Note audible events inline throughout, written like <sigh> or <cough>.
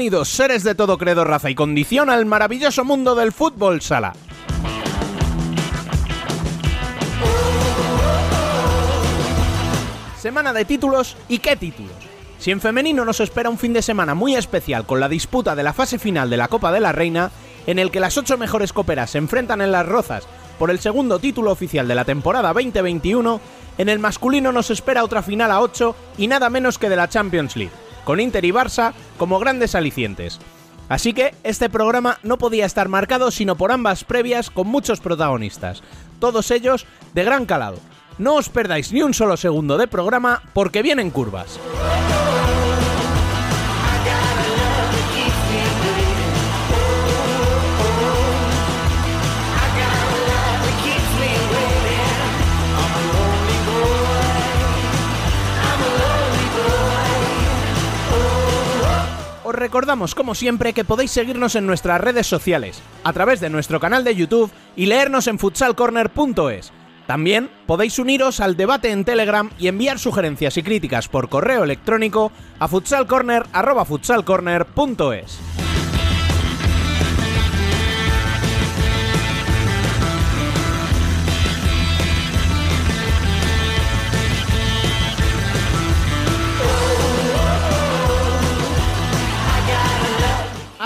Bienvenidos, seres de todo credo, raza y condición, al maravilloso mundo del fútbol sala. Semana de títulos y qué títulos. Si en femenino nos espera un fin de semana muy especial con la disputa de la fase final de la Copa de la Reina, en el que las ocho mejores coperas se enfrentan en las rozas por el segundo título oficial de la temporada 2021, en el masculino nos espera otra final a 8 y nada menos que de la Champions League, con Inter y Barça como grandes alicientes. Así que este programa no podía estar marcado sino por ambas previas con muchos protagonistas, todos ellos de gran calado. No os perdáis ni un solo segundo de programa porque vienen curvas. Recordamos, como siempre, que podéis seguirnos en nuestras redes sociales, a través de nuestro canal de YouTube y leernos en futsalcorner.es. También podéis uniros al debate en Telegram y enviar sugerencias y críticas por correo electrónico a futsalcorner.futsalcorner.es.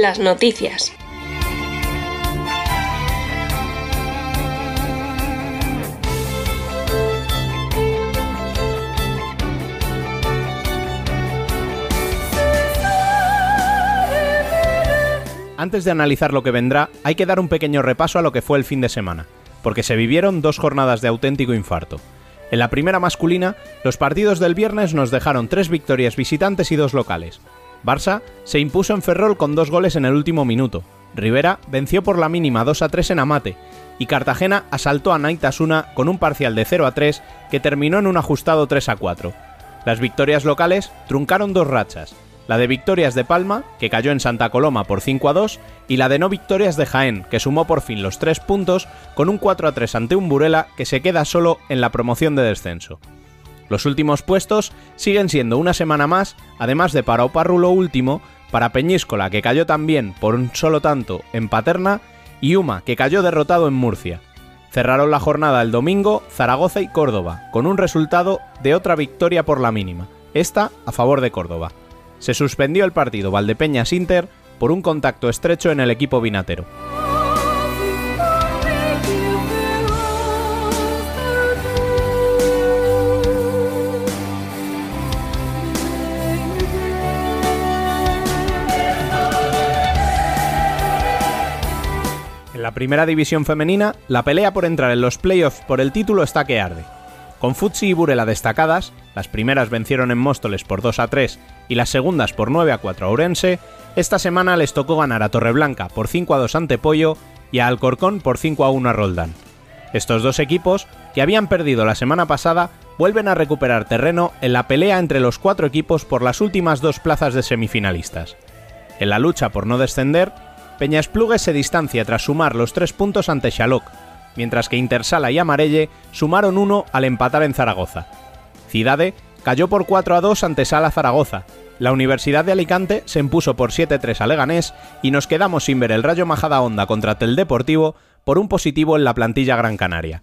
Las noticias. Antes de analizar lo que vendrá, hay que dar un pequeño repaso a lo que fue el fin de semana, porque se vivieron dos jornadas de auténtico infarto. En la primera masculina, los partidos del viernes nos dejaron tres victorias visitantes y dos locales. Barça se impuso en Ferrol con dos goles en el último minuto. Rivera venció por la mínima 2 a 3 en Amate. Y Cartagena asaltó a Naitasuna con un parcial de 0 a 3 que terminó en un ajustado 3 a 4. Las victorias locales truncaron dos rachas. La de victorias de Palma, que cayó en Santa Coloma por 5 a 2, y la de no victorias de Jaén, que sumó por fin los 3 puntos con un 4 a 3 ante un Burela que se queda solo en la promoción de descenso. Los últimos puestos siguen siendo una semana más, además de para Oparrulo último, para Peñíscola, que cayó también por un solo tanto en Paterna, y Uma, que cayó derrotado en Murcia. Cerraron la jornada el domingo Zaragoza y Córdoba, con un resultado de otra victoria por la mínima, esta a favor de Córdoba. Se suspendió el partido Valdepeñas-Inter por un contacto estrecho en el equipo vinatero. La primera división femenina, la pelea por entrar en los playoffs por el título está que arde. Con Futsi y Burela destacadas, las primeras vencieron en Móstoles por 2 a 3 y las segundas por 9 a 4 a Ourense, esta semana les tocó ganar a Torreblanca por 5 a 2 ante Pollo y a Alcorcón por 5 a 1 a Roldán. Estos dos equipos, que habían perdido la semana pasada, vuelven a recuperar terreno en la pelea entre los cuatro equipos por las últimas dos plazas de semifinalistas. En la lucha por no descender, Peñasplugues se distancia tras sumar los tres puntos ante Xaloc, mientras que Intersala y Amarelle sumaron uno al empatar en Zaragoza. Cidade cayó por 4 a 2 ante Sala Zaragoza. La Universidad de Alicante se impuso por 7-3 a Leganés y nos quedamos sin ver el Rayo Majada Honda contra Tel Deportivo por un positivo en la plantilla Gran Canaria.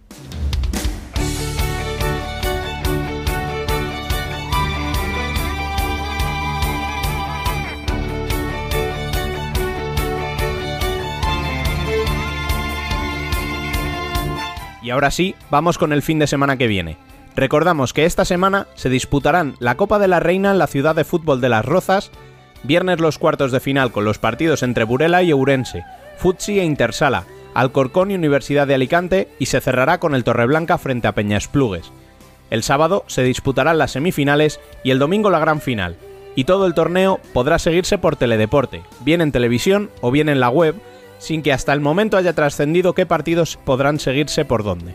Y ahora sí, vamos con el fin de semana que viene. Recordamos que esta semana se disputarán la Copa de la Reina en la ciudad de fútbol de Las Rozas, viernes los cuartos de final con los partidos entre Burela y Ourense, Futsi e Intersala, Alcorcón y Universidad de Alicante y se cerrará con el Torreblanca frente a Peñasplugues. El sábado se disputarán las semifinales y el domingo la gran final. Y todo el torneo podrá seguirse por Teledeporte, bien en televisión o bien en la web, sin que hasta el momento haya trascendido qué partidos podrán seguirse por dónde.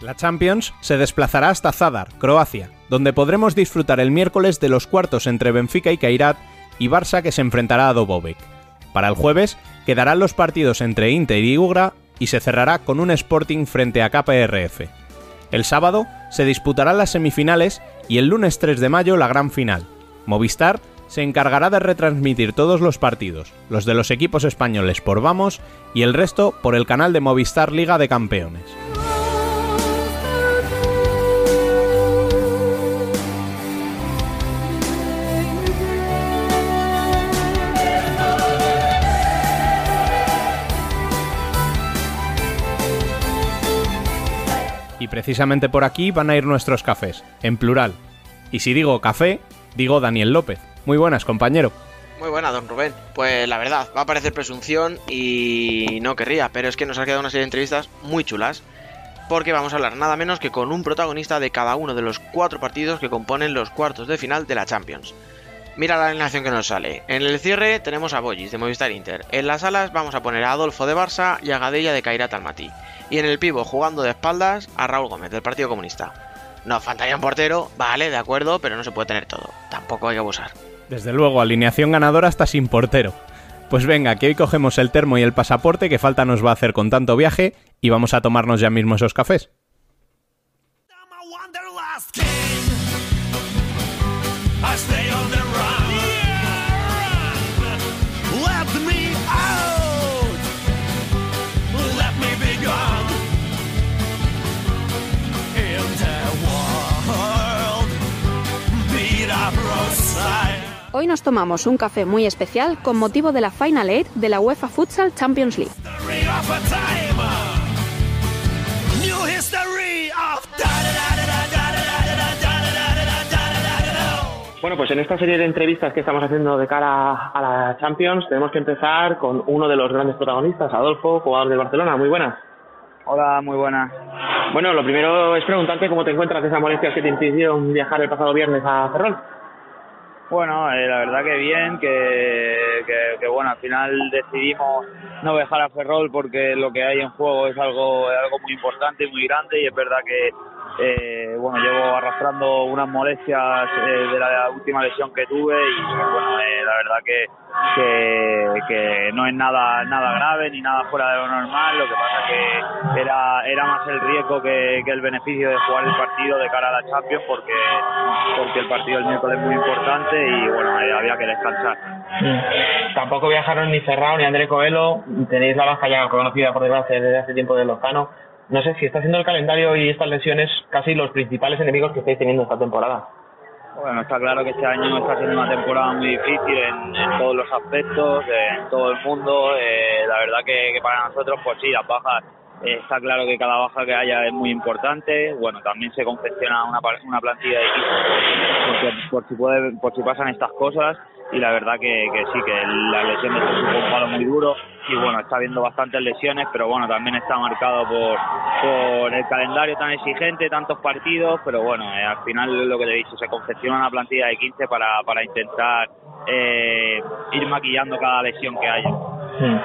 La Champions se desplazará hasta Zadar, Croacia, donde podremos disfrutar el miércoles de los cuartos entre Benfica y Kairat y Barça que se enfrentará a Dobovec. Para el jueves quedarán los partidos entre Inter y Ugra y se cerrará con un Sporting frente a KPRF. El sábado se disputarán las semifinales y el lunes 3 de mayo la gran final. Movistar se encargará de retransmitir todos los partidos, los de los equipos españoles por Vamos y el resto por el canal de Movistar Liga de Campeones. Y precisamente por aquí van a ir nuestros cafés, en plural. Y si digo café, digo Daniel López. Muy buenas, compañero. Muy buena, don Rubén. Pues la verdad, va a parecer presunción y no querría, pero es que nos ha quedado una serie de entrevistas muy chulas. Porque vamos a hablar nada menos que con un protagonista de cada uno de los cuatro partidos que componen los cuartos de final de la Champions. Mira la alineación que nos sale. En el cierre tenemos a Boyis de Movistar Inter. En las alas vamos a poner a Adolfo de Barça y a Gadella de Kairat Almaty. Y en el pivo, jugando de espaldas, a Raúl Gómez del Partido Comunista. Nos faltaría un portero, vale, de acuerdo, pero no se puede tener todo. Tampoco hay que abusar. Desde luego, alineación ganadora hasta sin portero. Pues venga, que hoy cogemos el termo y el pasaporte que falta nos va a hacer con tanto viaje y vamos a tomarnos ya mismo esos cafés. Hoy nos tomamos un café muy especial con motivo de la Final Eight de la UEFA Futsal Champions League. Bueno, pues en esta serie de entrevistas que estamos haciendo de cara a la Champions, tenemos que empezar con uno de los grandes protagonistas, Adolfo, jugador de Barcelona. Muy buenas. Hola, muy buenas. Bueno, lo primero es preguntarte cómo te encuentras de esas molestias que te impidieron viajar el pasado viernes a Ferrol. Bueno, eh, la verdad que bien, que, que, bueno, al final decidimos no viajar a Ferrol porque lo que hay en juego es algo, es algo muy importante y muy grande y es verdad que eh, bueno, llevo arrastrando unas molestias eh, de la última lesión que tuve y bueno, eh, la verdad que, que, no es nada nada grave ni nada fuera de lo normal, lo que pasa que era era más el riesgo que, el beneficio de jugar el partido de cara a la Champions porque porque el partido del miércoles es muy importante y bueno, había que descansar. Tampoco viajaron ni Ferrao ni André Coelho, tenéis la baja ya conocida por desgracia desde hace tiempo de Lozano no sé si está haciendo el calendario y estas lesiones casi los principales enemigos que estáis teniendo esta temporada. Bueno, está claro que este año está siendo una temporada muy difícil en, todos los aspectos, en todo el mundo. Eh, la verdad que, para nosotros, pues sí, las bajas, eh, está claro que cada baja que haya es muy importante. Bueno, también se confecciona una, una plantilla de equipo por si, puede, por si pasan estas cosas y la verdad que, que sí, que la lesión de este es un palo muy duro y bueno, está habiendo bastantes lesiones, pero bueno, también está marcado por, por el calendario tan exigente, tantos partidos, pero bueno, eh, al final lo que te he dicho, se confecciona una plantilla de 15 para, para intentar eh, ir maquillando cada lesión que haya. Hmm.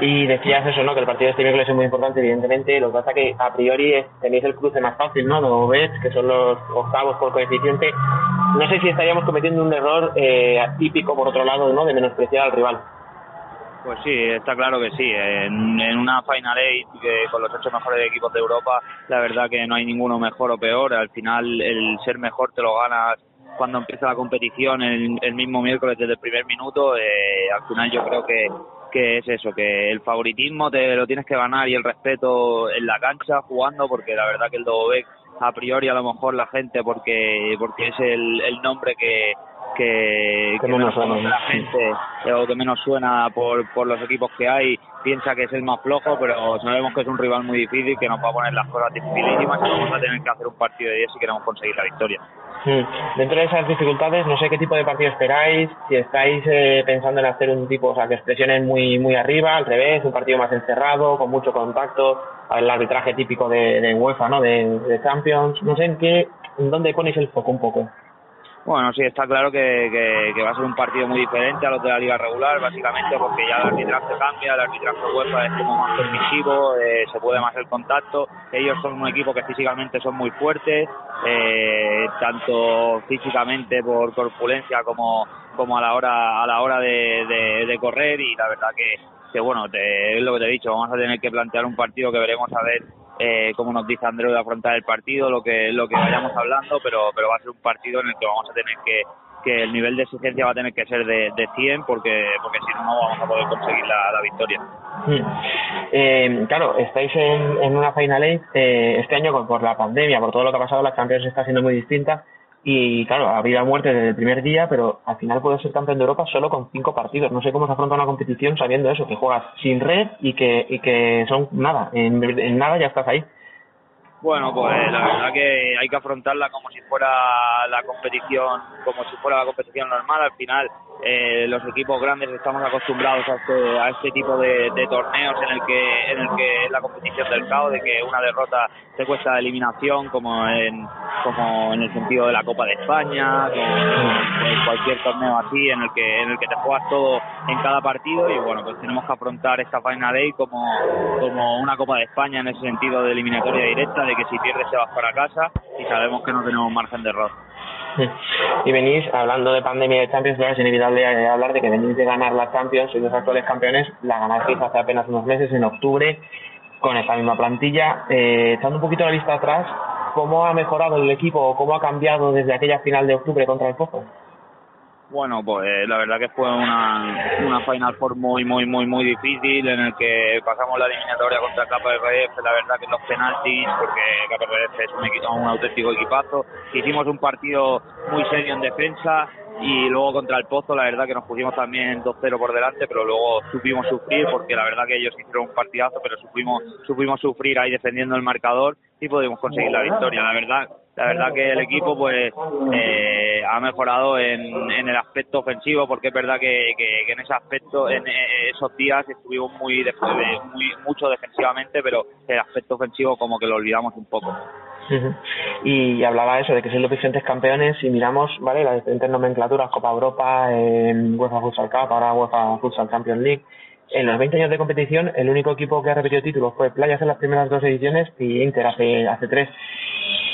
Y decías eso, ¿no? Que el partido de este miércoles es muy importante, evidentemente. Lo que pasa que a priori tenéis el cruce más fácil, ¿no? No ves que son los octavos por coeficiente. No sé si estaríamos cometiendo un error eh, atípico, por otro lado, ¿no? De menospreciar al rival. Pues sí, está claro que sí. En, una Final Eight con los ocho mejores equipos de Europa, la verdad que no hay ninguno mejor o peor. Al final, el ser mejor te lo ganas cuando empieza la competición el, el mismo miércoles desde el primer minuto. Eh, al final, yo creo que, que es eso, que el favoritismo te lo tienes que ganar y el respeto en la cancha jugando, porque la verdad que el Dobovec a priori a lo mejor la gente porque porque es el nombre que que, Que menos conoce suena, la gente eh, o que menos suena por, por los equipos que hay piensa que es el más flojo pero sabemos que es un rival muy difícil que nos va a poner las cosas dificilísimas y vamos a tener que hacer un partido de 10 si queremos conseguir la victoria Mm. Dentro de esas dificultades, no sé qué tipo de partido esperáis, si estáis eh, pensando en hacer un tipo, o sea, que os presionen muy, muy arriba, al revés, un partido más encerrado, con mucho contacto, el arbitraje típico de, de UEFA, ¿no? De, de Champions, no sé en qué, en dónde ponéis el foco un poco. Bueno, sí, está claro que, que, va a ser un partido muy diferente a los de la liga regular, básicamente porque ya el arbitraje cambia, el arbitraje UEFA es como más permisivo, eh, se puede más el contacto, ellos son un equipo que físicamente son muy fuertes, eh, tanto físicamente por corpulencia como, como a la hora a la hora de, de, de correr. Y la verdad que, que bueno, te, es lo que te he dicho, vamos a tener que plantear un partido que veremos a ver eh, como nos dice Andreu de afrontar el partido, lo que lo que vayamos hablando, pero pero va a ser un partido en el que vamos a tener que que el nivel de exigencia va a tener que ser de, de 100 porque porque si no no vamos a poder conseguir la, la victoria. Eh, claro, estáis en, en una Final Eight, eh, este año con- por la pandemia, por todo lo que ha pasado, la Champions está siendo muy distinta y claro, ha habido muerte desde el primer día, pero al final puedes ser campeón de Europa solo con cinco partidos. No sé cómo se afronta una competición sabiendo eso, que juegas sin red y que, y que son nada, en, en nada ya estás ahí. Bueno, pues la verdad que hay que afrontarla como si fuera la competición, como si fuera la competición normal. Al final, eh, los equipos grandes estamos acostumbrados a este, a este tipo de, de torneos en el que en el que es la competición del caos, de que una derrota te cuesta eliminación, como en como en el sentido de la Copa de España, como en cualquier torneo así en el que en el que te juegas todo en cada partido y bueno, pues tenemos que afrontar esta Final Eight como como una Copa de España en ese sentido de eliminatoria directa, de que si pierdes te vas para casa y sabemos que no tenemos margen de error. Y venís, hablando de pandemia de Champions, claro, es inevitable eh, hablar de que venís de ganar la Champions, sois los actuales campeones, la ganasteis hace apenas unos meses, en octubre, con esta misma plantilla. Eh, echando un poquito la vista atrás, ¿cómo ha mejorado el equipo o cómo ha cambiado desde aquella final de octubre contra el Pozo? Bueno, pues la verdad que fue una, una Final Four muy, muy, muy, muy difícil en el que pasamos la eliminatoria contra KPRF, la verdad que los penaltis, porque KPRF es un, un auténtico equipazo. Hicimos un partido muy serio en defensa y luego contra el Pozo, la verdad que nos pusimos también 2-0 por delante, pero luego supimos sufrir porque la verdad que ellos hicieron un partidazo, pero supimos, supimos sufrir ahí defendiendo el marcador y pudimos conseguir la victoria. La verdad, la verdad que el equipo pues eh, ha mejorado en, en el aspecto ofensivo porque es verdad que, que- en ese aspecto en esos días estuvimos muy, de- muy mucho defensivamente pero el aspecto ofensivo como que lo olvidamos un poco Y hablaba eso, de que sois los vigentes campeones y miramos, ¿vale? Las diferentes nomenclaturas, Copa Europa, eh, UEFA Futsal Cup, ahora UEFA Futsal Champions League. En los 20 años de competición, el único equipo que ha repetido títulos fue Playas en las primeras dos ediciones y Inter hace, hace tres.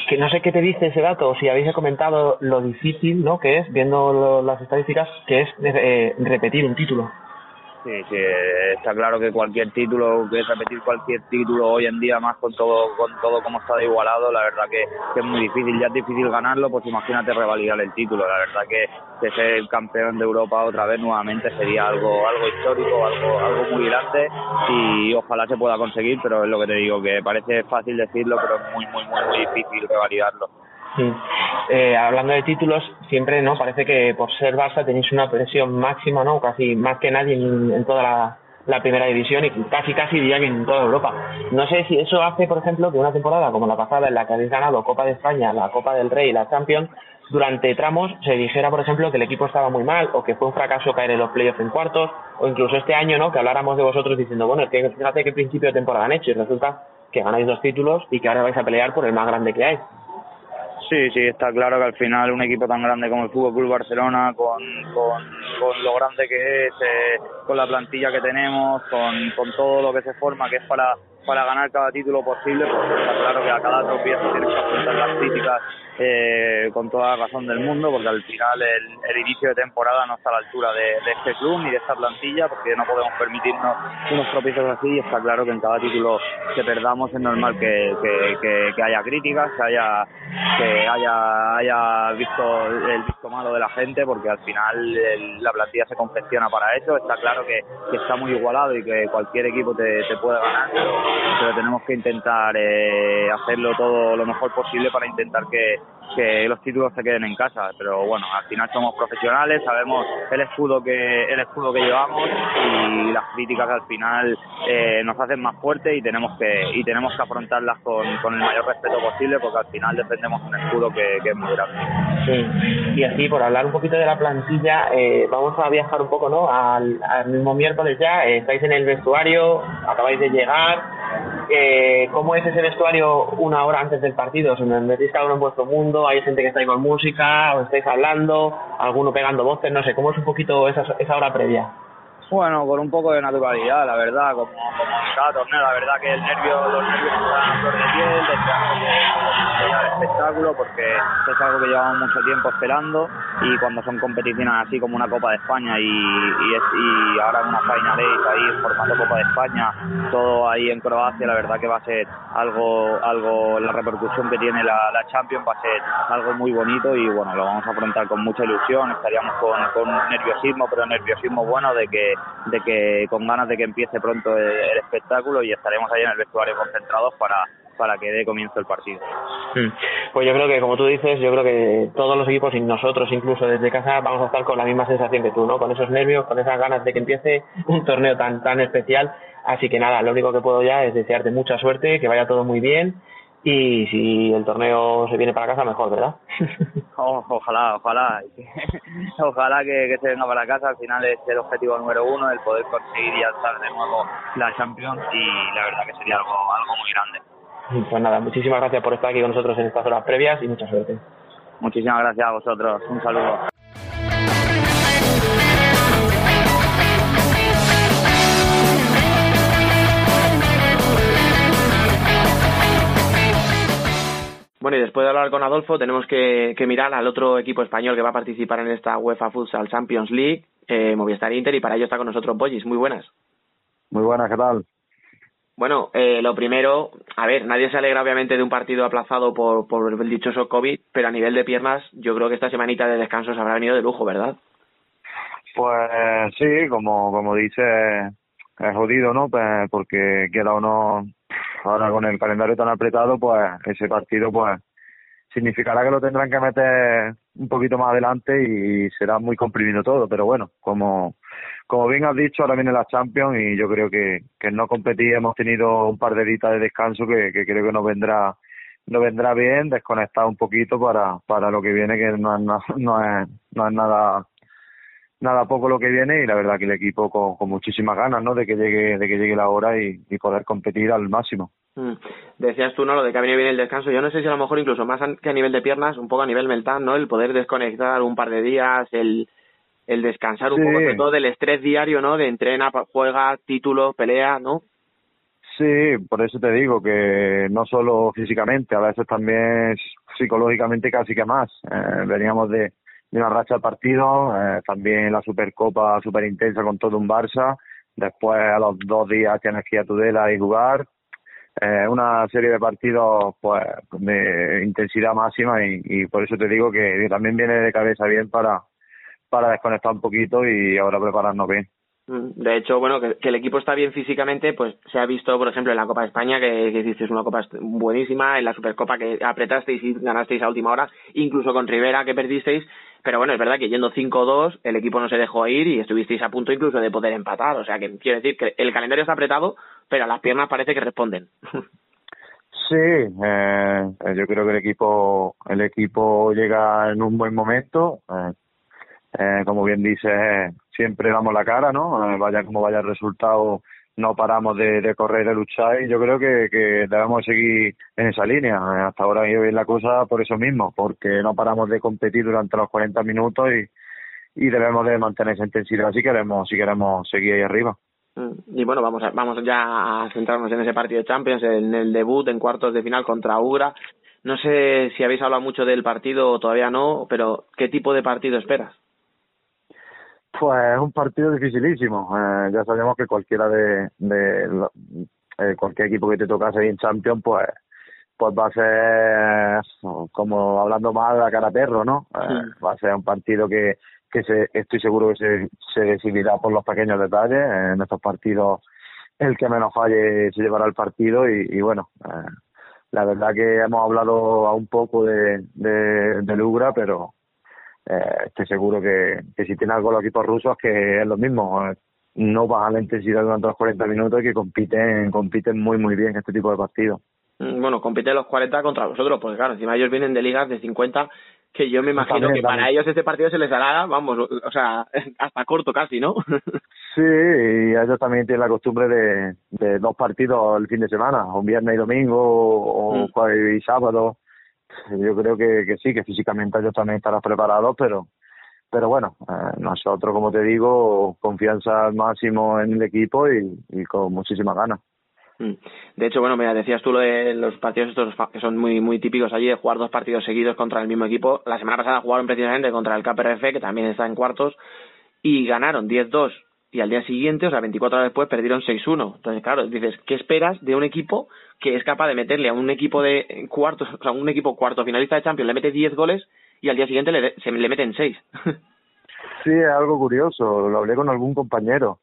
Que no sé qué te dice ese dato, si habéis comentado lo difícil, ¿no? Que es, viendo lo- las estadísticas, que es eh, repetir un título. Sí, sí, está claro que cualquier título, que repetir cualquier título hoy en día, más con todo con todo como está de igualado, la verdad que, es muy difícil. Ya es difícil ganarlo, pues imagínate revalidar el título. La verdad que, que ser campeón de Europa otra vez nuevamente sería algo algo histórico, algo algo muy grande y ojalá se pueda conseguir, pero es lo que te digo, que parece fácil decirlo, pero es muy, muy, muy, muy difícil revalidarlo. Sí. Eh, hablando de títulos, siempre no parece que por ser Barça tenéis una presión máxima, ¿no? Casi más que nadie en, en toda la, primera división y casi casi diría en toda Europa. No sé si eso hace, por ejemplo, que una temporada como la pasada en la que habéis ganado Copa de España, la Copa del Rey y la Champions, durante tramos se dijera, por ejemplo, que el equipo estaba muy mal o que fue un fracaso caer en los playoffs en cuartos o incluso este año, ¿no? Que habláramos de vosotros diciendo, bueno, es que fíjate qué principio de temporada han hecho y resulta que ganáis dos títulos y que ahora vais a pelear por el más grande que hay. Sí, sí, está claro que al final un equipo tan grande como el Fútbol Club Barcelona, con, con, con lo grande que es, eh, con la plantilla que tenemos, con, con todo lo que se forma, que es para, para ganar cada título posible, pues está claro que a cada tropiezo tienes que afrontar las críticas eh, con toda la razón del mundo, porque al final el, inicio de temporada no está a la altura de, este club ni de esta plantilla, porque no podemos permitirnos unos tropiezos así y está claro que en cada título que perdamos es normal que, haya críticas, que haya que haya, haya visto el visto malo de la gente, porque al final el- la plantilla se confecciona para eso. Está claro que, está muy igualado y que cualquier equipo te, te puede ganar, pero tenemos que intentar eh, hacerlo todo lo mejor posible para intentar que, que los títulos se queden en casa pero bueno al final somos profesionales sabemos el escudo que el escudo que llevamos y las críticas al final eh, nos hacen más fuertes y tenemos que y tenemos que afrontarlas con, con el mayor respeto posible porque al final defendemos un escudo que, que es muy grande sí y así por hablar un poquito de la plantilla eh, vamos a viajar un poco no al, al mismo miércoles ya eh, estáis en el vestuario acabáis de llegar eh, ¿cómo es ese vestuario una hora antes del partido? ¿Os metéis cada uno en vuestro mundo? ¿Hay gente que está ahí con música? ¿Os estáis hablando? ¿Alguno pegando voces? No sé, ¿cómo es un poquito esa, esa hora previa? Bueno, con un poco de naturalidad, la verdad, como, como cada torneo, la verdad que el nervio, los nervios están flor de piel, deseamos que el espectáculo porque es algo que llevamos mucho tiempo esperando y cuando son competiciones así como una Copa de España y, y, es, y ahora una Final Eight ahí en formato Copa de España, todo ahí en Croacia, la verdad que va a ser algo, algo la repercusión que tiene la, la Champions va a ser algo muy bonito y bueno, lo vamos a afrontar con mucha ilusión, estaríamos con, con nerviosismo, pero nerviosismo bueno de que de que con ganas de que empiece pronto el, espectáculo y estaremos ahí en el vestuario concentrados para para que dé comienzo el partido. Pues yo creo que, como tú dices, yo creo que todos los equipos y nosotros incluso desde casa vamos a estar con la misma sensación que tú, ¿no? Con esos nervios, con esas ganas de que empiece un torneo tan tan especial. Así que nada, lo único que puedo ya es desearte mucha suerte, que vaya todo muy bien y si el torneo se viene para casa, mejor, ¿verdad? <laughs> O, ojalá, ojalá. <laughs> ojalá que, que, se venga para casa. Al final es el objetivo número uno, el poder conseguir y alzar de nuevo la Champions y la verdad que sería algo, algo muy grande. Pues nada, muchísimas gracias por estar aquí con nosotros en estas horas previas y mucha suerte. Muchísimas gracias a vosotros. Un saludo. Bueno, y después de hablar con Adolfo, tenemos que, que, mirar al otro equipo español que va a participar en esta UEFA Futsal Champions League, eh, Movistar Inter, y para ello está con nosotros Boyis. Muy buenas. Muy buenas, ¿qué tal? Bueno, eh, lo primero, a ver, nadie se alegra obviamente de un partido aplazado por, por el dichoso COVID, pero a nivel de piernas, yo creo que esta semanita de descanso se habrá venido de lujo, ¿verdad? Pues sí, como, como dice, es jodido, ¿no? Pues porque quiera o no, ahora con el calendario tan apretado, pues ese partido, pues significará que lo tendrán que meter un poquito más adelante y será muy comprimido todo, pero bueno, como como bien has dicho, ahora viene la Champions y yo creo que, que no competir hemos tenido un par de días de descanso que, que creo que nos vendrá nos vendrá bien desconectar un poquito para para lo que viene que no no, no es, no es nada nada poco lo que viene y la verdad que el equipo con, con muchísimas ganas no de que llegue de que llegue la hora y, y poder competir al máximo. Mm. decías tú no lo de que ha venido bien el descanso. Yo no sé si a lo mejor incluso más que a nivel de piernas un poco a nivel mental no el poder desconectar un par de días el el descansar un Sí. poco sobre todo del estrés diario no de entrena juega título pelea no Sí, por eso te digo que no solo físicamente, a veces también psicológicamente casi que más. Eh, veníamos de, de una racha de partidos, eh, también la Supercopa súper intensa con todo un Barça, después a los dos días tienes que ir a Tudela y jugar, eh, una serie de partidos pues de intensidad máxima y, y por eso te digo que también viene de cabeza bien para, para desconectar un poquito y ahora prepararnos bien. Mm, De hecho, bueno, que, que, el equipo está bien físicamente, pues se ha visto, por ejemplo, en la Copa de España, que, que hicisteis una Copa buenísima, en la Supercopa que apretasteis y ganasteis a última hora, incluso con Rivera que perdisteis, pero bueno, es verdad que yendo 5-2, el equipo no se dejó ir y estuvisteis a punto incluso de poder empatar, o sea que quiero decir que el calendario está apretado, pero las piernas parece que responden. <laughs> Sí, eh, yo creo que el equipo el equipo llega en un buen momento. Eh, eh, como bien dice, siempre damos la cara, ¿no? Eh, vaya como vaya el resultado, no paramos de, de correr, de luchar y yo creo que, que debemos seguir en esa línea. Eh, hasta ahora ha ido bien la cosa por eso mismo, porque no paramos de competir durante los 40 minutos y, y debemos de mantener esa intensidad si queremos, si queremos seguir ahí arriba. Y bueno, vamos a, vamos ya a centrarnos en ese partido de Champions, en el debut en cuartos de final contra Ugra. No sé si habéis hablado mucho del partido o todavía no, pero ¿qué tipo de partido esperas? Pues es un partido dificilísimo. Eh, ya sabemos que cualquiera de, de eh, cualquier equipo que te tocase en Champions, pues pues va a ser como hablando mal a cara perro, ¿no? Eh, va a ser un partido que que se, estoy seguro que se, se decidirá por los pequeños detalles. En estos partidos el que menos falle se llevará el partido y, y bueno, eh, la verdad que hemos hablado a un poco de, de, de Lugra, pero eh, estoy seguro que, que si tiene algo los equipos rusos que es lo mismo, no bajan la intensidad durante los 40 minutos y que compiten, compiten muy muy bien este tipo de partidos. Mm, bueno, compiten los 40 contra vosotros, porque claro, encima ellos vienen de ligas de 50 que yo me imagino que para ellos este partido se les hará, vamos, o sea, <laughs> hasta corto casi, ¿no? <laughs> sí, y ellos también tienen la costumbre de, de dos partidos el fin de semana, un viernes y domingo o mm. jueves y sábado. Yo creo que, que sí, que físicamente ellos también estarán preparados, pero pero bueno, eh, nosotros, como te digo, confianza al máximo en el equipo y, con muchísimas ganas. Mm. De hecho, bueno, me decías tú lo de los partidos estos que son muy muy típicos allí de jugar dos partidos seguidos contra el mismo equipo. La semana pasada jugaron precisamente contra el KPRF, que también está en cuartos, y ganaron 10-2 y al día siguiente, o sea, 24 horas después, perdieron 6-1. Entonces, claro, dices, ¿qué esperas de un equipo que es capaz de meterle a un equipo de cuartos, o sea, un equipo cuarto finalista de Champions, le mete 10 goles y al día siguiente le, se le meten 6? <laughs> sí, es algo curioso, lo hablé con algún compañero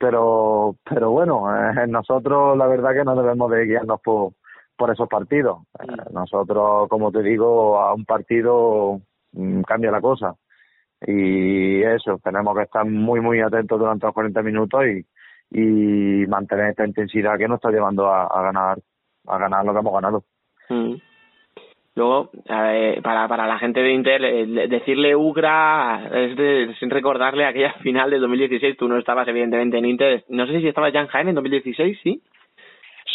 pero pero bueno eh, nosotros la verdad que no debemos de guiarnos por por esos partidos eh, nosotros como te digo a un partido mm, cambia la cosa y eso tenemos que estar muy muy atentos durante los 40 minutos y y mantener esta intensidad que nos está llevando a, a ganar a ganar lo que hemos ganado mm. Luego, eh, para, para la gente de Inter, eh, decirle Ugra es sin recordarle aquella <laughs> final del 2016. Tú no estabas, evidentemente, en Inter. No sé si estabas ya en Jaén en 2016, ¿sí?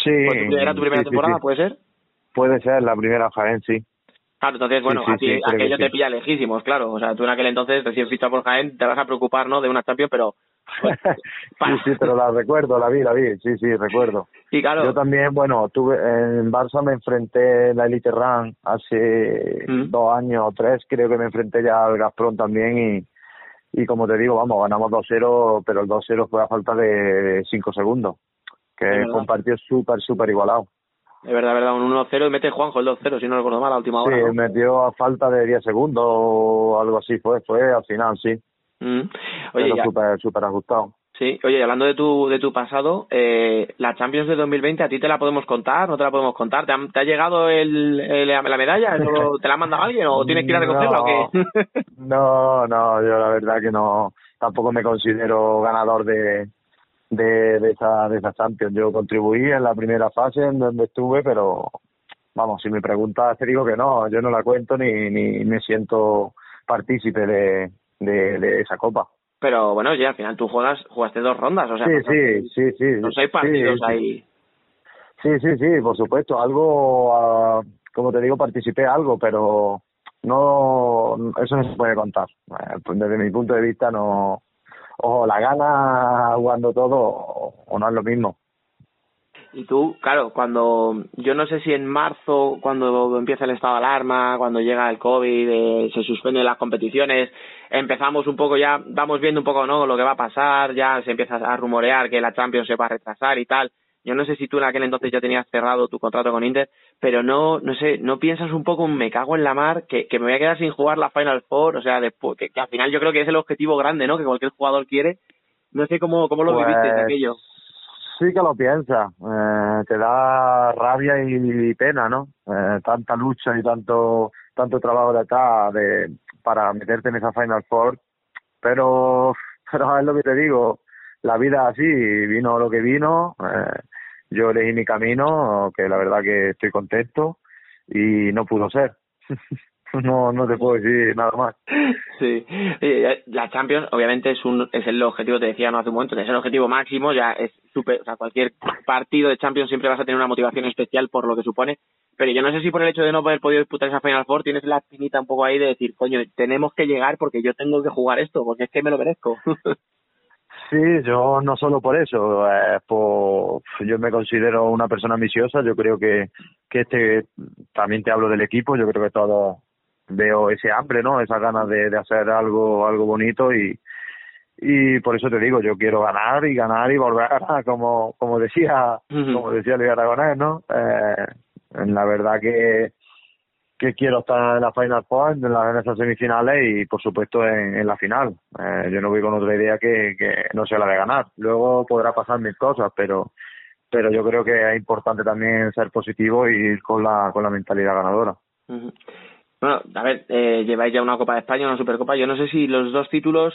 Sí. ¿Era tu primera temporada, puede ser? Puede ser, la primera Jaén, sí. Claro, entonces, bueno, aquello te pilla lejísimos, claro. O sea, tú en aquel entonces, recién fichado por Jaén, te vas a preocupar, ¿no?, de una Champions, pero <laughs> sí, sí, pero la recuerdo, la vi, la vi, sí, sí, recuerdo. Y claro. Yo también, bueno, tuve en Barça me enfrenté en la Elite Run hace mm. dos años o tres, creo que me enfrenté ya al Gazprom también y, y como te digo, vamos, ganamos 2-0, pero el 2-0 fue a falta de 5 segundos, que partido súper, súper igualado. Es verdad, verdad, un 1-0 y mete Juanjo el 2-0, si no recuerdo mal, a última hora. Sí, metió a falta de 10 segundos o algo así, fue, fue al final, sí. Mm. Oye, súper super ajustado. Sí, oye, hablando de tu, de tu pasado, eh, la Champions de 2020, ¿a ti te la podemos contar? ¿No te la podemos contar? ¿Te ha, te ha llegado el, la medalla? <laughs> ¿Te la ha mandado alguien o tienes que ir a recogerla o qué? <laughs> no, no, yo la verdad que no, tampoco me considero ganador de, de, de, esa, de esa Champions. Yo contribuí en la primera fase en donde estuve, pero vamos, si me preguntas te digo que no, yo no la cuento ni, ni me siento partícipe de, de, de esa copa. Pero bueno, ya al final tú juegas, jugaste dos rondas, o sea, sí, sí, sí, sí, no hay partidos sí, ahí. Sí, sí, sí, por supuesto, algo, uh, como te digo, participé algo, pero no, eso no se puede contar. Eh, pues desde mi punto de vista no, o la gana jugando todo o no es lo mismo. Y tú, claro, cuando yo no sé si en marzo, cuando empieza el estado de alarma, cuando llega el COVID, eh, se suspenden las competiciones, empezamos un poco ya, vamos viendo un poco no lo que va a pasar, ya se empieza a rumorear que la Champions se va a retrasar y tal. Yo no sé si tú en aquel entonces ya tenías cerrado tu contrato con Inter, pero no, no sé, no piensas un poco, me cago en la mar, que, que me voy a quedar sin jugar la Final Four, o sea, después, que, al final yo creo que es el objetivo grande, ¿no? Que cualquier jugador quiere. No sé cómo, cómo lo viviste pues, aquello sí que lo piensas, eh, te da rabia y, pena, ¿no? Eh, tanta lucha y tanto tanto trabajo de acá de, para meterte en esa Final Four, pero, <laughs> pero es lo que te digo, la vida así, vino lo que vino, eh, yo elegí mi camino, que la verdad que estoy contento y no pudo ser. <laughs> no no te puedo decir nada más. Sí, la Champions obviamente es un es el objetivo, te decía no hace un momento, es el objetivo máximo, ya es super, o sea, cualquier partido de Champions siempre vas a tener una motivación especial por lo que supone, pero yo no sé si por el hecho de no haber podido disputar esa Final Four tienes la finita un poco ahí de decir, coño, tenemos que llegar porque yo tengo que jugar esto, porque es que me lo merezco. <laughs> Sí, yo no solo por eso, eh, por, yo me considero una persona ambiciosa, yo creo que, que este, también te hablo del equipo, yo creo que todos veo ese hambre, ¿no? Esas ganas de, de hacer algo, algo bonito y, y por eso te digo, yo quiero ganar y ganar y volver a ganar, como, como decía, como decía Luis Aragonés, ¿no? Eh, la verdad que, que quiero estar en la Final Four, en, en esas semifinales y por supuesto en, la final. Eh, yo no voy con otra idea que, que no sea la de ganar. Luego podrá pasar mil cosas, pero pero yo creo que es importante también ser positivo y ir con la, con la mentalidad ganadora. Bueno, a ver, eh, lleváis ya una Copa de España, una Supercopa. Yo no sé si los dos títulos,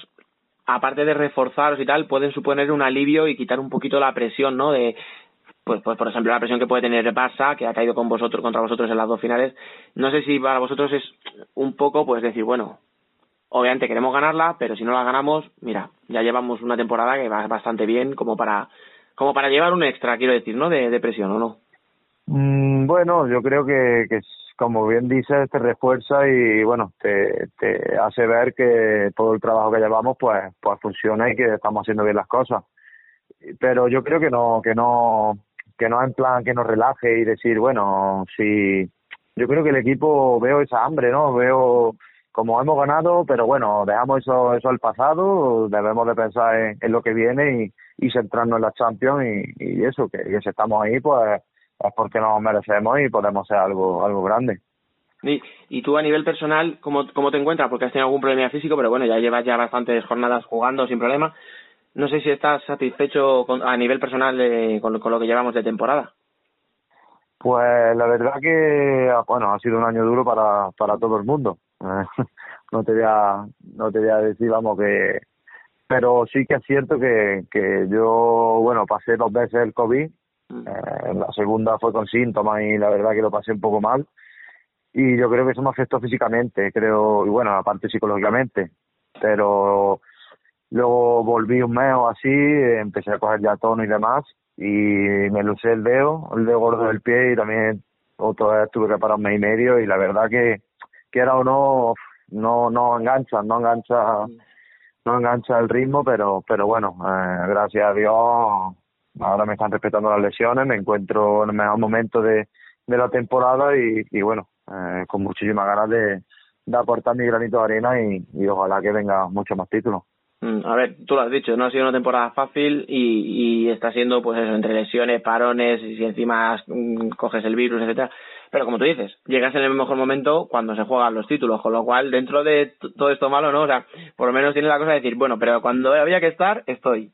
aparte de reforzaros y tal, pueden suponer un alivio y quitar un poquito la presión, ¿no? De, pues, pues por ejemplo, la presión que puede tener Barça, que ha caído con vosotros, contra vosotros en las dos finales. No sé si para vosotros es un poco, pues decir, bueno, obviamente queremos ganarla, pero si no la ganamos, mira, ya llevamos una temporada que va bastante bien como para como para llevar un extra, quiero decir, ¿no? De, presión, ¿o no? Mm, bueno, yo creo que, que, como bien dices, te refuerza y, bueno, te, te hace ver que todo el trabajo que llevamos, pues, pues funciona y que estamos haciendo bien las cosas. Pero yo creo que no, que no, que no en plan que nos relaje y decir, bueno, si yo creo que el equipo veo esa hambre, ¿no? Veo como hemos ganado, pero bueno, dejamos eso, eso al pasado, debemos de pensar en lo que viene y, centrarnos en la Champions y, eso, que, si estamos ahí, pues es porque nos merecemos y podemos ser algo, algo grande. Y, y tú a nivel personal, ¿cómo, ¿cómo te encuentras? Porque has tenido algún problema físico, pero bueno, ya llevas ya bastantes jornadas jugando sin problema. No sé si estás satisfecho a nivel personal con, lo que llevamos de temporada. Pues la verdad que, bueno, ha sido un año duro para, para todo el mundo. <laughs> no te voy a, no te voy a decir, vamos, que, pero sí que es cierto que, que yo, bueno, pasé dos veces el COVID, mm. eh, la segunda fue con síntomas y la verdad que lo pasé un poco mal y yo creo que eso me afectó físicamente, creo, y bueno, aparte psicológicamente, pero luego volví un mes o así, empecé a coger ya tono y demás y me lucé el dedo, el dedo gordo del pie y también otra vez tuve que un mes y medio y la verdad que, que era o no, no, no engancha, no engancha no engancha el ritmo, pero, pero bueno, eh, gracias a Dios ahora me están respetando las lesiones, me encuentro en el mejor momento de, de la temporada y, y bueno, eh, con muchísimas ganas de, de aportar mi granito de arena y, y ojalá que venga mucho más títulos. Mm, a ver, tú lo has dicho, no ha sido una temporada fácil y, y está siendo, pues eso, entre lesiones, parones, y si encima mm, coges el virus, etcétera. Pero como tú dices, llegas en el mejor momento cuando se juegan los títulos, con lo cual, dentro de todo esto malo, ¿no? O sea, por lo menos tiene la cosa de decir, bueno, pero cuando había que estar, estoy.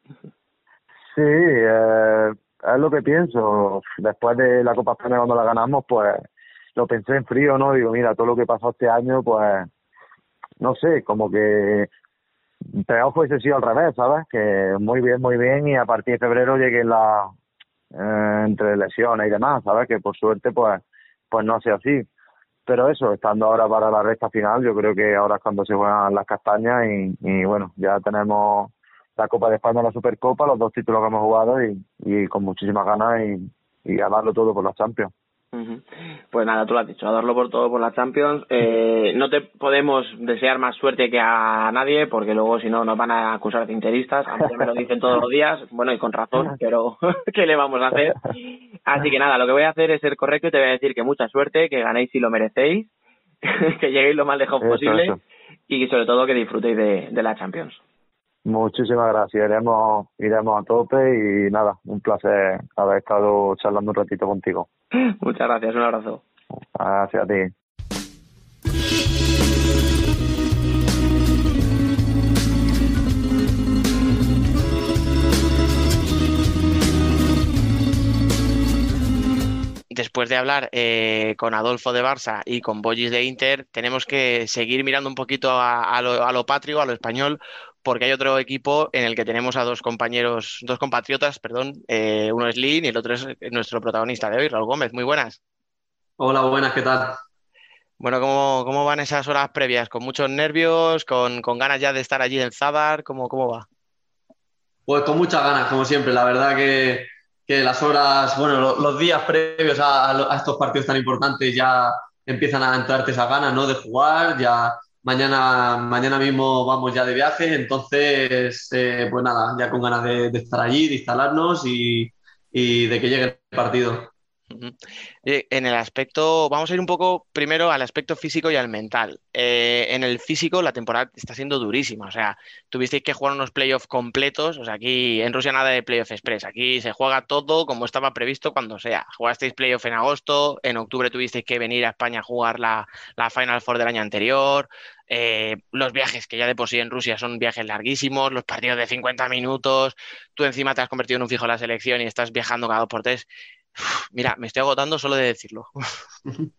Sí, eh, es lo que pienso. Después de la Copa España, cuando la ganamos, pues lo pensé en frío, ¿no? Digo, mira, todo lo que pasó este año, pues, no sé, como que peor fuese sido al revés, ¿sabes? Que muy bien, muy bien, y a partir de febrero llegué la, eh, entre lesiones y demás, ¿sabes? Que por suerte, pues, pues no sea así. Pero eso, estando ahora para la recta final, yo creo que ahora es cuando se juegan las castañas y, bueno, ya tenemos la Copa de España, la Supercopa, los dos títulos que hemos jugado y, con muchísimas ganas y, y a todo por los Champions. Pues nada, tú lo has dicho, a darlo por todo por la Champions. Eh, no te podemos desear más suerte que a nadie, porque luego si no nos van a acusar de interistas. A mí me lo dicen todos los días, bueno, y con razón, <laughs> pero <laughs> ¿qué le vamos a hacer? Así que nada, lo que voy a hacer es ser correcto y te voy a decir que mucha suerte, que ganéis si lo merecéis, <laughs> que lleguéis lo más lejos posible y sobre todo que disfrutéis de, de la Champions. Muchísimas gracias, iremos, iremos a tope y nada, un placer haber estado charlando un ratito contigo. <laughs> Muchas gracias, un abrazo. Gracias a ti. después de hablar eh, con Adolfo de Barça y con Boyis de Inter, tenemos que seguir mirando un poquito a, lo, a, lo, patrio, a lo español, porque hay otro equipo en el que tenemos a dos compañeros, dos compatriotas, perdón, eh, uno es Lin y el otro es nuestro protagonista de hoy, Raúl Gómez. Muy buenas. Hola, buenas, ¿qué tal? Bueno, ¿cómo, cómo van esas horas previas? ¿Con muchos nervios? ¿Con, ganas ya de estar allí en Zadar? ¿Cómo, cómo va? Pues con muchas ganas, como siempre. La verdad que, las horas, bueno, los, días previos a, a, estos partidos tan importantes ya empiezan a entrarte esas ganas, ¿no? De jugar, ya Mañana, mañana mismo vamos ya de viaje, entonces, eh, pues nada, ya con ganas de, estar allí, de instalarnos y, de que llegue el partido. En el aspecto, vamos a ir un poco primero al aspecto físico y al mental. Eh, en el físico la temporada está siendo durísima, o sea, tuvisteis que jugar unos playoffs completos, o sea, aquí en Rusia nada de playoff express, aquí se juega todo como estaba previsto cuando sea. Jugasteis playoff en agosto, en octubre tuvisteis que venir a España a jugar la, la Final Four del año anterior, eh, los viajes que ya de por sí en Rusia son viajes larguísimos, los partidos de 50 minutos, tú encima te has convertido en un fijo en la selección y estás viajando cada dos por tres Mira, me estoy agotando solo de decirlo. <laughs>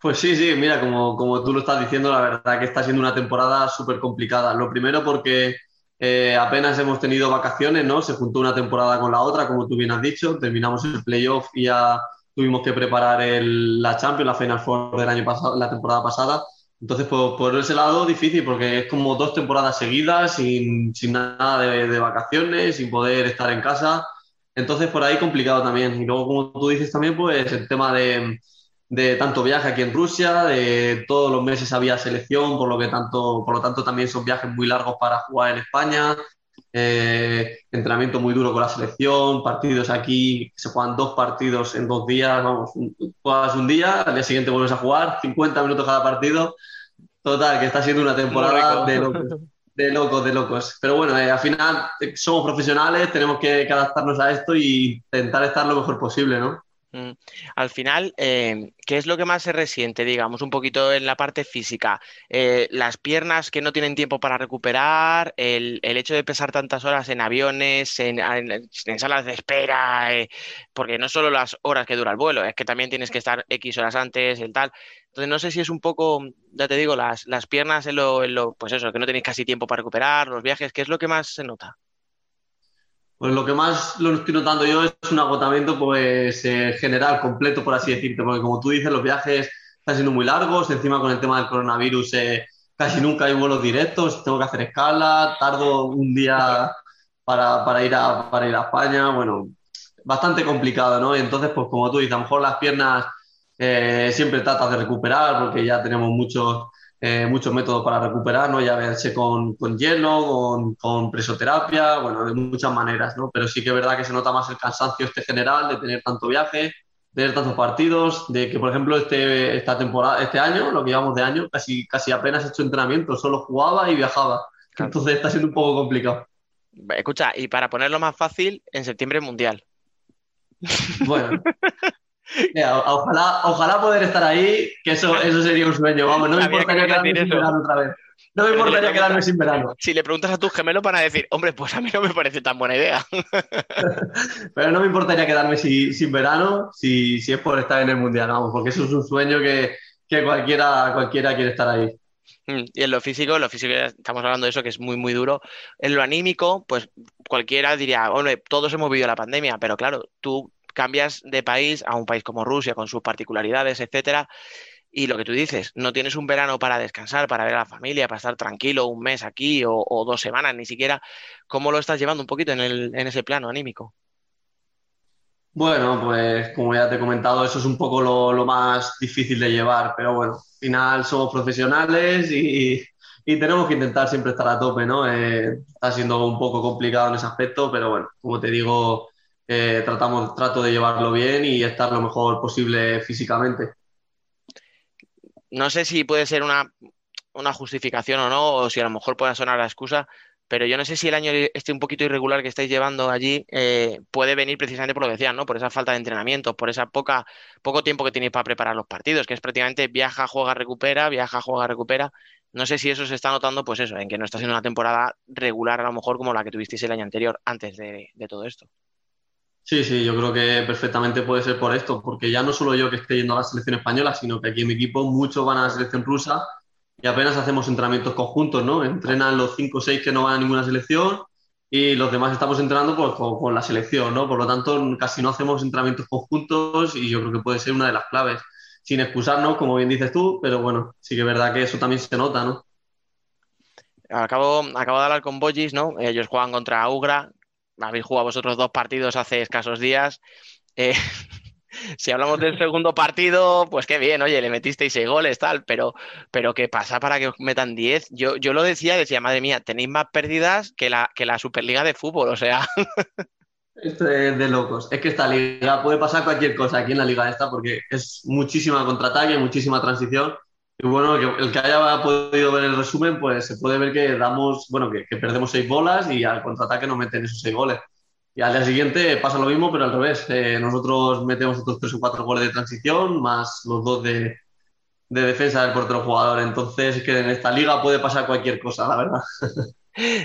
Pues sí, sí, mira, como, como tú lo estás diciendo, la verdad que está siendo una temporada súper complicada. Lo primero porque eh, apenas hemos tenido vacaciones, ¿no? Se juntó una temporada con la otra, como tú bien has dicho. Terminamos el playoff y ya tuvimos que preparar el, la Champions, la Final Four del año pasado, la temporada pasada. Entonces, por, por, ese lado, difícil, porque es como dos temporadas seguidas, sin, sin nada de, de, vacaciones, sin poder estar en casa. Entonces, por ahí complicado también. Y luego, como tú dices también, pues el tema de, de tanto viaje aquí en Rusia, de todos los meses había selección, por lo que tanto, por lo tanto también son viajes muy largos para jugar en España. Eh, entrenamiento muy duro con la selección, partidos aquí, se juegan dos partidos en dos días, vamos, juegas un día, al día siguiente vuelves a jugar, 50 minutos cada partido. Total, que está siendo una temporada de locos. De locos, de locos. Pero bueno, eh, al final eh, somos profesionales, tenemos que, que, adaptarnos a esto y intentar estar lo mejor posible, ¿no? Mm. Al final, eh, ¿qué es lo que más se resiente, digamos, un poquito en la parte física? Eh, las piernas que no tienen tiempo para recuperar, el, el, hecho de pesar tantas horas en aviones, en, en, salas de espera, eh, porque no solo las horas que dura el vuelo, es que también tienes que estar X horas antes, el tal. Entonces, no sé si es un poco, ya te digo, las, las piernas en lo, en lo, pues eso, que no tenéis casi tiempo para recuperar, los viajes, ¿qué es lo que más se nota? Pues lo que más lo estoy notando yo es un agotamiento pues eh, general, completo, por así decirte, porque como tú dices, los viajes están siendo muy largos, encima con el tema del coronavirus eh, casi nunca hay vuelos directos, tengo que hacer escala, tardo un día para, para, ir, a, para ir a España, bueno, bastante complicado, ¿no? Y entonces, pues como tú dices, a lo mejor las piernas eh, siempre tratas de recuperar porque ya tenemos muchos eh, muchos métodos para recuperar, ¿no? Ya verse con, con hielo, con, con, presoterapia, bueno, de muchas maneras, ¿no? Pero sí que es verdad que se nota más el cansancio este general de tener tanto viaje, de tener tantos partidos, de que, por ejemplo, este, esta temporada, este año, lo que llevamos de año, casi, casi apenas he hecho entrenamiento, solo jugaba y viajaba. Entonces está siendo un poco complicado. Escucha, y para ponerlo más fácil, en septiembre mundial. Bueno, <laughs> <laughs> Mira, ojalá, ojalá poder estar ahí, que eso, eso sería un sueño. Vamos, no me importaría quedarme sin verano otra vez. No me importaría quedarme sin verano. Si le preguntas a tus gemelos van a decir, hombre, pues a mí no me parece tan buena idea. <laughs> Pero no me importaría quedarme sin, sin verano si, si, es por estar en el Mundial, vamos, porque eso es un sueño que, que cualquiera, cualquiera quiere estar ahí. Mm, y en lo físico, en lo físico estamos hablando de eso que es muy, muy duro. En lo anímico, pues cualquiera diría, hombre, todos hemos vivido la pandemia, pero claro, tú cambias de país a un país como Rusia con sus particularidades, etcétera. Y lo que tú dices, no tienes un verano para descansar, para ver a la familia, para estar tranquilo un mes aquí o, dos semanas, ni siquiera. ¿Cómo lo estás llevando un poquito en, el, ese plano anímico? Bueno, pues como ya te he comentado, eso es un poco lo, lo más difícil de llevar, pero bueno, al final somos profesionales y, y, tenemos que intentar siempre estar a tope, ¿no? Eh, está siendo un poco complicado en ese aspecto, pero bueno, como te digo, eh, tratamos, trato de llevarlo bien y estar lo mejor posible físicamente. No sé si puede ser una, una justificación o no, o si a lo mejor pueda sonar la excusa, pero yo no sé si el año este un poquito irregular que estáis llevando allí eh, puede venir precisamente por lo que decían, ¿no? Por esa falta de entrenamiento, por esa poca, poco tiempo que tenéis para preparar los partidos, que es prácticamente viaja, juega, recupera, viaja, juega, recupera. No sé si eso se está notando, pues eso, en que no está siendo una temporada regular a lo mejor como la que tuvisteis el año anterior, antes de todo esto. Sí, sí, yo creo que perfectamente puede ser por esto, porque ya no solo yo que esté yendo a la selección española, sino que aquí en mi equipo muchos van a la selección rusa y apenas hacemos entrenamientos conjuntos, ¿no? Entrenan los 5 o 6 que no van a ninguna selección y los demás estamos entrenando pues, con, la selección, ¿no? Por lo tanto, casi no hacemos entrenamientos conjuntos y yo creo que puede ser una de las claves. Sin excusarnos, como bien dices tú, pero bueno, sí que es verdad que eso también se nota, ¿no? Acabo, acabo de hablar con Bogis, ¿no? Ellos juegan contra Ugra, habéis jugado vosotros dos partidos hace escasos días. Eh, <laughs> si hablamos del segundo partido, pues qué bien, oye, le metisteis seis goles, tal, pero, pero ¿qué pasa para que os metan diez? Yo, yo lo decía, decía, madre mía, tenéis más pérdidas que la, que la Superliga de fútbol, o sea. <laughs> Esto es de locos. Es que esta liga puede pasar cualquier cosa aquí en la liga esta porque es muchísima contraataque, muchísima transición. Y bueno, el que haya podido ver el resumen, pues se puede ver que damos, bueno, que, perdemos seis bolas y al contraataque nos meten esos seis goles. Y al día siguiente pasa lo mismo, pero al revés. Eh, nosotros metemos otros tres o cuatro goles de transición, más los dos de, de defensa del portero jugador. Entonces, que en esta liga puede pasar cualquier cosa, la verdad. <laughs>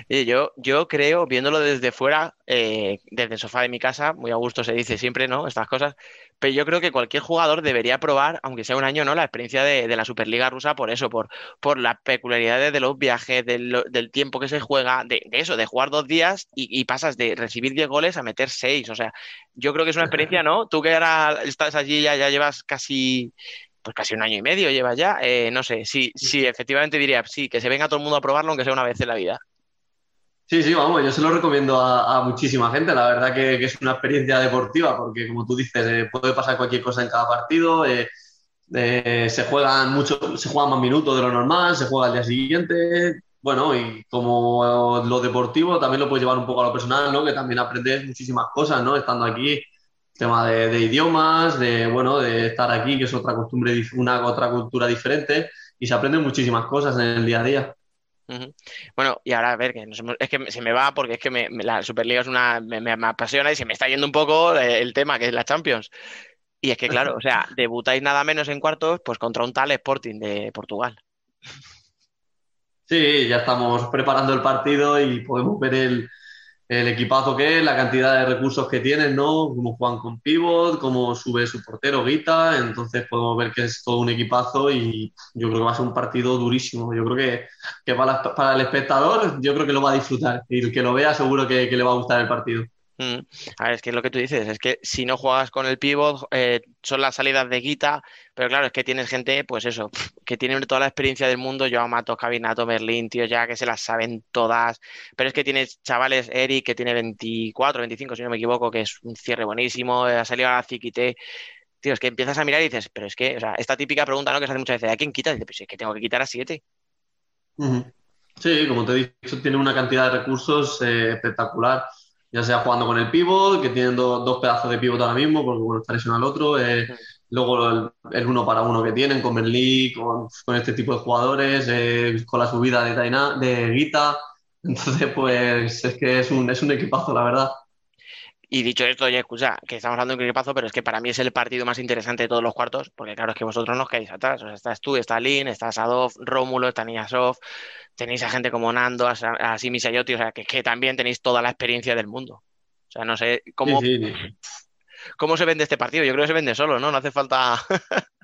yo, yo creo, viéndolo desde fuera, eh, desde el sofá de mi casa, muy a gusto se dice siempre, ¿no? Estas cosas, pero yo creo que cualquier jugador debería probar, aunque sea un año, ¿no? La experiencia de, la Superliga rusa por eso, por, por las peculiaridades de los viajes, del, tiempo que se juega, de, eso, de jugar dos días y, pasas de recibir 10 goles a meter 6. O sea, yo creo que es una experiencia, ¿no? Tú que ahora estás allí, ya, ya llevas casi pues casi un año y medio llevas ya, eh, no sé, sí, sí, efectivamente diría, sí, que se venga todo el mundo a probarlo, aunque sea una vez en la vida. Sí, sí, vamos, yo se lo recomiendo a, muchísima gente. La verdad que, es una experiencia deportiva porque, como tú dices, eh, puede pasar cualquier cosa en cada partido. Eh, eh, se juegan mucho, se juegan más minutos de lo normal, se juega al día siguiente. Bueno, y como lo deportivo también lo puedes llevar un poco a lo personal, ¿no? Que también aprendes muchísimas cosas, ¿no? Estando aquí, tema de, de idiomas, de, bueno, de estar aquí, que es otra costumbre, una otra cultura diferente, y se aprenden muchísimas cosas en el día a día. Bueno, y ahora a ver, que es que se me va porque es que me, la Superliga es una, me, apasiona y se me está yendo un poco el tema que es la Champions. Y es que, claro, o sea, <laughs> debutáis nada menos en cuartos, pues contra un tal Sporting de Portugal. Sí, ya estamos preparando el partido y podemos ver el, el equipazo que es, la cantidad de recursos que tienen, ¿no? Como juegan con pivot, cómo sube su portero Guita, entonces podemos ver que es todo un equipazo y yo creo que va a ser un partido durísimo. Yo creo que, que para, para, el espectador, yo creo que lo va a disfrutar y el que lo vea seguro que le va a gustar el partido. Mm. A ver, es que es lo que tú dices, es que si no juegas con el pivot, eh, son las salidas de guita, pero claro, es que tienes gente, pues eso, <sniffs> que tiene toda la experiencia del mundo, yo Mato, Cabinato, Berlín, tío, ya que se las saben todas, pero es que tienes chavales, Eric, que tiene 24, 25, si no me equivoco, que es un cierre buenísimo, ha salido a la Ziquite, tío, es que empiezas a mirar y dices, pero es que, o sea, esta típica pregunta, ¿no? Que se hace muchas veces, ¿a quién quitas? Y dices, pues es que tengo que quitar a siete. Sí, como te he dicho, tiene una cantidad de recursos eh, espectacular ya sea jugando con el pivot, que tienen dos pedazos de pivot ahora mismo, porque bueno, está lesionado el otro, eh, luego el, uno para uno que tienen con Berlí, con, con este tipo de jugadores, eh, con la subida de, Taina, de Guita, entonces pues es que es un, es un equipazo, la verdad. Y dicho esto, oye, escucha, que estamos hablando de un equipazo, pero es que para mí es el partido más interesante de todos los cuartos, porque claro, es que vosotros no os quedáis atrás. O sea, estás tú, está Lin, está Sadov, Rómulo, está Niasov, tenéis a gente como Nando, a, a Simi o sea, que, que, también tenéis toda la experiencia del mundo. O sea, no sé cómo, cómo se vende este partido. Yo creo que se vende solo, ¿no? No hace falta. <laughs>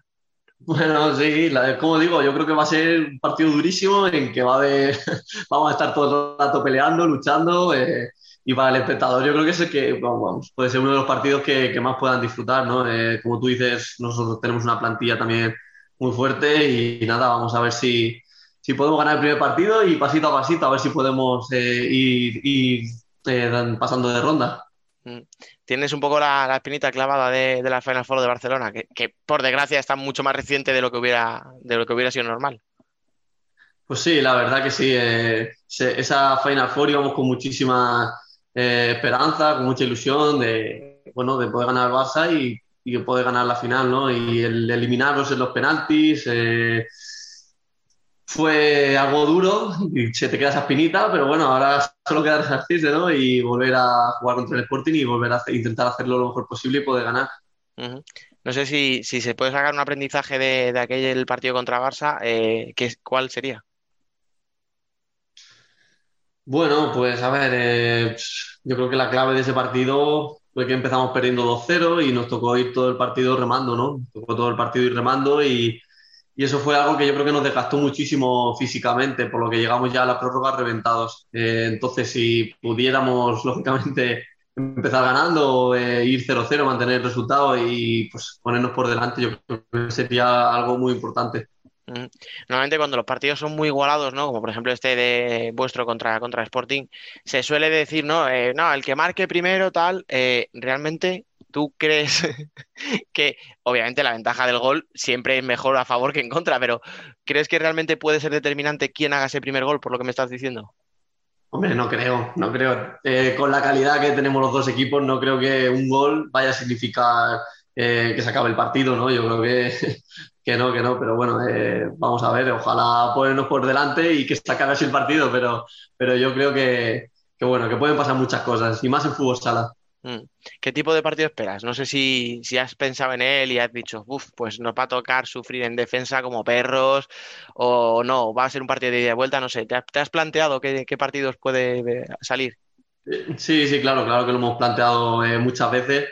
Bueno, sí, como digo, yo creo que va a ser un partido durísimo en que va a haber, <laughs> vamos a estar todo el rato peleando, luchando. Eh, y para el espectador, yo creo que es el que vamos, puede ser uno de los partidos que, que más puedan disfrutar, ¿no? Eh, como tú dices, nosotros tenemos una plantilla también muy fuerte y nada, vamos a ver si, si podemos ganar el primer partido y pasito a pasito a ver si podemos eh, ir, eh, pasando de ronda. Mm. Tienes un poco la, espinita clavada de, la Final Four de Barcelona, que, por desgracia está mucho más reciente de lo que hubiera, de lo que hubiera sido normal. Pues sí, la verdad que sí. Esa Final Four íbamos con muchísima esperanza, con mucha ilusión de, bueno, de poder ganar el Barça y, y poder ganar la final, ¿no? Y el eliminarlos en los penaltis, fue algo duro y se te queda esa espinita, pero bueno, ahora solo queda resarcirse, ¿no? Y volver a jugar contra el Sporting y volver a intentar hacerlo lo mejor posible y poder ganar. No sé si, se puede sacar un aprendizaje de, aquel partido contra Barça, eh, ¿cuál sería? Bueno, pues a ver, eh, yo creo que la clave de ese partido fue que empezamos perdiendo 2-0 y nos tocó ir todo el partido remando, ¿no? Tocó todo el partido ir remando y, y eso fue algo que yo creo que nos desgastó muchísimo físicamente, por lo que llegamos ya a la prórroga reventados. Eh, entonces, si pudiéramos, <laughs> lógicamente, empezar ganando, eh, ir 0-0, mantener el resultado y pues ponernos por delante, yo creo que sería algo muy importante. Normalmente cuando los partidos son muy igualados, ¿no? Como por ejemplo este de vuestro contra, contra Sporting, se suele decir, ¿no? Eh, no, el que marque primero, tal, realmente ¿Tú crees <laughs> que, obviamente, la ventaja del gol siempre es mejor a favor que en contra, pero ¿crees que realmente puede ser determinante quién haga ese primer gol, por lo que me estás diciendo? Hombre, no creo, no creo. Eh, con la calidad que tenemos los dos equipos, no creo que un gol vaya a significar eh, que se acabe el partido, ¿no? Yo creo que, que no, que no, pero bueno, eh, vamos a ver, ojalá ponernos por delante y que se acabe así el partido, pero, pero yo creo que, que, bueno, que pueden pasar muchas cosas, y más en fútbol sala. Mm. ¿Qué tipo de partido esperas? No sé si, si has pensado en él y has dicho, uff, pues nos va a tocar sufrir en defensa como perros, o no, va a ser un partido de ida y vuelta, no sé. ¿Te, has planteado qué, qué, partidos puede salir? Sí, sí, claro, claro que lo hemos planteado eh, muchas veces.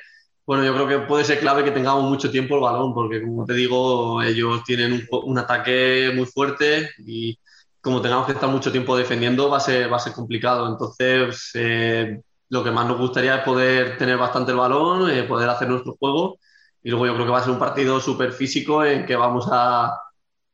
Bueno, yo creo que puede ser clave que tengamos mucho tiempo el balón, porque como te digo, ellos tienen un, un ataque muy fuerte y como tengamos que estar mucho tiempo defendiendo va a ser, va a ser complicado. Entonces, eh, lo que más nos gustaría es poder tener bastante el balón, eh, poder hacer nuestro juego. Y luego yo creo que va a ser un partido súper físico en que vamos a,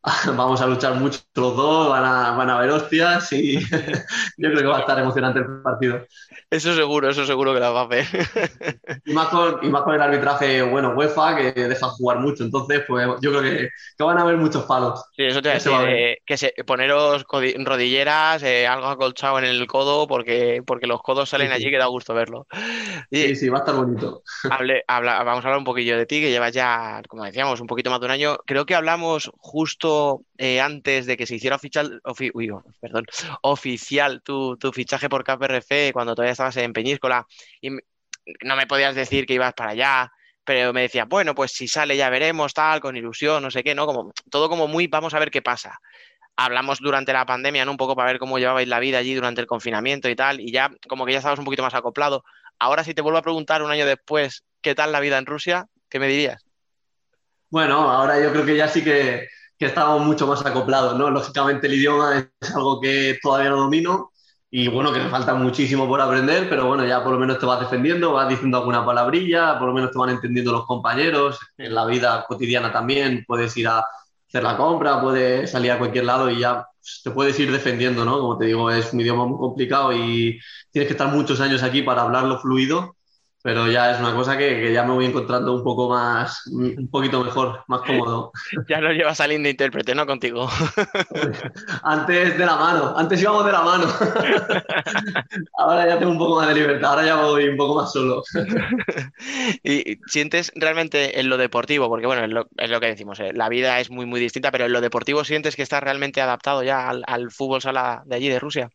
<laughs> vamos a luchar mucho los dos, van a, van a haber hostias y <laughs> yo creo que va a estar emocionante el partido. Eso seguro, eso seguro que la va a ver. <laughs> y, más con, y más con el arbitraje, bueno, UEFA, que deja jugar mucho, entonces pues yo creo que, que van a haber muchos palos. Sí, eso te a decir, eh, que se, poneros rodilleras, eh, algo acolchado en el codo, porque, porque los codos salen sí, allí que da gusto verlo. Y, sí, sí, va a estar bonito. Hable, habla, vamos a hablar un poquillo de ti, que llevas ya, como decíamos, un poquito más de un año. Creo que hablamos justo eh, antes de que se hiciera oficial, tu, tu, fichaje por KPRF cuando todavía estabas en Peñíscola y no me podías decir que ibas para allá, pero me decías, bueno, pues si sale ya veremos, tal, con ilusión, no sé qué, ¿no? Como todo como muy, vamos a ver qué pasa. Hablamos durante la pandemia, ¿no? Un poco para ver cómo llevabais la vida allí durante el confinamiento y tal, y ya como que ya estabas un poquito más acoplado. Ahora si te vuelvo a preguntar un año después, ¿qué tal la vida en Rusia? ¿Qué me dirías? Bueno, ahora yo creo que ya sí que, que estamos mucho más acoplados, ¿no? Lógicamente el idioma es algo que todavía no domino y bueno, que me falta muchísimo por aprender, pero bueno, ya por lo menos te vas defendiendo, vas diciendo alguna palabrilla, por lo menos te van entendiendo los compañeros, en la vida cotidiana también puedes ir a hacer la compra, puedes salir a cualquier lado y ya te puedes ir defendiendo, ¿no? Como te digo, es un idioma muy complicado y tienes que estar muchos años aquí para hablarlo fluido pero ya es una cosa que, que, ya me voy encontrando un poco más, un poquito mejor, más cómodo. <laughs> Ya lo llevas saliendo de intérprete, ¿no? Contigo. <laughs> Antes de la mano, antes íbamos de la mano. <laughs> Ahora ya tengo un poco más de libertad, ahora ya voy un poco más solo. ¿Y sientes realmente en lo deportivo, porque bueno, es lo, es lo que decimos, eh, la vida es muy, muy distinta, pero en lo deportivo sientes que estás realmente adaptado ya al, al fútbol sala de allí, de Rusia?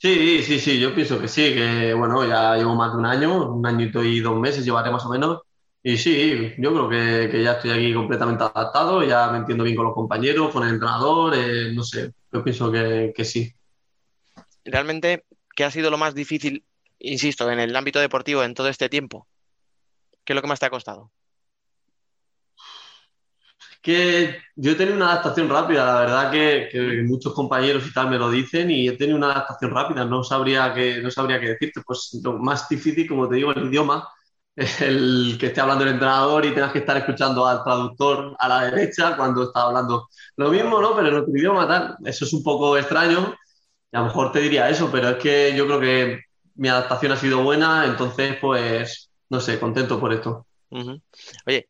Sí, sí, sí, yo pienso que sí, que bueno, ya llevo más de un año, un añito y dos meses llevaré más o menos. Y sí, yo creo que, que ya estoy aquí completamente adaptado, ya me entiendo bien con los compañeros, con el entrenador, eh, no sé, yo pienso que, que sí. Realmente, ¿qué ha sido lo más difícil, insisto, en el ámbito deportivo en todo este tiempo? ¿Qué es lo que más te ha costado? Que yo he tenido una adaptación rápida, la verdad que, que, muchos compañeros y tal me lo dicen y he tenido una adaptación rápida, no sabría qué no sabría qué decirte, pues lo más difícil, como te digo, el idioma, <laughs> el que esté hablando el entrenador y tengas que estar escuchando al traductor a la derecha cuando está hablando lo mismo, ¿no? Pero en otro idioma tal, eso es un poco extraño, y a lo mejor te diría eso, pero es que yo creo que mi adaptación ha sido buena, entonces pues, no sé, contento por esto. Oye,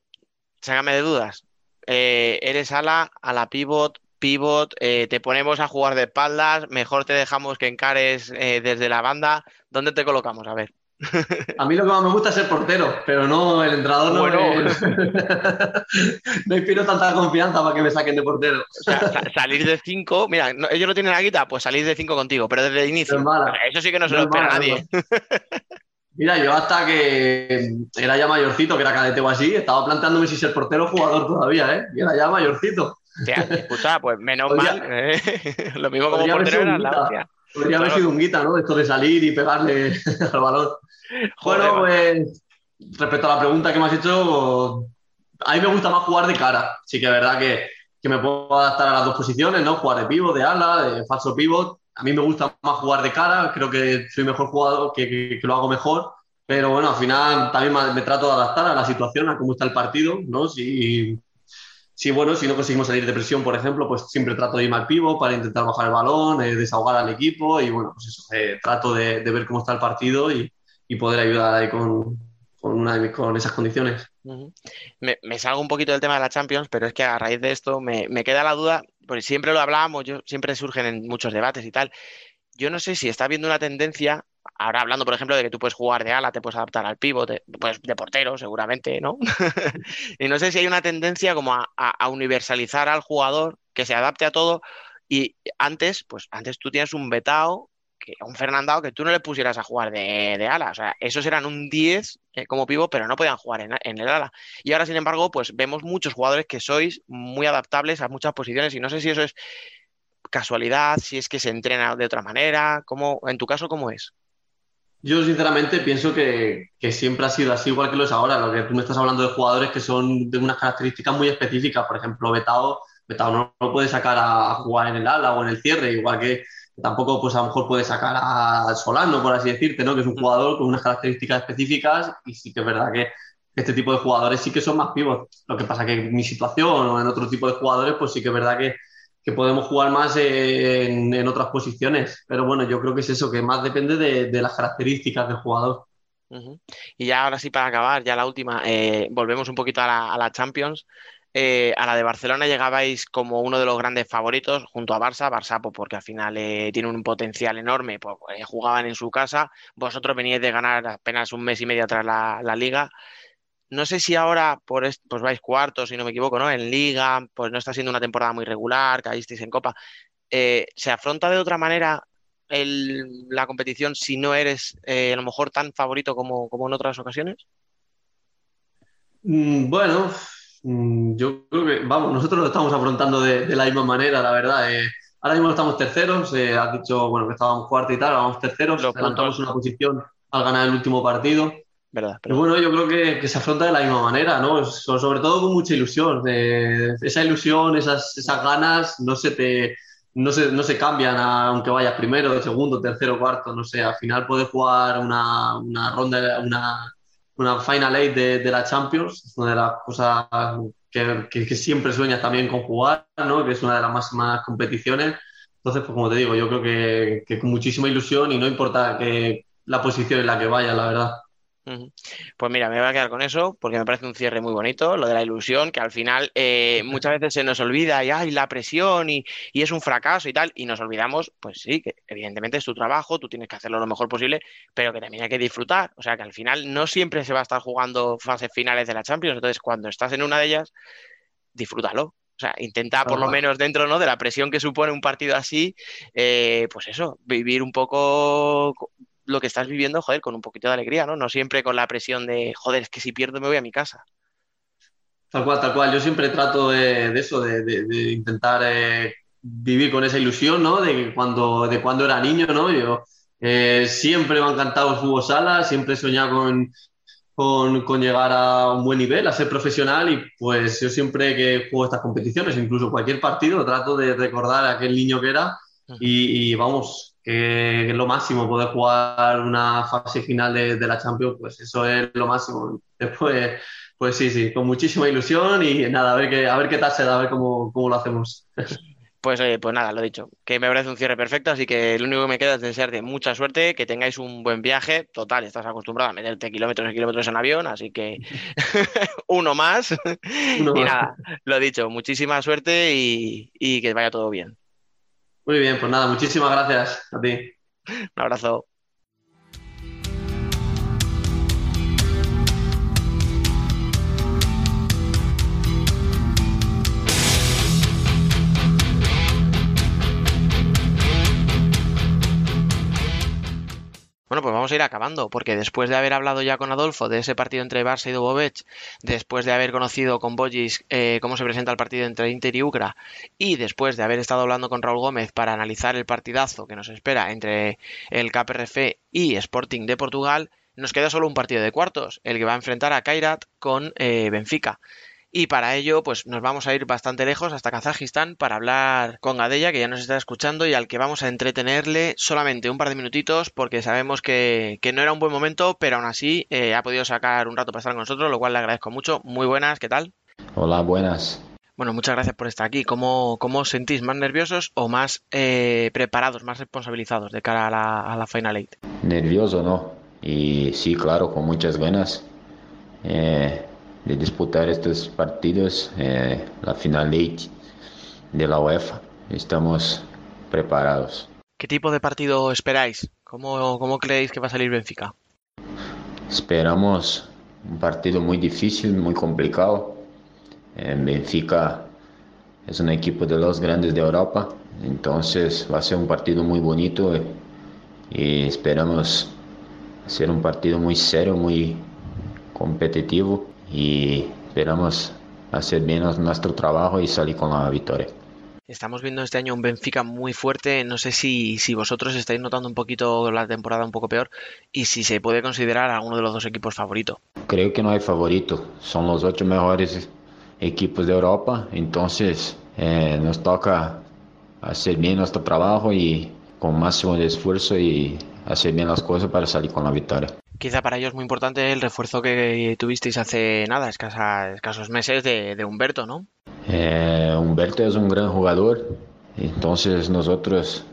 sácame de dudas, eh, eres ala, a la pivot, pivot, eh, te ponemos a jugar de espaldas, mejor te dejamos que encares eh, desde la banda. ¿Dónde te colocamos? A ver. A mí lo que más me gusta es ser portero, pero no el entrenador no, bueno. me... <laughs> no inspiro tanta confianza para que me saquen de portero. O sea, salir de cinco, mira, no, ellos no tienen la guita, pues salir de cinco contigo, pero desde el inicio. Eso sí que no se lo espera mala, nadie. <laughs> Mira, yo hasta que era ya mayorcito, que era cadete o así, estaba planteándome si ser portero o jugador todavía, ¿eh? Y era ya mayorcito. Escucha, pues menos Podría... mal. ¿eh? <laughs> Lo mismo como portero era la hostia. Podría haber sido un guita, ¿no? Esto de salir y pegarle <laughs> al balón. Joder, bueno, pues respecto a la pregunta que me has hecho, a mí me gusta más jugar de cara. Sí que es verdad que, que me puedo adaptar a las dos posiciones, ¿no? Jugar de pivot, de ala, de falso pivot a mí me gusta más jugar de cara, creo que soy mejor jugador, que, lo hago mejor, pero bueno, al final también me, trato de adaptar a la situación, a cómo está el partido, ¿no? Si, bueno, si no conseguimos salir de presión, por ejemplo, pues siempre trato de ir al pivo para intentar bajar el balón, eh, desahogar al equipo y bueno, pues eso, eh, trato de, de, ver cómo está el partido y, poder ayudar ahí con, con, una, con esas condiciones. Me, me, salgo un poquito del tema de la Champions, pero es que a raíz de esto me, me queda la duda, porque siempre lo hablábamos, yo, siempre surgen en muchos debates y tal. yo no sé si está habiendo una tendencia, ahora hablando, por ejemplo, de que tú puedes jugar de ala, te puedes adaptar al pivote, pues de portero, seguramente, ¿no? <laughs> y no sé si hay una tendencia como a, universalizar al jugador, que se adapte a todo. Y antes, pues antes tú tienes un Betao, que, un Fernandao, que tú no le pusieras a jugar de, ala. O sea, esos eran un 10 eh, como pivo, pero no podían jugar en, en, el ala. Y ahora, sin embargo, pues vemos muchos jugadores que sois muy adaptables a muchas posiciones. Y no sé si eso es casualidad, si es que se entrena de otra manera, ¿cómo, en tu caso, ¿cómo es? Yo sinceramente pienso que, siempre ha sido así, igual que lo es ahora. Lo que tú me estás hablando de jugadores que son de unas características muy específicas. Por ejemplo, Betao, Betao no lo puede sacar a, jugar en el ala o en el cierre, igual que tampoco pues a lo mejor puede sacar a Solano, por así decirte, ¿no? Que es un mm. jugador con unas características específicas y sí que es verdad que este tipo de jugadores sí que son más vivos. Lo que pasa que en mi situación o en otro tipo de jugadores, pues sí que es verdad que que podemos jugar más en, otras posiciones. Pero bueno, yo creo que es eso, que más depende de, las características del jugador. Y ya ahora sí, para acabar, ya la última, eh, volvemos un poquito a la, Champions. Eh, a la de Barcelona llegabais como uno de los grandes favoritos junto a Barça, Barça pues, porque al final eh, tiene un potencial enorme, pues, jugaban en su casa, vosotros veníais de ganar apenas un mes y medio tras la, liga no sé si ahora por pues vais cuartos, si no me equivoco, ¿no? En liga, pues no está siendo una temporada muy regular, caísteis en copa. Eh, ¿Se afronta de otra manera la competición si no eres eh, a lo mejor tan favorito como, en otras ocasiones? Mm, bueno, yo creo que, vamos, nosotros lo estamos afrontando de, la misma manera, la verdad. Eh, ahora mismo estamos terceros, has dicho, bueno, que estábamos cuartos y tal, vamos terceros, adelantamos una posición al ganar el último partido. ¿verdad? Pero bueno, yo creo que, que, se afronta de la misma manera, ¿no? Sobre todo con mucha ilusión. esa ilusión, esas, esas ganas, no se te. No se, no se cambian aunque vayas primero, segundo, tercero, cuarto, no sé. Al final puedes jugar una, una ronda, una, una Final Eight de, de, la Champions, es una de las cosas que, que, siempre sueñas también con jugar, ¿no? Que es una de las máximas competiciones. Entonces, pues como te digo, yo creo que, que con muchísima ilusión y no importa que la posición en la que vaya, la verdad. Pues mira, me voy a quedar con eso porque me parece un cierre muy bonito, lo de la ilusión, que al final eh, <laughs> muchas veces se nos olvida y hay la presión y, es un fracaso y tal, y nos olvidamos, pues sí, que evidentemente es tu trabajo, tú tienes que hacerlo lo mejor posible, pero que también hay que disfrutar. O sea, que al final no siempre se va a estar jugando fases finales de la Champions, entonces cuando estás en una de ellas, disfrútalo. O sea, intenta por lo menos dentro ¿no? de la presión que supone un partido así, eh, pues eso, vivir un poco lo que estás viviendo, joder, con un poquito de alegría, ¿no? No siempre con la presión de, joder, es que si pierdo me voy a mi casa. Tal cual, tal cual. Yo siempre trato de, eso, de, intentar eh, vivir con esa ilusión, ¿no? De cuando, de cuando era niño, ¿no? Yo eh, siempre me ha encantado el fútbol sala, siempre he soñado con, con, llegar a un buen nivel, a ser profesional y pues yo siempre que juego estas competiciones, incluso cualquier partido, trato de recordar a aquel niño que era y vamos, que es lo máximo, poder jugar una fase final de, la Champions, pues eso es lo máximo. Después, pues sí, sí, con muchísima ilusión y nada, a ver qué, a ver qué tal se da, a ver cómo, cómo lo hacemos. Pues, eh, pues nada, lo dicho, que me parece un cierre perfecto, así que lo único que me queda es desearte mucha suerte, que tengáis un buen viaje. Total, estás acostumbrado a meterte kilómetros y kilómetros en avión, así que <laughs> uno más. y nada, lo dicho, muchísima suerte y, y que vaya todo bien. Muy bien, pues nada, muchísimas gracias a ti. Un abrazo. Bueno, pues vamos a ir acabando, porque después de haber hablado ya con Adolfo de ese partido entre Barça y Dubovec, después de haber conocido con Bogis eh, cómo se presenta el partido entre Inter y Ucra, y después de haber estado hablando con Raúl Gómez para analizar el partidazo que nos espera entre el KPRF y Sporting de Portugal, nos queda solo un partido de cuartos, el que va a enfrentar a Kairat con eh, Benfica. Y para ello, pues nos vamos a ir bastante lejos hasta Kazajistán para hablar con Gadella, que ya nos está escuchando y al que vamos a entretenerle solamente un par de minutitos porque sabemos que, no era un buen momento, pero aún así eh, ha podido sacar un rato para estar con nosotros, lo cual le agradezco mucho. Muy buenas, ¿qué tal? Hola, buenas. Bueno, muchas gracias por estar aquí. ¿Cómo, cómo os sentís? ¿Más nerviosos o más eh, preparados, más responsabilizados de cara a la, a la Final Eight? Nervioso, ¿no? Y sí, claro, con muchas ganas. Eh, de disputar estos partidos, eh, la final de la UEFA. Estamos preparados. ¿Qué tipo de partido esperáis? ¿Cómo, cómo creéis que va a salir Benfica? Esperamos un partido muy difícil, muy complicado. En Benfica es un equipo de los grandes de Europa, entonces va a ser un partido muy bonito y esperamos ser un partido muy serio, muy competitivo y esperamos hacer bien nuestro trabajo y salir con la victoria. Estamos viendo este año un Benfica muy fuerte. No sé si, si vosotros estáis notando un poquito la temporada un poco peor y si se puede considerar alguno de los dos equipos favorito. Creo que no hay favorito. Son los ocho mejores equipos de Europa. Entonces eh, nos toca hacer bien nuestro trabajo y con máximo de esfuerzo y hacer bien las cosas para salir con la victoria. Quizá para ellos muy importante el refuerzo que tuvisteis hace nada, escasos meses de, de Humberto, ¿no? Eh, Humberto es un gran jugador, entonces nosotros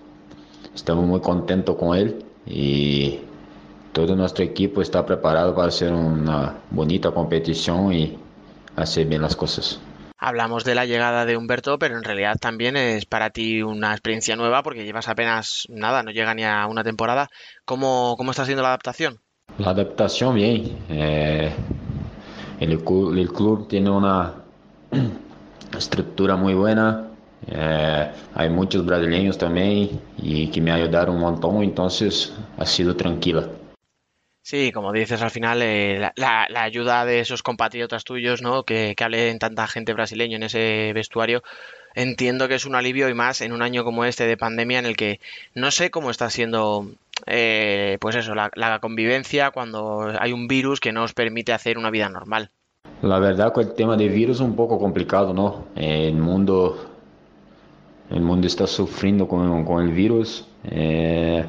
estamos muy contentos con él y todo nuestro equipo está preparado para hacer una bonita competición y hacer bien las cosas. Hablamos de la llegada de Humberto, pero en realidad también es para ti una experiencia nueva porque llevas apenas nada, no llega ni a una temporada. ¿Cómo, cómo está siendo la adaptación? La adaptación bien. Eh, el, el club tiene una <clears throat> estructura muy buena. Eh, hay muchos brasileños también y que me ayudaron un montón, entonces ha sido tranquila. Sí, como dices al final, eh, la, ayuda de esos compatriotas tuyos, ¿no? Que, que hablen tanta gente brasileña en ese vestuario, entiendo que es un alivio y más en un año como este de pandemia en el que no sé cómo está siendo, eh, pues eso, la, convivencia cuando hay un virus que no os permite hacer una vida normal. La verdad que el tema de virus es un poco complicado, ¿no? El mundo, el mundo está sufriendo con, con el virus. Eh,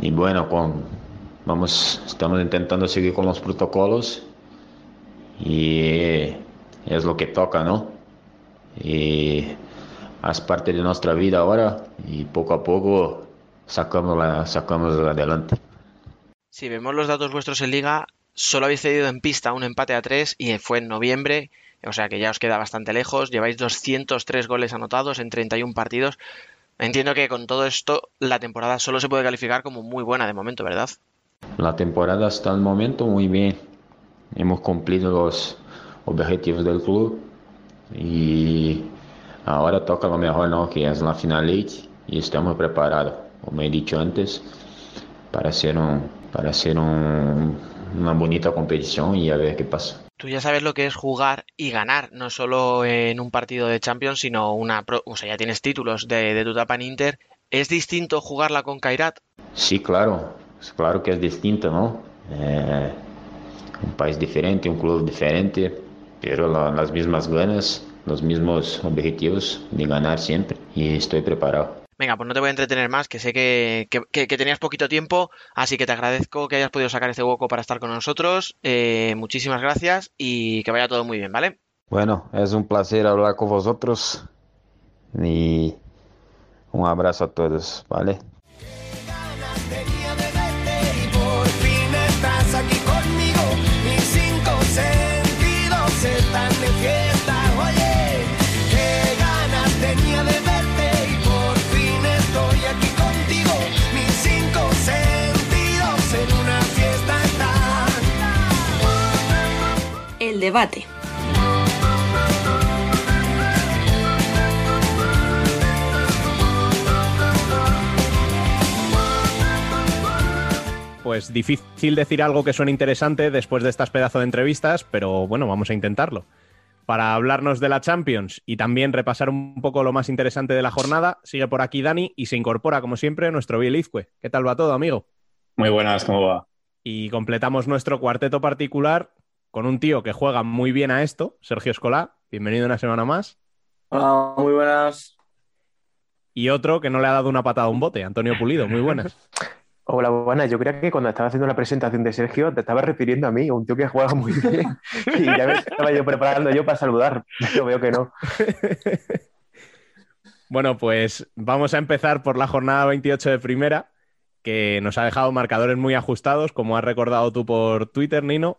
y bueno, con, vamos, estamos intentando seguir con los protocolos y es lo que toca, ¿no? Y es parte de nuestra vida ahora y poco a poco sacamos, la, sacamos adelante. Si vemos los datos vuestros en liga, Solo habéis cedido en pista un empate a 3 y fue en noviembre, o sea que ya os queda bastante lejos. Lleváis 203 goles anotados en 31 partidos. Entiendo que con todo esto la temporada solo se puede calificar como muy buena de momento, ¿verdad? La temporada hasta el momento muy bien. Hemos cumplido los objetivos del club y ahora toca lo mejor, ¿no? Que es la final y estamos preparados, como he dicho antes, para hacer un, para hacer un, una bonita competición y a ver qué pasa. Tú ya sabes lo que es jugar y ganar, no solo en un partido de Champions, sino una... O sea, ya tienes títulos de, de tu etapa en Inter. ¿Es distinto jugarla con Kairat? Sí, claro. Claro que es distinto, ¿no? Eh, un país diferente, un club diferente, pero las mismas ganas, los mismos objetivos de ganar siempre. Y estoy preparado. Venga, pues no te voy a entretener más, que sé que, tenías poquito tiempo, así que te agradezco que hayas podido sacar este hueco para estar con nosotros. Eh, muchísimas gracias y que vaya todo muy bien, ¿vale? Bueno, es un placer hablar con vosotros y un abrazo a todos, ¿vale? Debate. Pues difícil decir algo que suene interesante después de estas pedazos de entrevistas, pero bueno, vamos a intentarlo. Para hablarnos de la Champions y también repasar un poco lo más interesante de la jornada, sigue por aquí Dani y se incorpora, como siempre, nuestro Biel Izcue. ¿Qué tal va todo, amigo? Muy buenas, ¿cómo va? Y completamos nuestro cuarteto particular con un tío que juega muy bien a esto, Sergio Escolá. Bienvenido una semana más. Hola, muy buenas. Y otro que no le ha dado una patada a un bote, Antonio Pulido. Muy buenas. <laughs> Hola, buenas. Yo creo que cuando estaba haciendo la presentación de Sergio te estaba refiriendo a mí, un tío que juega muy bien. <laughs> y ya me estaba yo preparando yo para saludar. Yo veo que no. <laughs> bueno, pues vamos a empezar por la jornada 28 de primera, que nos ha dejado marcadores muy ajustados, como has recordado tú por Twitter, Nino.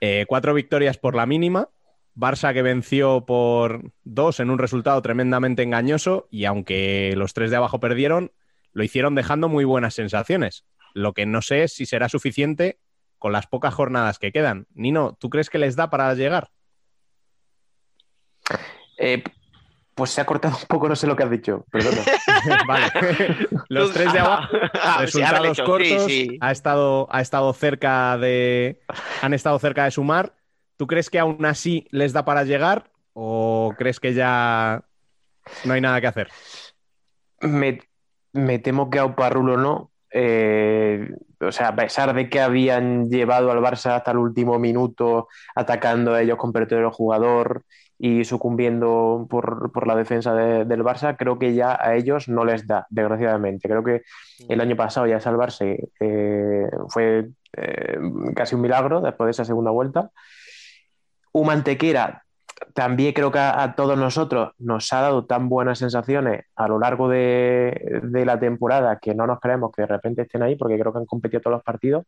Eh, cuatro victorias por la mínima, Barça que venció por dos en un resultado tremendamente engañoso y aunque los tres de abajo perdieron, lo hicieron dejando muy buenas sensaciones. Lo que no sé es si será suficiente con las pocas jornadas que quedan. Nino, ¿tú crees que les da para llegar? Eh, pues se ha cortado un poco, no sé lo que has dicho. Perdona. <laughs> vale. Los tres de abajo, <laughs> Ah, resultados cortos, sí. Ha, estado, ha estado cerca de. Han estado cerca de sumar. ¿Tú crees que aún así les da para llegar? ¿O crees que ya no hay nada que hacer? Me, me temo que a Oparrulo no. Eh, o sea, a pesar de que habían llevado al Barça hasta el último minuto, atacando a ellos con el jugador y sucumbiendo por, por la defensa de- del Barça, creo que ya a ellos no les da, desgraciadamente. Creo que el año pasado ya salvarse eh, fue eh, casi un milagro después de esa segunda vuelta. Humantequera también creo que a, a todos nosotros nos ha dado tan buenas sensaciones a lo largo de, de la temporada que no nos creemos que de repente estén ahí porque creo que han competido todos los partidos.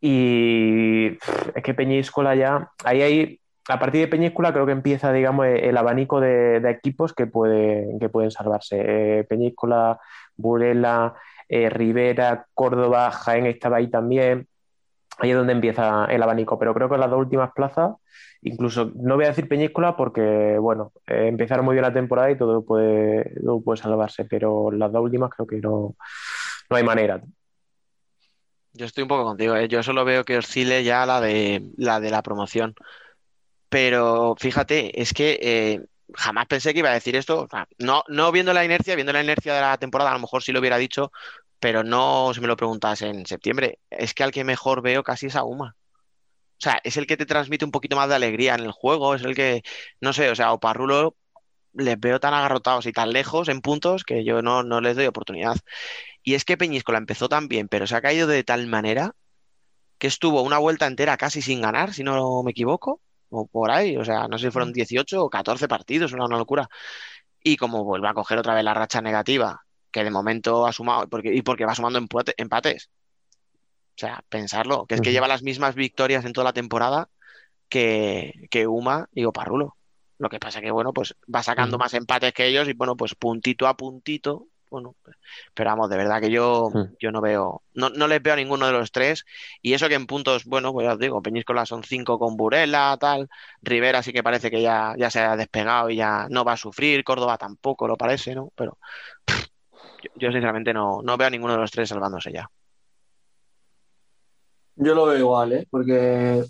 Y es que Peñíscola ya, ahí hay, a partir de Peñíscola creo que empieza, digamos, el, el abanico de, equipos que, puede, que pueden salvarse. Eh, Peñíscola, Burela, eh, Rivera, Córdoba, Jaén estaba ahí también. Ahí es donde empieza el abanico, pero creo que las dos últimas plazas, incluso no voy a decir Peñíscola porque, bueno, eh, empezaron muy bien la temporada y todo puede, todo puede salvarse, pero las dos últimas creo que no, no hay manera. Yo estoy un poco contigo, ¿eh? Yo solo veo que oscile ya la de la de la promoción. Pero fíjate, es que eh, jamás pensé que iba a decir esto. O sea, no, no viendo la inercia, viendo la inercia de la temporada, a lo mejor sí lo hubiera dicho, pero no si me lo preguntas en septiembre. Es que al que mejor veo casi es a Uma. O sea, es el que te transmite un poquito más de alegría en el juego, es el que, no sé, o sea, Oparrulo les veo tan agarrotados y tan lejos en puntos que yo no, no les doy oportunidad. Y es que Peñíscola empezó tan bien, pero se ha caído de tal manera que estuvo una vuelta entera casi sin ganar, si no me equivoco, o por ahí, o sea, no sé si fueron 18 o 14 partidos, una, una locura. Y como vuelve a coger otra vez la racha negativa, que de momento ha sumado, porque, y porque va sumando empate- empates. O sea, pensarlo, que es que lleva las mismas victorias en toda la temporada que, que Uma y Oparrulo. Lo que pasa que, bueno, pues va sacando más empates que ellos y, bueno, pues puntito a puntito, bueno, pero vamos, de verdad que yo, yo no veo, no, no les veo a ninguno de los tres y eso que en puntos, bueno, pues ya os digo, Peñíscola son cinco con Burela, tal, Rivera sí que parece que ya, ya se ha despegado y ya no va a sufrir, Córdoba tampoco lo parece, ¿no? Pero yo, yo sinceramente no, no veo a ninguno de los tres salvándose ya. Yo lo veo igual, ¿eh? Porque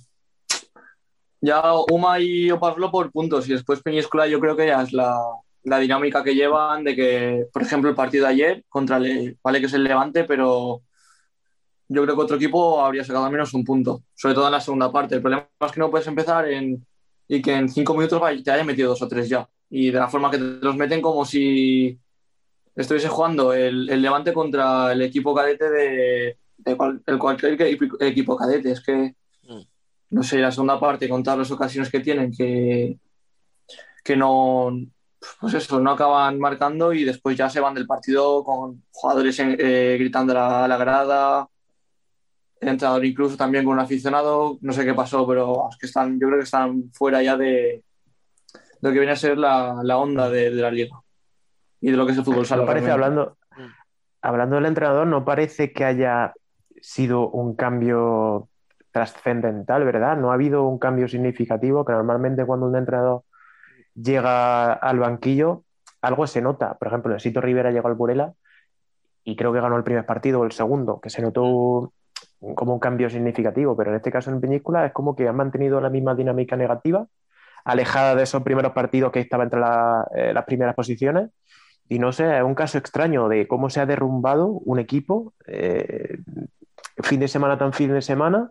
ya Uma y Oparlo por puntos y después Peñíscola yo creo que ya es la, la dinámica que llevan de que, por ejemplo, el partido de ayer contra el, vale que es el Levante, pero yo creo que otro equipo habría sacado al menos un punto, sobre todo en la segunda parte. El problema es que no puedes empezar en, y que en cinco minutos te hayan metido dos o tres ya. Y de la forma que te los meten como si estuviese jugando el, el Levante contra el equipo cadete de, de cual- el cualquier equipo, equipo cadete. Es que, Mm. no sé, la segunda parte, con todas las ocasiones que tienen, que, que no, pues eso, no acaban marcando y después ya se van del partido con jugadores en- eh, gritando a la, a la grada, el entrenador incluso también con un aficionado, no sé qué pasó, pero es que están, yo creo que están fuera ya de, de lo que viene a ser la, la onda de, de la liga y de lo que es el fútbol sala. No parece, hablando, Mm. hablando del entrenador, no parece que haya sido un cambio trascendental, ¿verdad? No ha habido un cambio significativo, que normalmente cuando un entrenador llega al banquillo, algo se nota. Por ejemplo, Nesito Rivera llegó al Burela y creo que ganó el primer partido o el segundo, que se notó como un cambio significativo, pero en este caso en Peñíscola es como que han mantenido la misma dinámica negativa, alejada de esos primeros partidos que estaba entre la- eh, las primeras posiciones. Y no sé, es un caso extraño de cómo se ha derrumbado un equipo eh, fin de semana tan fin de semana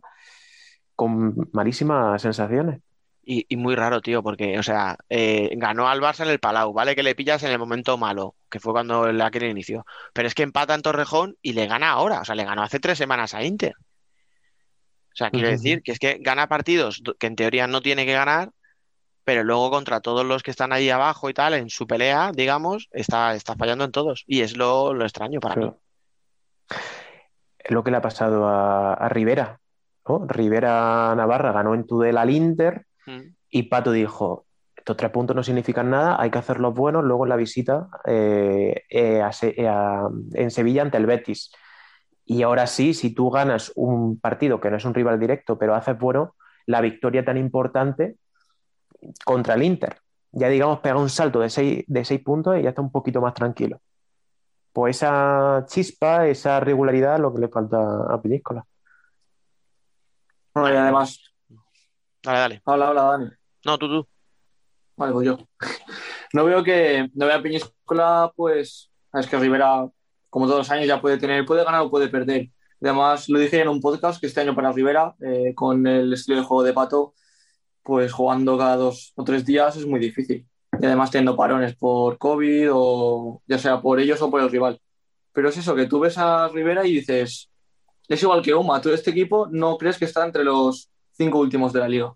con malísimas sensaciones. Y, y muy raro, tío, porque, o sea, eh, ganó al Barça en el Palau, ¿vale? Que le pillas en el momento malo, que fue cuando el aquel inicio. Pero es que empata en Torrejón y le gana ahora, o sea, le ganó hace tres semanas a Inter. O sea, quiero decir que es que gana partidos do- que en teoría no tiene que ganar, pero luego contra todos los que están ahí abajo y tal, en su pelea, digamos, está, está fallando en todos. Y es lo, lo extraño para mí. Lo que le ha pasado a, a Rivera. ¿no? Rivera Navarra ganó en Tudela al Inter Mm. y Pato dijo, estos tres puntos no significan nada, hay que hacerlos buenos luego en la visita eh, eh, a eh, a- en Sevilla ante el Betis. Y ahora sí, si tú ganas un partido que no es un rival directo, pero haces bueno, la victoria tan importante contra el Inter. Ya digamos, pega un salto de seis, de seis puntos y ya está un poquito más tranquilo. Pues esa chispa, esa regularidad es lo que le falta a Peñíscola. Bueno, y además, Dale, dale. habla, habla, Dani. No, tú, tú. Vale, pues yo. No veo que, no veo a Peñíscola, pues, es que Rivera, como todos los años, ya puede tener, puede ganar o puede perder. Además, lo dije en un podcast que este año para Rivera, eh, con el estilo de juego de Pato, pues jugando cada dos o tres días es muy difícil. Y además teniendo parones por COVID o ya sea por ellos o por el rival. Pero es eso, que tú ves a Rivera y dices, es igual que Uma, tú este equipo no crees que está entre los cinco últimos de la liga.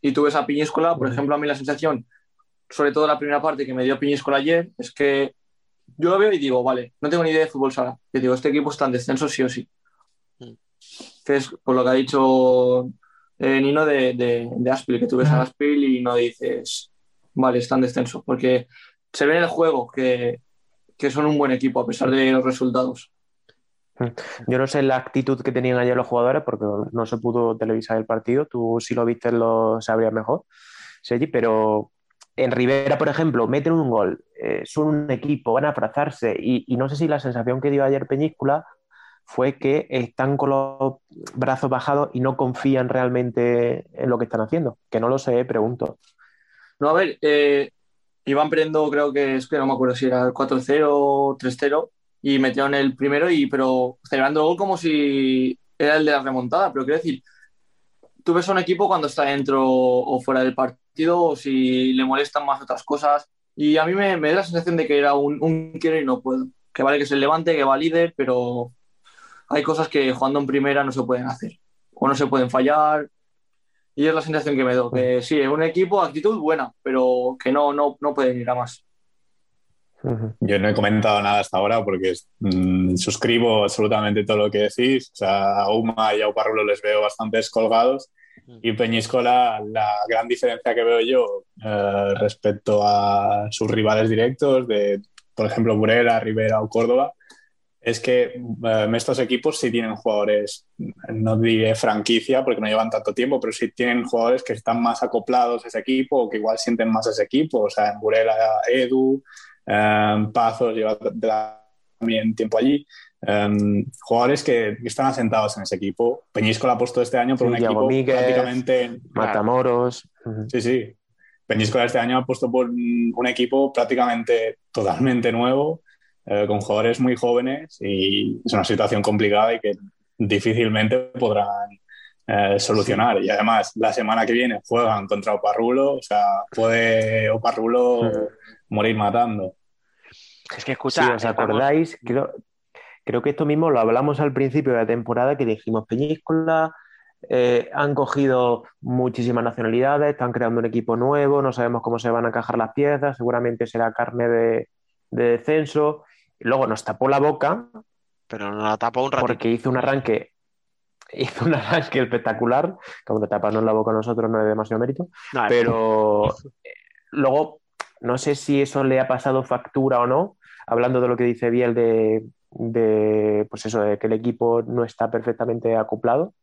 Y tú ves a Piñíscola, por ejemplo, a mí la sensación, sobre todo la primera parte que me dio Piñíscola ayer, es que yo lo veo y digo, vale, no tengo ni idea de fútbol sala. Yo digo, este equipo está en descenso sí o sí. Que es por lo que ha dicho eh, Nino de, de, de Aspil, que tú ves a Aspil y no dices, vale, está en descenso. Porque se ve en el juego que, que son un buen equipo a pesar de los resultados. Yo no sé la actitud que tenían ayer los jugadores porque no se pudo televisar el partido. Tú si lo viste lo sabrías mejor, Sergi, pero en Rivera, por ejemplo, meten un gol, eh, son un equipo, van a abrazarse y, no sé si la sensación que dio ayer Peñíscola fue que están con los brazos bajados y no confían realmente en lo que están haciendo. Que no lo sé, pregunto. No, a ver, eh, iban perdiendo, creo que es que no me acuerdo si era 4-0 o 3-0, y metieron el primero, y pero celebrando el gol como si era el de la remontada. Pero quiero decir, tú ves a un equipo cuando está dentro o fuera del partido, o si le molestan más otras cosas. Y a mí me, me da la sensación de que era un, un quiero y no puedo. Que vale que se levante, que va líder, pero hay cosas que jugando en primera no se pueden hacer. O no se pueden fallar. Y es la sensación que me doy. Que sí, es un equipo, actitud buena, pero que no, no, no pueden ir a más. Yo no he comentado nada hasta ahora porque mm, suscribo absolutamente todo lo que decís. O sea, a Uma y a Uparrulo les veo bastante descolgados. Y Peñíscola, la gran diferencia que veo yo eh, respecto a sus rivales directos, de por ejemplo Burela, Rivera o Córdoba, es que eh, estos equipos sí tienen jugadores, no diré franquicia porque no llevan tanto tiempo, pero sí tienen jugadores que están más acoplados a ese equipo o que igual sienten más a ese equipo. O sea, en Burela, Edu, eh, Pazos lleva también tiempo allí. Um, jugadores que, que, están asentados en ese equipo. Peñíscola ha puesto este año por Sí, un equipo Míguez, prácticamente. Matamoros. Sí, sí. Peñíscola este año ha puesto por un, un equipo prácticamente totalmente nuevo, eh, con jugadores muy jóvenes y es una situación complicada y que difícilmente podrán eh, solucionar. Y además, la semana que viene juegan contra Oparrulo, o sea, puede Oparrulo morir matando. Es que Si os acordáis, creo, creo que esto mismo lo hablamos al principio de la temporada que dijimos Peñíscola, eh, han cogido muchísimas nacionalidades, están creando un equipo nuevo, no sabemos cómo se van a encajar las piezas, seguramente será carne de, de descenso. Luego nos tapó la boca. Pero nos la tapó un ratito. Porque hizo un arranque, <laughs> hizo un arranque espectacular, como de taparnos la boca a nosotros no es demasiado mérito, No, pero luego no sé si eso le ha pasado factura o no, hablando de lo que dice Biel de, de, pues eso, de que el equipo no está perfectamente acoplado.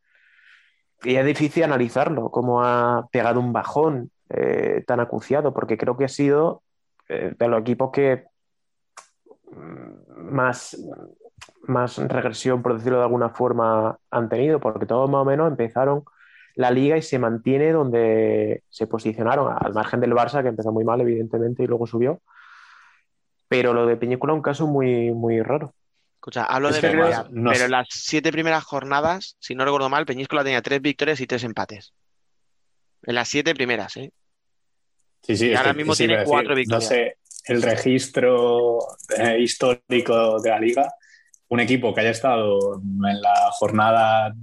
Y es difícil analizarlo, cómo ha pegado un bajón eh, tan acuciado, porque creo que ha sido eh, de los equipos que mm, más, más regresión, por decirlo de alguna forma, han tenido, porque todos más o menos empezaron la liga y se mantiene donde se posicionaron, al margen del Barça, que empezó muy mal, evidentemente, y luego subió. Pero lo de Peñícola es un caso muy, muy raro. Escucha, hablo Es de memoria, no pero en las siete primeras jornadas, si no recuerdo mal, Peñíscola tenía tres victorias y tres empates. En las siete primeras, ¿eh? Sí, sí, Y ahora que- mismo sí, tiene decir, cuatro No victorias. sé, el registro eh, histórico de la liga, un equipo que haya estado en la jornada,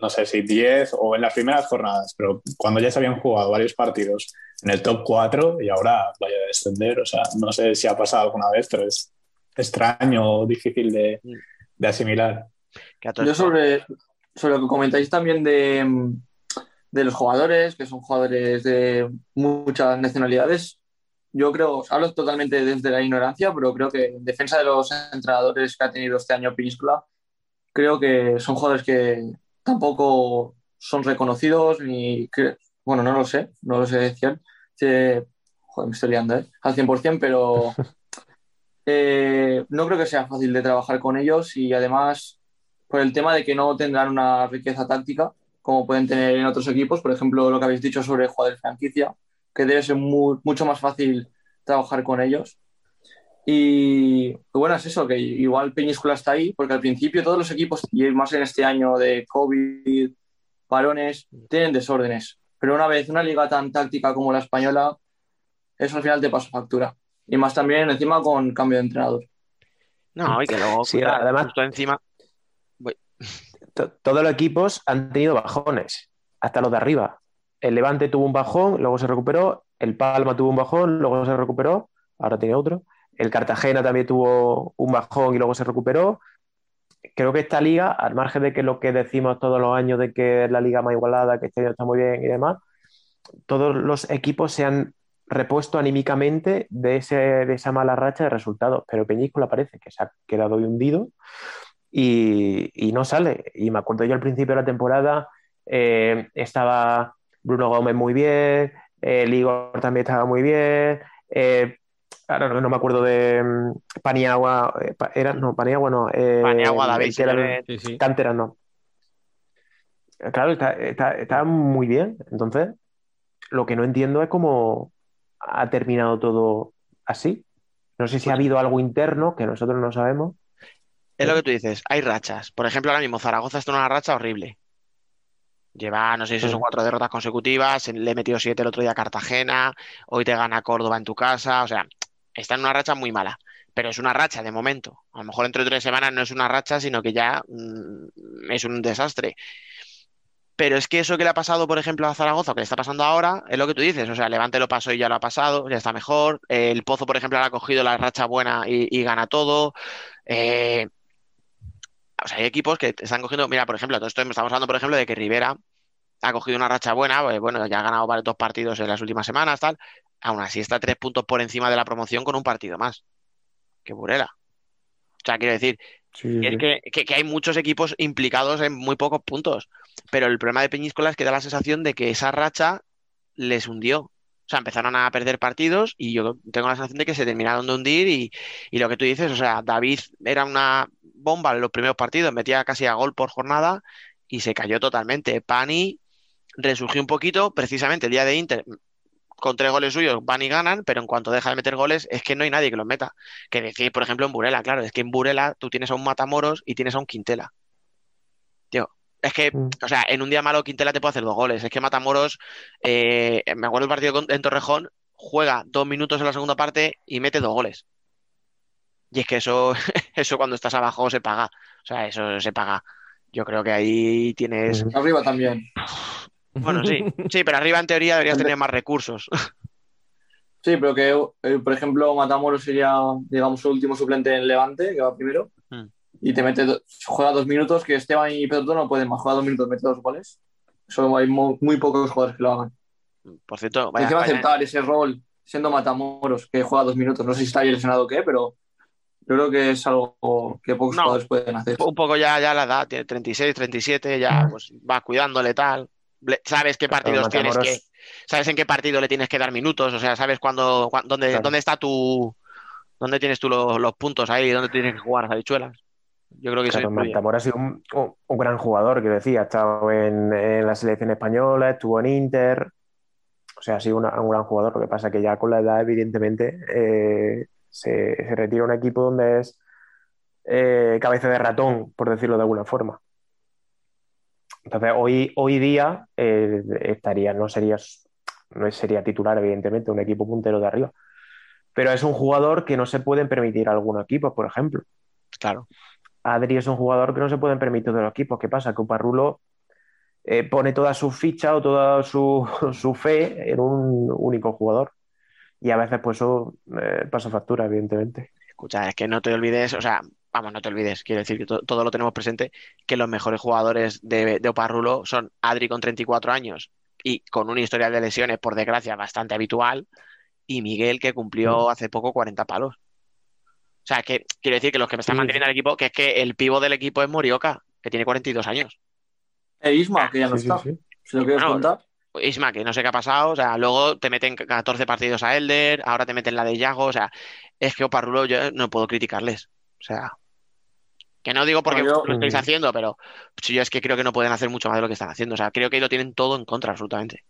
no sé si 10 o en las primeras jornadas, pero cuando ya se habían jugado varios partidos en el top 4 y ahora vaya a descender, o sea, no sé si ha pasado alguna vez, pero es extraño o difícil de, de asimilar. Yo sobre, sobre lo que comentáis también de, de los jugadores, que son jugadores de muchas nacionalidades. Yo creo, hablo totalmente desde la ignorancia, pero creo que en defensa de los entrenadores que ha tenido este año Península, creo que son jugadores que tampoco son reconocidos ni que, bueno, no lo sé, no lo sé decir. joder, me estoy liando, ¿eh? Al 100%, pero <laughs> eh, no creo que sea fácil de trabajar con ellos y además por el tema de que no tendrán una riqueza táctica como pueden tener en otros equipos, por ejemplo, lo que habéis dicho sobre jugadores franquicia, que debe ser mucho más fácil trabajar con ellos. Y bueno, es eso, que igual Peñíscola está ahí, porque al principio todos los equipos, y más en este año de COVID, parones, tienen desórdenes. Pero una vez una liga tan táctica como la española, eso al final te pasa factura. Y más también encima con cambio de entrenador. No, y que luego, Sí, además- justo encima. <laughs> to- todos los equipos han tenido bajones, hasta los de arriba. El Levante tuvo un bajón, luego se recuperó. El Palma tuvo un bajón, luego se recuperó. Ahora tiene otro. El Cartagena también tuvo un bajón y luego se recuperó. Creo que esta liga, al margen de que lo que decimos todos los años de que es la liga más igualada, que este año está muy bien y demás, todos los equipos se han repuesto anímicamente de, ese, de esa mala racha de resultados. Pero Peñíscola parece que se ha quedado hundido y, no sale. Y me acuerdo yo al principio de la temporada, eh, estaba Bruno Gómez muy bien, el Igor también estaba muy bien, eh, ahora no, no me acuerdo de mm, Paniagua, eh, pa- era, no, Paniagua no, eh, Paniagua, David que era. Sí, sí. Cantera no. Eh, Claro, está, está- está muy bien. Entonces, lo que no entiendo es cómo ha terminado todo así. No sé si ha habido algo interno que nosotros no sabemos. Es lo que tú dices, hay rachas. Por ejemplo, ahora mismo Zaragoza está en una racha horrible. Lleva, no sé si son Mm. cuatro derrotas consecutivas, le metió siete el otro día a Cartagena, hoy te gana Córdoba en tu casa, o sea, está en una racha muy mala. Pero es una racha de momento. A lo mejor dentro de tres semanas no es una racha, sino que ya mm, es un desastre. Pero es que eso que le ha pasado, por ejemplo, a Zaragoza, que le está pasando ahora, es lo que tú dices. O sea, Levante lo pasó y ya lo ha pasado, ya está mejor. El Pozo, por ejemplo, ha cogido la racha buena y, gana todo. Eh, o sea, hay equipos que están cogiendo. Mira, por ejemplo, todo esto estamos hablando, por ejemplo, de que Rivera ha cogido una racha buena. pues, bueno, ya ha ganado varios dos partidos en las últimas semanas, tal. Aún así está tres puntos por encima de la promoción con un partido más. Que Burela. O sea, quiero decir, Sí, es sí. que, que- que hay muchos equipos implicados en muy pocos puntos. Pero el problema de Peñíscola es que da la sensación de que esa racha les hundió. O sea, empezaron a perder partidos y yo tengo la sensación de que se terminaron de hundir y, y lo que tú dices, o sea, David era una bomba en los primeros partidos, metía casi a gol por jornada y se cayó totalmente. Pani resurgió un poquito, precisamente el día de Inter, con tres goles suyos van y ganan, pero en cuanto deja de meter goles es que no hay nadie que los meta. Que decir, por ejemplo, en Burela, claro, es que en Burela tú tienes a un Matamoros y tienes a un Quintela. Tío, es que, Mm. o sea, en un día malo Quintela te puede hacer dos goles. Es que Matamoros, eh, me acuerdo el partido en Torrejón, juega dos minutos en la segunda parte y mete dos goles. Y es que eso, <laughs> eso cuando estás abajo se paga. O sea, eso se paga. Yo creo que ahí tienes. Arriba también. Bueno, sí, sí, pero arriba en teoría deberías tener más recursos. <laughs> Sí, pero que, eh, por ejemplo, Matamoros sería, digamos, su último suplente en Levante, que va primero, Mm. y te mete, juega dos minutos, que Esteban y Pedro no pueden más, juega dos minutos, mete dos goles. Solo hay mo- muy pocos jugadores que lo hagan. Por cierto, vaya, encima vaya- aceptar ese rol siendo Matamoros, que juega dos minutos. No sé si está ahí lesionado o qué, pero yo creo que es algo que pocos No. jugadores pueden hacer. un poco ya, ya la edad, tiene 36, 37, ya pues va cuidándole tal. Sabes qué partidos tienes que, sabes en qué partido le tienes que dar minutos, o sea, sabes cuándo, cuán- dónde, Claro. dónde está tu, dónde tienes tú los, los puntos ahí, dónde tienes que jugar las habichuelas. Yo creo que Claro. Matamoros ha sido un, un- un gran jugador, quiero decir, ha estado en, en la selección española, estuvo en Inter, o sea, ha sido una- un gran jugador. Lo que pasa es que ya con la edad, evidentemente, eh, se, se retira un equipo donde es eh, cabeza de ratón, por decirlo de alguna forma. Entonces, hoy, hoy día eh, estaría, no sería, no sería titular, evidentemente, un equipo puntero de arriba. Pero es un jugador que no se pueden permitir algunos equipos, por ejemplo. Claro. Adri es un jugador que no se pueden permitir de los equipos. ¿Qué pasa? Que Uparrulo eh, pone toda su ficha o toda su, <laughs> su fe en un único jugador. Y a veces, pues eso eh, pasa factura, evidentemente. Escucha, es que no te olvides, o sea, vamos, no te olvides, quiero decir que to- todo lo tenemos presente, que los mejores jugadores de, de Oparrulo son Adri con 34 años, y con un historial de lesiones, por desgracia, bastante habitual, y Miguel, que cumplió hace poco 40 palos. O sea, que quiero decir que los que me están manteniendo el equipo, que es que el pivo del equipo es Morioka, que tiene 42 años. E Isma, que ya no está. Si lo quieres Bueno, contar. Isma, que no sé qué ha pasado, o sea, luego te meten 14 partidos a Elder, ahora te meten la de Yago, o sea, es que Oparrulo yo no puedo criticarles. O sea, que no digo porque yo- lo estáis haciendo, pero si yo es que creo que no pueden hacer mucho más de lo que están haciendo. O sea, creo que lo tienen todo en contra, absolutamente.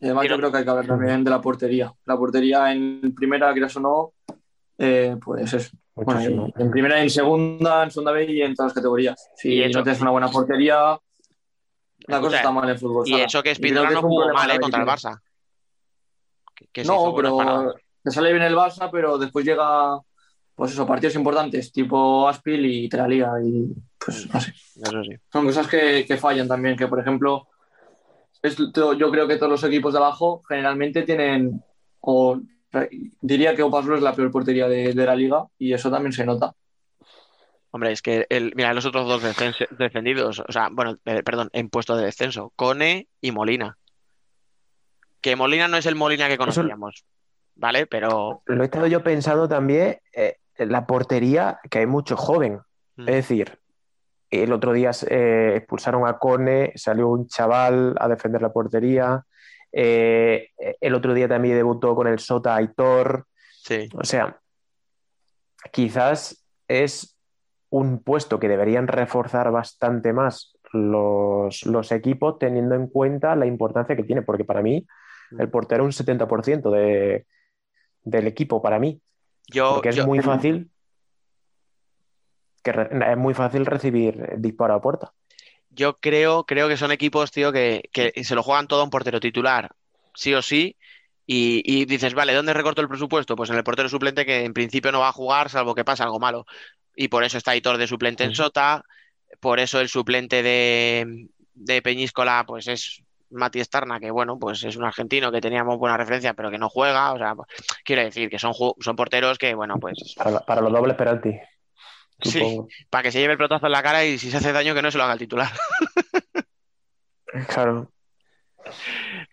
Y además yo creo que hay que hablar también de la portería. La portería en primera, quieras o no, eh, pues es. Bueno, en primera, en segunda, en segunda B y en todas las categorías. Si Y eso- no tienes una buena portería, la cosa está mal en fútbol. Y sala. eso que Spindola es no un jugó problema mal, ¿eh? Contra el Barça. Que, que No, pero te sale bien el Barça, pero después llega, pues eso, partidos importantes, tipo Aspil y te la liga. Y pues no sé. Eso sí. Son cosas que, que fallan también, que por ejemplo, es yo creo que todos los equipos de abajo generalmente tienen, o diría que Opaslo es la peor portería de, de la liga y eso también se nota. Hombre, es que el, mira, los otros dos defendidos, o sea, bueno, eh, perdón, en puesto de descenso, Cone y Molina. Que Molina no es el Molina que conocíamos, ¿vale? Pero Lo he estado yo pensando también eh, la portería, que hay mucho joven. Mm. Es decir, el otro día eh, expulsaron a Cone, salió un chaval a defender la portería. eh, el otro día también debutó con el Sota Aitor. Sí. O sea, quizás es un puesto que deberían reforzar bastante más los, los equipos teniendo en cuenta la importancia que tiene, porque para mí el portero es un 70% de, del equipo, para mí. Yo, Porque es yo- muy fácil que re- es muy fácil recibir disparo a puerta. yo creo, creo que son equipos, tío, que, que se lo juegan todo a un portero titular, sí o sí. Y, y dices, vale, ¿dónde recorto el presupuesto? Pues en el portero suplente que en principio no va a jugar, salvo que pasa algo malo. Y por eso está Hitor de suplente en Sota, por eso el suplente de, de Peñíscola, pues es Mati Estarna, que bueno, pues es un argentino que teníamos buena referencia, pero que no juega. O sea, pues, quiero decir que son, son porteros que, bueno, pues Para, la- para los dobles penalti. sí, para que se lleve el pelotazo en la cara y si se hace daño que no se lo haga el titular. Claro.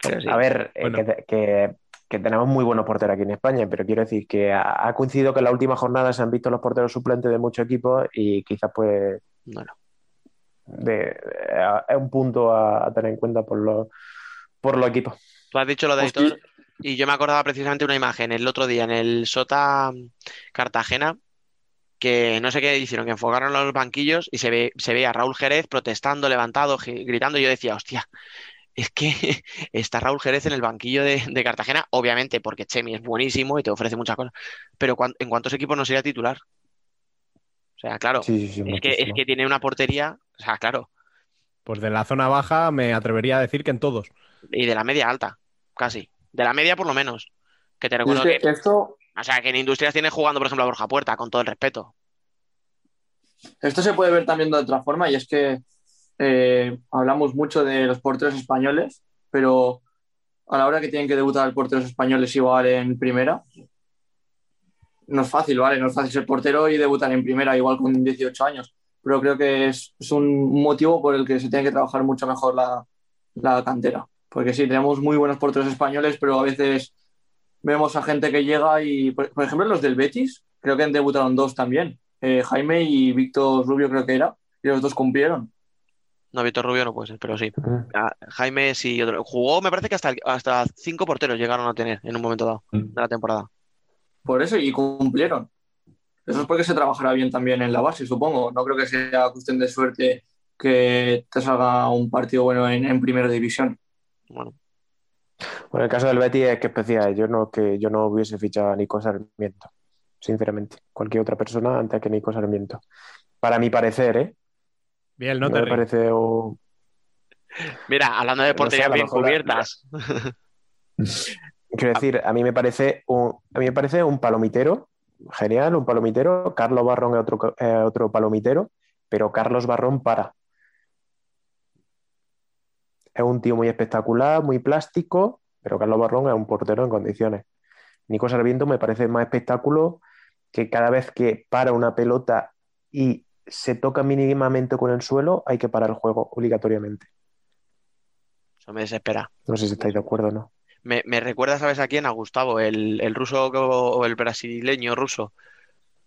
Sí. A ver, eh, Bueno. que, que- que tenemos muy buenos porteros aquí en España, pero quiero decir que ha, ha coincidido que en la última jornada se han visto los porteros suplentes de muchos equipos y quizás pues Bueno. De- es un punto a, a tener en cuenta por los, por los equipos. Tú has dicho lo de Hostia. Aitor y yo me acordaba precisamente una imagen el otro día en el Sota mm, Cartagena que no sé qué hicieron, que enfocaron los banquillos y se ve, se ve a Raúl Jerez protestando, levantado, gritando y yo decía, hostia, es que <laughs> está Raúl Jerez en el banquillo de, de Cartagena, obviamente porque Chemi es buenísimo y te ofrece muchas cosas, pero en cuántos equipos no sería titular. O sea, claro, Sí, sí, sí, es que, es que tiene una portería, o sea, claro, Pues de la zona baja me atrevería a decir que en todos. y de la media alta, casi, de la media por lo menos, que te es recuerdo que que... esto, O sea, que en Industrias tiene jugando, por ejemplo, a Borja Puerta, con todo el respeto. esto se puede ver también de otra forma y es que eh, hablamos mucho de los porteros españoles, pero a la hora que tienen que debutar porteros españoles igual en primera, no es fácil, ¿vale? No es fácil ser portero y debutar en primera igual con 18 años, pero creo que es, es un motivo por el que se tiene que trabajar mucho mejor la, la cantera. Porque sí, tenemos muy buenos porteros españoles, pero a veces vemos a gente que llega y, por, por ejemplo, los del Betis, creo que debutaron dos también, eh, Jaime y Víctor Rubio creo que era, y los dos cumplieron. No, Víctor Rubio no puede ser, pero sí. Ah, Jaime sí, otro. Jugó, me parece que hasta, hasta cinco porteros llegaron a tener en un momento dado de la temporada. Por eso, y cumplieron. Eso es porque se trabajará bien también en la base, supongo. No creo que sea cuestión de suerte que te salga un partido bueno en, en primera división. Bueno, Bueno, el caso del Betis es que especial. Yo no, que yo no hubiese fichado a Nico Sarmiento, sinceramente. Cualquier otra persona antes que Nico Sarmiento. Para mi parecer, ¿eh? Bien, no No te me parece un... mira, hablando de No sé, porterías bien cubiertas. <laughs> Quiero decir, a mí me parece un, a mí me parece un palomitero, genial, un palomitero. Carlos Barrón es otro, otro palomitero, pero Carlos Barrón para. Es un tío muy espectacular, muy plástico, pero Carlos Barrón es un portero en condiciones. Nico Sarmiento me parece más espectáculo que cada vez que para una pelota y se toca mínimamente con el suelo, hay que parar el juego obligatoriamente. Eso me desespera. No sé si estáis de acuerdo o no. Me, me recuerda, ¿sabes a quién? A Gustavo, el, el ruso o el brasileño ruso,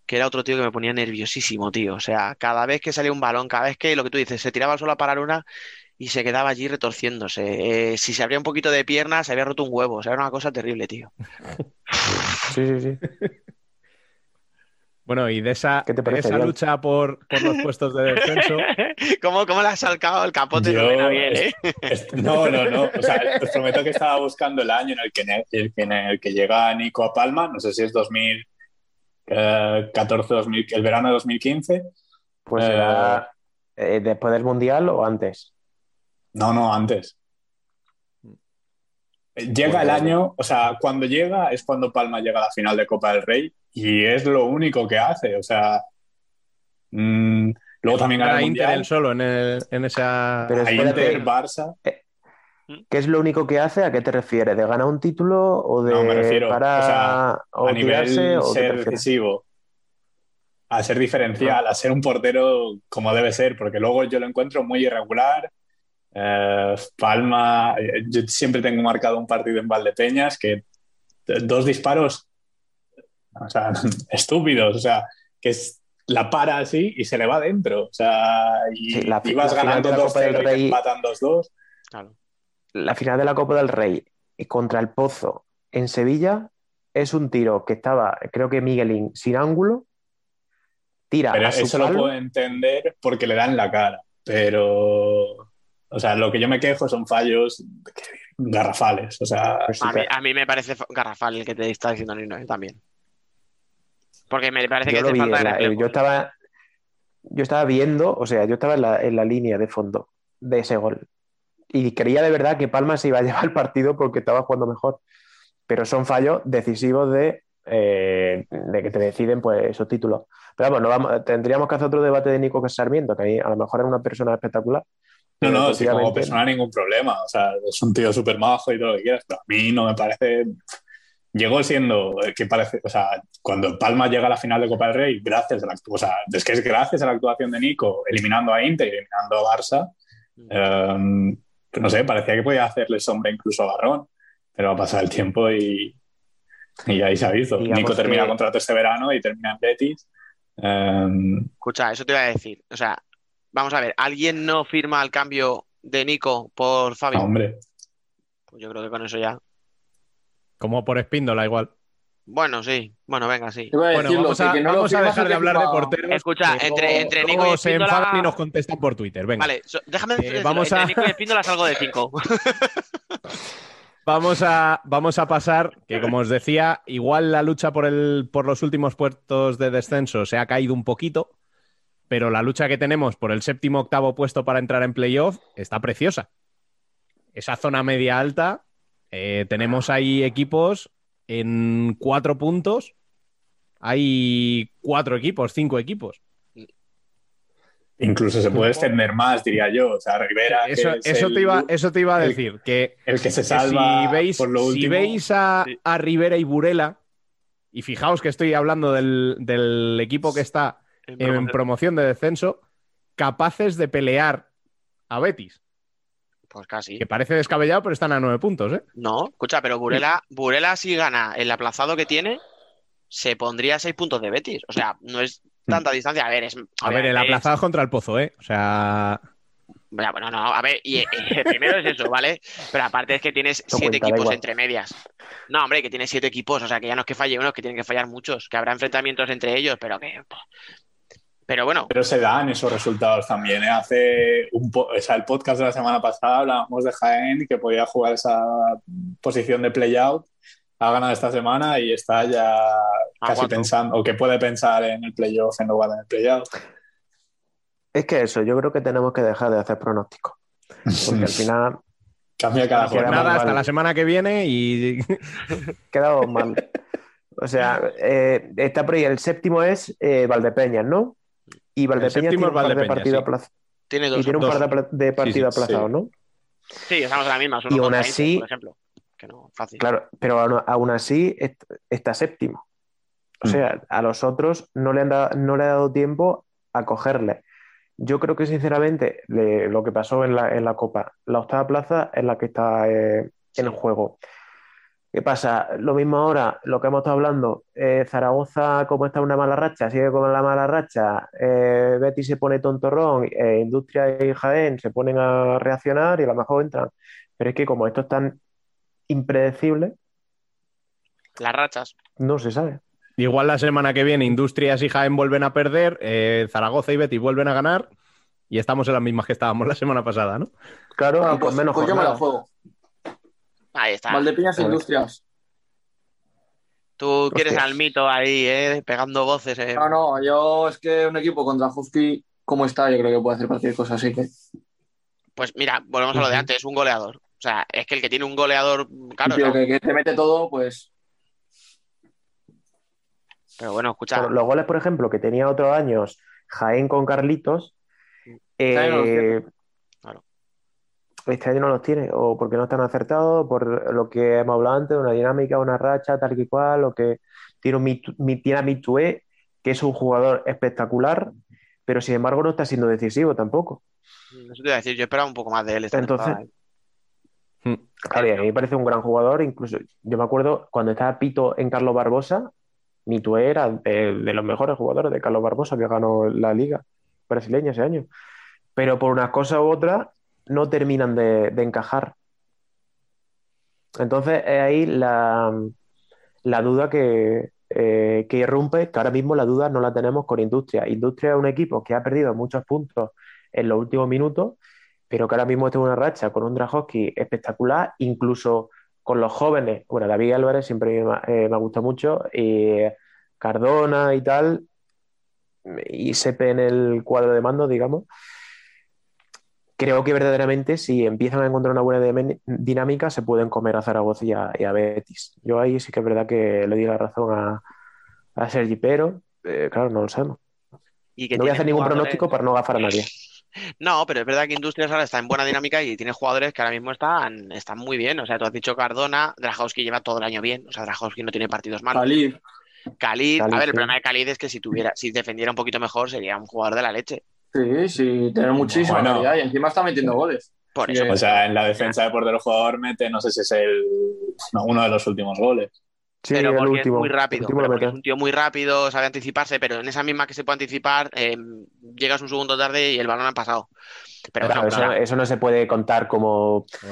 que era otro tío que me ponía nerviosísimo, tío. O sea, cada vez que salía un balón, cada vez que lo que tú dices, se tiraba al suelo a parar una y se quedaba allí retorciéndose. Eh, si se abría un poquito de pierna, se había roto un huevo. O sea, era una cosa terrible, tío. Sí, sí, sí. <laughs> Bueno, y de esa, ¿Qué te de parece, esa lucha por, por los puestos de descenso, <laughs> ¿Cómo, cómo le has salcado el capote Yo- a bien, eh? No, no, no. O sea, os prometo que estaba buscando el año en el que, en el que llega Nico a Palma. No sé si es 2014, 2000, el verano de 2015. Pues Eh, será eh, después del Mundial o antes. No, no, antes. Llega el año, o sea, cuando llega es cuando Palma llega a la final de Copa del Rey y es lo único que hace. O sea, mm, luego también gana el Inter Mundial. él solo en, el- en esa... Pero a espérate. Inter, Barça. ¿Qué es lo único que hace? ¿A qué te refieres? ¿De ganar un título o de No, me refiero, para o sea, o a nivel tirarse o qué te ser decisivo, a ser diferencial, a ser un portero como debe ser, porque luego yo lo encuentro muy irregular. Eh, Palma, eh, yo siempre tengo marcado un partido en Valdepeñas que eh, dos disparos, o sea, <laughs> estúpidos, o sea, que es, la para así y se le va adentro, o sea, y Sí, la- ganando de la Copa del 2-0 y empatan 2-2. Claro. La final de la Copa del Rey contra el Pozo en Sevilla es un tiro que estaba, creo que Miguelín sin ángulo, tira Pero a su eso lo puedo entender porque le dan la cara. Pero, o sea, lo que yo me quejo son fallos garrafales. O sea, A mí, a mí me parece fa- garrafal el que te está diciendo Nino eh, también. Porque me parece Yo que lo te vi, falta la- yo estaba yo estaba viendo, o sea, yo estaba en la, en la línea de fondo de ese gol y creía de verdad que Palma se iba a <laughs> llevar el partido porque estaba jugando mejor, pero son fallos decisivos de, eh, de que te deciden pues esos títulos. Pero vamos, no vamos, tendríamos que hacer otro debate de Nico Sarmiento, que a, mí a lo mejor es una persona espectacular. no, no, sí, como persona ningún problema. O sea, es un tío súper majo y todo lo que quieras, pero a mí no me parece. Llegó siendo eh, que parece, o sea, cuando Palma llega a la final de Copa del Rey, gracias a la, o sea, es que es gracias a la actuación de Nico, eliminando a Inter y eliminando a Barça, pues no sé, parecía que podía hacerle sombra incluso a Barrón, pero ha pasado el tiempo y, y ahí se ha visto. Digamos Nico termina que- contrato este verano y termina en Betis. Eh, Escucha, eso te iba a decir. O sea, vamos a ver, ¿alguien no firma el cambio de Nico por Fabio? hombre, Pues yo creo que con eso ya. Como por Espíndola igual. Bueno, sí. Bueno, venga, sí. Bueno, vamos a, vamos a dejar de hablar de porteros. Escucha, que entre, entre Nico y se Espíndola... enfadan y nos contestan por Twitter. Venga. Vale, so- déjame Eh, decirlo, vamos entre a- Nico y Espíndola salgo de 5. <laughs> Vamos a, vamos a pasar, que como os decía, igual la lucha por, el, por los últimos puestos de descenso se ha caído un poquito, pero la lucha que tenemos por el séptimo octavo puesto para entrar en playoff está preciosa. Esa zona media alta, eh, tenemos ahí equipos en cuatro puntos, hay cuatro equipos, cinco equipos. incluso se puede extender más, diría yo. O sea, Rivera. Eso, es eso el- te iba, eso te iba a el- decir, que, el que se que salva si veis, por lo si último. veis a, a Rivera y Burela, y fijaos que estoy hablando del, del equipo que está en promoción. de descenso, capaces de pelear a Betis, Pues casi. que parece descabellado, pero están a nueve puntos, ¿eh? No, escucha, pero Burela, Burela si gana el aplazado que tiene, se pondría a 6 puntos de Betis. O sea, no es tanta distancia. A ver, es. A ver, el aplazado es contra el Pozo, ¿eh? O sea, bueno, no, a ver, y, y <laughs> primero es eso, ¿vale? Pero aparte es que tienes No siete cuenta, equipos igual. entre medias. No, hombre, que tienes siete equipos, o sea, que ya no es que falle uno, es que tienen que fallar muchos, que habrá enfrentamientos entre ellos, pero que... Pero bueno, Pero se dan esos resultados también. ¿eh? Hace un po- o sea, el podcast de la semana pasada hablábamos de Jaén que podía jugar esa posición de play-out. Ha ganado esta semana y está ya casi cuatro. pensando, o que puede pensar en el playoff en lugar de en el play-out. Es que eso, yo creo que tenemos que dejar de hacer pronósticos. Porque al final <laughs> Cambia cada jornada. nada, mal. hasta la semana que viene y <laughs> quedamos mal. O sea, eh, está por ahí. El séptimo es eh, Valdepeñas, ¿no? Y Valdepeñas séptimo tiene un par de partidos aplazados. tiene Y tiene un dos. par de, partidos sí, aplazados, sí. ¿no? Sí, estamos en la misma, Y aún así- por ejemplo. Que no, fácil. Claro, pero aún, aún así est- está séptimo. O Mm. sea, a los otros no le, han dado, no le ha dado tiempo a cogerle yo creo que sinceramente lo que pasó en la, en la Copa, la octava plaza es la que está eh, en el juego. ¿Qué pasa? Lo mismo ahora, lo que hemos estado hablando, eh, Zaragoza como está una mala racha, sigue con la mala racha, eh, Betty se pone tontorrón, eh, Industria y Jaén se ponen a reaccionar y a lo mejor entran. Pero es que como esto es tan impredecible, Las rachas. no se sabe. Igual la semana que viene Industrias y Jaén vuelven a perder, eh, Zaragoza y Betis vuelven a ganar y estamos en las mismas que estábamos la semana pasada, ¿no? Claro, Bueno, con pues, menos pues yo me la juego. Ahí está. Valdepiñas Joder. Industrias. Tú quieres al mito ahí, ¿eh? Pegando voces. eh. No, no, yo es que un equipo contra Husky, como está, yo creo que puede hacer cualquier cosa, así que. Pues mira, volvemos a lo de antes, un goleador. O sea, es que el que tiene un goleador, claro, tío, no. que, que te mete todo, pues. pero bueno, escucha, Pero los goles, por ejemplo, que tenía otros años Jaén con Carlitos, eh. Este año no los tiene, o porque no están acertados, por lo que hemos hablado antes, una dinámica, una racha, tal que cual, o que tiene, un tiene a Mitue, que es un jugador espectacular, pero sin embargo no está siendo decisivo tampoco. eso te iba a decir, yo esperaba un poco más de él esta Entonces, ¿eh? Y a mí me parece un gran jugador, incluso yo me acuerdo cuando estaba Pito en Carlos Barbosa, Mitue era de, de los mejores jugadores de Carlos Barbosa que ganó la liga brasileña ese año. Pero por unas cosas u otras no terminan de, encajar. Entonces es ahí la, duda que, eh, que irrumpe, que ahora mismo la duda no la tenemos con Industria. Industria es un equipo que ha perdido muchos puntos en los últimos minutos, pero que ahora mismo está en una racha con un Drahovski espectacular, incluso con los jóvenes. Bueno, David Álvarez siempre me, eh, me gusta mucho, y Cardona y tal, y Sepe en el cuadro de mando, digamos. Creo que verdaderamente si empiezan a encontrar una buena dinámica se pueden comer a Zaragoza y a, y a Betis. Yo ahí sí que es verdad que le di la razón a, a Sergi, pero eh, claro, no lo sabemos. Y que No voy a hacer ningún jugadores- pronóstico para no gafar a nadie. <laughs> No, pero es verdad que Industrias ahora está en buena dinámica y tiene jugadores que ahora mismo están, están muy bien. O sea, tú has dicho Cardona, Drajowski lleva todo el año bien. O sea, Drajowski no tiene partidos malos. Khalid. Khalid, a ver, el problema de Khalid es que si tuviera, si defendiera un poquito mejor, sería un jugador de la leche. Sí, sí, tiene muchísima Bueno. calidad y encima está metiendo goles. Por eso. O sea, en la defensa de portero jugador mete, no sé si es el no, uno de los últimos goles. Sí, pero el porque último. es muy el rápido. último pero lo porque es un tío muy rápido, sabe anticiparse, pero en esa misma que se puede anticipar, eh, llegas un segundo tarde y el balón ha pasado. Pero Claro, eso, claro. eso no se puede contar como eh,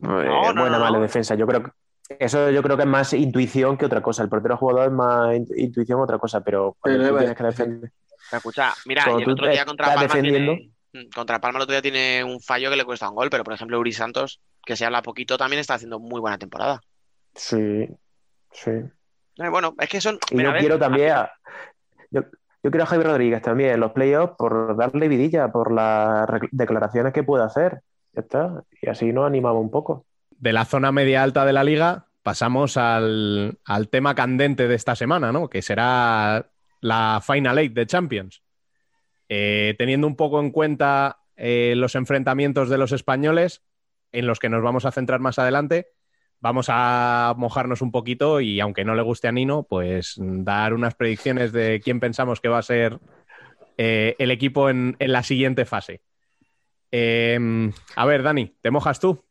No, no, buena no, o mala no. defensa. Yo creo que eso yo creo que es más intuición que otra cosa. El portero jugador es más in- intuición que otra cosa, pero cuando Pero tú debe- tienes que defender. Escucha, mira, y el otro día contra Palma tiene, mm, contra Palma el otro día tiene un fallo que le cuesta un gol, pero por ejemplo Uri Santos, que se habla poquito, también está haciendo muy buena temporada. Sí, sí. Eh, bueno, es que son. Y mira, yo quiero también a, yo, yo quiero a Javi Rodríguez también en los playoffs por darle vidilla, por las declaraciones que puede hacer. Ya está. Y así nos animamos un poco. De la zona media alta de la liga pasamos al, al tema candente de esta semana, ¿no? Que será la Final Eight de Champions. Eh, teniendo un poco en cuenta eh, los enfrentamientos de los españoles, en los que nos vamos a centrar más adelante, vamos a mojarnos un poquito y aunque no le guste a Nino, pues dar unas predicciones de quién pensamos que va a ser eh, el equipo en, en la siguiente fase. Eh, a ver, Dani, ¿te mojas tú?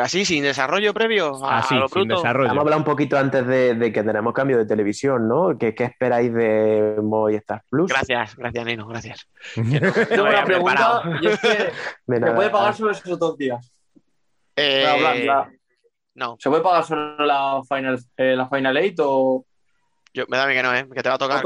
Así, sin desarrollo previo, a, Así, a lo sin bruto. desarrollo. Vamos a hablar un poquito antes de, de que tenemos cambio de televisión, ¿no? ¿Qué, qué esperáis de Movistar Plus? Gracias, gracias, Nino, gracias. <laughs> Tengo una pregunta y es que ¿se puede pagar sobre esos dos días? Eh, Voy a hablar, la- no, ¿Se puede pagar sobre la Final, eh, la final Eight o...? yo, me da a mí que no, ¿eh? Que te va a tocar.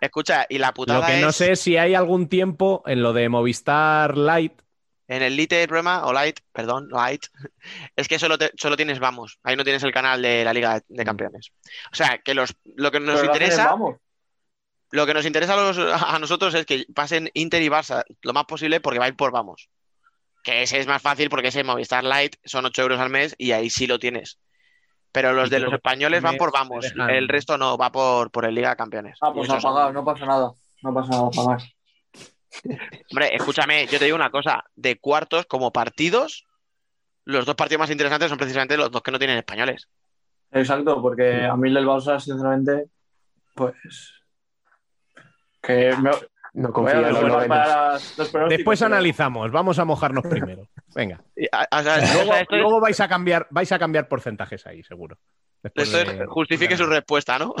Escucha, y la putada Lo que no sé si hay algún tiempo en lo de Movistar Lite. En el Lite el problema, o Light, perdón, Light, <laughs> es que solo, te- solo tienes Vamos, ahí no tienes el canal de la Liga de, de Campeones. O sea, que los, lo que nos Pero interesa, Vamos. lo que nos interesa a, los- a nosotros es que pasen Inter y Barça lo más posible porque va a ir por Vamos. Que ese es más fácil porque ese Movistar Lite son 8 euros al mes y ahí sí lo tienes. Pero los de los españoles van por Vamos, el resto no, va por, por el Liga de Campeones. Ah, pues pagar, no pasa nada. No pasa nada pagar. Hombre, escúchame, yo te digo una cosa, de cuartos como partidos, los dos partidos más interesantes son precisamente los dos que no tienen españoles. Exacto, porque a mí el Barça, sinceramente, pues... Que me- No confío en los Bueno, las- los pronósticos, Después pero- analizamos, vamos a mojarnos <laughs> primero. Venga. O sea, Luego, vais a cambiar, vais a cambiar porcentajes ahí, seguro. Después esto es- de- justifique su respuesta, ¿no?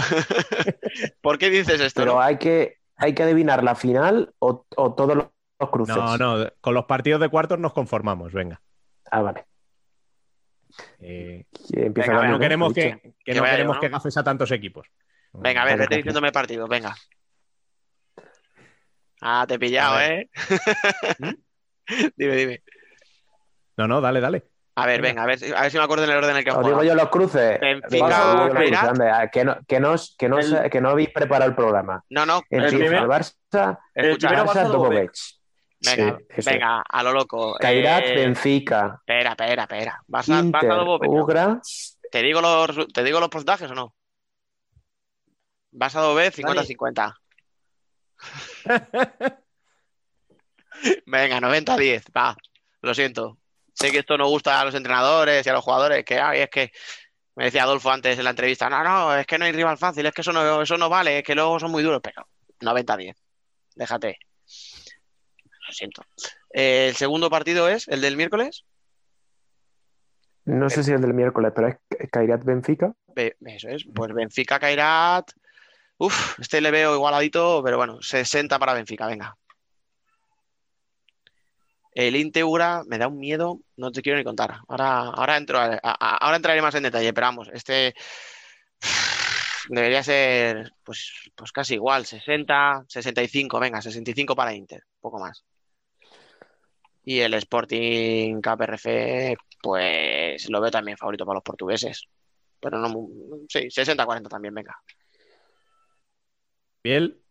<laughs> ¿Por qué dices esto? Pero no? hay que, hay que adivinar la final o, o todos los, los cruces. No, no, con los partidos de cuartos nos conformamos, venga. Ah, vale. Eh, Venga, Dani, no ¿no? queremos que, que Que no vaya queremos yo, ¿no? que gafes a tantos equipos. Venga, a ver, Vale, vete diciéndome partido, venga. Ah, te he pillado, A ¿eh? <laughs> dime, dime. No, no, dale, dale. A ver, venga, a ver, si- a ver si me acuerdo en el orden en el que Os digo yo los cruces. Benfica, Venga, os digo yo los cruces, Kairat. anda, ah, que, no, que, no, os- que, no, El- os- que no habéis preparado el programa. No, no, El, El FIFA, primer- el Barça, el escucha, primero Barça, Barça, Dobovic. venga, Sí, venga, a lo loco. Kairat, Eh, Benfica, Espera, espera, espera. ¿Vas a, vas Inter, a Dobo? Venga. Ugra. ¿Te digo los, ¿Te digo los porcentajes o no? ¿Vas a Dobe 50-50? <laughs> Venga, 90-10, va. Lo siento. Sé que esto no gusta a los entrenadores y a los jugadores, que ay, es que me decía Adolfo antes en la entrevista, no, no, es que no hay rival fácil, es que eso no, eso no vale, es que luego son muy duros, pero 90-10. Déjate. Lo siento. Eh, el segundo partido es el del miércoles. No sé si el del miércoles, pero es Kairat Benfica. Be- Eso es, pues Benfica Kairat. Uf, este le veo igualadito, pero bueno, 60 para Benfica, venga. El Integra me da un miedo, no te quiero ni contar. Ahora, ahora, entro ahora entraré más en detalle, pero vamos, este <sighs> debería ser pues, pues casi igual, 60, 65, venga, 65 para Inter, poco más. Y el Sporting KPRF, pues lo veo también favorito para los portugueses. Pero no, sí, 60-40 también, venga. Biel,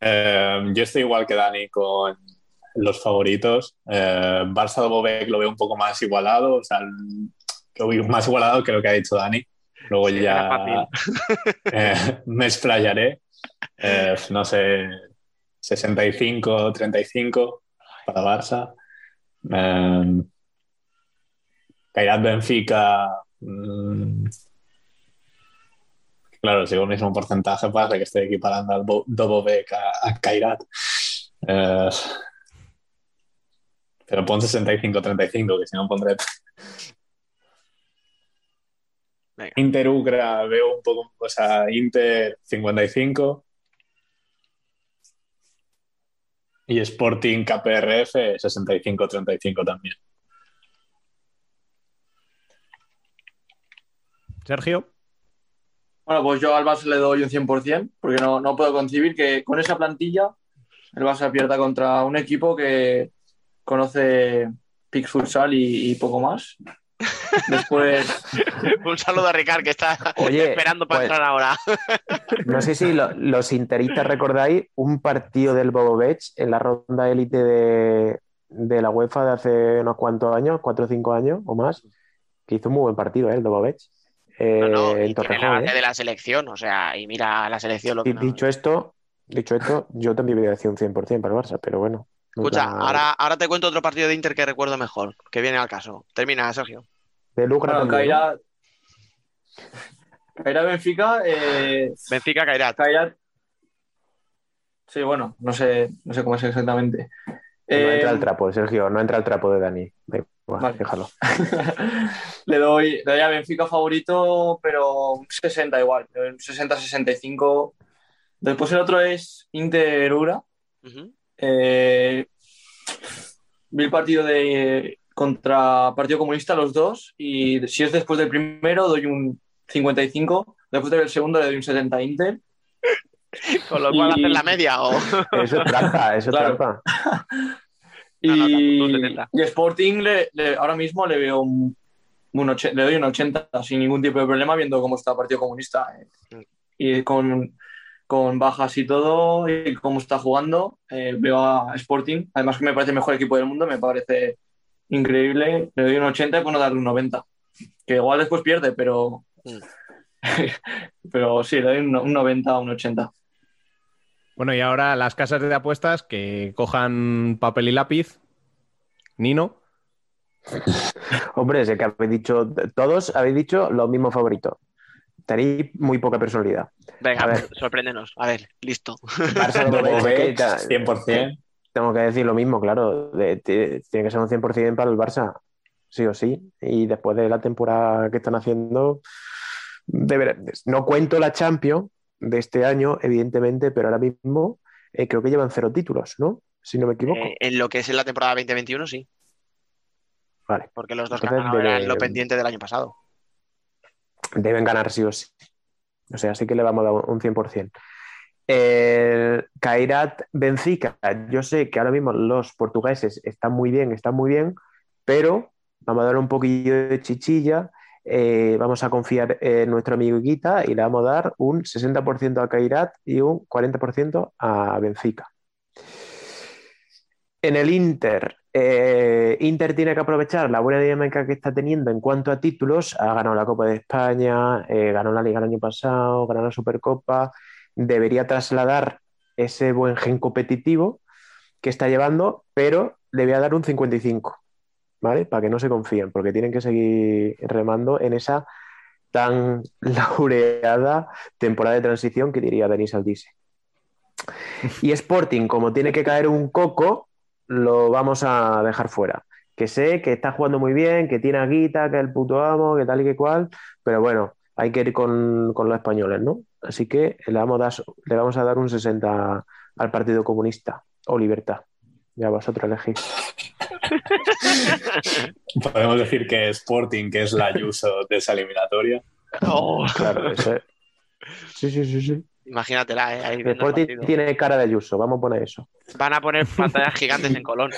Eh, yo estoy igual que Dani con los favoritos. Eh, Barça de Bobek lo veo un poco más igualado, o sea, lo veo más igualado que lo que ha dicho Dani. Luego Sí, ya <laughs> eh, me explayaré. Eh, no sé, 65-35 para Barça. Eh, Kairat Benfica. mm, Claro, sigo el mismo porcentaje, pasa que estoy equiparando al Bo- Dobovec a, a Kairat. Eh, pero pon 65-35, que si no pondré. Venga. Inter Ugra veo un poco, o sea, Inter 55 y Sporting KPRF 65-35 también. Sergio. Bueno, pues yo al Barça le doy un 100%, porque no, no puedo concebir que con esa plantilla el Barça pierda contra un equipo que conoce Pix Futsal y, y poco más. Después, <laughs> Un saludo a Ricard que está Oye, esperando para pues- entrar ahora. <laughs> No sé si lo- los interistas recordáis un partido del Bobovec en la ronda élite de, de la UEFA de hace unos cuantos años, cuatro o cinco años o más, que hizo un muy buen partido, ¿eh? el Bobovec. Eh, No, no, en y tiene la base ¿eh? de la selección, o sea, y mira la selección lo que no- dicho esto, dicho esto, yo también voy a decir un 100% para el Barça, pero bueno. Escucha, ahora, ahora te cuento otro partido de Inter que recuerdo mejor, que viene al caso. Termina, Sergio. De Lucra bueno, también, ¿no? Kairat, Kairat Benfica, eh, Benfica Kairat. Kairat. Sí, bueno, no sé, no sé cómo es exactamente. No Eh, entra el trapo, Sergio, no entra el trapo de Dani. Va, Vale. déjalo. <laughs> le, doy, le doy a Benfica favorito, pero un 60 igual, un 60-65. Después el otro es Inter Ura. Ujú. Eh, vi el partido de contra Partido Comunista los dos y si es después del primero doy un 55, después del segundo le doy un 70 a Inter. <laughs> Con lo cual Y- haces la media o. <laughs> Eso es trampa, eso es Claro. <laughs> No, no, Y, tampoco un 70. y Sporting le- le- ahora mismo le veo un, un le doy un 80 sin ningún tipo de problema viendo cómo está el Partido Comunista eh. y con, con bajas y todo y cómo está jugando eh, veo a Sporting además que me parece el mejor equipo del mundo me parece increíble le doy un 80 y puedo darle un 90 que igual después pierde pero Mm. <laughs> pero sí le doy un, un 90 un 80 Bueno, y ahora las casas de apuestas que cojan papel y lápiz. Nino. <laughs> Hombre, sé que habéis dicho, todos habéis dicho los mismos favoritos. Tenéis muy poca personalidad. Venga, A ver. sorpréndenos. A ver, listo. Barça no Como veis, veis, que ta- 100%. Tengo que decir lo mismo, claro. de- de- tiene que ser un 100% para el Barça, sí o sí. Y después de la temporada que están haciendo, deber- no cuento la Champions de este año, evidentemente, pero ahora mismo eh, creo que llevan cero títulos, ¿no? Si no me equivoco. Eh, en lo que es en la temporada 2021, sí. Vale. Porque los dos que han Entonces eran lo pendiente del año pasado. Deben ganar sí o sí. O sea, sí que le vamos a dar un 100%. El Kairat Benfica, yo sé que ahora mismo los portugueses están muy bien, están muy bien, pero vamos a dar un poquillo de chichilla, eh, vamos a confiar en nuestro amigo Guita y le vamos a dar un 60% a Kairat y un 40% a Benfica. En el Inter, eh, Inter tiene que aprovechar la buena dinámica que está teniendo en cuanto a títulos. Ha ganado la Copa de España, eh, ganó la Liga el año pasado, ganó la Supercopa. Debería trasladar ese buen gen competitivo que está llevando, pero le voy a dar un 55, ¿vale? Para que no se confíen, porque tienen que seguir remando en esa tan <laughs> laureada temporada de transición que diría Denis Aldise. Y Sporting, como tiene que caer un coco, lo vamos a dejar fuera. Que sé que está jugando muy bien, que tiene a Guita, que es el puto amo, que tal y que cual, pero bueno, hay que ir con, con los españoles, ¿no? Así que le vamos, a dar, le vamos a dar un 60 al Partido Comunista o Libertad. Ya vosotros elegís. <laughs> Podemos decir que Sporting, que es la Ayuso de esa eliminatoria. Oh. Claro, eso es. Sí, sí, sí, sí. Imagínatela, ¿eh? Ahí El Sporting tiene cara de Ayuso, vamos a poner eso. Van a poner pantallas gigantes en Colón.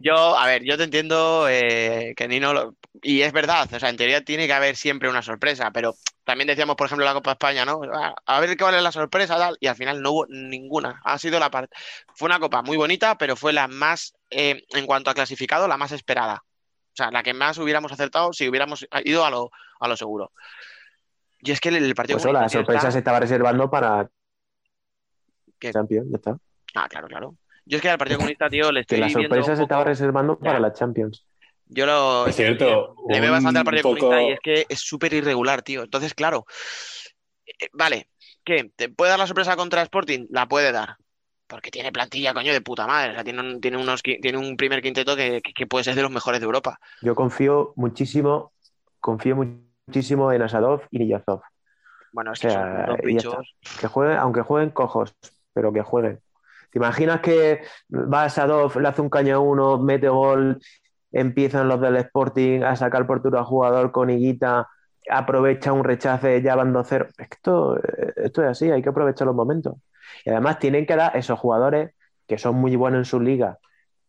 Yo, a ver, yo te entiendo eh, que Nino, lo- y es verdad, o sea, en teoría tiene que haber siempre una sorpresa, pero también decíamos, por ejemplo, la Copa España, ¿no? A, a ver qué vale la sorpresa, tal, y al final no hubo ninguna. Ha sido la parte, fue una copa muy bonita, pero fue la más, eh, en cuanto a clasificado, la más esperada. O sea, la que más hubiéramos acertado si hubiéramos ido a lo, a lo seguro. Y es que el, el partido Pues hola, la sorpresa está- se estaba reservando para ¿Qué? Champions, ya está. Ah, claro, claro. Yo es que al Partido <laughs> Comunista, tío, le Que estoy la viendo sorpresa se estaba reservando para la Champions. Yo lo. Es cierto, Le veo bastante al Partido poco- Comunista y es que es súper irregular, tío. Entonces, claro. eh, vale, ¿qué? ¿Te puede dar la sorpresa contra Sporting? La puede dar. Porque tiene plantilla, coño, de puta madre. O sea, tiene un, tiene unos, tiene un primer quinteto que, que- que puede ser de los mejores de Europa. Yo confío muchísimo, confío muchísimo en Asadov y Niyazov. Bueno, es O que son jueguen, aunque jueguen cojos, pero que jueguen. ¿Te imaginas que va Asadov, le hace un caño a uno, mete gol, empiezan los del Sporting a sacar por turno al jugador con Higuita, aprovecha un rechace, ya van 2-0? Es que esto, esto es así, hay que aprovechar los momentos. Y además tienen que dar esos jugadores que son muy buenos en sus ligas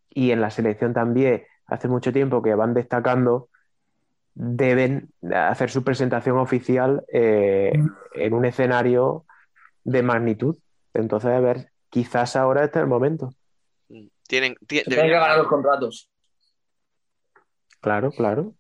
y en la selección también, hace mucho tiempo que van destacando, deben hacer su presentación oficial eh, en un escenario de magnitud. Entonces, a ver, quizás ahora este es el momento. Tienen, ti- Tienen que ganar ganar. los contratos. Claro, claro.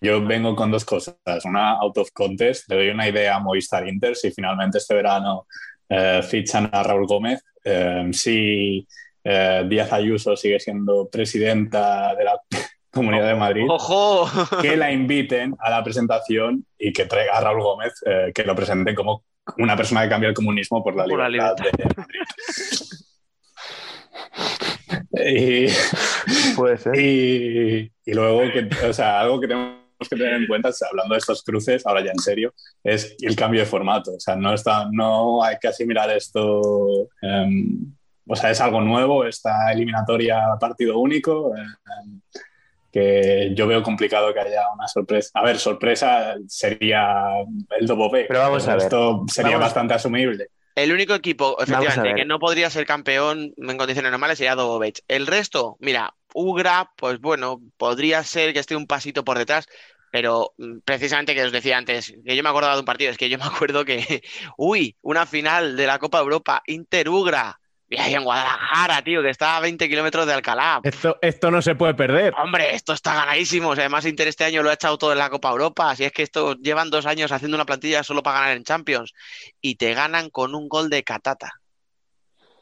Yo vengo con dos cosas. Una out of contest. Le doy una idea a Movistar Inter si finalmente este verano eh, fichan a Raúl Gómez. Eh, si eh, Díaz Ayuso sigue siendo presidenta de la Comunidad de Madrid, ¡Ojo! <laughs> que la inviten a la presentación y que traiga a Raúl Gómez, eh, que lo presenten como una persona que cambia el comunismo por la Por la libertad de Madrid. Y, <laughs> Puede ser. y, y luego, que, o sea, algo que tenemos que tener en cuenta, hablando de estos cruces, ahora ya en serio, es el cambio de formato. O sea, no, está, no hay que asimilar esto, em, o sea, es algo nuevo, esta eliminatoria a partido único, em, que yo veo complicado que haya una sorpresa. A ver, sorpresa sería el Dobové. Pero vamos a ver. Esto sería Vamos- bastante asumible. El único equipo, efectivamente, que no podría ser campeón en condiciones normales sería Dobovec. El resto, mira, Ugra, pues bueno, podría ser que esté un pasito por detrás, pero mm, precisamente que os decía antes, que yo me acordaba de un partido, es que yo me <laughs> acuerdo que, uy, una final de la Copa Europa, Inter-Ugra, y ahí en Guadalajara, tío, que está a 20 kilómetros de Alcalá. Esto, esto no se puede perder. Hombre, esto está ganadísimo. O sea, además, Inter este año lo ha echado todo en la Copa Europa. Así es que esto llevan dos años haciendo una plantilla solo para ganar en Champions. Y te ganan con un gol de Catata.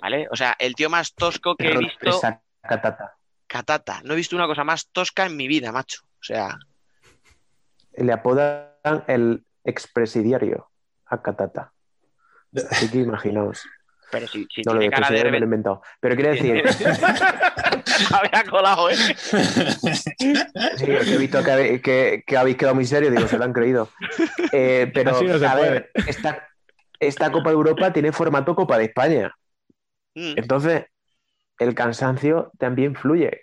¿Vale? O sea, el tío más tosco que he visto. Esa catata. Catata. No he visto una cosa más tosca en mi vida, macho. O sea, le apodan el expresidiario a Catata. Así que imaginaos. Pero si, si No lo he tiene cara de... me lo he inventado. Pero quiero decir, <laughs> Había colado, ¿eh? <laughs> sí, he visto que, habe- que- que habéis quedado muy serio, digo, se lo han creído. Eh, <laughs> pero, no a puede. ver, esta, esta Copa de Europa tiene formato Copa de España. Mm. Entonces, el cansancio también fluye.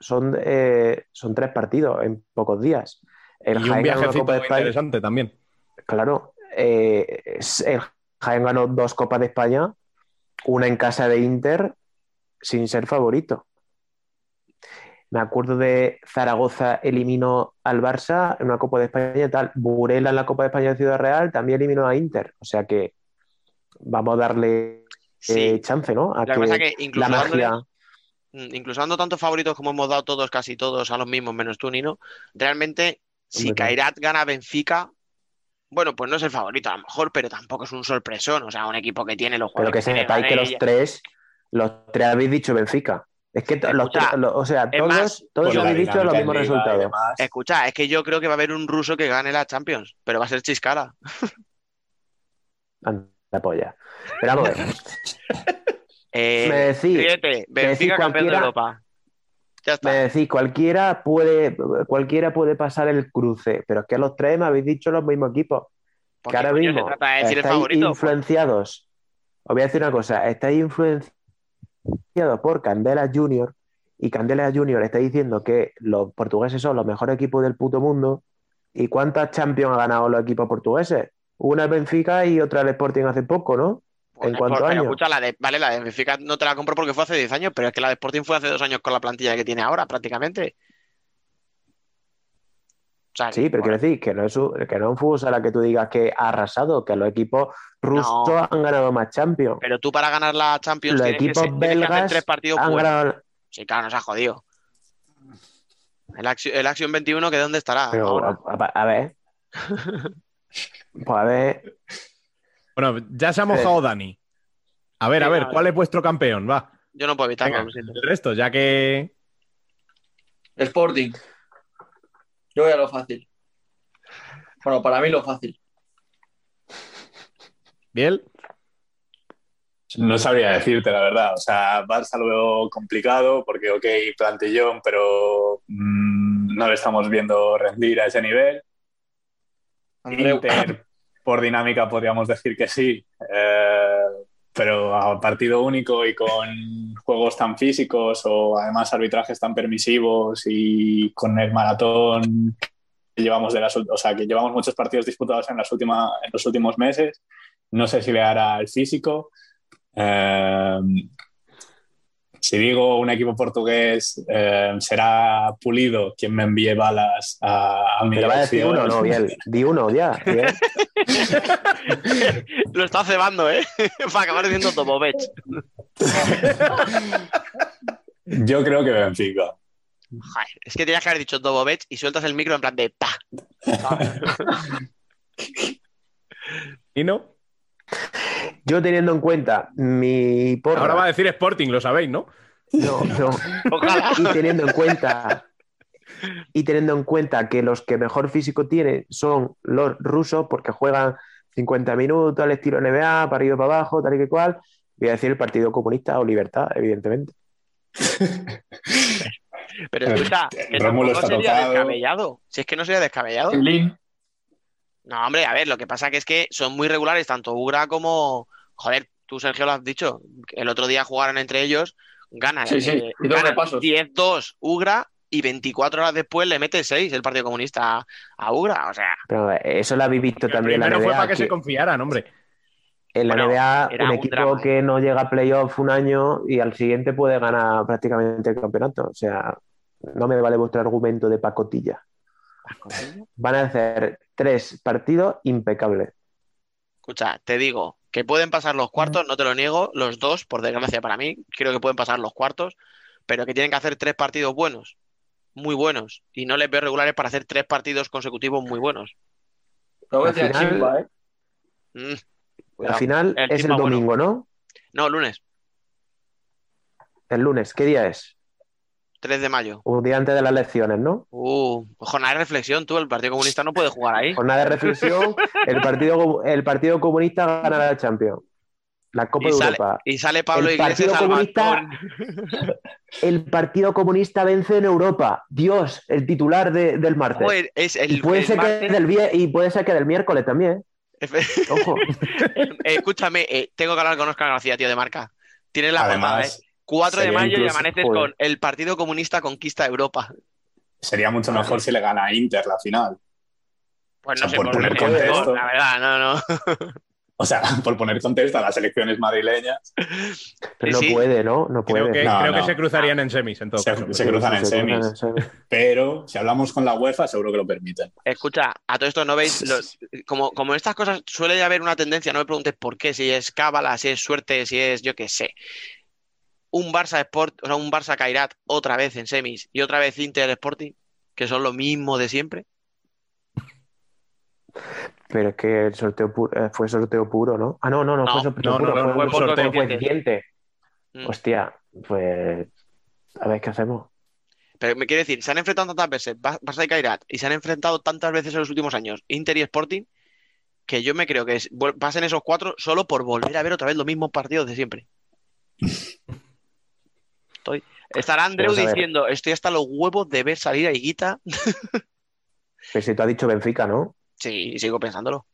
Son, eh, son tres partidos en pocos días. El y un viajecito Copa de España. interesante también. Claro, eh, el Jaén ganó dos Copas de España, una en casa de Inter, sin ser favorito. Me acuerdo de Zaragoza eliminó al Barça en una Copa de España y tal. Burela en la Copa de España de Ciudad Real también eliminó a Inter. O sea que vamos a darle eh, chance, ¿no? A Lo que es que incluso la magia. Mm, Incluso dando tantos favoritos como hemos dado todos, casi todos a los mismos, menos tú, Nino, realmente, si. Kairat gana Benfica, bueno, pues no es el favorito a lo mejor, pero tampoco es un sorpresón. O sea, un equipo que tiene los Pero jugadores que tiene, sepáis que los tres, los tres habéis dicho Benfica. Es que to- los tres- lo- o sea, todos, más, todos la habéis dicho los mismos resultados. Escucha, es que yo creo que va a haber un ruso que gane la Champions, pero va a ser Chiscara. <laughs> Anda, polla. Pero vamos a ver. <laughs> Eh, Me decís- ríete, me decís Benfica campeón de cualquiera- Europa. Ya está. Me decís, cualquiera puede, cualquiera puede pasar el cruce, pero es que los tres me habéis dicho los mismos equipos. ¿Por Que ahora mismo de decir el favorito? influenciados. Os voy a decir una cosa, estáis influenciados por Candela Junior y Candela Junior está diciendo que los portugueses son los mejores equipos del puto mundo. ¿Y cuántas Champions ha ganado los equipos portugueses? Una el Benfica y otra el Sporting hace poco, ¿no? Pues ¿En años? escucha, la de, vale, la de Benfica no te la compro porque fue hace 10 años, pero es que la de Sporting fue hace dos años con la plantilla que tiene ahora, prácticamente. O sea, Sí, pero quiero decir que no es un, que no es un fútbol sala que tú digas que ha arrasado, que los equipos rusos No. han ganado más Champions. pero tú para ganar la Champions Los que, equipos que hacer belgas tres partidos han ganado. Sí, claro, nos ha jodido. El, Action, el Action 21, ¿que dónde estará? Pero a, a- a ver. <laughs> Pues a ver. Bueno, ya se ha mojado Dani. A ver, a ver, ¿cuál es vuestro campeón? Va. Yo no puedo evitarlo, Venga, el resto, ya que. Sporting. Yo voy a lo fácil. Bueno, para mí lo fácil. Biel. No sabría decirte la verdad. O sea, Barça lo veo complicado porque, ok, plantillón, pero mm, no le estamos viendo rendir a ese nivel. Andreu. Inter, por dinámica, podríamos decir que sí. Eh, pero a partido único y con juegos tan físicos o además arbitrajes tan permisivos y con el maratón que llevamos de las, o sea, que llevamos muchos partidos disputados en, las últimas, en los últimos meses. No sé si le hará el físico. Eh, si digo un equipo portugués, eh, será Pulido quien me envíe balas a, a mi ¿Pero va a decir uno no, Biel? Di uno ya. Biel. <laughs> Lo está cebando, ¿eh? <laughs> para acabar diciendo Tobovech. <laughs> Yo creo que Benfica. Joder, es que tenías que haber dicho Tobovech y sueltas el micro en plan de pa. ¿Y no? Yo teniendo en cuenta mi porra. Ahora va a decir Sporting, lo sabéis, ¿no? No, no. Ojalá. Y teniendo en cuenta. Y teniendo en cuenta que los que mejor físico tienen son los rusos, porque juegan 50 minutos al estilo NBA, para arriba para abajo, tal y que cual, voy a decir el Partido Comunista o Libertad, evidentemente. Pero escucha, que Rómulo tampoco está sería tocado. descabellado. Si es que no sería descabellado. Lin. No, hombre, a ver, lo que pasa que es que son muy regulares, tanto Ugra como. Joder, tú, Sergio, lo has dicho. El otro día jugaron entre ellos, ganan, Sí, sí, eh, y dos ganan repasos. 10-2 Ugra y 24 horas después le mete 6 el Partido Comunista a, a Ugra. O sea, Pero eh, eso lo habéis visto también en la Primero fue NBA. para que, se confiaran, hombre. En la Bueno, NBA, un un equipo drama, ¿eh? que no llega a playoff un año y al siguiente puede ganar prácticamente el campeonato. O sea, no me vale vuestro argumento de pacotilla. Van a hacer tres partidos impecables. escucha, te digo que pueden pasar los cuartos, no te lo niego, los dos, por desgracia para mí, creo que pueden pasar los cuartos, pero que tienen que hacer tres partidos buenos, muy buenos, y no les veo regulares para hacer tres partidos consecutivos muy buenos. Lo voy a Al final- Chimba, ¿eh? Mm, Al cuidado. final El es el bueno. domingo, ¿no? No, lunes. El lunes. ¿Qué día es? 3 de mayo. Un día antes de las elecciones, ¿no? Uh, jornada de reflexión, tú, el Partido Comunista no puede jugar ahí. Jornada de reflexión, el Partido, el partido Comunista ganará la Champions. La Copa Y de sale, Europa. y sale Pablo El Iglesias Partido al Comunista-. El Partido Comunista vence en Europa. Dios, el titular de- del martes. Es el, y, puede el ser que martes- del, vie- y puede ser que del miércoles también. ¿eh? Ojo. Eh, <laughs> escúchame, eh, tengo que hablar con Oscar García, tío, de marca. Tienes la Además, ¿eh? 4 de mayo y amaneces joder. con el Partido Comunista conquista Europa. Sería mucho mejor si le gana a Inter la final. Pues O no sea, sé por por poner contexto. la verdad, no, no. <laughs> O sea, por poner contexto a las elecciones madrileñas. Pero no puede, ¿no? No puede. Creo que, No, creo que se cruzarían en semis, en todo Se, caso. se cruzan en se cruzan semis. en semis. Pero si hablamos con la UEFA, seguro que lo permiten. Escucha, a todo esto no veis, los- como, como en estas cosas suele haber una tendencia, no me preguntes por qué, si es cábala, si es suerte, si es yo qué sé. Un Barça Sport, o sea, un Barça Kairat otra vez en semis y otra vez Inter Sporting, que son lo mismo de siempre. Pero es que el sorteo eh, fue sorteo puro, ¿no? Ah, no, no, no, No, fue sorteo no, puro, no, fue fue un por sorteo coeficiente. Mm. Hostia, pues a ver qué hacemos. Pero me quiere decir, se han enfrentado tantas veces Ba- Barça y Kairat y se han enfrentado tantas veces en los últimos años Inter y Sporting que yo me creo que pasen esos cuatro solo por volver a ver otra vez los mismos partidos de siempre. <laughs> Estoy... Estará Andreu diciendo, estoy hasta los huevos de ver salir a Higuita. <laughs> Pero si tú has dicho Benfica, ¿no? Sí, sigo pensándolo.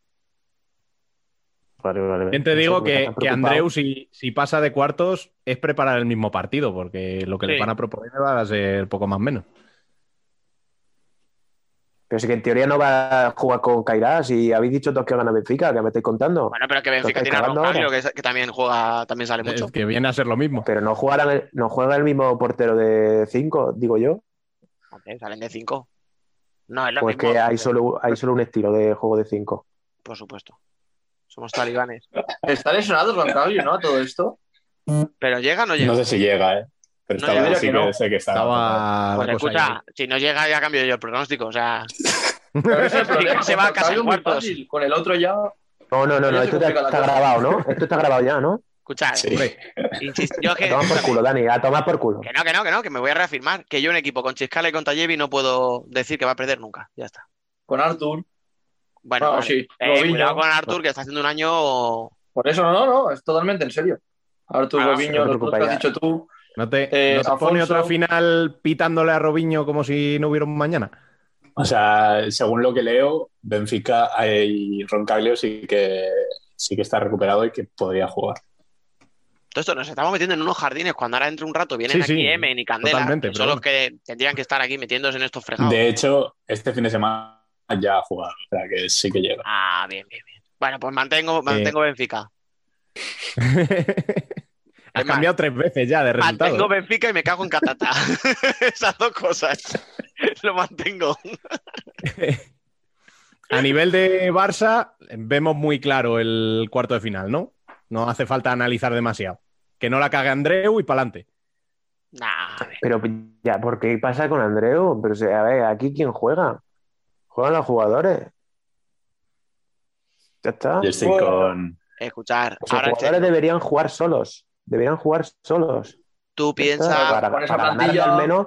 Vale, vale. Bien te digo que, que. Andreu, si, si pasa de cuartos, es preparar el mismo partido, porque lo que Sí. le van a proponer va a ser poco más menos. Pero si que en teoría no va a jugar con Kairas y habéis dicho todos que gana Benfica, que me estáis contando. Bueno, pero que Benfica tiene a ahora. que, que también juega, también sale mucho. Es que viene a ser lo mismo. Pero no jugarán el- no juega el mismo portero de 5, digo yo. Hombre, salen de cinco. No, es lo Pues mismo, que hay solo, hay solo un estilo de juego de 5. por supuesto. Somos talibanes. Está lesionado Roncalio, ¿no? Todo esto. Pero llega o no llega. No sé si llega, ¿eh? Pero No, estaba, yo diría sí que que no. sé que estaba. Estaba Pues escucha, ahí. si no llega ya cambio yo el pronóstico, o sea, <laughs> Pero ese es el problema. Se va a casa en Roncalio muy cuartos. fácil. Con el otro ya. No, no, no, no, esto está, grabado, ¿no? Esto está grabado ya, ¿no? escucha, Sí. Hombre, <laughs> insisto, yo es A que, tomar por culo, Dani, a tomar por culo. que no, que no, que no, que me voy a reafirmar, que yo un equipo con Chiscala y con Tallevi no puedo decir que va a perder nunca, ya está. Con Arthur. Bueno, Ah, vale. sí, Eh, cuidado con Artur, que está haciendo un año... Por eso no, no, no. Es totalmente en serio. Arthur, Ah, Robinho, no te los dos que has dicho tú. ¿No te, Eh, no te pone Afonso. otra final pitándole a Robinho como si no hubiera un mañana? O sea, según lo que leo, Benfica y Roncaglio sí que sí que está recuperado y que podría jugar. Todo esto nos estamos metiendo en unos jardines cuando ahora dentro de un rato vienen Sí, aquí sí, Emen y Candela, que son los que tendrían que estar aquí metiéndose en estos fregados. De hecho, este fin de semana ya ha jugado, o sea que sí que llega. Ah, bien, bien, bien. Bueno, pues mantengo, mantengo Benfica. <laughs> Has más, cambiado tres veces ya de resultado. Mantengo Benfica y me cago en Catata. <laughs> Esas dos cosas. <laughs> Lo mantengo. <laughs> A nivel de Barça, vemos muy claro el cuarto de final, ¿no? No hace falta analizar demasiado. Que no la cague Andreu y para adelante. Nah. Pero ya, ¿por qué pasa con Andreu? Pero, o sea, a ver, ¿aquí quién juega? Juegan los jugadores. Ya está. Yo estoy Bueno. con. Escuchar, Los ahora jugadores serio, deberían jugar solos. Deberían jugar solos. tú piensas, para, con esa para ganarle plantilla- al menos,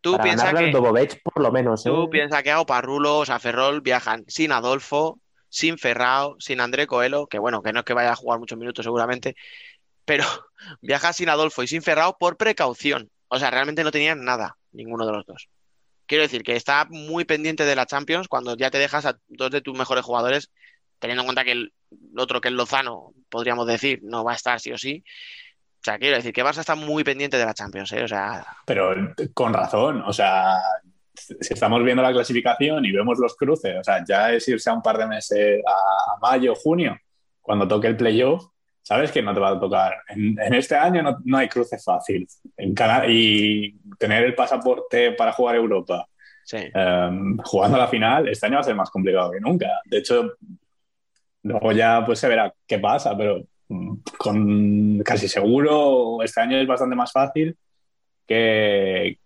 tú para piensas que, Dobovech por lo menos. ¿eh? tú piensas que Ao Parrulo, o sea, Ferrol viajan sin Adolfo, sin Ferrao, sin André Coelho, que bueno, que no es que vaya a jugar muchos minutos seguramente, pero <laughs> viaja sin Adolfo y sin Ferrao por precaución. O sea, realmente no tenían nada, ninguno de los dos. Quiero decir que está muy pendiente de la Champions cuando ya te dejas a dos de tus mejores jugadores, teniendo en cuenta que el otro, que es Lozano, podríamos decir, no va a estar sí o sí. O sea, quiero decir que Barça está muy pendiente de la Champions, ¿eh? O sea, Pero con razón, o sea, si estamos viendo la clasificación y vemos los cruces, o sea, ya es irse a un par de meses a mayo, junio, cuando toque el playoff, sabes que no te va a tocar. En, en este año no, no hay cruce fácil. En Cana- y tener el pasaporte para jugar Europa, sí. em, jugando la final, este año va a ser más complicado que nunca. De hecho, luego ya pues se verá qué pasa, pero mm, con casi seguro este año es bastante más fácil que,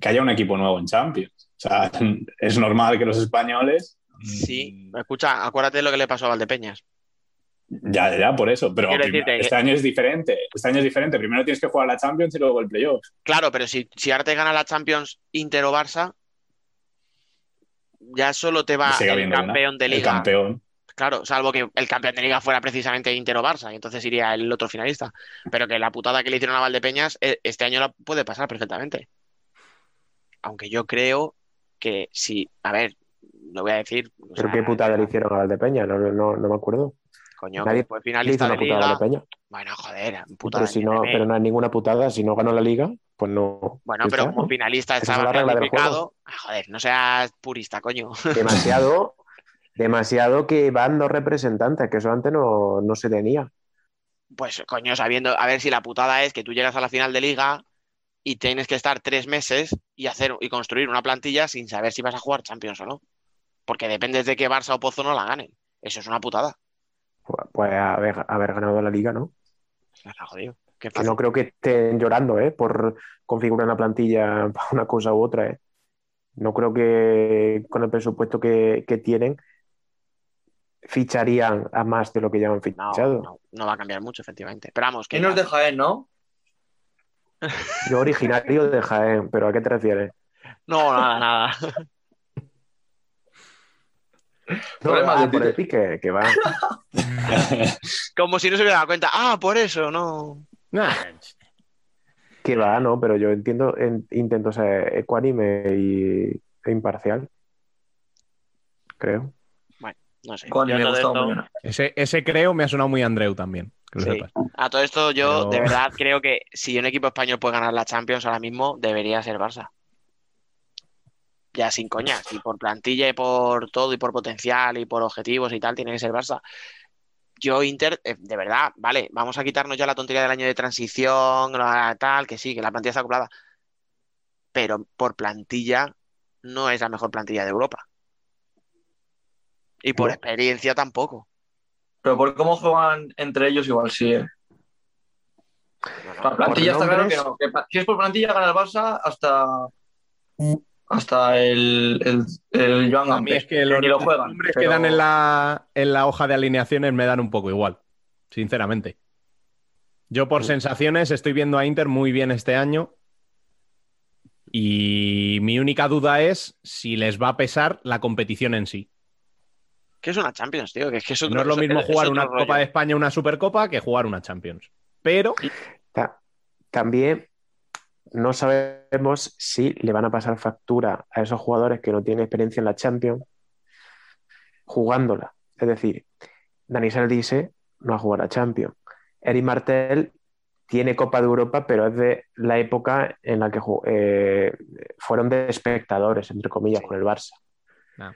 que haya un equipo nuevo en Champions. O sea, <laughs> es normal que los españoles. Sí, escucha, acuérdate de lo que le pasó a Valdepeñas. Ya, ya, por eso. Pero decirte este año es diferente. Este año es diferente. Primero tienes que jugar la Champions y luego el playoff. Claro, pero si, si ahora te gana la Champions Inter o Barça, ya solo te va el una. campeón de El liga. campeón. Claro, salvo que el campeón de liga fuera precisamente Inter o Barça, y entonces iría el otro finalista. Pero que la putada que le hicieron a Valdepeñas, eh, este año la puede pasar perfectamente. Aunque yo creo que si, a ver, lo voy a decir, o ¿Pero sea, qué putada le hicieron a Valdepeña? No, no, no me acuerdo. coño, Nadie fue hizo finalista una de putada liga. Bueno, joder, putada. Pero, si no, pero no es ninguna putada. Si no ganó la liga, pues no. Bueno, pero está, como finalista es estaba clasificado. Ah, joder, no seas purista, coño. Demasiado, <laughs> demasiado que van dos representantes, que eso antes no, no se tenía. Pues coño, sabiendo, a ver si la putada es que tú llegas a la final de liga y tienes que estar tres meses y hacer y construir una plantilla sin saber si vas a jugar Champions o no. Porque dependes de que Barça o Pozo no la ganen. Eso es una putada. Pues, pues haber, haber ganado la liga, ¿no? Está jodido. Qué Que fácil. no creo que estén llorando, ¿eh? Por configurar una plantilla <laughs> para una cosa u otra, ¿eh? No creo que con el presupuesto que, que tienen ficharían a más de lo que ya han No, fichado. no, no va a cambiar mucho, efectivamente. Pero vamos, que ¿Quién nos deja él, no? Yo originario de Jaén, pero ¿a qué te refieres? no, nada, nada. No, ah, de por el pique, que va. <laughs> Como si no se hubiera dado cuenta. Ah, por eso, no. Que va, no, pero yo entiendo, en- intento ser ecuánime y, e imparcial. Creo. No sé. Me gustó esto-. Ese, ese creo me ha sonado muy Andreu también. Que lo Sí. sepas. A todo esto yo Pero- de verdad creo que si un equipo español puede ganar la Champions ahora mismo, debería ser Barça. Ya sin coñas, y por plantilla y por todo, y por potencial y por objetivos y tal, tiene que ser Barça. Yo Inter, eh, de verdad, vale, vamos a quitarnos ya la tontería del año de transición, la- tal, que sí, que la plantilla está acoplada. Pero por plantilla no es la mejor plantilla de Europa. Y por No. experiencia tampoco. Pero por cómo juegan entre ellos, igual sí. ¿eh? La plantilla Por está claro que no. que si es por plantilla, gana el Barça hasta. Hasta el, el, el Joan A mí es que los ni lo juegan. nombres pero- que dan en la, en la hoja de alineaciones me dan un poco igual, sinceramente. Yo por sensaciones estoy viendo a Inter muy bien este año y mi única duda es si les va a pesar la competición en sí. Que es una Champions, tío, que es que es No es lo mismo es jugar una rollo. Copa de España, una Supercopa, que jugar una Champions. Pero Ta- También no sabemos si le van a pasar factura a esos jugadores que no tienen experiencia en la Champions jugándola. Es decir, Dani dice no ha jugado a Champions. Eric Martel tiene Copa de Europa, pero es de la época en la que eh, fueron de espectadores, entre comillas, Sí. con el Barça. Ah.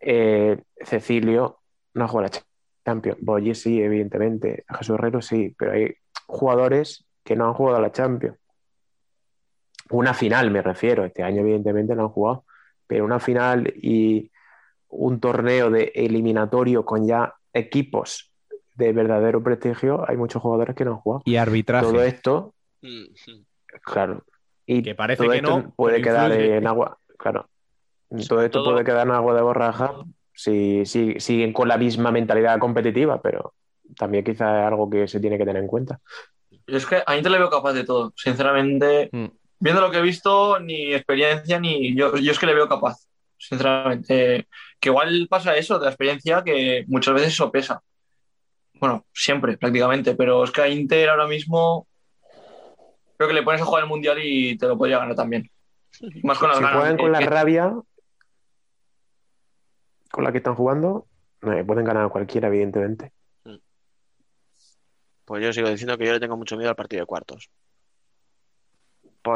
Eh, Cecilio no ha jugado a Champions. Boyi sí, evidentemente. Jesús Herrero sí, pero hay jugadores que no han jugado a la Champions. Una final, me refiero. Este año, evidentemente, no han jugado. Pero una final y un torneo de eliminatorio con ya equipos de verdadero prestigio, hay muchos jugadores que no han jugado. y arbitraje. Todo esto, Mm, claro. Y Que parece todo que esto no, puede quedar influye. en agua. Claro. Todo esto todo- puede quedar en agua de borraja si, si siguen con la misma mentalidad competitiva, pero también quizá es algo que se tiene que tener en cuenta. Yo es que a Inter le veo capaz de todo. Sinceramente, Mm. viendo lo que he visto, ni experiencia, ni. Yo, yo es que le veo capaz. Sinceramente. Eh, que igual pasa eso de la experiencia, que muchas veces eso pesa. Bueno, siempre, prácticamente. Pero es que a Inter ahora mismo. Creo que le pones a jugar el mundial y te lo podría ganar también. Más con las Si ganas. juegan con la que- rabia con la que están jugando, eh, pueden ganar a cualquiera, evidentemente. Pues yo sigo diciendo que yo le tengo mucho miedo al partido de cuartos.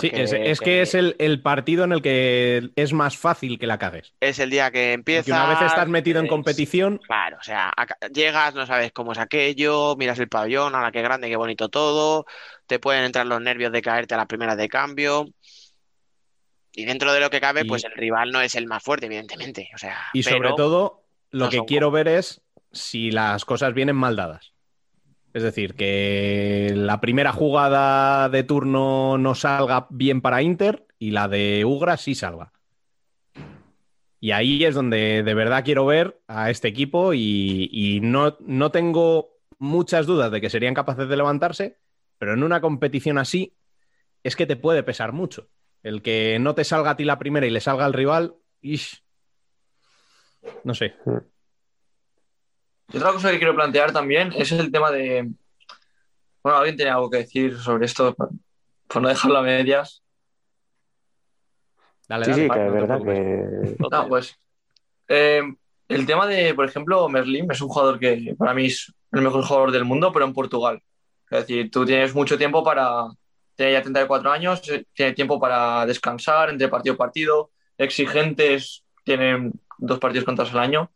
Sí, es, es que es el, el partido en el que es más fácil que la cagues. es el día que empieza. Porque una vez estás metido en es- competición, Claro, o sea, acá- llegas, no sabes cómo es aquello, miras el pabellón, a la que grande, qué bonito todo, te pueden entrar los nervios de caerte a las primeras de cambio. Y dentro de lo que cabe, Y- pues el rival no es el más fuerte, evidentemente. O sea, y sobre todo, lo no que quiero ver es si las cosas vienen mal dadas. Es decir, que la primera jugada de turno no salga bien para Inter y la de Ugra sí salga. Y ahí es donde de verdad quiero ver a este equipo y, y no, no tengo muchas dudas de que serían capaces de levantarse, pero en una competición así es que te puede pesar mucho. El que no te salga a ti la primera y le salga al rival, ish. no sé. Y otra cosa que quiero plantear también es el tema de. Bueno, alguien tiene algo que decir sobre esto, por, no dejarlo a medias. Dale, Sí, dale, sí, Paco, que es verdad que. No, pues. eh, el tema de, por ejemplo, Merlin es un jugador que para mí es el mejor jugador del mundo, pero en Portugal. Es decir, tú tienes mucho tiempo para. Tiene ya 34 años, eh, tiene tiempo para descansar entre partido y partido, exigentes, tienen dos partidos contados al año.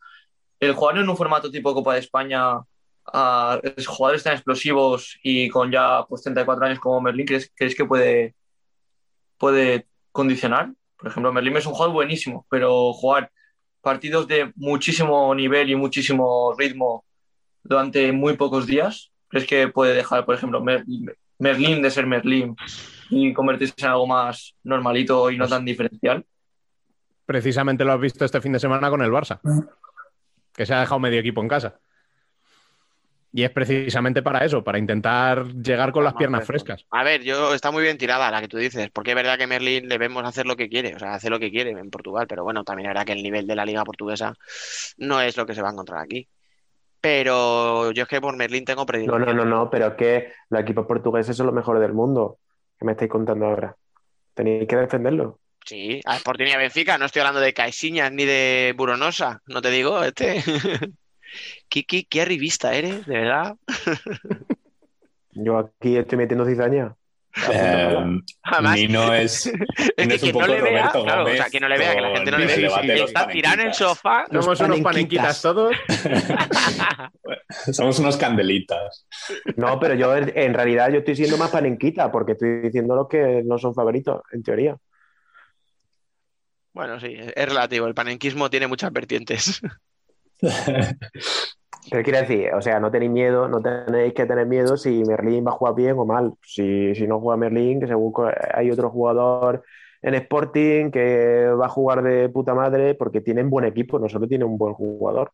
El jugar en un formato tipo Copa de España, a jugadores tan explosivos y con ya pues, 34 años como Merlin, ¿crees, que puede, puede condicionar? Por ejemplo, Merlin es un jugador buenísimo, pero jugar partidos de muchísimo nivel y muchísimo ritmo durante muy pocos días, ¿crees que puede dejar, por ejemplo, Mer- Merlin de ser Merlin y convertirse en algo más normalito y no tan diferencial? Precisamente lo has visto este fin de semana con el Barça, que se ha dejado medio equipo en casa. Y es precisamente para eso, para intentar llegar con las piernas frescas. A ver, yo está muy bien tirada la que tú dices, porque es verdad que Merlin le vemos hacer lo que quiere, o sea, hace lo que quiere en Portugal, pero bueno, también es verdad que el nivel de la liga portuguesa no es lo que se va a encontrar aquí. Pero yo es que por Merlin tengo No, predilección. no, no, no, pero es que los equipos portugueses son los mejores del mundo. ¿Qué me estáis contando ahora? Tenéis que defenderlo. Sí, a Sporting y a Benfica, no estoy hablando de Caixinhas ni de Buronosa, no te digo, este. <laughs> Kiki, qué arribista eres, de verdad. <laughs> Yo aquí estoy metiendo cizaña. Eh, Además, Nino es, <laughs> Es Nino que un quien no poco le vea, Roberto claro, o sea, quien no le vea, que la gente no le con ve, el debate de los está tirado en el sofá. Somos unos panenquitas todos. <laughs> Somos unos candelitas. No, pero yo en en realidad yo estoy siendo más panenquita porque estoy diciendo los que no son favoritos, en teoría. Bueno, sí, es relativo. El panenquismo tiene muchas vertientes. <laughs> Pero quiero decir, o sea, no tenéis miedo, no tenéis que tener miedo si Merlín va a jugar bien o mal. Si, si no juega Merlín, que según hay otro jugador en Sporting que va a jugar de puta madre porque tienen buen equipo, no solo tiene un buen jugador.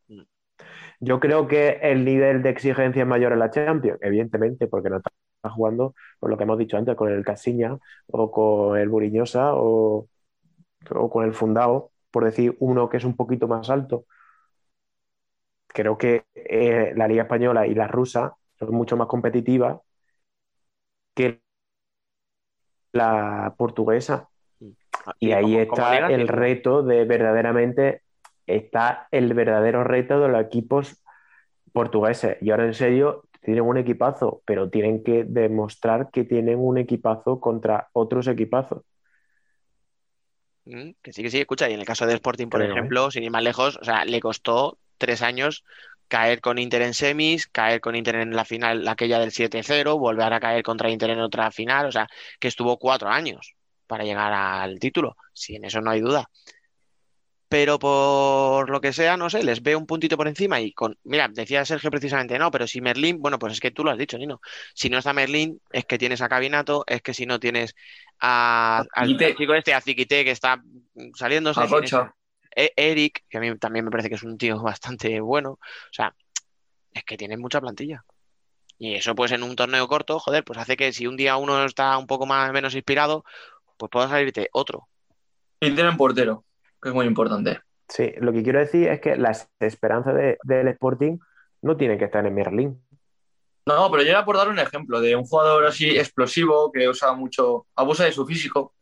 Yo creo que el nivel de exigencia es mayor en la Champions, evidentemente, porque no está jugando con lo que hemos dicho antes, con el Casiña o con el Buriñosa o con el Fundao, por decir uno que es un poquito más alto creo que eh, la Liga Española y la rusa son mucho más competitivas que la portuguesa. Y ahí está el reto de verdaderamente, está el verdadero reto de los equipos portugueses. Y ahora en serio, tienen un equipazo, pero tienen que demostrar que tienen un equipazo contra otros equipazos. Mm, Que sí, que sí, escucha, y en el caso de Sporting, por ¿eh? ejemplo, sin ir más lejos, o sea, le costó tres años caer con Inter en semis, caer con Inter en la final, aquella del 7-0, volver a caer contra Inter en otra final, o sea, que estuvo cuatro años para llegar al título, sí, en eso no hay duda. Pero por lo que sea, no sé, les veo un puntito por encima y con, mira, decía Sergio precisamente, no, pero si Merlín, bueno, pues es que tú lo has dicho, Nino, si no está Merlín, es que tienes a Cabinato, es que si no tienes a, al, chico este, a Ziquité, que está saliéndose, A si. E- Eric, que a mí también me parece que es un tío bastante bueno, o sea, es que tienen mucha plantilla. Y eso pues en un torneo corto, joder, pues hace que si un día uno está un poco más menos inspirado, pues pueda salirte otro. Y tienen portero, que es muy importante. Sí, lo que quiero decir es que las esperanzas de- del Sporting no tienen que estar en Merlín. No, pero yo era por dar un ejemplo de un jugador así explosivo que usa mucho, abusa de su físico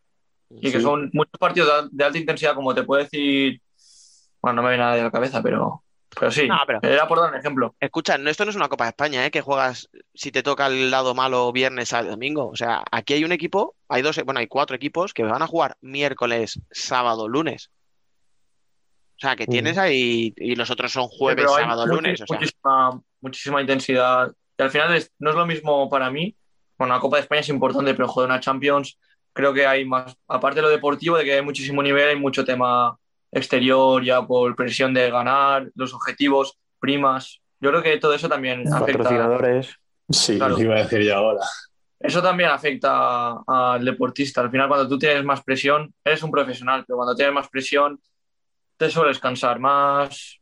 y que son muchos partidos de, al- de alta intensidad, como te puedo decir. Bueno, no me viene nada de la cabeza, pero, pero sí, No, pero- era por dar un ejemplo. Escucha, no, esto no es una Copa de España, ¿eh? Que juegas si te toca el lado malo viernes, sábado, domingo. O sea, aquí hay un equipo, hay dos, bueno, hay cuatro equipos que van a jugar miércoles, sábado, lunes. O sea, que tienes ahí, y los otros son jueves, sábado, lunes. O sea, muchísima, muchísima intensidad. Y al final es- no es lo mismo para mí. Bueno, la Copa de España es importante, pero joder, una Champions creo que hay más, aparte de lo deportivo, de que hay muchísimo nivel, hay mucho tema exterior, ya por presión de ganar, los objetivos, primas. Yo creo que todo eso también afecta. Patrocinadores. Sí, Claro. lo iba a decir yo ahora. Eso también afecta al deportista. Al final, cuando tú tienes más presión, eres un profesional, pero cuando tienes más presión, te sueles cansar más,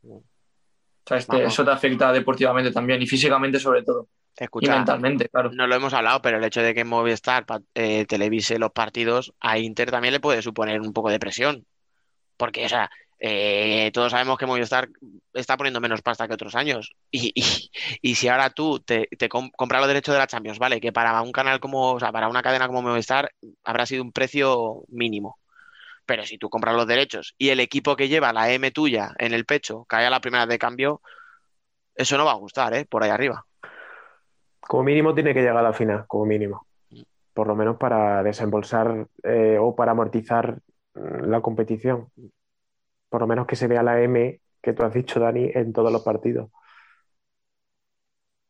sea, este, eso te afecta deportivamente también y físicamente sobre todo. Escucha, y mentalmente, claro. No lo hemos hablado, pero el hecho de que Movistar eh, televise los partidos a Inter también le puede suponer un poco de presión. Porque, o sea, eh, todos sabemos que Movistar está poniendo menos pasta que otros años. Y, y, y si ahora tú te, te compras los derechos de la Champions, ¿vale? Que para un canal como, o sea, para una cadena como Movistar habrá sido un precio mínimo. Pero si tú compras los derechos y el equipo que lleva la M tuya en el pecho cae a la primera de cambio, eso no va a gustar, ¿eh? Por ahí arriba. Como mínimo tiene que llegar a la final, como mínimo. Por lo menos para desembolsar eh, o para amortizar la competición. Por lo menos que se vea la M que tú has dicho, Dani, en todos los partidos.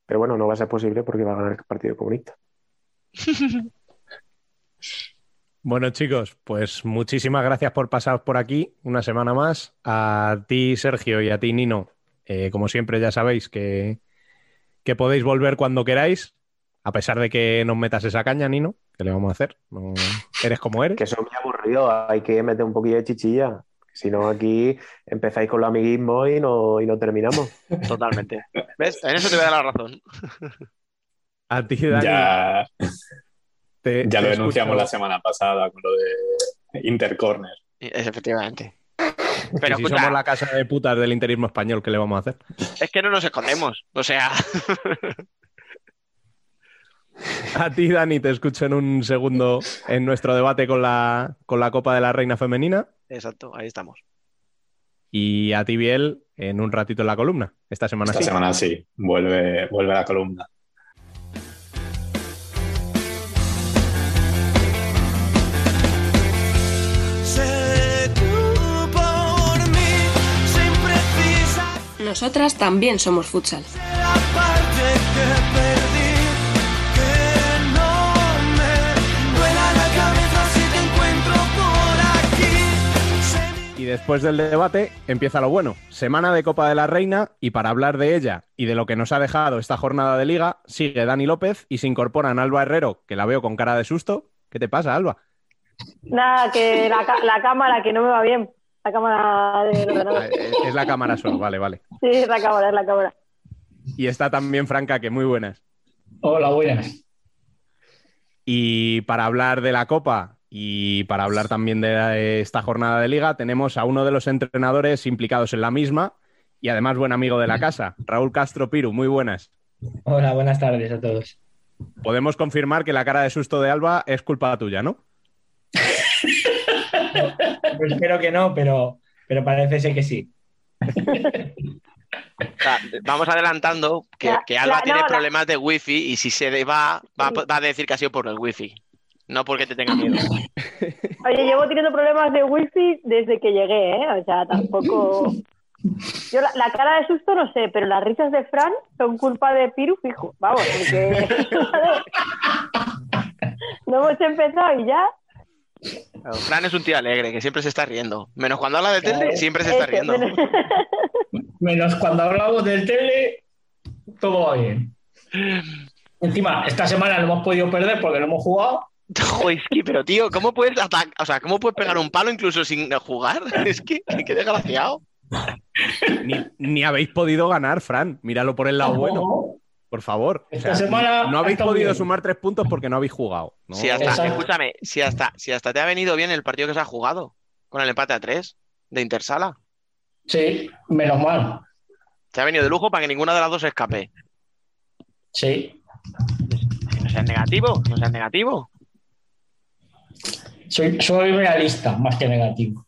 Pero bueno, no va a ser posible porque va a ganar el Partido Comunista. <laughs> Bueno, chicos, pues muchísimas gracias por pasar por aquí una semana más. A ti, Sergio, y a ti, Nino. Eh, como siempre, ya sabéis que, que, podéis volver cuando queráis, a pesar de que nos metas esa caña, Nino. ¿Qué le vamos a hacer? No, eres como eres. Que eso es muy aburrido, hay que meter un poquillo de chichilla. Si no, aquí empezáis con los amiguismos y no, y no terminamos. <laughs> Totalmente. ¿Ves? En eso te voy a dar la razón. <laughs> A ti, Dani. Ya, te, ya te lo denunciamos la semana pasada con lo de Intercorner. Efectivamente. Pero si somos la casa de putas del interismo español, ¿qué le vamos a hacer? Es que no nos escondemos. O sea. A ti, Dani, te escucho en un segundo en nuestro debate con la, con la Copa de la Reina Femenina. Exacto, ahí estamos. Y a ti, Biel, en un ratito en la columna. Esta semana Esta sí. semana sí, vuelve, vuelve a la columna. Nosotras también somos futsal. Y después del debate empieza lo bueno. Semana de Copa de la Reina y para hablar de ella y de lo que nos ha dejado esta jornada de liga, sigue Dani López y se incorporan Alba Herrero, que la veo con cara de susto. ¿Qué te pasa, Alba? Nada, que la, la cámara que no me va bien. La cámara de <laughs> Es la cámara solo, vale, vale. Sí, es la cámara, es la cámara. Y está también Franca, que muy buenas. Hola, buenas. Y para hablar de la Copa y para hablar también de esta jornada de liga, tenemos a uno de los entrenadores implicados en la misma y además buen amigo de la casa, Raúl Castro Piru. Muy buenas. Hola, buenas tardes a todos. Podemos confirmar que la cara de susto de Alba es culpa tuya, ¿no? Pues espero que no, pero, pero parece ser que sí. O sea, vamos adelantando que, que Alba la- tiene no, la- problemas de wifi y si se va, va, va a decir que ha sido por el wifi. No porque te tenga miedo. <laughs> Oye, llevo teniendo problemas de wifi desde que llegué, ¿eh? O sea, tampoco. Yo la, la cara de susto no sé, pero las risas de Fran son culpa de Piru fijo. Vamos, porque. <laughs> no hemos empezado y ya. Claro, Fran es un tío alegre que siempre se está riendo. Menos cuando habla de tele, siempre se está Eso, riendo. menos- <laughs> Menos cuando hablamos del tele, todo va bien. Encima, esta semana no hemos podido perder porque no hemos jugado. <laughs> Joder, es que, pero tío, ¿cómo puedes atacar? O sea, ¿cómo puedes pegar un palo incluso sin jugar? <laughs> Es que, qué desgraciado. Ni, ni habéis podido ganar, Fran. Míralo por el lado bueno. Por favor. O Esta sea, semana no habéis podido bien. sumar tres puntos porque no habéis jugado. ¿no? Si hasta, Exacto. escúchame, si hasta, si hasta te ha venido bien el partido que se ha jugado con el empate a tres de Intersala. Sí, menos mal. Te ha venido de lujo para que ninguna de las dos escape. Sí. No seas negativo, no seas negativo. Soy, soy realista, más que negativo.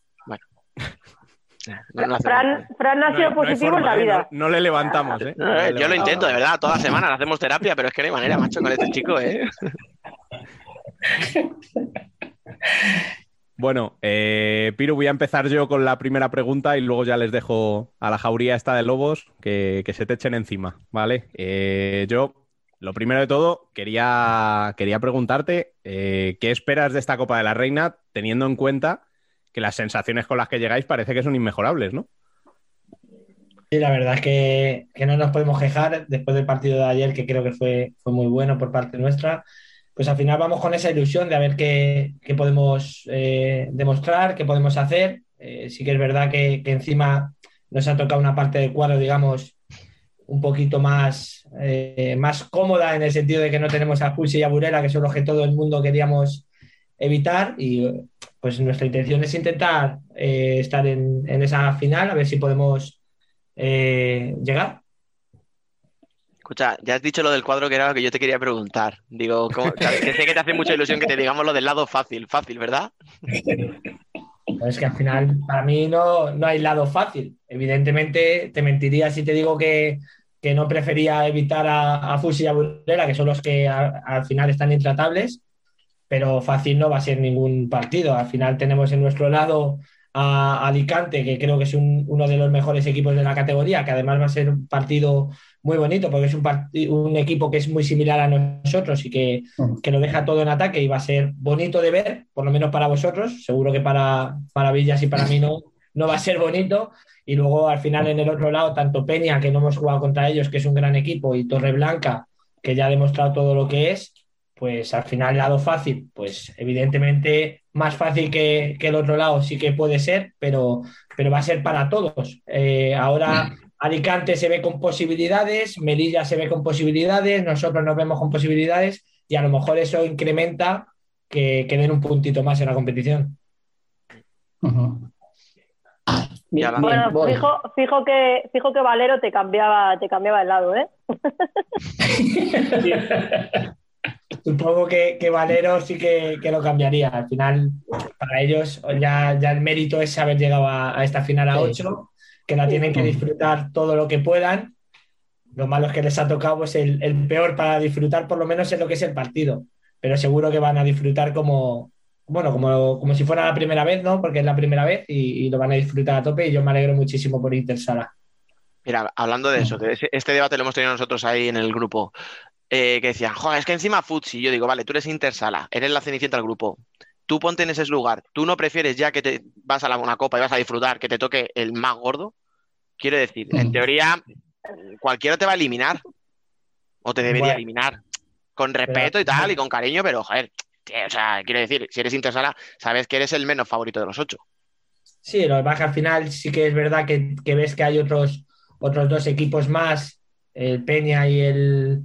No, no hace Fran. Fran ha sido no positivo en forma, la ¿eh? vida. No, no le levantamos, ¿eh? No, No le eh, yo lo intento, de verdad, todas las semanas hacemos terapia, pero es que no hay manera, macho, con este chico, ¿eh? Bueno, eh, Piru, voy a empezar yo con la primera pregunta y luego ya les dejo a la jauría esta de lobos que, que se te echen encima, ¿vale? Eh, yo, lo primero de todo, quería, quería preguntarte eh, qué esperas de esta Copa de la Reina, teniendo en cuenta que las sensaciones con las que llegáis parece que son inmejorables, ¿no? Sí, la verdad es que, no nos podemos quejar después del partido de ayer, que creo que fue, fue muy bueno por parte nuestra. Pues al final vamos con esa ilusión de a ver qué, podemos eh, demostrar, qué podemos hacer. Eh, sí que es verdad que, que encima nos ha tocado una parte del cuadro, digamos, un poquito más, eh, más cómoda en el sentido de que no tenemos a Pulse y a Burela, que son los que todo el mundo queríamos evitar. Y pues nuestra intención es intentar eh, estar en, en, esa final, a ver si podemos eh, llegar. Escucha, ya has dicho lo del cuadro que era lo que yo te quería preguntar. Digo, ¿cómo? <laughs> que sé que te hace mucha ilusión que te digamos lo del lado fácil, fácil, ¿verdad? Es que al final, para mí no, no hay lado fácil. Evidentemente, te mentiría si te digo que, que no prefería evitar a, a Fusi y a Burela, que son los que a, al final están intratables, pero fácil no va a ser ningún partido. Al final tenemos en nuestro lado a Alicante, que creo que es un, uno de los mejores equipos de la categoría, que además va a ser un partido muy bonito porque es un, un equipo que es muy similar a nosotros y que, que, lo deja todo en ataque y va a ser bonito de ver, por lo menos para vosotros. Seguro que para, para Villas y para mí no, no va a ser bonito. Y luego al final en el otro lado, tanto Peña, que no hemos jugado contra ellos, que es un gran equipo, y Torreblanca, que ya ha demostrado todo lo que es, pues al final lado fácil, pues evidentemente más fácil que, que el otro lado sí que puede ser, pero, pero va a ser para todos. Eh, ahora Alicante se ve con posibilidades, Melilla se ve con posibilidades, nosotros nos vemos con posibilidades y a lo mejor eso incrementa que, que den un puntito más en la competición. Uh -huh. Bien, bueno, bien, fijo, fijo, que, fijo que Valero te cambiaba, te cambiaba el lado, ¿eh? <laughs> <laughs> Supongo que, que, Valero sí que, que, lo cambiaría. Al final, para ellos, ya, ya el mérito es haber llegado a, a esta final a 8 que la tienen que disfrutar todo lo que puedan. Lo malo es que les ha tocado pues, el, el, peor para disfrutar, por lo menos en lo que es el partido. Pero seguro que van a disfrutar como, bueno, como, como si fuera la primera vez, ¿no? Porque es la primera vez y, y lo van a disfrutar a tope y yo me alegro muchísimo por Intersala. Mira, hablando de eso, de ese, este debate lo hemos tenido nosotros ahí en el grupo, eh, que decían, joder, es que encima Futsi, yo digo, vale, tú eres Intersala, eres la cenicienta del grupo, tú ponte en ese lugar, tú no prefieres ya que te vas a la, una copa y vas a disfrutar, que te toque el más gordo, quiero decir, en teoría cualquiera te va a eliminar, o te debería bueno, eliminar, con respeto y tal, y con cariño, pero joder, tío, o sea, quiero decir, si eres Intersala, sabes que eres el menos favorito de los ocho. Sí, lo que pasa al final sí que es verdad que, que ves que hay otros otros dos equipos más, el Peña y el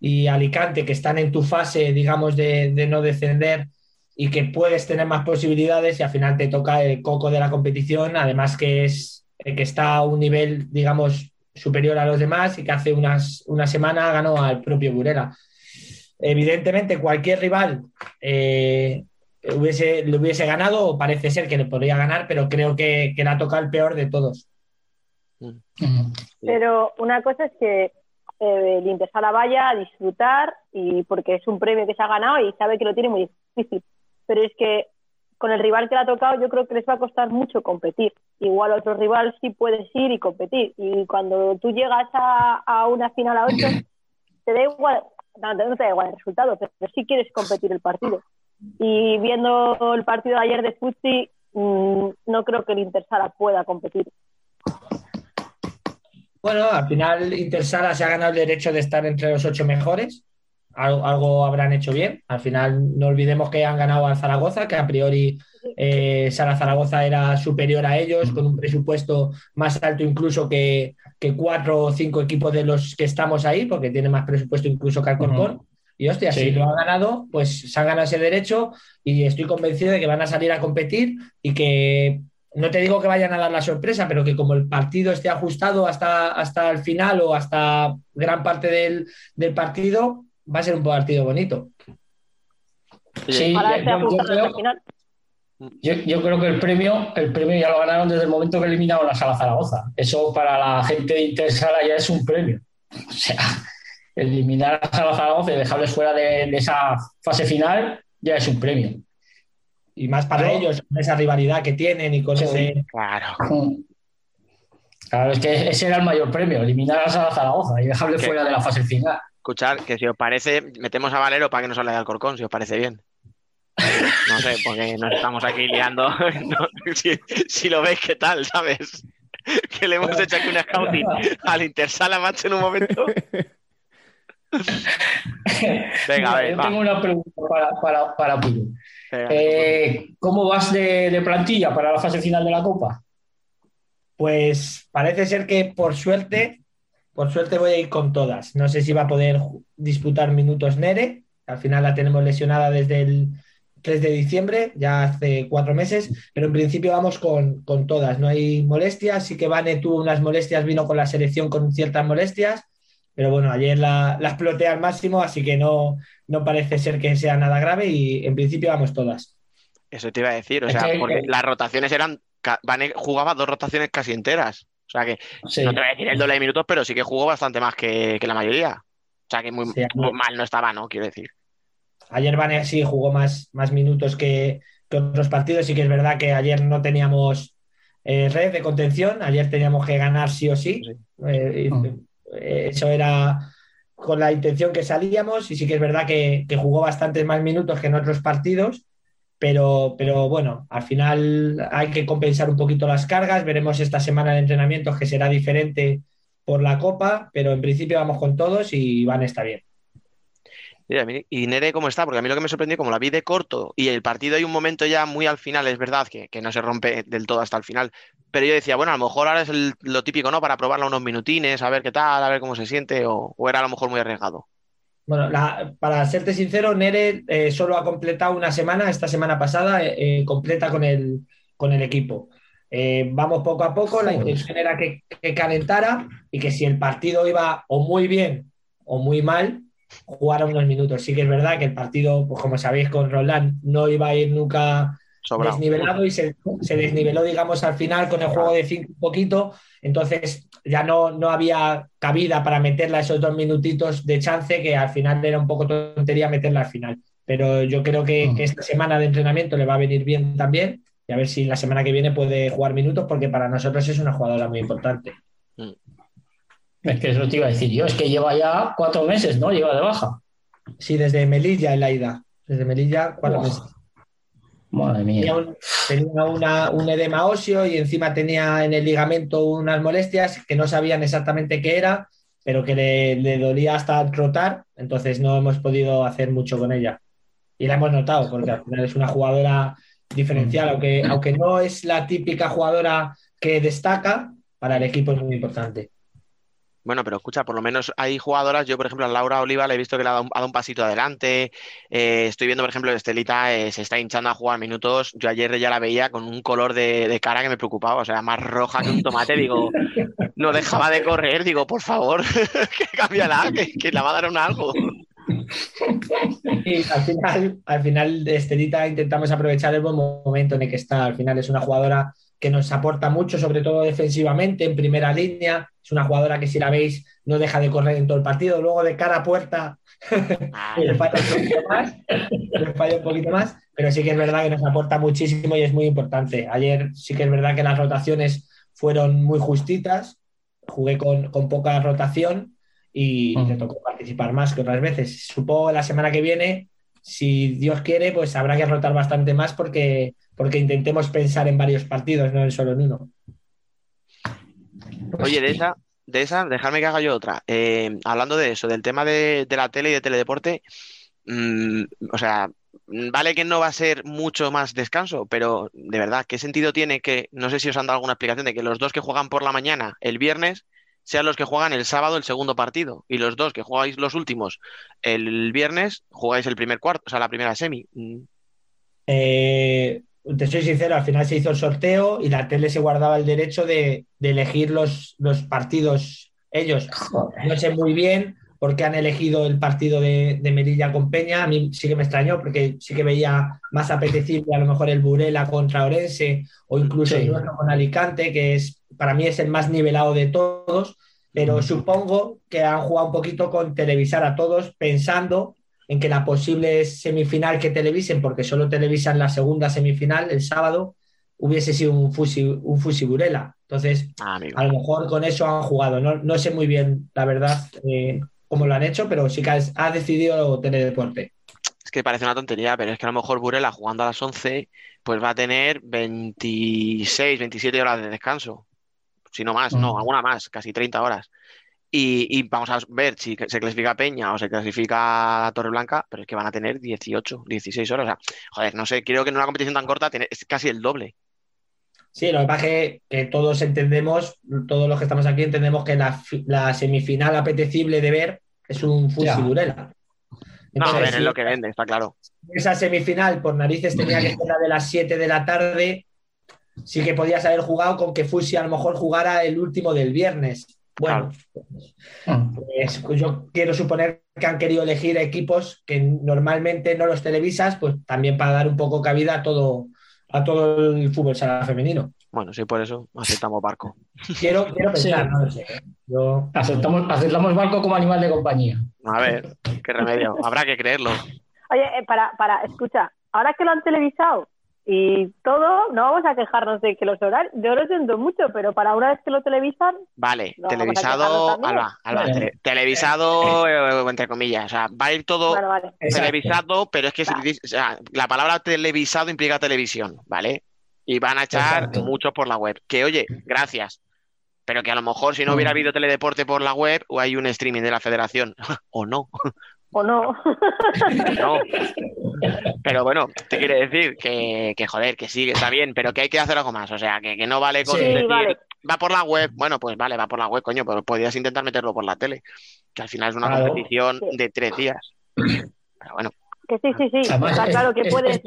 y Alicante, que están en tu fase, digamos, de, de, no descender y que puedes tener más posibilidades y al final te toca el coco de la competición, además que es que está a un nivel, digamos, superior a los demás y que hace unas, una semana ganó al propio Burela. Evidentemente, cualquier rival eh, hubiese, le hubiese ganado, o parece ser que le podría ganar, pero creo que, que le ha tocado el peor de todos. Pero una cosa es que eh, el Intersala vaya a disfrutar y porque es un premio que se ha ganado y sabe que lo tiene muy difícil. Pero es que con el rival que le ha tocado yo creo que les va a costar mucho competir. Igual otro rival sí puedes ir y competir. Y cuando tú llegas a, a una final a 8, te da igual, no, no, te da igual el resultado, pero sí quieres competir el partido. Y viendo el partido de ayer de Futsi, mmm, no creo que el Intersala pueda competir. Bueno, al final Intersala se ha ganado el derecho de estar entre los ocho mejores. Algo, algo, habrán hecho bien. Al final no olvidemos que han ganado al Zaragoza, que a priori eh, Sara Zaragoza era superior a ellos, con un presupuesto más alto incluso que, que, cuatro o cinco equipos de los que estamos ahí, porque tiene más presupuesto incluso que Alcorcón. Uh -huh. Y hostia, sí. si lo han ganado, pues se han ganado ese derecho y estoy convencido de que van a salir a competir y que no te digo que vayan a dar la sorpresa, pero que como el partido esté ajustado hasta, hasta el final o hasta gran parte del, del partido, va a ser un partido bonito. Sí, yo, yo, creo, yo, yo, creo, que el premio, el premio ya lo ganaron desde el momento que eliminaron la Sala Zaragoza. Eso para la gente de Intersala ya es un premio. O sea, eliminar a Sala Zaragoza y dejarles fuera de, de esa fase final ya es un premio y más para ¿No? ellos, con esa rivalidad que tienen y con sí, ese. Claro. Claro, es que ese era el mayor premio, eliminar a Zaragoza y dejarle ¿Qué? fuera de la fase final. Escuchar, que si os parece, metemos a Valero para que nos hable de Alcorcón, si os parece bien. No sé, porque nos estamos aquí liando. <laughs> No, si, si, lo veis, ¿qué tal? ¿Sabes? Que le hemos hecho aquí una scouting al Intersala, macho, en un momento. <laughs> Venga, a ver. Yo va. tengo una pregunta para, para, para Puro. Eh, ¿Cómo vas de, de, plantilla para la fase final de la Copa? Pues parece ser que por suerte por suerte voy a ir con todas. No sé si va a poder disputar minutos Nere. Al final la tenemos lesionada desde el 3 de diciembre, ya hace cuatro meses, pero en principio vamos con, todas. No hay molestias. Sí que Vane tuvo unas molestias, vino con la selección con ciertas molestias. Pero bueno, ayer la, exploté al máximo, así que no, no parece ser que sea nada grave y en principio vamos todas. Eso te iba a decir, o sea, porque las rotaciones eran. Vane jugaba dos rotaciones casi enteras. O sea que no te voy a decir el doble de minutos, pero sí que jugó bastante más que, la mayoría. O sea que muy, mal no estaba, ¿no? Quiero decir. Ayer Vane sí jugó más, más minutos que, otros partidos. Sí que es verdad que ayer no teníamos eh, red de contención. Ayer teníamos que ganar sí o sí. Eh, eh, eso era con la intención que salíamos. Y sí que es verdad que, jugó bastantes más minutos que en otros partidos pero, pero bueno, al final hay que compensar un poquito las cargas. Veremos esta semana de entrenamientos que será diferente por la Copa, pero en principio vamos con todos y Van está bien. Y Nere, ¿cómo está? Porque a mí lo que me sorprendió, como la vi de corto y el partido hay un momento ya muy al final, es verdad que, no se rompe del todo hasta el final, pero yo decía, bueno, a lo mejor ahora es lo típico, ¿no? Para probarla unos minutines, a ver qué tal, a ver cómo se siente, o era a lo mejor muy arriesgado. Bueno, para serte sincero, Nere eh, solo ha completado una semana, esta semana pasada, eh, eh, completa con el, con el equipo. vamos poco a poco, la intención era que, calentara y que si el partido iba o muy bien o muy mal, jugara unos minutos. Sí que es verdad que el partido, pues como sabéis, con Roland no iba a ir nunca desnivelado y se, desniveló, digamos, al final con el juego de cinco un poquito. Entonces ya no, no había cabida para meterla esos dos minutitos de chance, que al final era un poco tontería meterla al final. Pero yo creo que, esta semana de entrenamiento le va a venir bien también y a ver si la semana que viene puede jugar minutos, porque para nosotros es una jugadora muy importante. Mm. Es que eso te iba a decir yo, es que lleva ya cuatro meses, ¿no? Lleva de baja. Sí, desde Melilla en la ida. Desde Melilla, cuatro meses. Madre mía. Tenía, un edema óseo y encima tenía en el ligamento unas molestias que no sabían exactamente qué era, pero que le, dolía hasta trotar, entonces no hemos podido hacer mucho con ella. Y la hemos notado, porque al final es una jugadora diferencial, aunque, aunque no es la típica jugadora que destaca, para el equipo es muy importante. Bueno, pero escucha, por lo menos hay jugadoras, yo por ejemplo a Laura Oliva le he visto que le ha dado un, pasito adelante, eh, estoy viendo por ejemplo Estelita eh, se está hinchando a jugar minutos, yo ayer ya la veía con un color de, cara que me preocupaba, o sea, más roja que un tomate, digo, no dejaba de correr, digo, por favor, <laughs> que cámbiala, que, que la va a dar un algo. Y al final, al final Estelita intentamos aprovechar el buen momento en el que está, al final es una jugadora que nos aporta mucho, sobre todo defensivamente, en primera línea. Es una jugadora que si la veis no deja de correr en todo el partido. Luego de cara a puerta <laughs> le falla un poquito más, le falla un poquito más, pero sí que es verdad que nos aporta muchísimo y es muy importante. Ayer sí que es verdad que las rotaciones fueron muy justitas. Jugué con, poca rotación y le tocó participar más que otras veces. Supongo la semana que viene, si Dios quiere, pues habrá que rotar bastante más porque porque intentemos pensar en varios partidos, no en solo en uno. Oye, de esa, de esa, dejarme que haga yo otra. Eh, hablando de eso, del tema de, la tele y de teledeporte, mm, o sea, vale que no va a ser mucho más descanso, pero de verdad, ¿qué sentido tiene que, no sé si os han dado alguna explicación, de que los dos que juegan por la mañana el viernes sean los que juegan el sábado el segundo partido y los dos que jugáis los últimos el viernes jugáis el primer cuarto, o sea, la primera semi? Mm. Eh, te soy sincero, al final se hizo el sorteo y la tele se guardaba el derecho de, elegir los, los, partidos ellos. No sé muy bien por qué han elegido el partido de, Melilla con Peña. A mí sí que me extrañó porque sí que veía más apetecible a lo mejor el Burela contra Orense o incluso el con Alicante, que es para mí es el más nivelado de todos. Pero supongo que han jugado un poquito con televisar a todos pensando en que la posible semifinal que televisen, porque solo televisan la segunda semifinal el sábado, hubiese sido un Fusi, un fusi Burela. Entonces, ah, a lo mejor con eso han jugado. No, sé muy bien, la verdad, eh, cómo lo han hecho, pero sí que ha, decidido tener deporte. Es que parece una tontería, pero es que a lo mejor Burela jugando a las 11, pues va a tener 26, 27 horas de descanso. Si no más, no, alguna más, casi 30 horas. Y, vamos a ver si se clasifica Peña o se clasifica Torre Blanca, pero es que van a tener 18, 16 horas. O sea, joder, no sé, creo que en una competición tan corta es casi el doble. Sí, lo que pasa es que, todos entendemos, todos los que estamos aquí entendemos que la, semifinal apetecible de ver es un Fusilurela. No, a ver, es lo que vende, está claro. Esa semifinal, por narices, tenía que ser la de las 7 de la tarde. Sí que podías haber jugado con que Fusi a lo mejor jugara el último del viernes. Bueno, pues, pues yo quiero suponer que han querido elegir equipos que normalmente no los televisas, pues también para dar un poco cabida a todo, a todo el fútbol sala femenino. Bueno, sí, por eso aceptamos barco. Quiero, quiero pensar, no sé. Aceptamos, aceptamos barco como animal de compañía. A ver, qué remedio. Habrá que creerlo. Oye, eh, para, para, escucha, ahora que lo han televisado, y todo, no vamos a quejarnos de que los horarios, yo lo siento mucho, pero para una vez que lo televisan. Vale, televisado, Alba, Alba, televisado, eh, entre comillas, o sea, va a ir todo televisado, pero es que la palabra televisado implica televisión, ¿vale? Y van a echar mucho por la web. Que oye, gracias. Pero que a lo mejor si no hubiera mm. habido teledeporte por la web, o hay un streaming de la federación, <laughs> o no o no. <laughs> no. Pero bueno, te quiere decir que, que, joder, que sí, que está bien, pero que hay que hacer algo más. O sea, que, que no vale con decir, va por la web. Bueno, pues vale, va por la web, coño, pero podrías intentar meterlo por la tele. Que al final es una competición de tres días. Pero bueno. Que sí, sí, sí. está claro que puedes.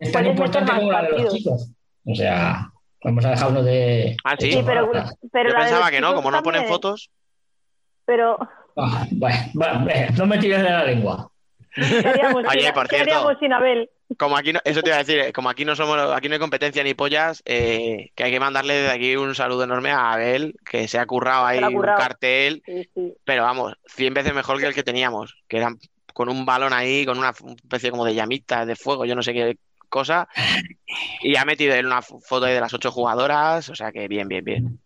Es, tan importante como la de los chicos. O sea, vamos a dejarlo de. Ah, sí. pero, pero Yo pensaba que no, como no ponen fotos. Pero Ah, bueno, no me tires de la lengua. Oye, por cierto, sin Abel? Como aquí no, eso te iba a decir, como aquí no somos, aquí no hay competencia ni pollas, eh, que hay que mandarle desde aquí un saludo enorme a Abel, que se ha currado ahí un cartel, pero vamos, 100 veces mejor que el que teníamos, que era con un balón ahí, con una especie como de llamita de fuego, yo no sé qué cosa, y ha metido él una foto de las ocho jugadoras, o sea que bien, bien, bien.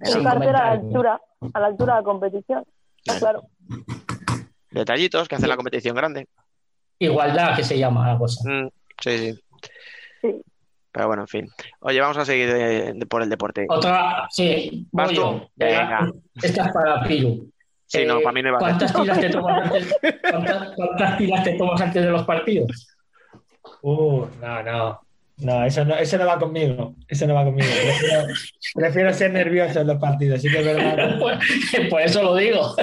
Un cartel a la altura, a la altura de la competición. Claro. Detallitos que hacen la competición grande. Igualdad, que se llama la cosa. Mm, sí, sí, Pero bueno, en fin. Oye, vamos a seguir por el deporte. Otra, sí. ¿Vas tú? Venga. Esta es para Piru. Sí, no, para mí no va ¿cuántas tiras, te tomas antes, ¿Cuántas tiras te tomas antes de los partidos? Uh, no, no. No, eso no, eso no va conmigo. Eso no va conmigo. Prefiero, ser nervioso en los partidos. Sí que es verdad. <laughs> Por eso lo digo.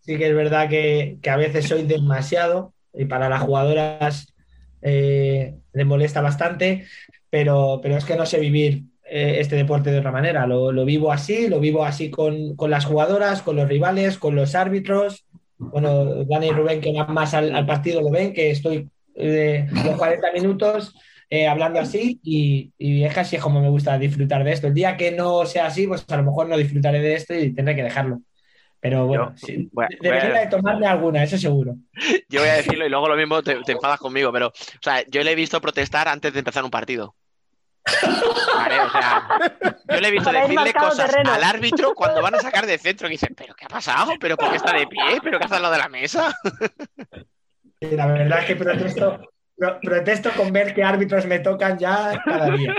Sí, que es verdad que, a veces soy demasiado y para las jugadoras eh, les molesta bastante, pero, pero es que no sé vivir eh, este deporte de otra manera. Lo, vivo así, lo vivo así con, las jugadoras, con los rivales, con los árbitros. Bueno, Dani y Rubén que van más al, partido lo ven, que estoy eh, los 40 minutos eh, hablando así y, es casi como me gusta disfrutar de esto. El día que no sea así, pues a lo mejor no disfrutaré de esto y tendré que dejarlo. Pero bueno, debería de tomarme alguna, eso seguro. <laughs> Yo voy a decirlo y luego lo mismo te, enfadas conmigo, pero, o sea, yo le he visto protestar antes de empezar un partido. Vale, o sea, yo le he visto decirle cosas al árbitro cuando van a sacar de centro y dicen, ¿pero qué ha pasado? ¿Pero por qué está de pie? ¿Pero qué hace al lado de la mesa? La verdad es que protesto, protesto con ver qué árbitros me tocan ya cada día.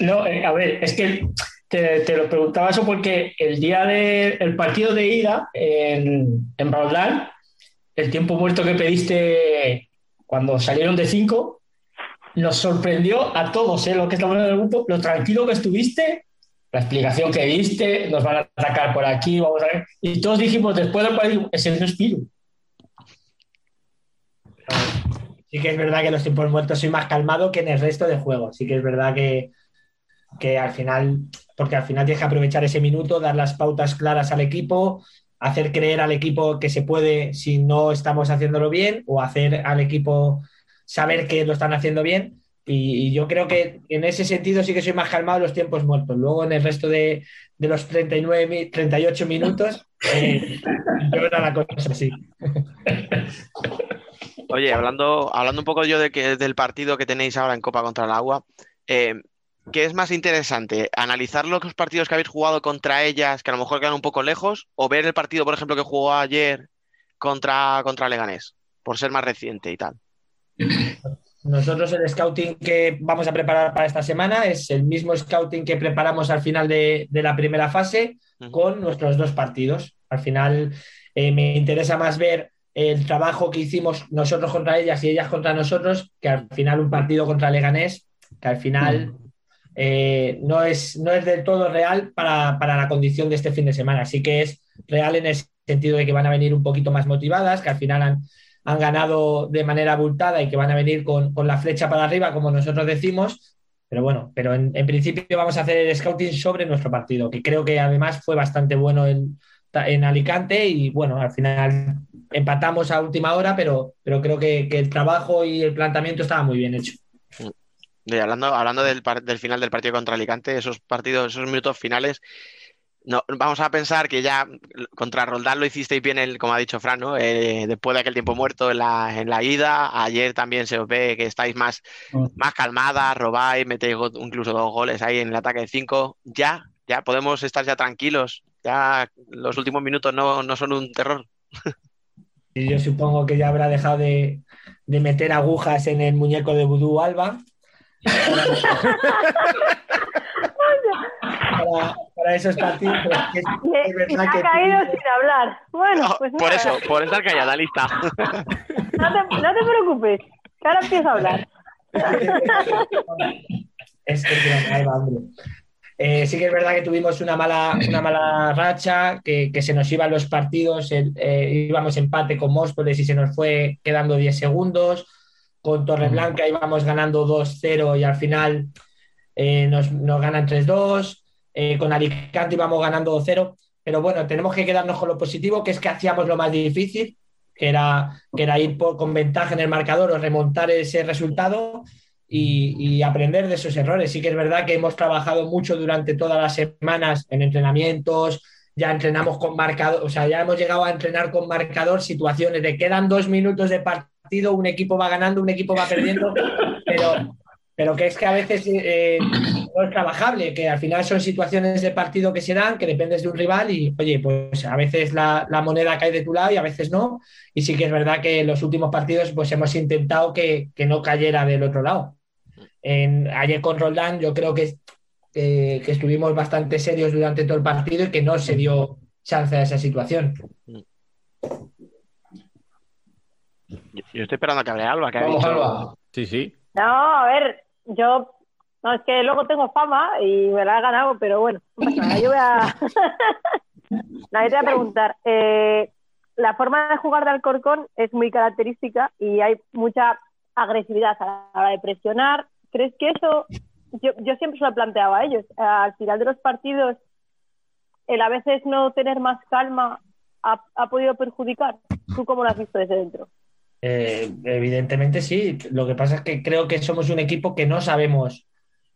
No, eh, a ver, es que te, lo preguntaba eso porque el día del partido de ida en, en el tiempo muerto que pediste cuando salieron de cinco, nos sorprendió a todos, ¿eh? lo que estamos en el grupo, lo tranquilo que estuviste, la explicación que diste, nos van a atacar por aquí, vamos a ver. Y todos dijimos después del partido, es Piru. Sí que es verdad que en los tiempos muertos soy más calmado que en el resto de juegos. Sí que es verdad que, que al final, porque al final tienes que aprovechar ese minuto, dar las pautas claras al equipo, hacer creer al equipo que se puede si no estamos haciéndolo bien o hacer al equipo saber que lo están haciendo bien. Y, yo creo que en ese sentido sí que soy más calmado en los tiempos muertos. Luego en el resto de, de los 39, 38 minutos, eh, <laughs> yo era la cosa así. <laughs> Oye, hablando, hablando un poco yo de que, del partido que tenéis ahora en Copa contra el Agua, eh, ¿qué es más interesante? ¿Analizar los partidos que habéis jugado contra ellas, que a lo mejor quedan un poco lejos, o ver el partido, por ejemplo, que jugó ayer contra, contra Leganés, por ser más reciente y tal? <laughs> Nosotros el scouting que vamos a preparar para esta semana es el mismo scouting que preparamos al final de, la primera fase con nuestros dos partidos. Al final eh, me interesa más ver el trabajo que hicimos nosotros contra ellas y ellas contra nosotros, que al final un partido contra Leganés, que al final eh, no, es, no es del todo real para, la condición de este fin de semana. Sí que es real en el sentido de que van a venir un poquito más motivadas, que al final han, han ganado de manera abultada y que van a venir con, la flecha para arriba, como nosotros decimos. Pero bueno, pero en, principio vamos a hacer el scouting sobre nuestro partido, que creo que además fue bastante bueno en, en Alicante y bueno, al final empatamos a última hora, pero, pero creo que, el trabajo y el planteamiento estaba muy bien hecho. hablando hablando del, del, final del partido contra Alicante, esos partidos, esos minutos finales, no, vamos a pensar que ya contra Roldán lo hicisteis bien, el, como ha dicho Fran, ¿no? Eh, después de aquel tiempo muerto en la, en la ida. Ayer también se os ve que estáis más, mm. más calmadas, robáis, metéis incluso dos goles ahí en el ataque de cinco. Ya, ya podemos estar ya tranquilos. Ya los últimos minutos no, no son un terror. Y yo supongo que ya habrá dejado de, meter agujas en el muñeco de Vudú Alba. Para, esos partidos. es, ha caído sin hablar. Bueno, pues por eso, por estar callada, lista. No te, no te preocupes, que ahora empiezo a hablar. es que. Eh, sí que es verdad que tuvimos una mala, una mala racha, que, se nos iban los partidos, eh, íbamos empate con Móstoles y se nos fue quedando 10 segundos. Con Torreblanca íbamos ganando 2-0 y al final eh, nos, nos, ganan 3-2. con Alicante íbamos ganando 2-0. Pero bueno, tenemos que quedarnos con lo positivo, que es que hacíamos lo más difícil, que era, que era ir con ventaja en el marcador o remontar ese resultado y, aprender de esos errores. Sí que es verdad que hemos trabajado mucho durante todas las semanas en entrenamientos, ya entrenamos con marcador, o sea, ya hemos llegado a entrenar con marcador situaciones de quedan dos minutos de partido, un equipo va ganando, un equipo va perdiendo, pero, pero que es que a veces eh, no es trabajable, que al final son situaciones de partido que se dan, que dependes de un rival y, oye, pues a veces la, moneda cae de tu lado y a veces no. Y sí que es verdad que en los últimos partidos pues hemos intentado que, que no cayera del otro lado. En, ayer con Roldán yo creo que, que estuvimos bastante serios durante todo el partido y que no se dio chance a esa situación. Yo, estoy esperando a que hable Alba. Que ha dicho... Sí, sí. No, a ver, yo. No, es que luego tengo fama y me la he ganado, pero bueno, yo voy a. <laughs> no, te voy a preguntar. Eh, la forma de jugar de Alcorcón es muy característica y hay mucha agresividad a la hora de presionar, ¿Crees que eso, yo, yo siempre se lo he planteado a ellos, al final de los partidos, el a veces no tener más calma ha, ha podido perjudicar? ¿Tú cómo lo has visto desde dentro? Eh, evidentemente sí. Lo que pasa es que creo que somos un equipo que no sabemos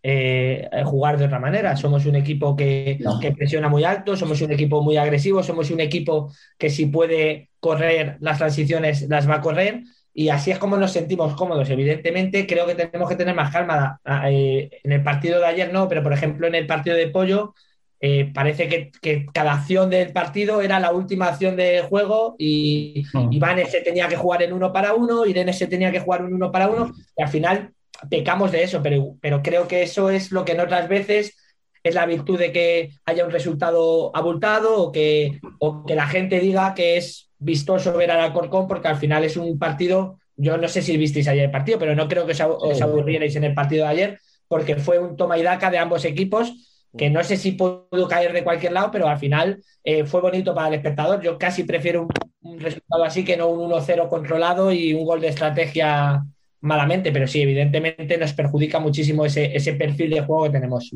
eh, jugar de otra manera. Somos un equipo que, que, presiona muy alto, somos un equipo muy agresivo, somos un equipo que si puede correr las transiciones las va a correr y así es como nos sentimos cómodos. Evidentemente, creo que tenemos que tener más calma. Eh, en el partido de ayer no, pero por ejemplo en el partido de Pollo eh, parece que, cada acción del partido era la última acción de juego y mm. Iván se tenía que jugar en uno para uno, Irene se tenía que jugar en uno para uno y al final pecamos de eso, pero, pero creo que eso es lo que en otras veces es la virtud de que haya un resultado abultado o que, o que la gente diga que es vistoso ver al Alcorcón porque al final es un partido, yo no sé si visteis ayer el partido, pero no creo que os, aburrierais en el partido de ayer porque fue un toma y daca de ambos equipos que no sé si pudo caer de cualquier lado, pero al final eh, fue bonito para el espectador. Yo casi prefiero un, resultado así que no un 1-0 controlado y un gol de estrategia malamente, pero sí, evidentemente nos perjudica muchísimo ese, ese perfil de juego que tenemos.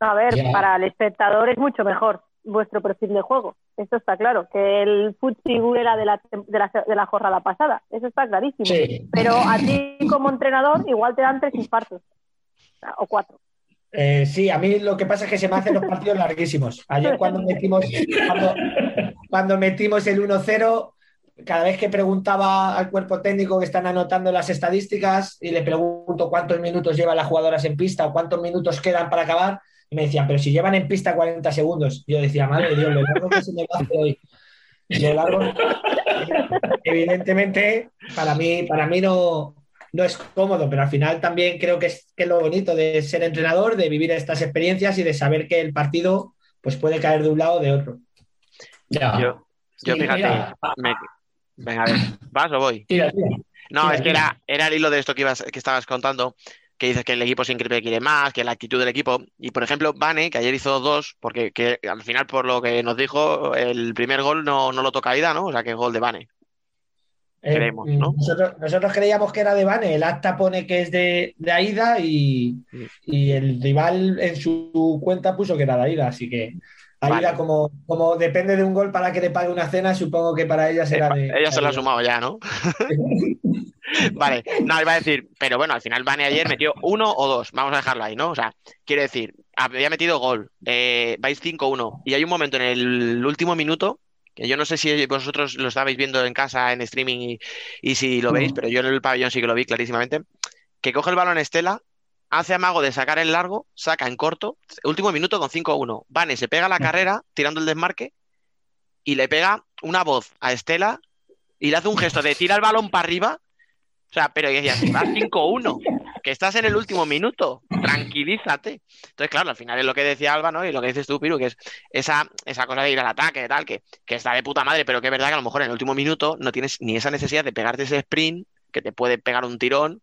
A ver, para el espectador es mucho mejor vuestro perfil de juego. Esto está claro, que el foot era de la, de, la, de la jornada pasada, eso está clarísimo. Pero a ti como entrenador igual te dan tres infartos o cuatro. Eh, sí, a mí lo que pasa es que se me hacen los partidos larguísimos. Ayer cuando metimos, cuando, metimos el 1-0, cada vez que preguntaba al cuerpo técnico que están anotando las estadísticas y le pregunto cuántos minutos llevan las jugadoras en pista o cuántos minutos quedan para acabar, me decían, pero si llevan en pista 40 segundos. Yo decía, madre Dios, lo largo que se me va hoy. Lo largo, evidentemente, para mí, para mí no, no es cómodo, pero al final también creo que es, que lo bonito de ser entrenador, de vivir estas experiencias y de saber que el partido pues puede caer de un lado o de otro. Yo, yo fíjate, Venga, a ver, ¿vas o voy? No, es que era, era el hilo de esto que, ibas, que estabas contando, que dices que el equipo siempre quiere más, que la actitud del equipo. Y por ejemplo, Vane, que ayer hizo dos, porque que al final, por lo que nos dijo, el primer gol no, no lo toca Aida, ¿no? O sea, que es gol de Vane. Eh, Creemos, ¿no? nosotros, nosotros creíamos que era de Vane, el acta pone que es de, de Aida y, y el rival en su cuenta puso que era de Aida, así que Aida Vale. como, como depende de un gol para que le pague una cena, supongo que para ella será de... Ella se lo ha sumado ya, ¿no? <laughs> vale, no, iba a decir, pero bueno, al final Vane ayer metió uno o dos, vamos a dejarlo ahí, ¿no? O sea, quiere decir, había metido gol, eh, vais 5-1, y hay un momento en el último minuto, que yo no sé si vosotros lo estabais viendo en casa, en streaming, y, y si lo veis, pero yo en el pabellón sí que lo vi clarísimamente, que coge el balón Estela, hace amago de sacar el largo, saca en corto, último minuto con 5-1, Vane se pega la carrera tirando el desmarque, y le pega una voz a Estela y le hace un gesto de tira el balón para arriba. Sea, pero y decías, vas 5-1, que estás en el último minuto, tranquilízate. Entonces, claro, al final es lo que decía Alba, ¿no? Y lo que dices tú, Piru, que es esa, esa cosa de ir al ataque, tal, que, que está de puta madre, pero que es verdad que a lo mejor en el último minuto no tienes ni esa necesidad de pegarte ese sprint, que te puede pegar un tirón,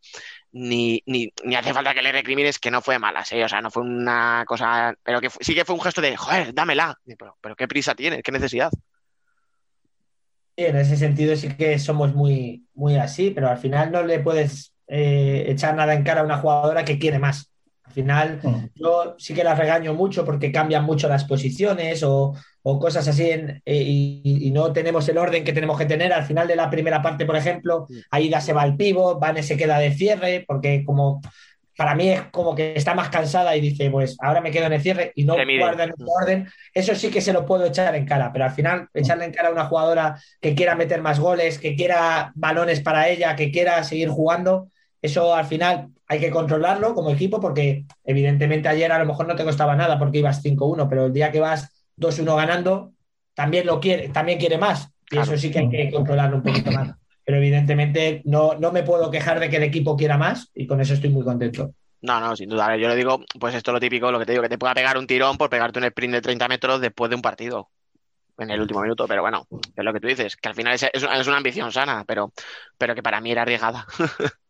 ni, ni, ni hace falta que le recrimines que no fue mala, ¿sí? O sea, no fue una cosa, pero que sí que fue un gesto de, joder, dámela. Pero qué prisa tienes, qué necesidad. Sí, en ese sentido sí que somos muy, muy así, pero al final no le puedes eh, echar nada en cara a una jugadora que quiere más. Al final yo sí que la regaño mucho porque cambian mucho las posiciones o, o cosas así en- eh, y, y no tenemos el orden que tenemos que tener. Al final de la primera parte, por ejemplo, Aida se va al pivo, Vane se queda de cierre porque como para mí es como que está más cansada y dice, pues ahora me quedo en el cierre y no guarda en ese orden. Eso sí que se lo puedo echar en cara, pero al final echarle en cara a una jugadora que quiera meter más goles, que quiera balones para ella, que quiera seguir jugando, eso al final hay que controlarlo como equipo porque evidentemente ayer a lo mejor no te costaba nada porque ibas 5-1, pero el día que vas 2-1 ganando, también lo quiere, también quiere más. Y eso sí que hay que controlarlo un poquito más. Pero evidentemente no, no me puedo quejar de que el equipo quiera más y con eso estoy muy contento. No, no, sin duda. Yo le digo, pues esto es lo típico, lo que te digo, que te pueda pegar un tirón por pegarte un sprint de 30 metros después de un partido, en el último minuto. Pero bueno, es lo que tú dices, que al final es, es una, es una ambición sana, pero, pero que para mí era arriesgada. <laughs>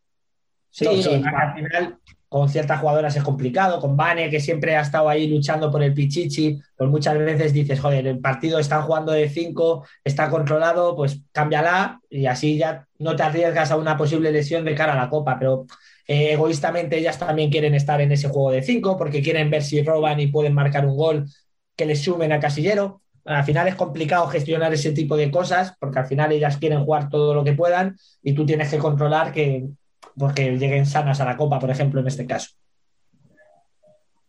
Sí, al final con ciertas jugadoras es complicado, con Vane, que siempre ha estado ahí luchando por el Pichichi, pues muchas veces dices, joder, el partido están jugando de 5, está controlado, pues cámbiala y así ya no te arriesgas a una posible lesión de cara a la Copa, pero eh, egoístamente ellas también quieren estar en ese juego de 5 porque quieren ver si roban y pueden marcar un gol que les sumen a casillero. Al final es complicado gestionar ese tipo de cosas porque al final ellas quieren jugar todo lo que puedan y tú tienes que controlar que porque lleguen sanas a la copa, por ejemplo, en este caso.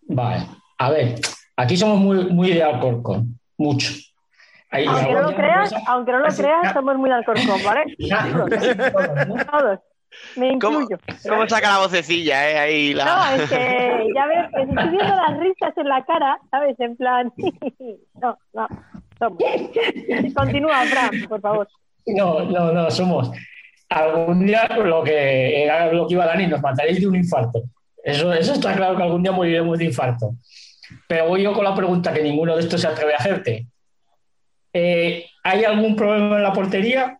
Vale, a ver, aquí somos muy, muy de Alcorcón, mucho. Ahí- Aunque no lo creas, aunque no lo Así- creas, somos muy de Alcorcón, ¿vale? <laughs> Todos, todos. Me ¿Cómo, incluyo. cómo saca la vocecilla, eh? Ahí la... No, es que ya ves, que estoy viendo las risas en la cara, ¿sabes? En plan, <laughs> no, no, somos. Continúa, Fran, por favor. No, no, no, somos. Algún día lo que era lo que iba Dani, nos mataréis de un infarto. Eso, eso está claro que algún día moriremos de infarto. Pero voy yo con la pregunta que ninguno de estos se atreve a hacerte. Eh, ¿Hay algún problema en la portería?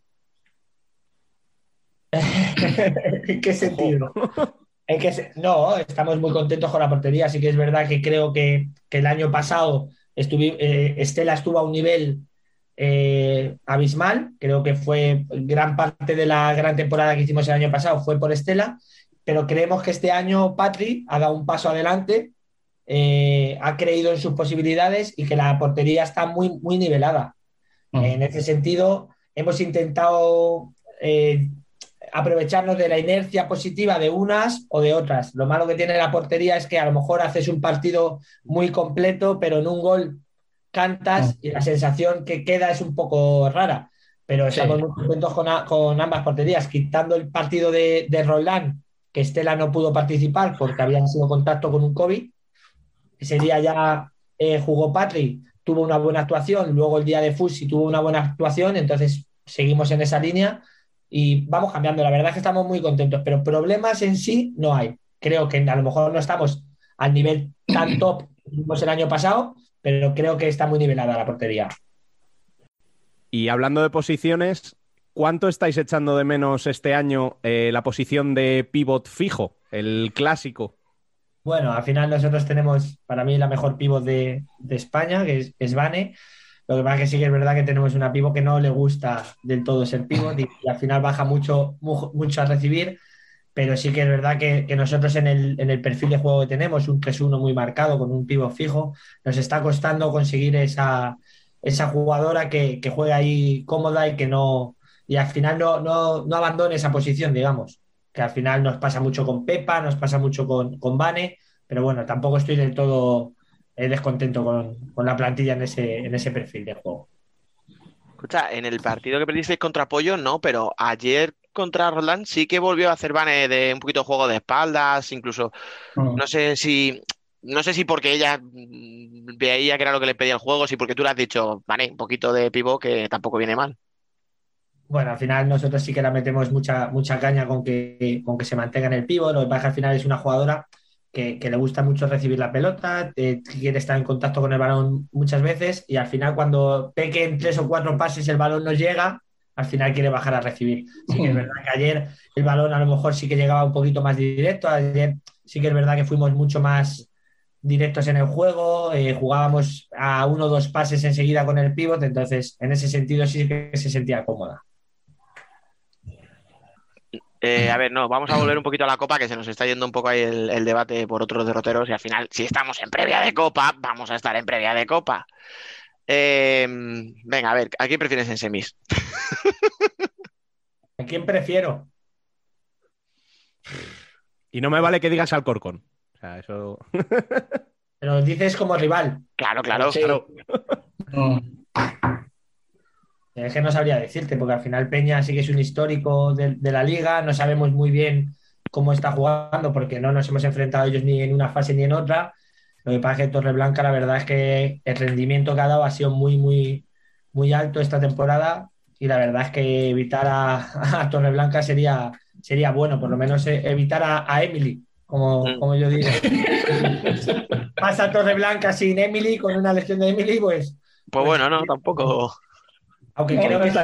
¿En <laughs> qué sentido? <laughs> ¿En qué se- No, estamos muy contentos con la portería. Sí que es verdad que creo que, que el año pasado estuvi- eh, Estela estuvo a un nivel eh, abismal. Creo que fue gran parte de la gran temporada que hicimos el año pasado fue por Estela, pero creemos que este año Patri ha dado un paso adelante, eh, ha creído en sus posibilidades y que la portería está muy, muy nivelada. En ese sentido, hemos intentado eh, aprovecharnos de la inercia positiva de unas o de otras. Lo malo que tiene la portería es que a lo mejor haces un partido muy completo, pero en un gol cantas y la sensación que queda es un poco rara. Pero Sí. estamos muy contentos con, a- con ambas porterías, quitando el partido de, de Roland, que Estela no pudo participar porque había sido contacto con un COVID. Ese día ya eh, jugó Patri, tuvo una buena actuación, luego el día de Fusi tuvo una buena actuación, entonces seguimos en esa línea y vamos cambiando. La verdad es que estamos muy contentos, pero problemas en sí no hay. Creo que a lo mejor no estamos al nivel tan top que tuvimos el año pasado, pero creo que está muy nivelada la portería. Y hablando de posiciones, ¿cuánto estáis echando de menos este año eh, la posición de pivot fijo, el clásico? Bueno, al final nosotros tenemos para mí la mejor pivot de, de España, que es, es Vane. Lo que pasa es que sí que es verdad que tenemos una pivot que no le gusta del todo ser pivot y, y al final baja mucho, mu- mucho a recibir, pero sí que es verdad que, nosotros en el, en el perfil de juego que tenemos, un 3-1 muy marcado con un pivot fijo, nos está costando conseguir esa, esa jugadora que, que juegue ahí cómoda y que no, y al final no, no, no abandone esa posición, digamos, que al final nos pasa mucho con Pepa, nos pasa mucho con, con Vane, pero bueno, tampoco estoy del todo eh, descontento con, con la plantilla en ese, en ese perfil de juego. Escucha, en el partido que perdisteis contra Pollo, no, pero ayer contra Roland sí que volvió a hacer Vane de un poquito de juego de espaldas, incluso no sé si no sé si porque ella mm, veía que era lo que le pedía el juego, si porque tú le has dicho, Vane, un poquito de pivot que tampoco viene mal. Bueno, al final nosotros sí que la metemos mucha, mucha caña con que, con que se mantenga en el pívot. Lo que pasa al final es una jugadora que, que le gusta mucho recibir la pelota, eh, quiere estar en contacto con el balón muchas veces y al final cuando peque en tres o cuatro pases el balón no llega, al final quiere bajar a recibir. Sí que es verdad que ayer el balón a lo mejor sí que llegaba un poquito más directo, ayer sí que es verdad que fuimos mucho más directos en el juego, eh, jugábamos a uno o dos pases enseguida con el pívot, entonces en ese sentido sí que se sentía cómoda. Eh, a ver, no, vamos a volver un poquito a la Copa, que se nos está yendo un poco ahí el, el debate por otros derroteros y al final, si estamos en previa de Copa, vamos a estar en previa de Copa. Eh, venga, a ver, ¿a quién prefieres en semis? ¿A quién prefiero? Y no me vale que digas Alcorcón. O sea, eso. <laughs> Pero dices como rival. Claro, claro, Sí. claro. Es que no sabría decirte, porque al final Peña sí que es un histórico de, de la liga, no sabemos muy bien cómo está jugando, porque no nos hemos enfrentado a ellos ni en una fase ni en otra. Lo que pasa es que Torreblanca, la verdad es que el rendimiento que ha dado ha sido muy, muy, muy alto esta temporada, y la verdad es que evitar a, <laughs> a Torreblanca sería, sería bueno, por lo menos eh, evitar a, a Emily, como, como yo digo. <laughs> Pasa Torreblanca sin Emily, con una lesión de Emily, pues Pues bueno, no, tampoco. Aunque creo, que es,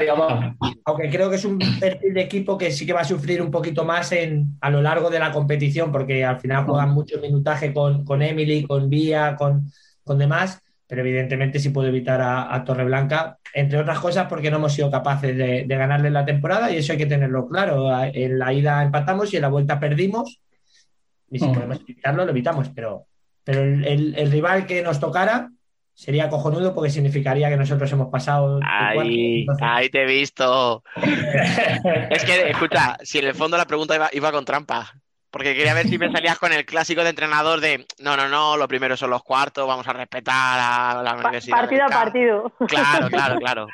aunque creo que es un perfil de equipo que sí que va a sufrir un poquito más en, a lo largo de la competición, porque al final juegan mucho minutaje con, con Emily, con Vía, con, con demás, pero evidentemente sí puedo evitar a, a Torreblanca, entre otras cosas porque no hemos sido capaces de, de ganarle la temporada y eso hay que tenerlo claro. En la ida empatamos y en la vuelta perdimos, y si Mm. podemos evitarlo, lo evitamos, pero, pero el, el- el rival que nos tocara sería cojonudo porque significaría que nosotros hemos pasado Ahí, entonces- ahí te he visto. <laughs> Es que, escucha, si en el fondo la pregunta iba, iba con trampa. Porque quería ver si me salías con el clásico de entrenador de no, no, no, lo primero son los cuartos, vamos a respetar a la universidad. Partido a americana". partido. Claro, claro, <laughs> claro.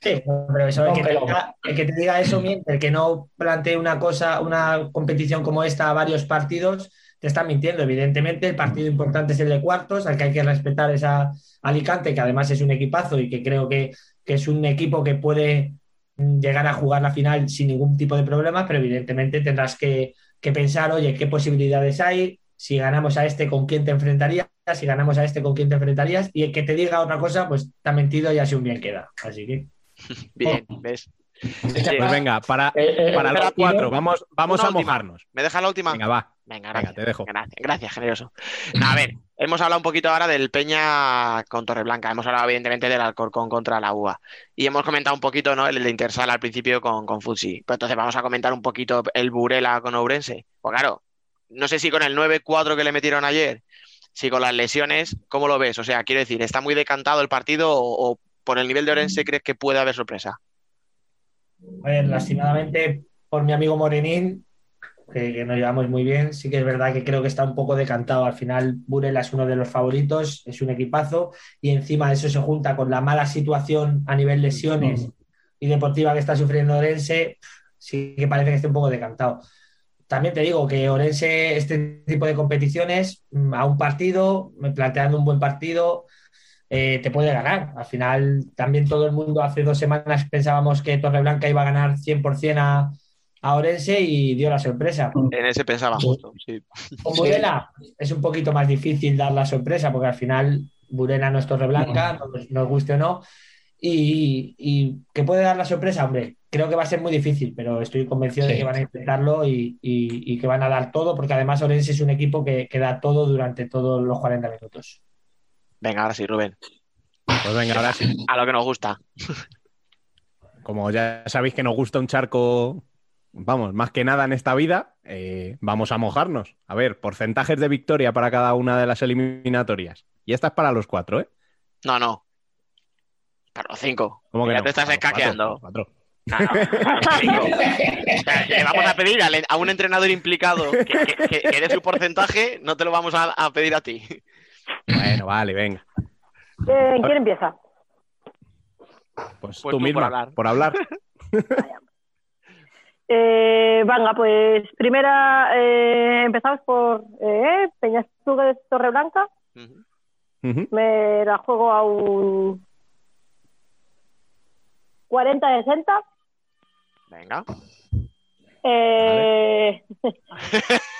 Sí, pero eso, el, que te diga, el que te diga eso miente, el que no plantee una cosa, una competición como esta a varios partidos, te está mintiendo. Evidentemente, el partido importante es el de cuartos, al que hay que respetar es a Alicante, que además es un equipazo y que creo que, que es un equipo que puede mm, llegar a jugar la final sin ningún tipo de problemas, pero evidentemente tendrás que, que pensar, oye, qué posibilidades hay, si ganamos a este, con quién te enfrentarías, si ganamos a este, con quién te enfrentarías, y el que te diga otra cosa, pues te ha mentido y así un bien queda. Así que. <laughs> Bien, ¿ves? Pues venga, para, eh, para espera, los cuatro, vamos, vamos a última. mojarnos. ¿Me deja la última? Venga, va. Venga, Venga, gracias. te dejo. Gracias, gracias, generoso. No, a ver, hemos hablado un poquito ahora del Peña con Torreblanca, hemos hablado evidentemente del Alcorcón contra la UA y hemos comentado un poquito, ¿no? El de Intersal al principio con, con Futsi. Pero entonces vamos a comentar un poquito el Burela con Ourense. Pues claro, no sé si con el 9-4 que le metieron ayer, si con las lesiones, ¿cómo lo ves? O sea, quiero decir, ¿está muy decantado el partido o, o por el nivel de Ourense crees que puede haber sorpresa? A ver, lastimadamente por mi amigo Morenín, que, nos llevamos muy bien, sí que es verdad que creo que está un poco decantado. Al final, Burela es uno de los favoritos, es un equipazo, y encima de eso se junta con la mala situación a nivel lesiones y deportiva que está sufriendo Orense, sí que parece que esté un poco decantado. También te digo que Orense, este tipo de competiciones, mm, a un partido, planteando un buen partido, eh, te puede ganar. Al final, también todo el mundo hace dos semanas pensábamos que Torreblanca iba a ganar 100% a, a Orense y dio la sorpresa. En ese pensaba justo, sí. Con Burela es un poquito más difícil dar la sorpresa porque al final Burela no es Torreblanca, nos, nos guste o no. y, y que puede dar la sorpresa, hombre, creo que va a ser muy difícil, pero estoy convencido de que van a intentarlo y, y- y que van a dar todo, porque además Orense es un equipo que, que da todo durante todos los 40 minutos. Venga, ahora sí, Rubén. Pues venga, ahora sí. A lo que nos gusta. Como ya sabéis que nos gusta un charco, vamos, más que nada en esta vida, eh, vamos a mojarnos. A ver, porcentajes de victoria para cada una de las eliminatorias. Y esta es para los cuatro, ¿eh? No, no. Para los cinco. ¿Cómo que ya no? te estás cuatro, escaqueando. cuatro. Le vamos a pedir a un entrenador implicado que, que- que- que dé su porcentaje, no te lo vamos a, a pedir a ti. Bueno, vale, venga. Eh, ¿Quién empieza? Pues, Pues tú tú misma, por hablar. por hablar. <laughs> Eh, venga, pues primera, eh, empezamos por eh, Peñasquez Torreblanca. Ujú. Me la juego a un 40-60. Venga. Eh,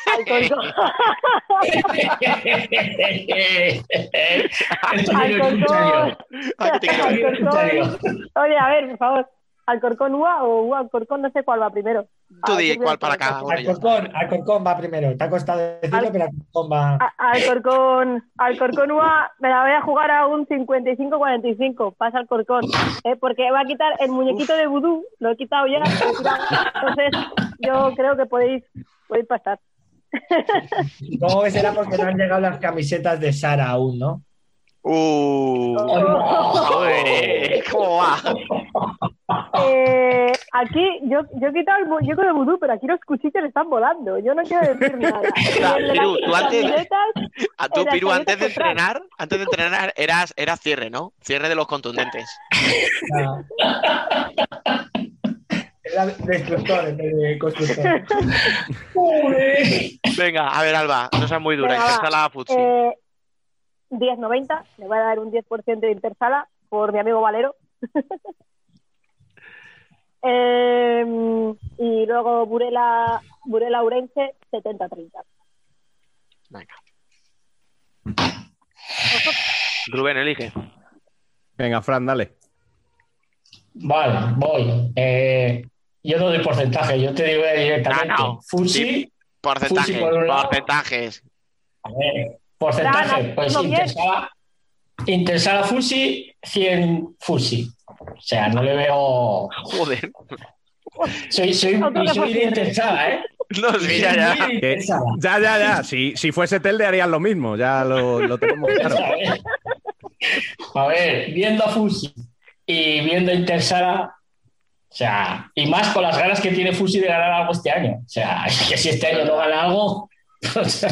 Alcorcón. Alcorcón. Alcorcón. Oye, a ver, por favor. Alcorcón UA o UA Alcorcón, no sé cuál va primero. Tú Ah, di cuál para cada uno. Alcorcón, Alcorcón va primero. Te ha costado decirlo, pero Alcorcón va. Alcorcón, Alcorcón UA me la voy a jugar a un 55-45. Pasa Alcorcón. Eh, porque va a quitar el muñequito de vudú. Lo he quitado ya. Entonces, yo creo que podéis, podéis pasar. <laughs> ¿Cómo que será porque no han llegado las camisetas de Sara aún, no? Uh, joder, ¿cómo va? Eh, aquí, yo, yo he quitado el muñeco de vudú, pero aquí los cuchillos están volando. Yo no quiero decir <laughs> nada. El de Piru, tú antes- A tú, Piru, antes de entrenar, antes de entrenar eras, eras cierre, ¿no? Cierre de los contundentes. Era vez de constructor. Venga, a ver, Alba, no seas muy dura, Venga, va. intersala a Futsi. Eh, 10.90, le voy a dar un 10% de intersala por mi amigo Valero. <laughs> Eh, y luego Burela, Burela Urense, 70-30. Venga. Rubén, elige. Venga, Fran, dale. Vale, voy. Eh, yo no doy porcentaje, yo te digo directamente. No, no. Fusi, Sí, Porcentajes, Fusi por porcentajes. a ver, porcentaje, pues. Intersala, Intersala Fusi, 100 Fusi. O sea, no le veo. Joder. Soy, soy. Intersala, ¿eh? No, sí, ya, ya. Intersala. ya, ya, ya. Si, si fuese Telde harían lo mismo, ya lo, lo tenemos claro. <laughs> A ver, viendo a Fusi y viendo a Intersala, o sea, y más con las ganas que tiene Fusi de ganar algo este año. O sea, es <laughs> que si este año no gana algo, <laughs> o sea,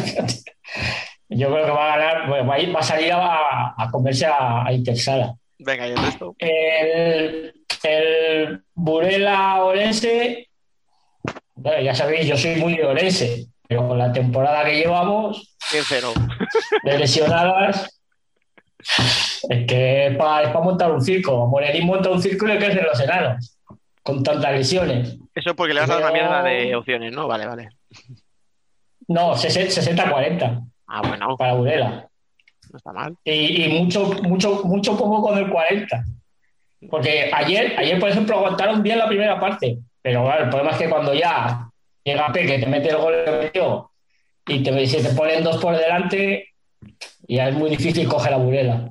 yo creo que va a ganar, bueno, va a, ir- va a salir a, a comerse a, a Intersala. Venga, y el resto. El, el Burela Orense, bueno, ya sabéis, yo soy muy de Orense, pero con la temporada que llevamos, 100-0. de lesionadas, es que es para montar un circo. Morenín monta un circo y le crecen los enanos, con tantas lesiones. Eso es porque le vas a dar una mierda de opciones, ¿no? Vale, vale. No, 60-40 Ah, bueno, para Burela. no está mal. Y, y mucho, mucho, mucho poco con el 40. Porque ayer, ayer, por ejemplo, aguantaron bien la primera parte. Pero claro, el problema es que cuando ya llega Peque, te mete el gol que metió y te, si te ponen dos por delante, ya es muy difícil coger a Burela.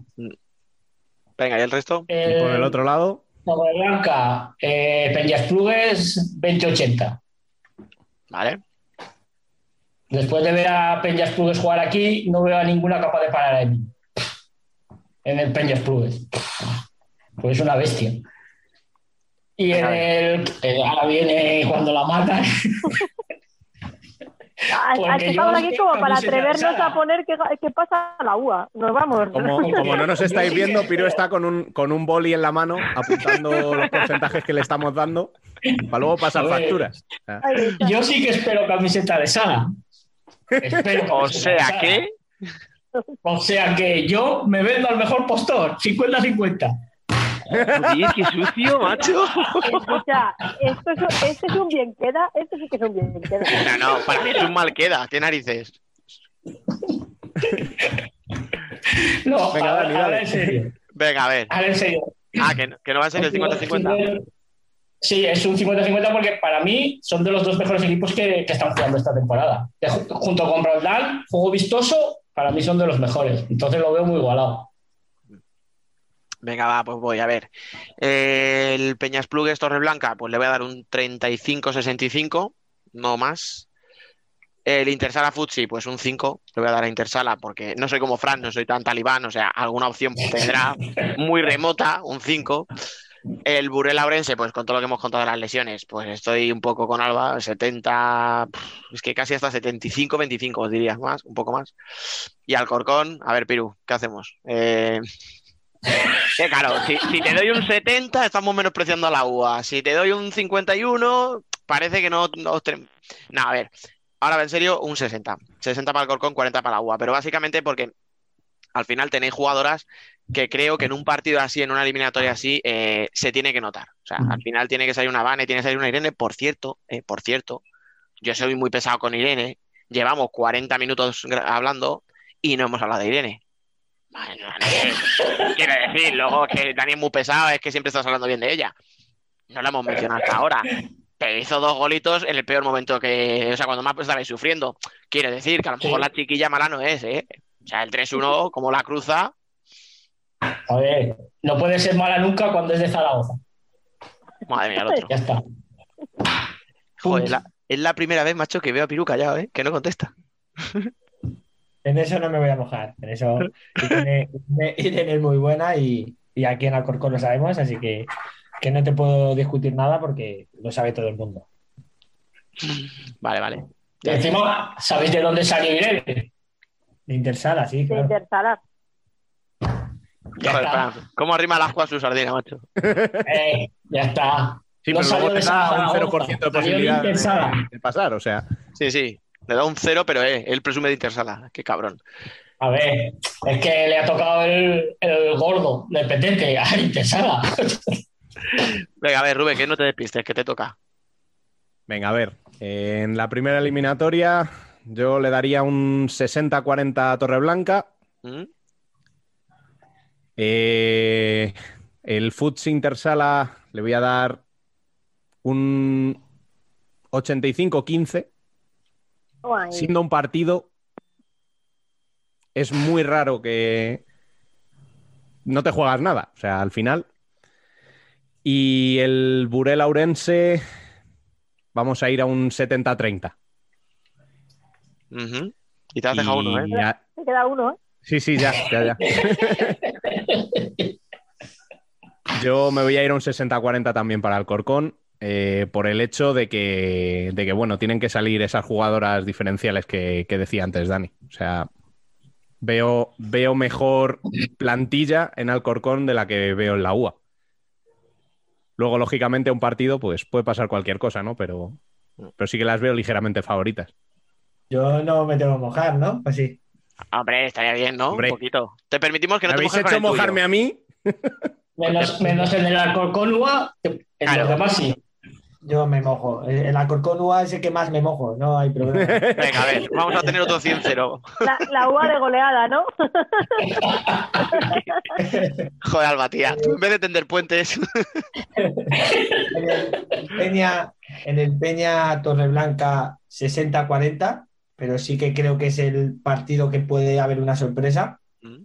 Venga, ¿y el resto? Y por el otro lado, Blanca, eh, Peñasplugues 20-80. Vale. Después de ver a Peñasplugues jugar aquí, no veo a ninguna capaz de parar a mí. En el Peñasplugues. Pues es una bestia. Y en el. eh, ahora viene cuando la matan. Estamos aquí como para atrevernos a poner qué, qué pasa a la UA. Nos vamos. como, como no nos <laughs> estáis viendo, Piro está con un, con un boli en la mano apuntando los porcentajes que le estamos dando para luego pasar facturas. Yo sí que espero camiseta de Sala. Espero O sea que. O sea que yo me vendo al mejor postor, 50-50. Joder, qué sucio, macho. Escucha, esto es, este es un bien queda. Este sí que es un bien queda. No, no, para mí es un mal queda. ¿Qué narices? No, Venga, ahora, Dani, ahora dale. en serio. Venga, a ver. Ahora en serio. Ah, que, no- que no va a ser el 50-50. Sí, es un 50-50 porque para mí son de los dos mejores equipos que, que están jugando esta temporada. Junto con Brandal, juego vistoso, para mí son de los mejores. Entonces lo veo muy igualado. Venga, va, pues voy a ver. Eh, el Peñas Plugues Torreblanca, pues le voy a dar un 35-65, no más. El Intersala Futsi, pues un 5, le voy a dar a Intersala porque no soy como Fran, no soy tan talibán, o sea, alguna opción tendrá <laughs> muy remota, un 5. El Burela Orense, pues con todo lo que hemos contado de las lesiones, pues estoy un poco con Alba, 70, pff, es que casi hasta 75-25, os diría más, un poco más. Y Alcorcón, a ver, Piru, ¿qué hacemos? Eh, <laughs> claro, si, te doy un 70, estamos menospreciando a la UA. Si te doy un 51, parece que no. No, no, a ver. Ahora, en serio, un 60. 60 para el Corcón, 40 para la UA. Pero básicamente porque al final tenéis jugadoras que creo que en un partido así, en una eliminatoria así, eh, se tiene que notar. O sea, al final tiene que salir una Vane, tiene que salir una Irene. Por cierto, eh, por cierto, yo soy muy pesado con Irene. Llevamos 40 minutos hablando y no hemos hablado de Irene. Bueno. Quiero decir, luego que Dani es muy pesado, es que siempre estás hablando bien de ella. No la hemos mencionado hasta ahora. Pero hizo dos golitos en el peor momento que. O sea, cuando más estabais sufriendo. Quiero decir que a lo mejor la chiquilla mala no es, ¿eh? O sea, el 3-1, como la cruza. A ver, no puede ser mala nunca cuando es de Zaragoza. Madre mía, el otro. Ya está. Joder, la- es la primera vez, macho, que veo a Piru callado, ¿eh? Que no contesta. En eso no me voy a mojar. En eso Irene, Irene- Irene es muy buena y, y aquí en Alcorcón lo sabemos, así que, que no te puedo discutir nada porque lo sabe todo el mundo. Vale, vale. Y encima, ¿sabéis de dónde salió Irene? De Intersala, sí, De claro. Joder, Fran, ¿cómo arrima las a su sardina, macho? Eh, ya está. Sí, No pero salió luego de te da un Zaragoza, 0% de de posibilidad de, Intersala. de pasar, o sea. Sí, sí. Le da un cero, pero eh, él presume de Intersala. Qué cabrón. A ver, es que le ha tocado el, el gordo, el petente, a Intersala. <laughs> Venga, a ver, Rubén, que no te despistes, que te toca. Venga, a ver. En la primera eliminatoria, yo le daría un 60-40 a Torreblanca. ¿Mm? Eh, el Futs Intersala le voy a dar un 85-15. Guay. Siendo un partido, es muy raro que no te juegas nada. O sea, al final. Y el Burela Ourense, vamos a ir a un 70-30. Ujú. Y te has dejado uno, ¿eh? Y a- Se queda uno, ¿eh? Sí, sí, ya, ya, ya. <laughs> Yo me voy a ir a un 60-40 también para el Corcón, eh, por el hecho de que, de que, bueno, tienen que salir esas jugadoras diferenciales que, que decía antes Dani. O sea, veo, veo mejor plantilla en Alcorcón de la que veo en la UA. Luego, lógicamente, un partido, pues puede pasar cualquier cosa, ¿no? Pero, pero sí que las veo ligeramente favoritas. Yo no me tengo que mojar, ¿no? Pues sí. Hombre, estaría bien, ¿no? Hombre. Un poquito. Te permitimos que no ¿Me te habéis mojes con hecho el tuyo. mojarme a mí? Menos, menos en el Alcorcón UA, que en Claro. los demás sí. Yo me mojo. El el Alcorcón UA es el que más me mojo, no hay problema. <laughs> Venga, a ver, vamos a tener otro 100-0. La, la uva de goleada, ¿no? <laughs> Joder, Alba, tía. Tú en vez de tender puentes. En el Peña, en el Peña Torreblanca 60-40, pero sí que creo que es el partido que puede haber una sorpresa. Mm.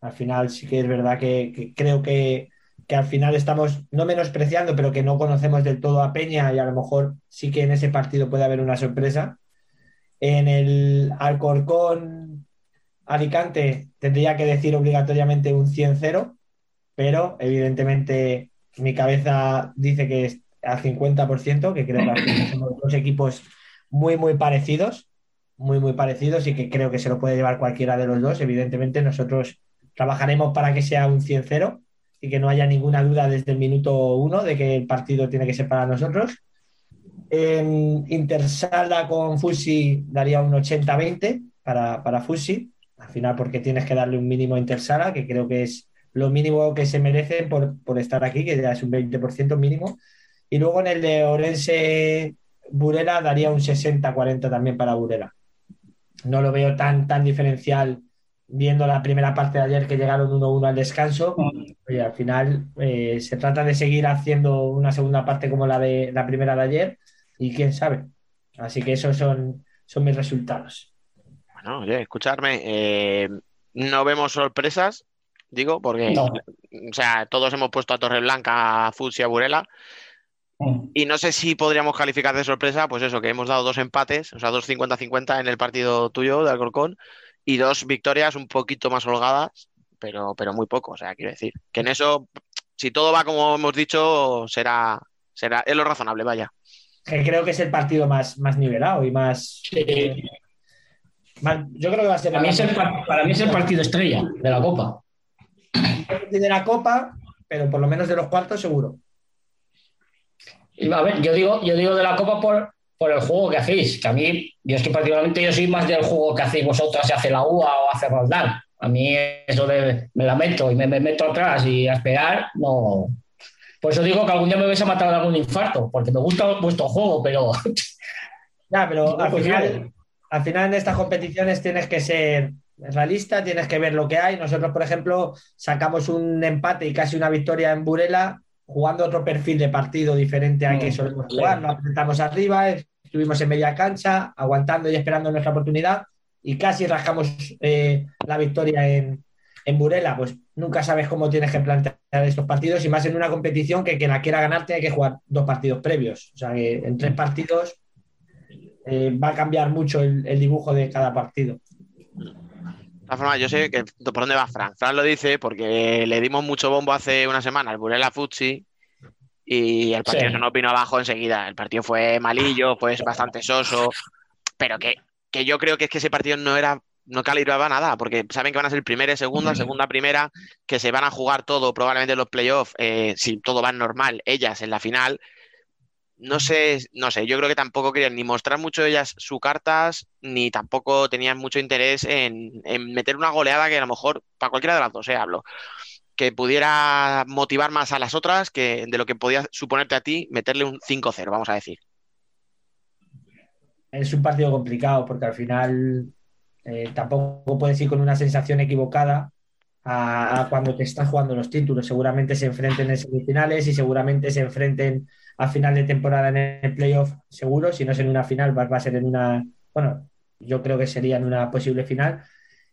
Al final sí que es verdad que, que creo que, que al final estamos no menospreciando, pero que no conocemos del todo a Peña y a lo mejor sí que en ese partido puede haber una sorpresa. En el Alcorcón Alicante tendría que decir obligatoriamente un 100-0, pero evidentemente mi cabeza dice que es al 50%, que creo que somos dos equipos muy, muy parecidos, muy, muy parecidos y que creo que se lo puede llevar cualquiera de los dos. Evidentemente nosotros trabajaremos para que sea un 100-0 y que no haya ninguna duda desde el minuto uno de que el partido tiene que ser para nosotros. En Intersala con Fusi daría un 80-20 para, para Fusi, al final porque tienes que darle un mínimo a Intersala, que creo que es lo mínimo que se merecen por, por estar aquí, que ya es un 20% mínimo. Y luego en el de Orense Burela daría un 60-40 también para Burela. No lo veo tan, tan diferencial viendo la primera parte de ayer que llegaron 1-1 al descanso. oye, al final eh, se trata de seguir haciendo una segunda parte como la de la primera de ayer y quién sabe. Así que esos son, son mis resultados. Bueno, oye, escucharme, eh, no vemos sorpresas, digo, porque, No. o sea, todos hemos puesto a Torreblanca, a y a Burela. Mm. Y no sé si podríamos calificar de sorpresa, pues eso, que hemos dado dos empates, o sea, dos 50-50 en el partido tuyo de Alcorcón y dos victorias un poquito más holgadas, pero, pero muy poco. O sea, quiero decir, que en eso, si todo va como hemos dicho, será, será, es lo razonable, vaya. Que creo que es el partido más, más nivelado y más, eh, más- Yo creo que va a ser Para mí, es el, par- para mí es el partido estrella de la Copa. de la Copa, pero por lo menos de los cuartos seguro. Y a ver, yo digo, yo digo de la Copa por, por el juego que hacéis, que a mí, yo es que particularmente yo soy más del juego que hacéis vosotros, si hace la UA o hace Roldán. A mí eso de me la meto y me, me meto atrás y a esperar, no. Por eso digo que algún día me vais a matar de algún infarto, porque me gusta vuestro juego, pero. <laughs> Ya, pero al final, al final en estas competiciones tienes que ser realista, tienes que ver lo que hay. Nosotros, por ejemplo, sacamos un empate y casi una victoria en Burela jugando otro perfil de partido diferente al que Mm, solemos jugar. Nos apretamos arriba, estuvimos en media cancha, aguantando y esperando nuestra oportunidad y casi rascamos eh, la victoria en, en Burela. Pues nunca sabes cómo tienes que plantear estos partidos y más en una competición que quien la quiera ganar tiene que jugar dos partidos previos. O sea que en tres partidos eh, va a cambiar mucho el, el dibujo de cada partido. Todas formas, yo sé que por dónde va Fran. Fran lo dice porque le dimos mucho bombo hace una semana al Burela Futsi y el partido Sí. se nos vino abajo enseguida. El partido fue malillo, fue bastante soso, pero que, que yo creo que es que ese partido no era, no calibraba nada, porque saben que van a ser primera y segunda, segunda, primera, que se van a jugar todo, probablemente los playoffs, eh, si todo va normal, ellas en la final. No sé, no sé, yo creo que tampoco querían ni mostrar mucho ellas sus cartas, ni tampoco tenían mucho interés en, en meter una goleada que a lo mejor, para cualquiera de las dos, eh, hablo, que pudiera motivar más a las otras que de lo que podía suponerte a ti meterle un 5-0, vamos a decir. Es un partido complicado porque al final eh, tampoco puedes ir con una sensación equivocada a, a cuando te estás jugando los títulos. Seguramente se enfrenten en semifinales y seguramente se enfrenten a final de temporada en el playoff, seguro. Si no es en una final, va, va a ser en una. Bueno, yo creo que sería en una posible final.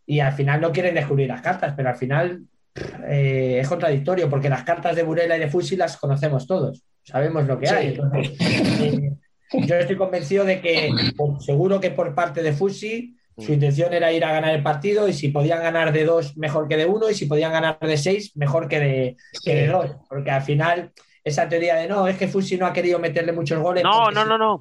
Y al final no quieren descubrir las cartas, pero al final eh, es contradictorio porque las cartas de Burela y de Fusi las conocemos todos. Sabemos lo que Sí. hay. Entonces, eh, yo estoy convencido de que, por- seguro que por parte de Fusi, su intención era ir a ganar el partido y si podían ganar de dos, mejor que de uno, y si podían ganar de seis, mejor que de, que de dos. Porque al final, esa teoría de no, es que Fusi no ha querido meterle muchos goles. No, no, no, no.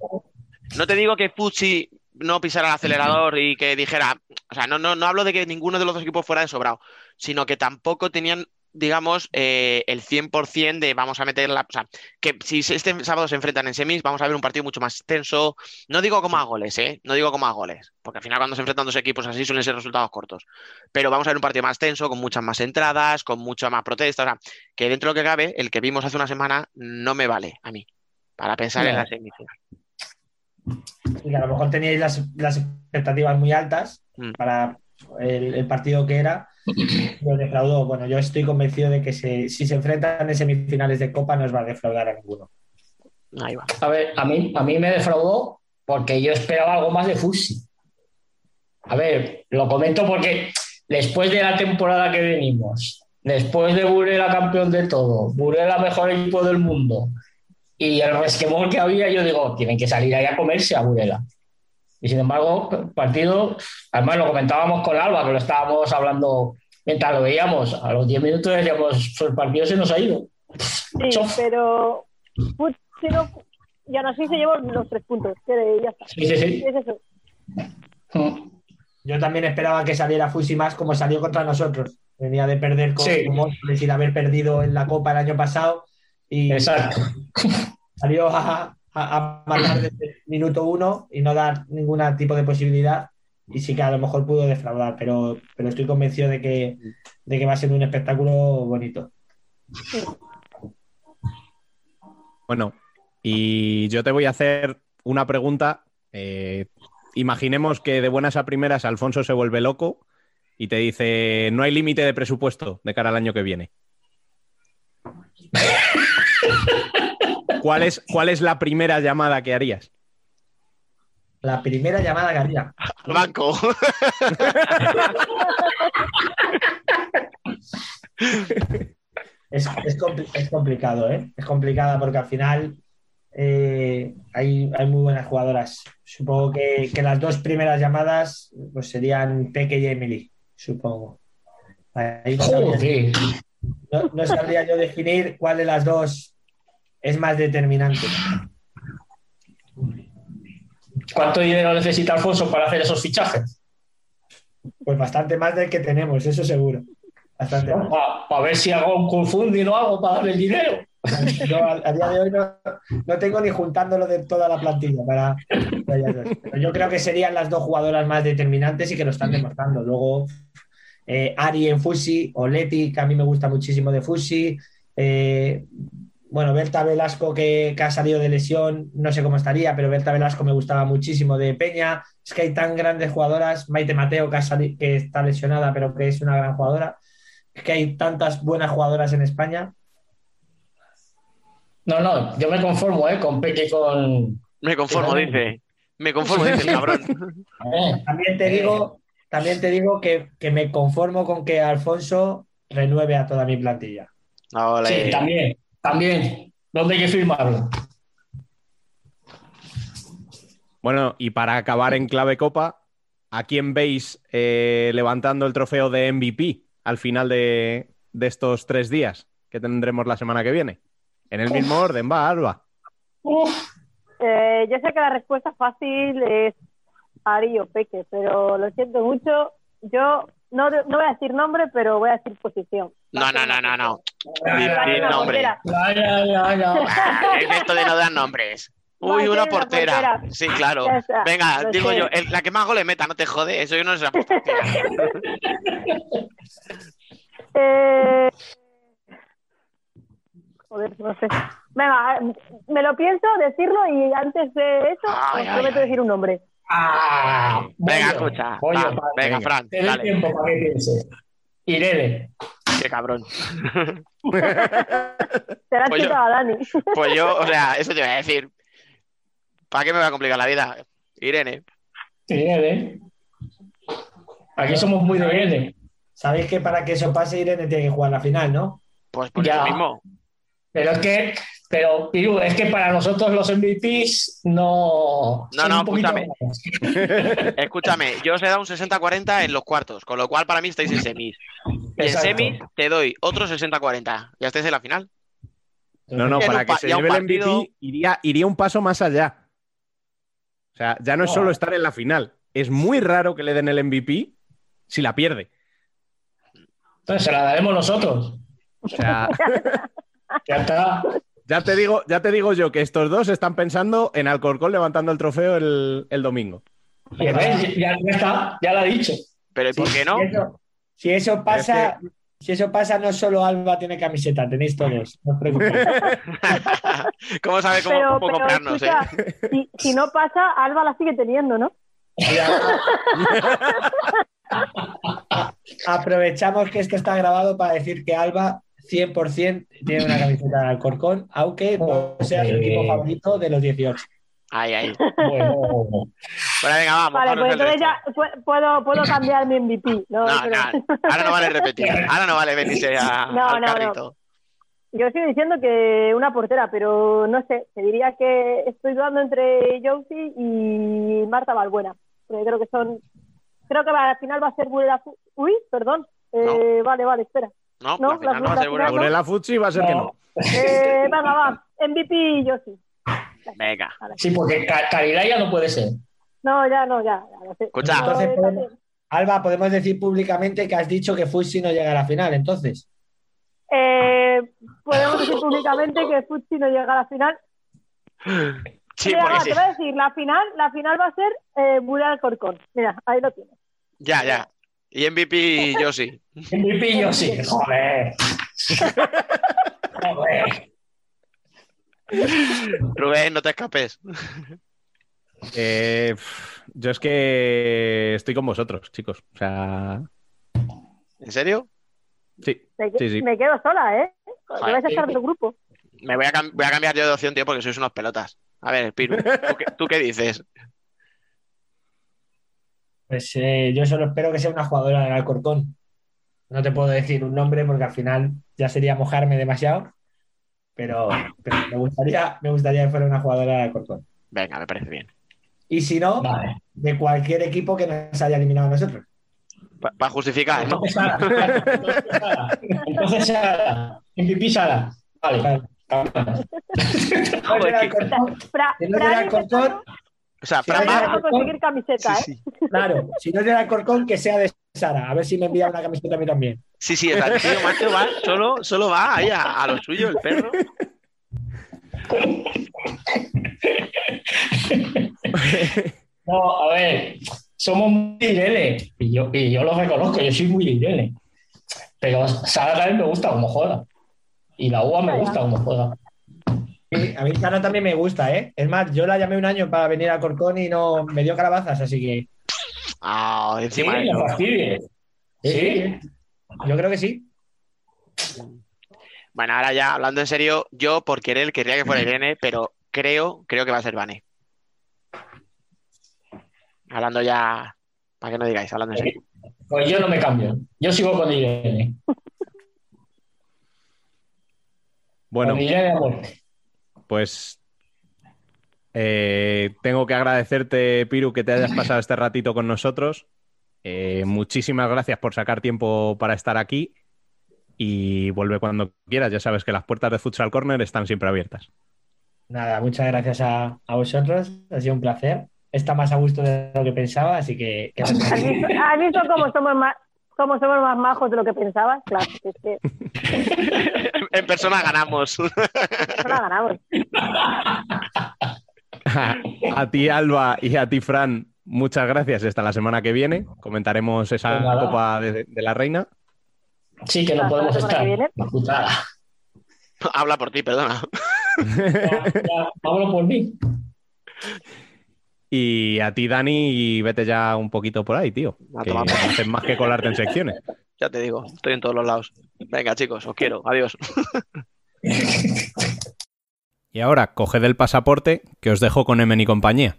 No te digo que Futsi no pisara el acelerador y que dijera, o sea, no, no, no hablo de que ninguno de los dos equipos fuera de sobrado, sino que tampoco tenían, digamos, eh, el 100% de vamos a meter la... O sea, que si este sábado se enfrentan en semis, vamos a ver un partido mucho más tenso. No digo como a goles, ¿eh? No digo como a goles, porque al final cuando se enfrentan dos equipos así suelen ser resultados cortos. Pero vamos a ver un partido más tenso, con muchas más entradas, con mucha más protesta. O sea, que dentro de lo que cabe, el que vimos hace una semana no me vale a mí para pensar en la semifinal. y a lo mejor teníais las, las expectativas muy altas Mm. para el, el partido que era, lo defraudó. Bueno, yo estoy convencido de que se- si se enfrentan en semifinales de Copa no os va a defraudar a ninguno. Ahí va. A ver, a mí, a mí me defraudó porque yo esperaba algo más de Fusi. A ver, lo comento porque después de la temporada que venimos, después de Burela campeón de todo, Burela mejor equipo del mundo y el resquemor que había, yo digo, tienen que salir ahí a comerse a Burela. Y sin embargo, el partido, además lo comentábamos con Alba, que lo estábamos hablando mientras lo veíamos, a los 10 minutos decíamos, "Pues el partido se nos ha ido. Sí, pero Futsi no, y aún así se llevó los tres puntos. Que ya está. Sí, sí, sí. Es eso. Yo también esperaba que saliera Fusi más como salió contra nosotros. Venía de perder con Sí. Móstoles y de haber perdido en la Copa el año pasado. Y Exacto. salió a, a, a matar desde el minuto uno y no dar ningún tipo de posibilidad. Y sí que a lo mejor pudo defraudar, pero, pero estoy convencido de que, de que va a ser un espectáculo bonito. Bueno, y yo te voy a hacer una pregunta. eh, imaginemos que de buenas a primeras Alfonso se vuelve loco y te dice, no hay límite de presupuesto de cara al año que viene. <laughs> ¿Cuál es, ¿Cuál es la primera llamada que harías? La primera llamada que haría. <laughs> Banco. Es, es, es complicado, ¿eh? Es complicada porque al final eh, hay, hay muy buenas jugadoras. Supongo que, que las dos primeras llamadas pues serían Peque y Emily, supongo. Ahí no, sabría, no- no sabría yo definir cuál de las dos es más determinante. ¿Cuánto dinero necesita Alfonso para hacer esos fichajes? Pues bastante más del que tenemos, eso seguro. Bastante más. Para ver si hago un confundido o algo para darle el dinero. Yo a, a día de hoy no, no tengo ni juntándolo de toda la plantilla para. Pero yo creo que serían las dos jugadoras más determinantes y que lo están demostrando. Luego, eh, Ari en Fusi o Leti, que a mí me gusta muchísimo de Fusi. eh, bueno, Berta Velasco, que, que ha salido de lesión, no sé cómo estaría, pero Berta Velasco me gustaba muchísimo de Peña. Es que hay tan grandes jugadoras. Maite Mateo, que, ha sali- que está lesionada, pero que es una gran jugadora. Es que hay tantas buenas jugadoras en España. No, no, yo me conformo, ¿eh? Con Peque y con. Me conformo, dice. Me conformo, dice el cabrón. <laughs> Eh, También te digo, también te digo que, que me conformo con que Alfonso renueve a toda mi plantilla. Sí, también, también. ¿Dónde hay que firmarlo? Bueno, y para acabar en clave copa, ¿a quién veis eh, levantando el trofeo de MVP al final de, de estos tres días que tendremos la semana que viene? En el mismo orden, va, Alba. Eh, yo sé que la respuesta fácil es Ari o Peque, pero lo siento mucho. Yo no, no voy a decir nombre, pero voy a decir posición. No, no, no, no, no. Va a Di- ser di una nombre. Ah, es esto de no dar nombres. Uy, una portera. Sí, claro. Venga, digo yo, el- la que más goles meta, no te jode. Eso yo no sé. la portera. <laughs> Eh, Joder, no sé. Venga, me lo pienso decirlo y antes de eso Ay, os ay, prometo ay. decir un nombre. Ah, Venga, Bollo, escucha. Bollo, Va, pa- venga, venga. Fran, Te doy dale. tiempo para que piense. Irene. Qué cabrón. <laughs> Será Pues yo- chica a Dani. Pues yo, o sea, eso te iba a decir. ¿Para qué me va a complicar la vida? Irene. Irene. Aquí somos muy de Irene. Sabéis que para que eso pase, Irene tiene que jugar la final, ¿no? Pues por Ya. eso mismo. Pero es que, pero, Piru, es que para nosotros los MVPs no. No, son no, un poquito escúchame. <laughs> Escúchame, yo os he dado un 60-40 en los cuartos, con lo cual para mí estáis en semis. Y en semis te doy otro 60-40. Ya estáis en la final. No, no, para que se lleve el MVP iría, iría un paso más allá. O sea, ya no es solo estar en la final. Es muy raro que le den el MVP si la pierde. Entonces se la daremos nosotros. O sea, <laughs> Ya está. Ya te digo, ya te digo yo que estos dos están pensando en Alcorcón levantando el trofeo el, el domingo. Ya, ves, ya, ya está, ya lo ha dicho. Pero ¿y por qué no? Si eso, si eso pasa, si eso pasa, no solo Alba tiene camiseta, tenéis todos. No os preocupéis. <laughs> ¿Cómo sabe cómo, Pero, cómo pero comprarnos, eh? escucha, si, si no pasa, Alba la sigue teniendo, ¿no? <laughs> Aprovechamos que esto está grabado para decir que Alba 100% tiene una camiseta de Alcorcón, aunque no sea su equipo favorito de los 18. Ay, ay. Bueno, Bueno, venga, vamos. Vale, pues entonces ya pu- puedo, puedo cambiar mi MVP. No, No, pero- no, ahora no vale repetir. Ahora no vale venirse a- <laughs> No, al no, no. carrito. Yo sigo diciendo que una portera, pero no sé, te diría que estoy dudando entre Josie y Marta Balbuena. Porque creo que son. Creo que al final va a ser Uy, perdón. Eh, Vale, vale, espera. No, No, al final la- no va a la ser. Burela Futsi va a ser que no. Eh, venga, va. MVP y Josie. Venga. Sí, porque Ca- Caridad ya no puede ser. No, ya no, ya. ya lo sé. Escucha. Entonces, eh, podemos- Alba, podemos decir públicamente que has dicho que Fusi no llega a la final, entonces. eh, podemos decir públicamente que Futsi no llega a la final. <laughs> Sí, Mira, porque va, sí. te voy a decir, la final, la final va a ser eh, Burela Corcón. Mira, ahí lo tienes. Ya, ya. Y MVP yo sí. MVP yo sí. Joder. Joder. Rubén, no te escapes. Eh, yo es que estoy con vosotros, chicos. O sea, ¿En serio? sí, Me, sí, sí. me quedo sola, ¿eh? Te vais a echar del grupo. Me voy a, voy a, cambiar yo de opción, tío, porque sois unos pelotas. A ver, Piru, ¿tú qué, dices? Pues eh, yo solo espero que sea una jugadora del Alcorcón. No te puedo decir un nombre porque al final ya sería mojarme demasiado, pero, me, gustaría, me gustaría que fuera una jugadora del Alcorcón. Venga, me parece bien. Y si no, de cualquier equipo que nos haya eliminado a nosotros. Para justificar, ¿no? Entonces, Sara. Entonces, Sara. MVP Sara. Vale. O sea, si no conseguir camiseta, ¿eh? Claro, si no es del Alcorcón, que sea de Sara. A ver si me envía una camiseta a mí también. Sí, sí, el tío macho va, solo, solo va ahí a, a lo suyo, el perro. No, a ver, somos muy Irene, y yo, y yo lo reconozco, yo soy muy Irene. Pero Sara también me gusta como juega. Y la UA me gusta como a mí Sara también me gusta, ¿eh? Es más, yo la llamé un año para venir a Corcón y no me dio calabazas, así que. Ah, encima sí, ¿Sí? Yo creo que sí. Bueno, ahora ya hablando en serio, yo por querer querría que fuera Irene, pero creo, creo que va a ser Vane. Hablando ya, para que no digáis, hablando en serio. Pues yo no me cambio. Yo sigo con Irene. Bueno, pues eh, tengo que agradecerte, Piru, que te hayas pasado este ratito con nosotros. Eh, muchísimas gracias por sacar tiempo para estar aquí y vuelve cuando quieras. Ya sabes que las puertas de Futsal Corner están siempre abiertas. Nada, muchas gracias a, vosotros. Ha sido un placer. Está más a gusto de lo que pensaba, así que. ¿Has visto, cómo somos más, somos más majos de lo que pensabas? Claro, es que... <laughs> en persona ganamos. En persona ganamos. a ti, Alba, y a ti, Fran, muchas gracias. Hasta la semana que viene. Comentaremos esa pues Copa de, la Reina. Sí, que no podemos estar. Habla por ti, perdona. Hablo por mí. Y a ti, Dani, y vete ya un poquito por ahí, tío. Que no haces más que colarte en secciones. <laughs> Ya te digo, estoy en todos los lados. Venga, chicos, os quiero. Adiós. <laughs> y ahora, coged el pasaporte que os dejo con Emen y compañía.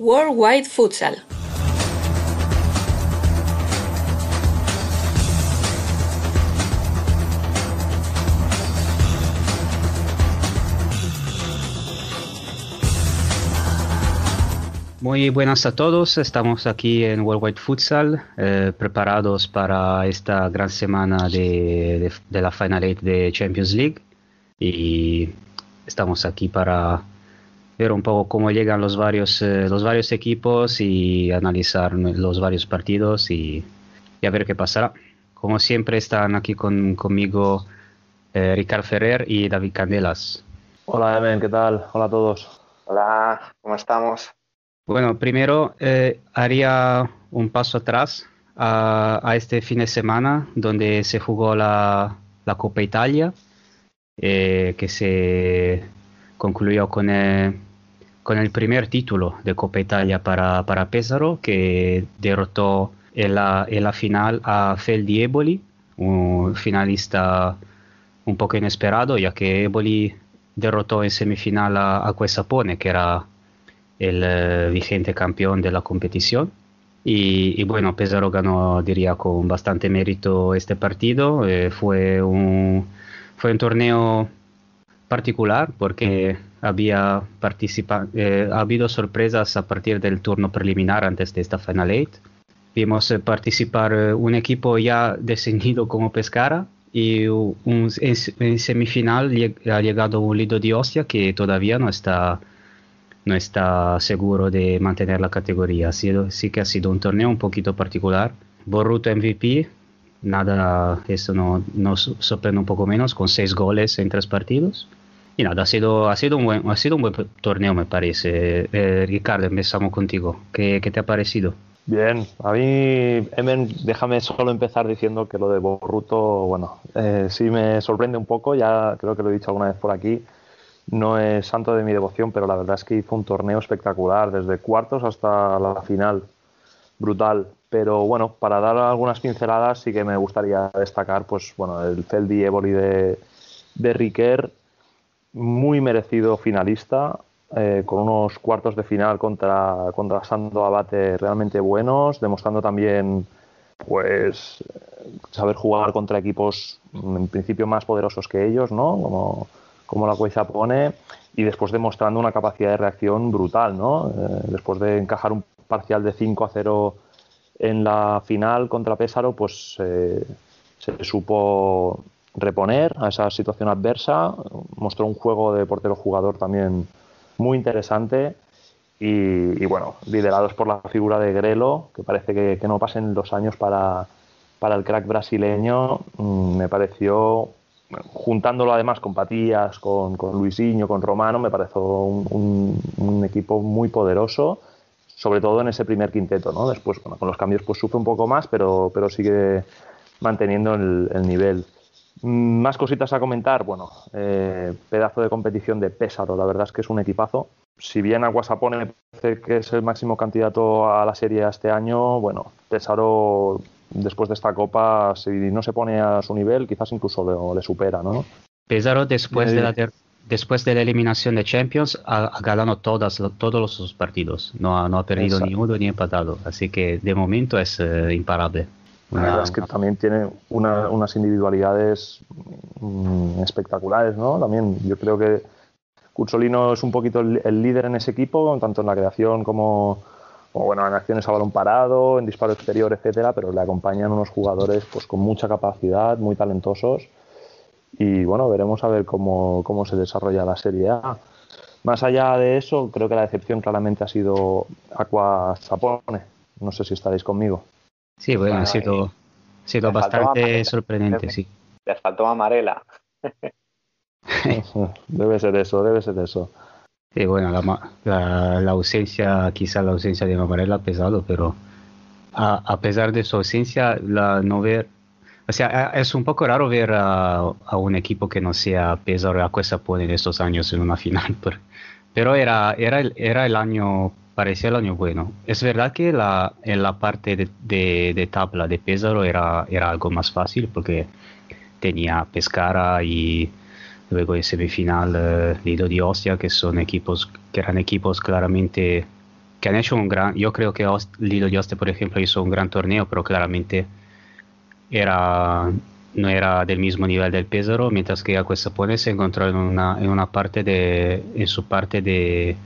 Worldwide Futsal. Muy buenas a todos, estamos aquí en Worldwide Futsal, eh, preparados para esta gran semana de, de la Final Eight de Champions League y estamos aquí para ver un poco cómo llegan los varios, eh, los varios equipos y analizar los varios partidos y, a ver qué pasará. Como siempre están aquí conmigo eh, Ricardo Ferrer y David Candelas. Hola Emen, ¿qué tal? Hola a todos. Hola, ¿cómo estamos? Bueno, primero eh, haría un paso atrás a, este fin de semana donde se jugó la, la Copa Italia, que se concluyó con el, con el primer título de Copa Italia para, para Pesaro, que derrotó en la, en la final a Feldi Eboli, un finalista un poco inesperado, ya que Eboli derrotó en semifinal a, a Quesapone, que era el eh, vigente campeón de la competición. Y, bueno, Pesaro ganó, diría, con bastante mérito este partido. Eh, fue, un, fue un torneo particular porque había eh, ha habido sorpresas a partir del turno preliminar antes de esta Final Eight. Vimos eh, participar eh, un equipo ya descendido como Pescara y un, en, semifinal ha llegado un Lido de Ostia que todavía no está, no está seguro de mantener la categoría. Ha sido, sí que ha sido un torneo un poquito particular. Boruto MVP, nada, eso no, nos sorprende un poco menos, con seis goles en tres partidos. Y nada, ha sido, ha sido, un, buen, ha sido un buen torneo, me parece. Eh, Ricardo, empezamos contigo. ¿Qué, ¿Qué, te ha parecido? Bien, a mí, Emen, déjame solo empezar diciendo que lo de Borruto, bueno, eh, sí me sorprende un poco, ya creo que lo he dicho alguna vez por aquí, no es santo de mi devoción, pero la verdad es que hizo un torneo espectacular, desde cuartos hasta la final, brutal. Pero bueno, para dar algunas pinceladas sí que me gustaría destacar, pues bueno, el Celdi Evoli de, de Riquer, muy merecido finalista, eh, con unos cuartos de final contra, contra Sando Abate realmente buenos, demostrando también pues saber jugar contra equipos en principio más poderosos que ellos, ¿no? Como, como la Cueza pone, y después demostrando una capacidad de reacción brutal, ¿no? Eh, después de encajar un parcial de 5 a 0 en la final contra Pésaro, pues eh, se supo reponer a esa situación adversa, mostró un juego de portero-jugador también muy interesante y, bueno, liderados por la figura de Grelo, que parece que, no pasen los años para, para el crack brasileño, mm, me pareció, juntándolo además con Patías, con, con Luisinho, con Romano, me pareció un, equipo muy poderoso, sobre todo en ese primer quinteto, ¿no? Después, con los cambios pues sufre un poco más, pero, pero sigue manteniendo el nivel. Mm, más cositas a comentar. Bueno, eh, pedazo de competición de Pésaro. La verdad es que es un equipazo. Si bien Aguasapone me parece que es el máximo candidato a la serie este año, bueno, Pésaro después de esta copa, si no se pone a su nivel, quizás incluso le, supera, ¿no? Pésaro después de la después de la eliminación de Champions ha, ganado todas, todos los partidos. No ha, no ha perdido ni uno ni empatado. Así que de momento es eh, imparable. La verdad es que también tiene unas individualidades mm, espectaculares, ¿no? También yo creo que Curzolino es un poquito el, líder en ese equipo, tanto en la creación como, bueno, en acciones a balón parado, en disparo exterior, etcétera, pero le acompañan unos jugadores pues con mucha capacidad, muy talentosos y bueno, veremos a ver cómo, cómo se desarrolla la Serie A. Más allá de eso, creo que la decepción claramente ha sido Aqua Sapone. No sé si estaréis conmigo. Sí, bueno, ha sido, sido bastante sorprendente, sí. Les faltó Amarela. <laughs> debe ser eso, debe ser eso. Sí, bueno, la, la, ausencia, quizá la ausencia de Amarela ha pesado, pero a, pesar de su ausencia, la no ver, o sea, es un poco raro ver a, un equipo que no sea pesado a Cuesta pone en estos años en una final, <laughs> pero, era, era, era el año parecía el año bueno. Es verdad que la, en la parte de, de, tabla de Pesaro era, era algo más fácil porque tenía Pescara y luego en semifinal eh, Lido di Ostia, que son equipos que eran equipos claramente que han hecho un gran, yo creo que Lido di Ostia, por ejemplo, hizo un gran torneo, pero claramente era no era del mismo nivel del Pesaro, mientras que Pone se encontró en una, en una parte de, en su parte de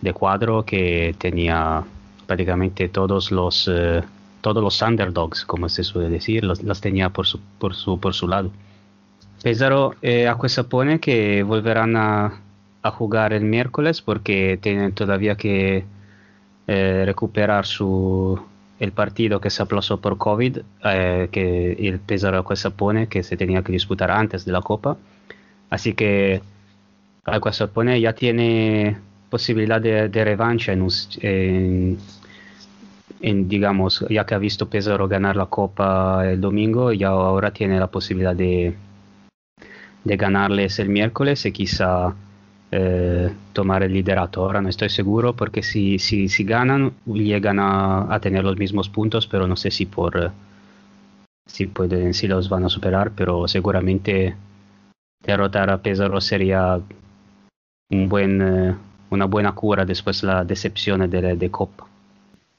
de cuadro que tenía prácticamente todos los eh, todos los underdogs, como se suele decir, los, las tenía por su, por su, por su lado. Pesaro eh, pone que volverán a, a, jugar el miércoles porque tienen todavía que eh, recuperar su, el partido que se aplazó por COVID, eh, que el Pesaro pone que se tenía que disputar antes de la Copa. Así que pone ya tiene posibilidad de, revancha en, digamos, ya que ha visto Pesaro ganar la Copa el domingo, ya ahora tiene la posibilidad de, de ganarles el miércoles y quizá eh, tomar el liderato. Ahora no estoy seguro porque si, si, si ganan, llegan a, tener los mismos puntos, pero no sé si por si pueden, si los van a superar, pero seguramente derrotar a Pesaro sería un buen eh, una buena cura después de la decepción de, de Copa.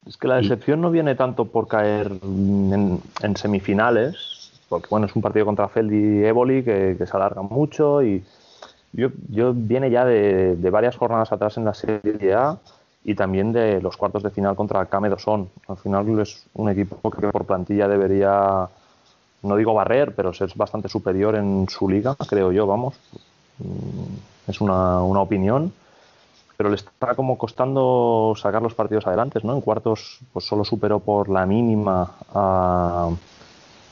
Es que la decepción no viene tanto por caer en, semifinales, porque bueno, es un partido contra Feldi y Évoli que, se alarga mucho y yo, yo viene ya de, varias jornadas atrás en la Serie A y también de los cuartos de final contra Kame Dosón. Al final es un equipo que por plantilla debería, no digo barrer, pero ser bastante superior en su liga, creo yo, vamos. Mm, es una, una opinión pero le está como costando sacar los partidos adelante, ¿no? En cuartos pues solo superó por la mínima a,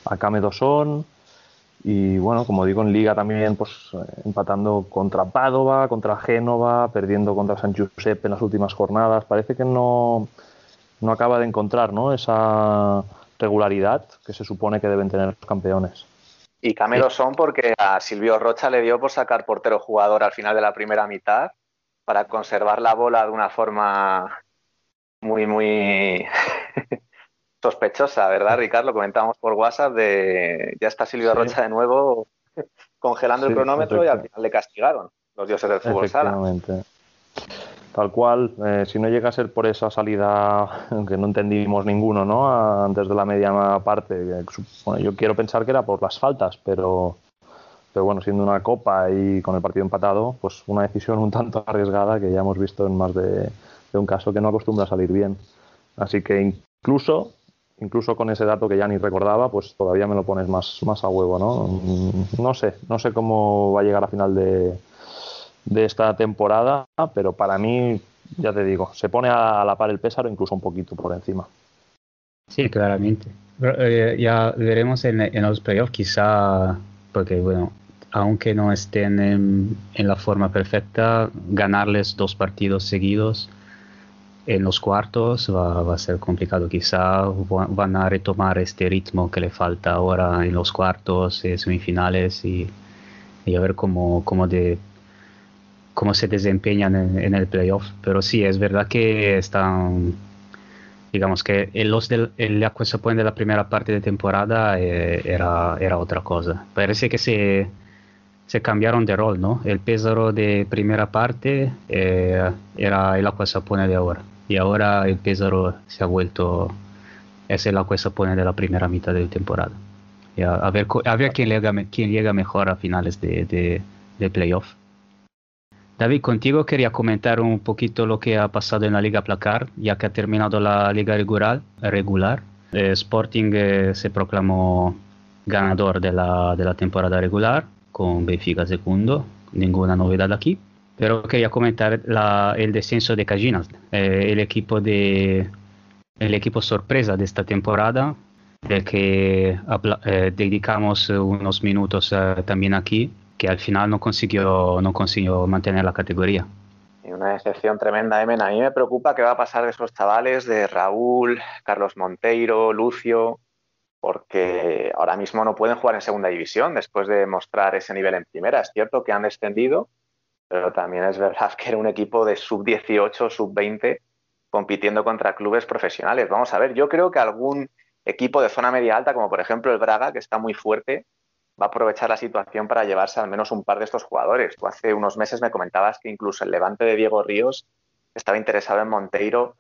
a Kame y bueno, como digo, en Liga también pues empatando contra Padova, contra Génova, perdiendo contra San Giuseppe en las últimas jornadas. Parece que no, no acaba de encontrar ¿no? esa regularidad que se supone que deben tener los campeones. Y Camelo son porque a Silvio Rocha le dio por sacar portero jugador al final de la primera mitad para conservar la bola de una forma muy, muy <laughs> sospechosa, ¿verdad, Ricardo? Lo comentábamos por WhatsApp de ya está Silvio Rocha de nuevo congelando el cronómetro y al final le castigaron los dioses del fútbol sala. Tal cual, eh, si no llega a ser por esa salida que no entendimos ninguno, ¿no? Antes de la media parte, yo quiero pensar que era por las faltas, pero, pero bueno, siendo una copa y con el partido empatado, pues una decisión un tanto <laughs> arriesgada que ya hemos visto en más de, un caso que no acostumbra a salir bien. Así que incluso, incluso con ese dato que ya ni recordaba, pues todavía me lo pones más, más a huevo, ¿no? Mm, no sé, no sé cómo va a llegar a final de, esta temporada, pero para mí, ya te digo, se pone a la par el Pésaro incluso un poquito por encima. Sí, claramente. Eh, ya veremos en, en los playoffs, quizá, porque bueno, aunque no estén en, en, la forma perfecta, ganarles dos partidos seguidos en los cuartos va, a ser complicado. Quizá van a retomar este ritmo que le falta ahora en los cuartos, y semifinales y, a ver cómo, cómo de cómo se desempeñan en, el playoff. Pero sí, es verdad que están, digamos que los del el de la primera parte de temporada eh, era, era otra cosa. Parece que se, se cambiaron de rol, ¿no? El Pesaro de primera parte eh, era el Aquasapone de ahora. Y ahora el Pesaro se ha vuelto, es el Aquasapone de la primera mitad de temporada. Y a, a ver quién, llega, mejor a finales de, de, de. David, contigo quería comentar un poquito lo que ha pasado en la Liga Placar, ya que ha terminado la Liga regular. regular. Eh, Sporting eh, se proclamó ganador de la, de la temporada regular con Benfica segundo, ninguna novedad aquí. Pero quería comentar el descenso de Cajinas, eh, el equipo de el equipo sorpresa de esta temporada, del que dedicamos unos minutos también aquí que al final no consiguió, no consiguió mantener la categoría. Una decepción tremenda, Emen. A mí me preocupa qué va a pasar de esos chavales, de Raúl, Carlos Monteiro, Lucio, porque ahora mismo no pueden jugar en segunda división después de mostrar ese nivel en primera. Es cierto que han descendido, pero también es verdad que era un equipo de sub-18, sub-20 compitiendo contra clubes profesionales. Vamos a ver, yo creo que algún equipo de zona media alta, como por ejemplo el Braga, que está muy fuerte, va a aprovechar la situación para llevarse al menos un par de estos jugadores. Tú hace unos meses me comentabas que incluso el levante de Diego Ríos estaba interesado en Monteiro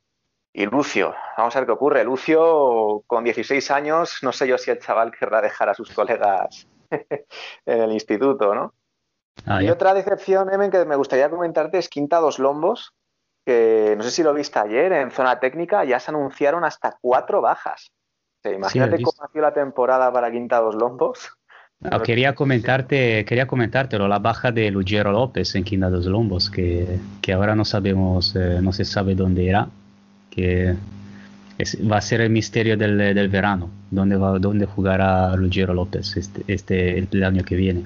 y Lucio. Vamos a ver qué ocurre. Lucio, con 16 años, no sé yo si el chaval querrá dejar a sus colegas <laughs> en el instituto, ¿no? Ah, y otra decepción, Emen, que me gustaría comentarte es Quinta Dos Lombos, que no sé si lo viste ayer en zona técnica, ya se anunciaron hasta cuatro bajas. imagínate cómo ha sido la temporada para Quinta Dos Lombos quería comentarte, quería comentártelo, la baja de Lugero López en Quinta dos Lombos, que, que ahora no sabemos, eh, no se sabe dónde irá, que va a ser el misterio del, del verano, dónde, va, dónde jugará Lugero López este, este el, año que viene.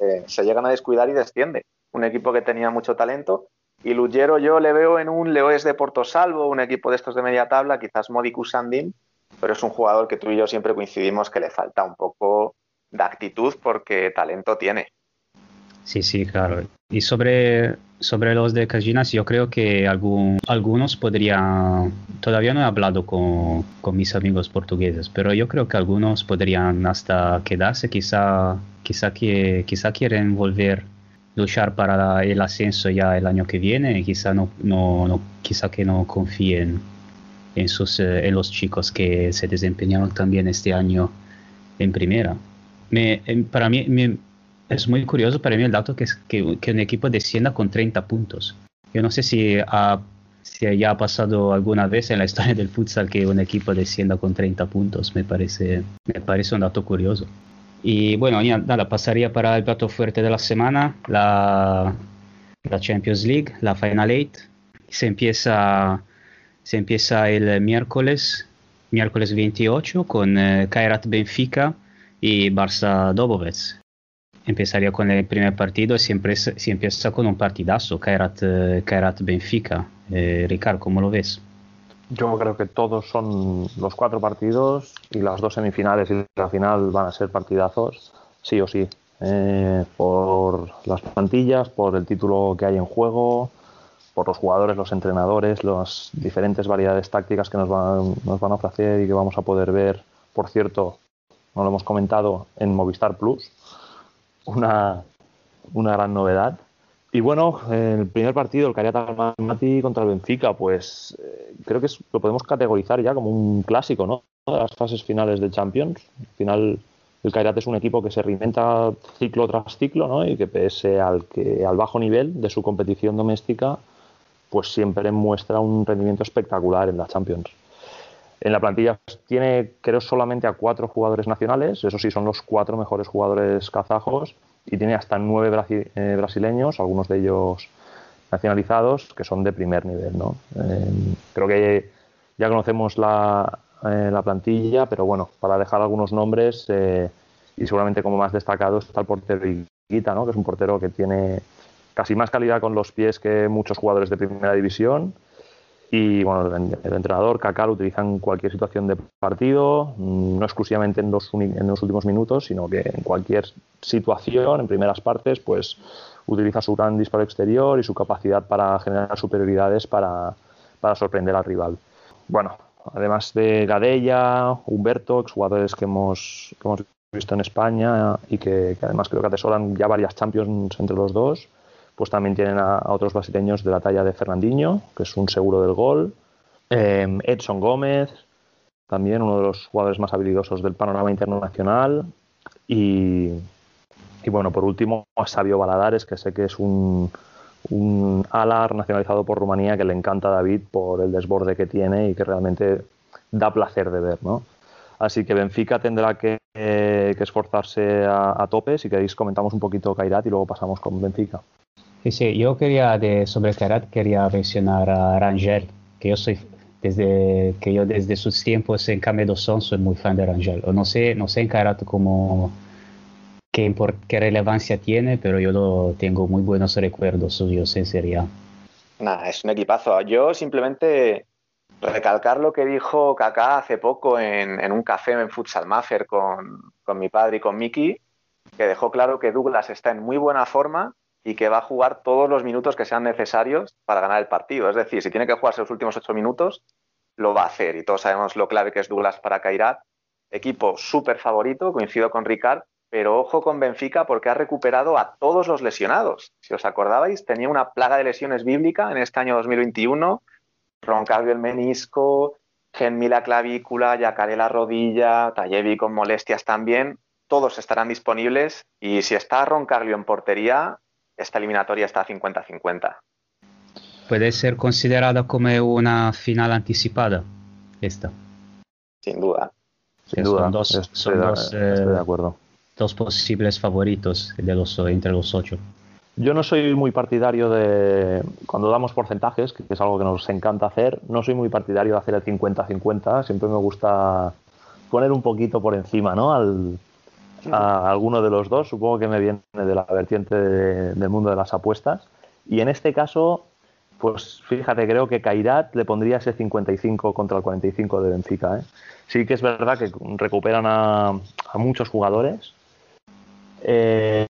Eh, se llegan a descuidar y desciende. Un equipo que tenía mucho talento. Y Lugero yo le veo en un Leoes de Porto Salvo, un equipo de estos de media tabla, quizás Modicus Sandin, pero es un jugador que tú y yo siempre coincidimos que le falta un poco de actitud porque talento tiene. Sí, sí, claro. Y sobre, sobre los de Cajinas, yo creo que algún, algunos podrían, todavía no he hablado con, con, mis amigos portugueses, pero yo creo que algunos podrían hasta quedarse, quizá, quizá, que, quizá quieren volver luchar para el ascenso ya el año que viene, quizá no, no, no quizá que no confíen en, sus, eh, en los chicos que se desempeñaron también este año en primera. Me, em, para mí es muy curioso para mí el dato que, que, que, un equipo descienda con 30 puntos. Yo no sé si, ha, si ya ha pasado alguna vez en la historia del futsal que un equipo descienda con 30 puntos. Me parece, me parece un dato curioso. Y bueno, ya nada, pasaría para el plato fuerte de la semana, la, la Champions League, la Final Eight. Se empieza, se empieza el miércoles, miércoles 28 con eh, Kairat Benfica y Barça Dobovec. Empezaría con el primer partido, siempre se empieza con un partidazo, Kairat, Kairat Benfica. Eh, Ricardo, ¿cómo lo ves? Yo creo que todos son los cuatro partidos y las dos semifinales y la final van a ser partidazos, sí o sí. Eh, por las plantillas, por el título que hay en juego, por los jugadores, los entrenadores, las diferentes variedades tácticas que nos van, nos van a ofrecer y que vamos a poder ver, por cierto, no lo hemos comentado, en Movistar Plus, una, una gran novedad. Y bueno, el primer partido, el Cariat Almaty contra el Benfica, pues eh, creo que lo podemos categorizar ya como un clásico, ¿no? De las fases finales de Champions. Al final, el Cariat es un equipo que se reinventa ciclo tras ciclo, ¿no? Y que pese al, que, al bajo nivel de su competición doméstica, pues siempre muestra un rendimiento espectacular en la Champions. En la plantilla tiene, creo, solamente a cuatro jugadores nacionales, eso sí, son los cuatro mejores jugadores kazajos y tiene hasta nueve eh, brasileños, algunos de ellos nacionalizados, que son de primer nivel. ¿no? Eh, creo que ya conocemos la, eh, la, plantilla, pero bueno, para dejar algunos nombres y seguramente como más destacado está el portero Iguita, ¿no? que es un portero que tiene casi más calidad con los pies que muchos jugadores de primera división y bueno, el, entrenador, Kaká, lo utiliza en cualquier situación de partido, no exclusivamente en los, en los últimos minutos, sino que en cualquier situación, en primeras partes, pues utiliza su gran disparo exterior y su capacidad para generar superioridades para, para sorprender al rival. Bueno, además de Gadella, Humberto, exjugadores que hemos, que hemos visto en España y que, que además creo que atesoran ya varias Champions entre los dos, pues también tienen a, otros brasileños de la talla de Fernandinho, que es un seguro del gol, em, Edson Gómez, también uno de los jugadores más habilidosos del panorama internacional, y, bueno, por último, a Sabio Baladares, que sé que es un, un alar nacionalizado por Rumanía que le encanta a David por el desborde que tiene y que realmente da placer de ver, ¿no? Así que Benfica tendrá que, esforzarse a, tope. Si queréis comentamos un poquito Kairat y luego pasamos con Benfica. Sí, sí, yo quería de, sobre Karat quería mencionar a Rangel, que yo soy desde que yo desde sus tiempos en Son soy muy fan de Rangel. no sé, no sé en Karat cómo qué, qué relevancia tiene, pero yo lo tengo muy buenos recuerdos suyos en Serie Nada, es un equipazo. Yo simplemente recalcar lo que dijo Kaká hace poco en, en un café en Futsal Maffer con, con mi padre y con Miki, que dejó claro que Douglas está en muy buena forma y que va a jugar todos los minutos que sean necesarios para ganar el partido. Es decir, si tiene que jugarse los últimos ocho minutos, lo va a hacer. Y todos sabemos lo clave que es Douglas para Kairat. Equipo súper favorito, coincido con Ricard, pero ojo con Benfica porque ha recuperado a todos los lesionados. Si os acordabais, tenía una plaga de lesiones bíblica en este año 2021. Roncardio el menisco, Genmi la clavícula, Yacaré la rodilla, Tallevi con molestias también. Todos estarán disponibles y si está Roncardio en portería, esta eliminatoria está 50-50. Puede ser considerada como una final anticipada, esta. Sin duda. Sin duda. Son dos, son dos, de eh, acuerdo. dos posibles favoritos de los, entre los ocho. Yo no soy muy partidario de, cuando damos porcentajes, que es algo que nos encanta hacer, no soy muy partidario de hacer el 50-50, siempre me gusta poner un poquito por encima, ¿no? Al, a alguno de los dos, supongo que me viene de la vertiente del mundo de las apuestas. Y en este caso, pues fíjate, creo que Kairat le pondría ese 55 contra el 45 de Benfica. ¿eh? Sí que es verdad que recuperan a, muchos jugadores, eh,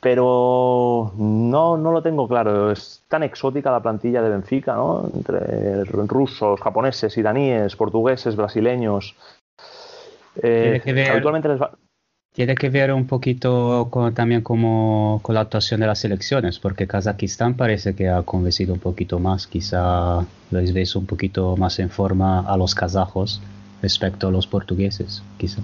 pero no, no lo tengo claro. Es tan exótica la plantilla de Benfica, ¿no? Entre rusos, japoneses, iraníes, portugueses, brasileños. Eh, habitualmente les va, tiene que ver un poquito también como, con la actuación de las elecciones, porque Kazajistán parece que ha convencido un poquito más, quizá les ves un poquito más en forma a los kazajos respecto a los portugueses, quizá.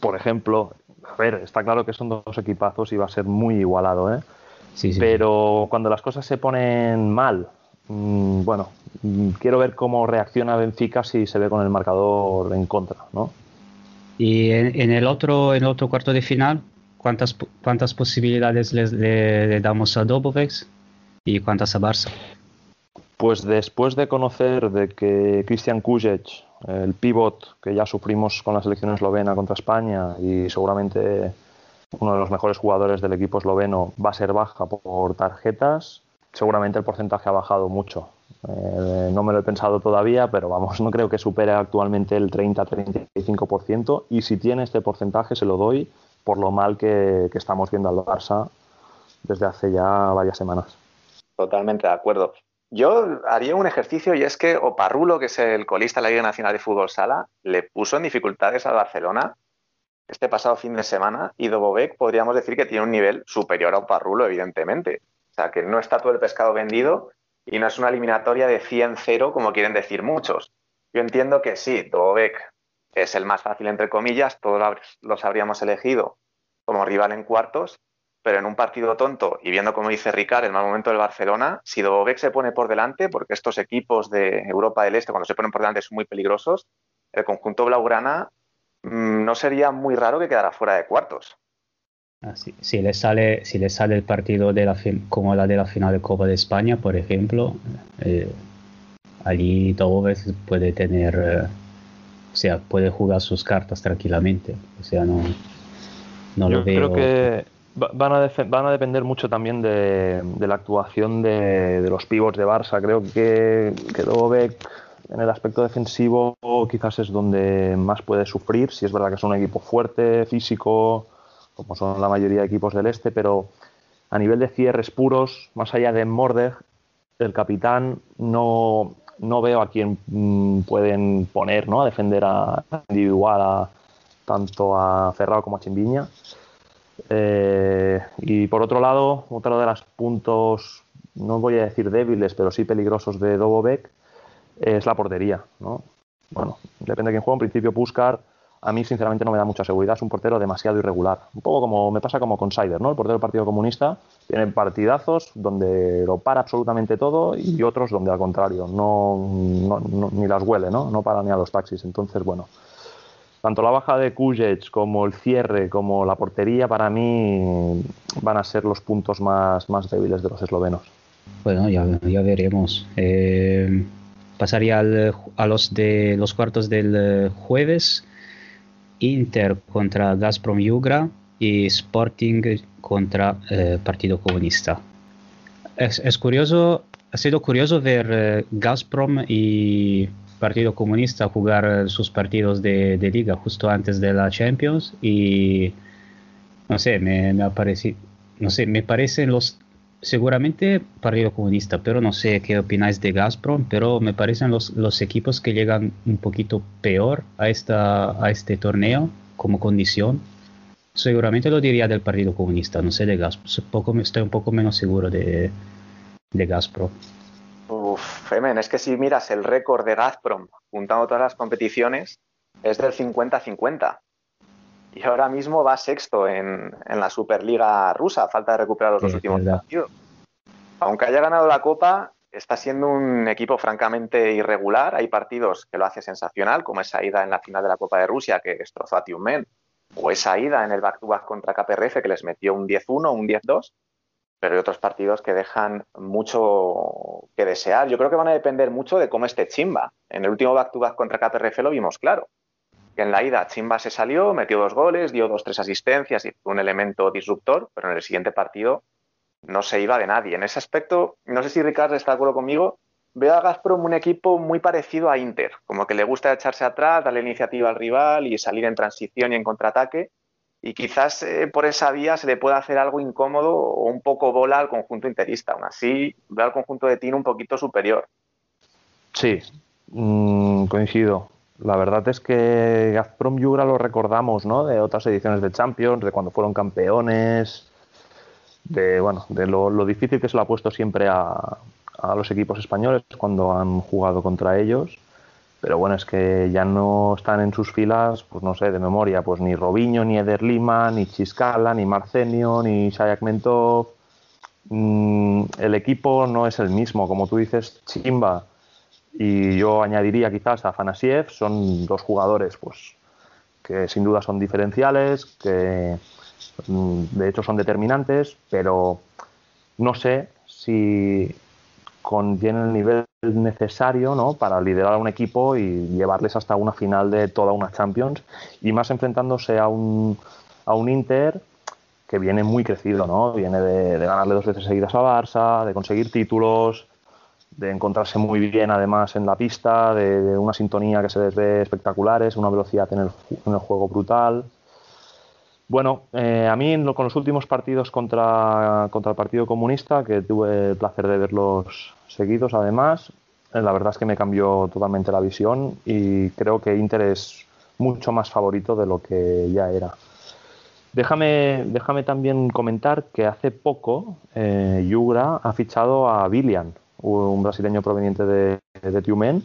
Por ejemplo, a ver, está claro que son dos equipazos y va a ser muy igualado, ¿eh? Sí, sí. Pero cuando las cosas se ponen mal, mm, bueno, mm, quiero ver cómo reacciona Benfica si se ve con el marcador en contra, ¿no? Y en, el otro, en otro cuarto de final, ¿cuántas, cuántas posibilidades le, damos a Dobovex y cuántas a Barça? Pues después de conocer de que Christian Kujic, el pivot que ya sufrimos con la selección eslovena contra España y seguramente uno de los mejores jugadores del equipo esloveno va a ser baja por tarjetas, seguramente el porcentaje ha bajado mucho. Eh, no me lo he pensado todavía, pero vamos, no creo que supere actualmente el 30-35%. Y si tiene este porcentaje, se lo doy por lo mal que, estamos viendo al Barça desde hace ya varias semanas. Totalmente de acuerdo. Yo haría un ejercicio y es que Oparrulo, que es el colista de la Liga Nacional de Fútbol Sala, le puso en dificultades al Barcelona este pasado fin de semana y Dobovec podríamos decir que tiene un nivel superior a Oparrulo, evidentemente. O sea, que no está todo el pescado vendido y no es una eliminatoria de 100-0 como quieren decir muchos. Yo entiendo que sí, Dobovec es el más fácil entre comillas, todos los habríamos elegido como rival en cuartos, pero en un partido tonto y viendo como dice Ricard el mal momento del Barcelona, si Dobovec se pone por delante, porque estos equipos de Europa del Este cuando se ponen por delante son muy peligrosos, el conjunto blaugrana mm, no sería muy raro que quedara fuera de cuartos. Ah, si, le sale, si le sale el partido de la como la de la final de Copa de España, por ejemplo, eh, allí Dobovec puede tener, eh, o sea, puede jugar sus cartas tranquilamente. O sea, no, no lo veo. Creo que van a, van a depender mucho también de, la actuación de, los pivots de Barça. Creo que, que en el aspecto defensivo quizás es donde más puede sufrir. Si es verdad que es un equipo fuerte, físico, como son la mayoría de equipos del este, pero a nivel de cierres puros, más allá de Mordeg, el capitán no, no veo a quién mm, pueden poner ¿no? a defender a individual tanto a Ferrao como a Chimbiña. Eh, y por otro lado, otro de los puntos, no voy a decir débiles, pero sí peligrosos de Dobovec, es la portería. ¿no? Bueno, depende de quién juega. En principio, Puskar a mí sinceramente no me da mucha seguridad. Es un portero demasiado irregular. Un poco como me pasa como con Saider, ¿no? El portero del Partido Comunista tiene partidazos donde lo para absolutamente todo y otros donde al contrario, no, ni las huele, ¿no? No para ni a los taxis. Entonces, bueno, tanto la baja de Kujic como el cierre, como la portería, para mí van a ser los puntos más, más débiles de los eslovenos. Bueno, ya, veremos. Eh, pasaría a los de los cuartos del eh, jueves. Inter contra Gazprom Yugra y Sporting contra eh, Partido Comunista. Es, curioso, ha sido curioso ver Gazprom y Partido Comunista jugar sus partidos de, liga justo antes de la Champions y no sé, me, me no sé, me parecen los seguramente Partido Comunista, pero no sé qué opináis de Gazprom, pero me parecen los, los equipos que llegan un poquito peor a, esta, a este torneo como condición. Seguramente lo diría del Partido Comunista, no sé de Gazprom, estoy un poco menos seguro de, de Gazprom. Femen, es que si miras el récord de Gazprom juntando todas las competiciones, es del 50-50. Y ahora mismo va sexto en, la Superliga rusa, falta de recuperar los dos últimos partidos. Aunque haya ganado la Copa, está siendo un equipo francamente irregular. Hay partidos que lo hace sensacional, como esa ida en la final de la Copa de Rusia que destrozó a Tiumen, o esa ida en el back-to-back contra KPRF que les metió un 10-1, un 10-2 pero hay otros partidos que dejan mucho que desear. Yo creo que van a depender mucho de cómo esté Chimba. En el último back-to-back contra KPRF lo vimos claro. Que en la ida Chimba se salió, metió dos goles, dio dos, tres asistencias y fue un elemento disruptor, pero en el siguiente partido no se iba de nadie. En ese aspecto, no sé si Ricardo está de acuerdo conmigo, veo a Gazprom un equipo muy parecido a Inter, como que le gusta echarse atrás, darle iniciativa al rival y salir en transición y en contraataque y quizás eh, por esa vía se le pueda hacer algo incómodo o un poco bola al conjunto interista. Aún así, veo al conjunto de Tino un poquito superior. Sí, mm, coincido. La verdad es que Gazprom Yugra lo recordamos, ¿no? De otras ediciones de Champions, de cuando fueron campeones, de bueno, de lo, difícil que se lo ha puesto siempre a, a los equipos españoles cuando han jugado contra ellos pero bueno, es que ya no están en sus filas, pues no sé, de memoria, pues ni Robinho, ni Eder Lima, ni Chiscala, ni Marcenio, ni Shayak Mentov. Mm, el equipo no es el mismo, como tú dices, Chimba y yo añadiría quizás a Fanasiev, son dos jugadores pues que sin duda son diferenciales, que mm, de hecho son determinantes, pero no sé si con, tienen el nivel necesario ¿no? para liderar a un equipo y llevarles hasta una final de toda una Champions y más enfrentándose a un, a un Inter que viene muy crecido, ¿no? Viene de, ganarle dos veces seguidas a Barça, de conseguir títulos, de encontrarse muy bien además en la pista, de, una sintonía que se les ve espectaculares, una velocidad en el, juego brutal. Bueno, eh, a mí con los últimos partidos contra, contra el Partido Comunista, que tuve el placer de verlos seguidos además, eh, la verdad es que me cambió totalmente la visión y creo que Inter es mucho más favorito de lo que ya era. Déjame, déjame también comentar que hace poco eh, Yugra ha fichado a William, un brasileño proveniente de, de Tiumen.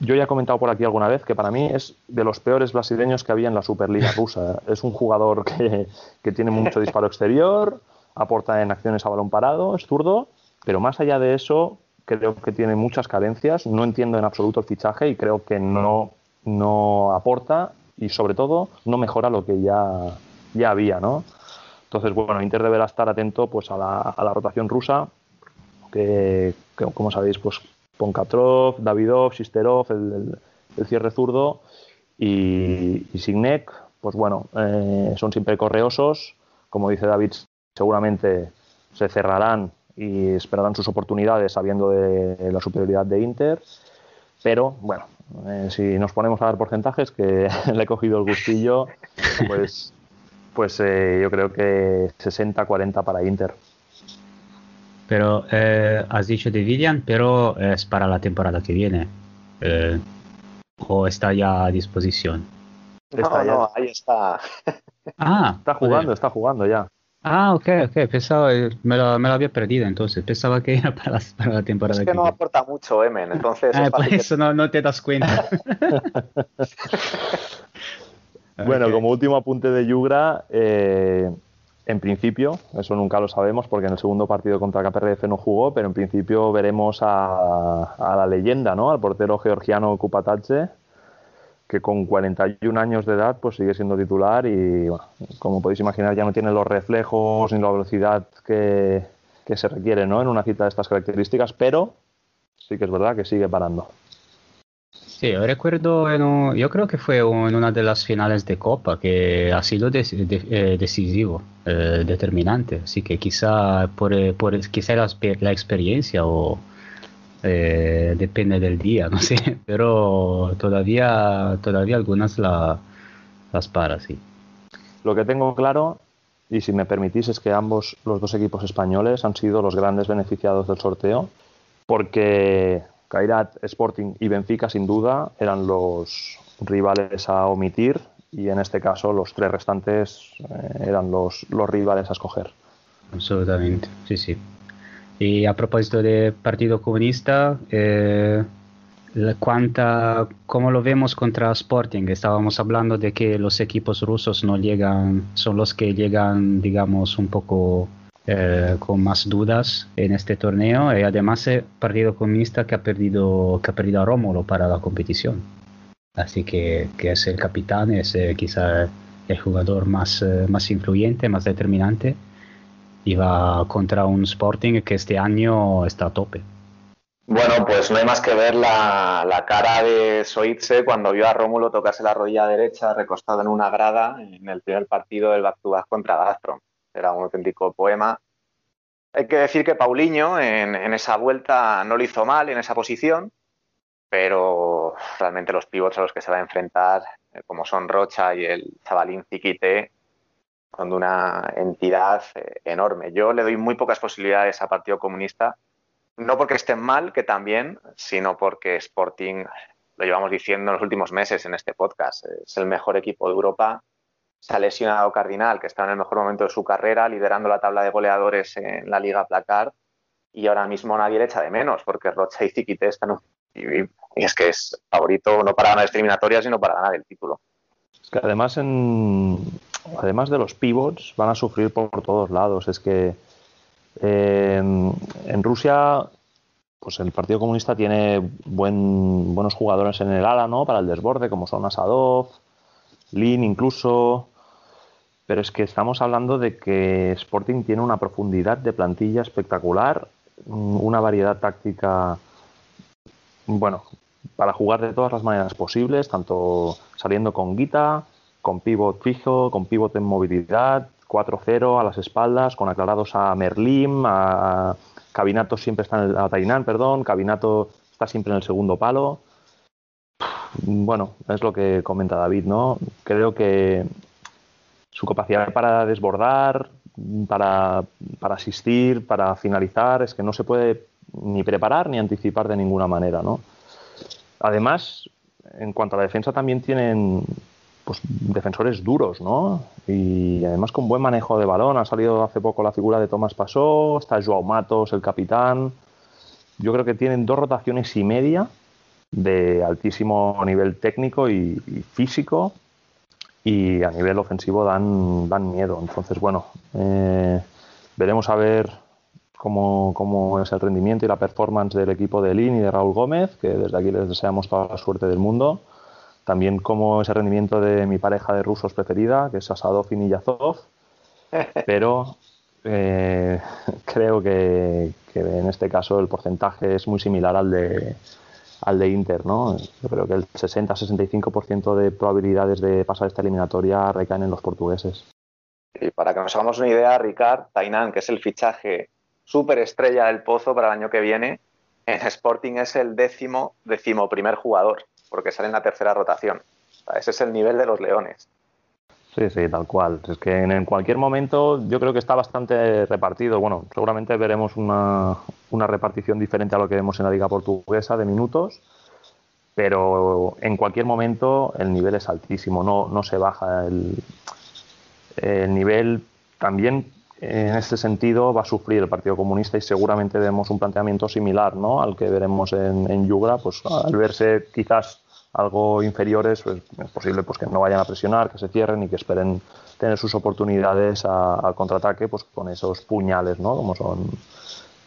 Yo ya he comentado por aquí alguna vez que para mí es de los peores brasileños que había en la Superliga rusa. <laughs> Es un jugador que, que tiene mucho disparo exterior, aporta en acciones a balón parado, es zurdo, pero más allá de eso, creo que tiene muchas carencias. No entiendo en absoluto el fichaje y creo que no, no aporta y sobre todo no mejora lo que ya, ya había, ¿no? Entonces, bueno, Inter deberá estar atento pues, a, la, a la rotación rusa, que, como sabéis, pues Ponkatrov, Davidov, Sisterov, el, cierre zurdo y, y Signek, pues bueno, eh, son siempre correosos, como dice David, seguramente se cerrarán y esperarán sus oportunidades sabiendo de la superioridad de Inter, pero bueno, eh, si nos ponemos a dar porcentajes, que <laughs> le he cogido el gustillo, pues, pues eh, yo creo que 60-40 para Inter. Pero eh, has dicho de Vivian, pero es para la temporada que viene. Eh, ¿O está ya a disposición? No, está ya. no, ahí está. <laughs> Ah, <laughs> está jugando, está jugando ya. Ah, ok, ok, pensaba, me lo, me lo había perdido entonces, pensaba que era para la, para la temporada es que, que no viene. aporta mucho, Emen, entonces... Ah, es por fácil que- eso no, no te das cuenta. <laughs> Bueno, como último apunte de Yugra, eh, en principio, eso nunca lo sabemos porque en el segundo partido contra KPRF no jugó, pero en principio veremos a, la leyenda, ¿no? Al portero georgiano Kupatache, que con 41 años de edad pues sigue siendo titular y, bueno, como podéis imaginar, ya no tiene los reflejos ni la velocidad que, que se requiere, ¿no? En una cita de estas características, pero sí que es verdad que sigue parando. Sí, yo recuerdo, yo creo que fue en una de las finales de Copa que ha sido eh, decisivo, eh, determinante. Así que quizá por, eh, la, exper- la experiencia o eh, depende del día, <laughs> no sé, pero todavía, todavía algunas la, las para, sí. Lo que tengo claro, y si me permitís, es que ambos, los dos equipos españoles, han sido los grandes beneficiados del sorteo, porque Kairat, Sporting y Benfica, sin duda, eran los rivales a omitir, y en este caso los tres restantes eh, eran los, los rivales a escoger. Absolutamente, sí, sí. Y a propósito de Partido Comunista, eh, cuánta, ¿cómo lo vemos contra Sporting? Estábamos hablando de que los equipos rusos no llegan, son los que llegan, digamos, un poco eh, con más dudas en este torneo. Y además, el Partido Comunista que ha perdido, que ha perdido a Rómulo para la competición. Así que, que es el capitán, es eh, quizá el jugador más, eh, más influyente, más determinante y va contra un Sporting que este año está a tope. Bueno, pues no hay más que ver la, la cara de Soitze cuando vio a Rómulo tocarse la rodilla derecha recostado en una grada en el primer partido del back-to-back contra Gazprom. Era un auténtico poema. Hay que decir que Paulinho en, esa vuelta no lo hizo mal en esa posición, pero realmente los pivots a los que se va a enfrentar, eh, como son Rocha y el chavalín Ziquite, son de una entidad eh, enorme. Yo le doy muy pocas posibilidades a Partido Comunista, no porque estén mal, que también, sino porque Sporting, lo llevamos diciendo en los últimos meses en este podcast, es el mejor equipo de Europa. Se ha lesionado Cardinal, que está en el mejor momento de su carrera, liderando la tabla de goleadores en la Liga Placar, y ahora mismo nadie le echa de menos, porque Rocha y Ziquite están... Y, es que es favorito no para ganar eliminatorias, sino para ganar el título. Es que además, en, además de los pivots, van a sufrir por, todos lados. Es que eh, en Rusia, pues el Partido Comunista tiene buen, buenos jugadores en el ala, ¿no? Para el desborde, como son Asadov, Lin incluso. Pero es que estamos hablando de que Sporting tiene una profundidad de plantilla espectacular, mm, una variedad táctica, bueno, para jugar de todas las maneras posibles, tanto saliendo con guita, con pivot fijo, con pivot en movilidad, 4-0 a las espaldas, con aclarados a Merlim, a Cabinato siempre está en el, a Tainán, perdón, Cabinato está siempre en el segundo palo. Bueno, es lo que comenta David, ¿no? Creo que su capacidad para desbordar, para, para asistir, para finalizar, es que no se puede ni preparar ni anticipar de ninguna manera, ¿no? Además, en cuanto a la defensa también tienen pues, defensores duros, ¿no? Y además con buen manejo de balón. Ha salido hace poco la figura de Tomás Pasó, está Joao Matos, el capitán. Yo creo que tienen dos rotaciones y media de altísimo nivel técnico y, físico y a nivel ofensivo dan, dan miedo. Entonces, bueno, eh, veremos a ver cómo, es el rendimiento y la performance del equipo de Lin y de Raúl Gómez, que desde aquí les deseamos toda la suerte del mundo. También cómo es el rendimiento de mi pareja de rusos preferida, que es Asadov y Niyazov. <laughs> Pero eh, <laughs> creo que, en este caso el porcentaje es muy similar al de, al de Inter, ¿no? Yo creo que el 60-65% de probabilidades de pasar esta eliminatoria recaen en los portugueses. Y para que nos hagamos una idea, Ricard, Tainan, que es el fichaje superestrella del Pozo para el año que viene, en Sporting es el décimo, décimo primer jugador, porque sale en la tercera rotación. ese es el nivel de los Leones. Sí, sí, tal cual. Es que en, cualquier momento yo creo que está bastante repartido. Bueno, seguramente veremos una, una repartición diferente a lo que vemos en la Liga Portuguesa de minutos, pero en cualquier momento el nivel es altísimo, no, no se baja. El, el nivel también en este sentido va a sufrir el Partido Comunista y seguramente vemos un planteamiento similar ¿no? al que veremos en, en Yugra, pues al verse quizás algo inferiores, pues, es posible pues, que no vayan a presionar, que se cierren y que esperen tener sus oportunidades al contraataque pues, con esos puñales, ¿no? como son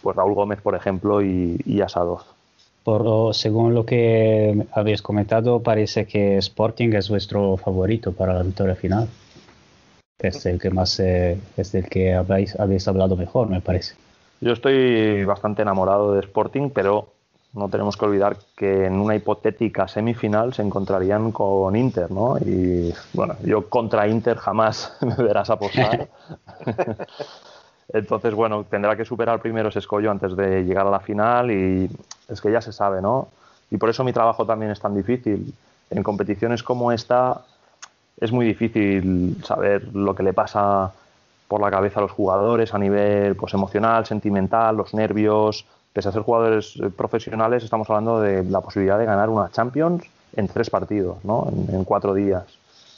pues, Raúl Gómez, por ejemplo, y, y Asadoz. Por, según lo que habéis comentado, parece que Sporting es vuestro favorito para la victoria final es el que más eh, es el que habéis, habéis hablado mejor, me parece. Yo estoy bastante enamorado de Sporting, pero no tenemos que olvidar que en una hipotética semifinal se encontrarían con Inter, ¿no? Y bueno, yo contra Inter jamás <laughs> me verás apostar. <laughs> Entonces, bueno, tendrá que superar primero ese escollo antes de llegar a la final y es que ya se sabe, ¿no? Y por eso mi trabajo también es tan difícil. En competiciones como esta es muy difícil saber lo que le pasa por la cabeza a los jugadores a nivel pues, emocional, sentimental, los nervios. Pese a ser jugadores eh, profesionales, estamos hablando de la posibilidad de ganar una Champions en tres partidos, ¿no? en, cuatro días.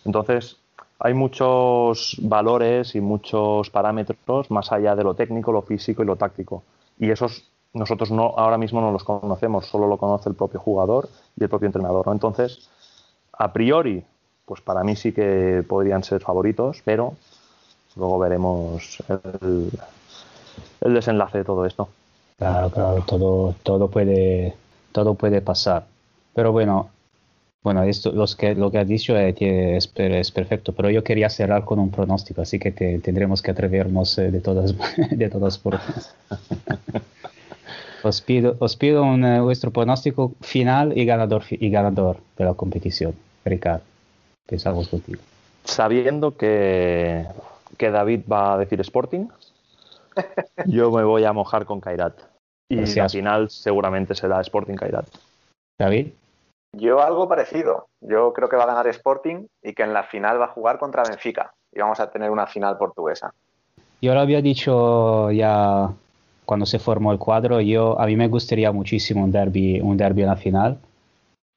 Entonces, hay muchos valores y muchos parámetros más allá de lo técnico, lo físico y lo táctico. Y esos nosotros no, ahora mismo no los conocemos, solo lo conoce el propio jugador y el propio entrenador. ¿no? Entonces, a priori, pues para mí sí que podrían ser favoritos, pero luego veremos el, desenlace de todo esto. Claro, claro, todo, todo puede, todo puede pasar. Pero bueno, bueno, esto, los que, lo que has dicho es, es, perfecto, pero yo quería cerrar con un pronóstico, así que tendremos que atrevernos eh, de todas, <laughs> de todas formas. <laughs> os pido, os pido un, eh, vuestro pronóstico final y ganador, y ganador de la competición, Ricardo. Pensamos contigo. Sabiendo que, que David va a decir Sporting, <laughs> yo me voy a mojar con Kairat. Y al final seguramente será Sporting Kairat. David. Yo algo parecido. Yo creo que va a ganar Sporting y que en la final va a jugar contra Benfica. Y vamos a tener una final portuguesa. Yo lo había dicho ya cuando se formó el cuadro. Yo a mí me gustaría muchísimo un derby, un derby en la final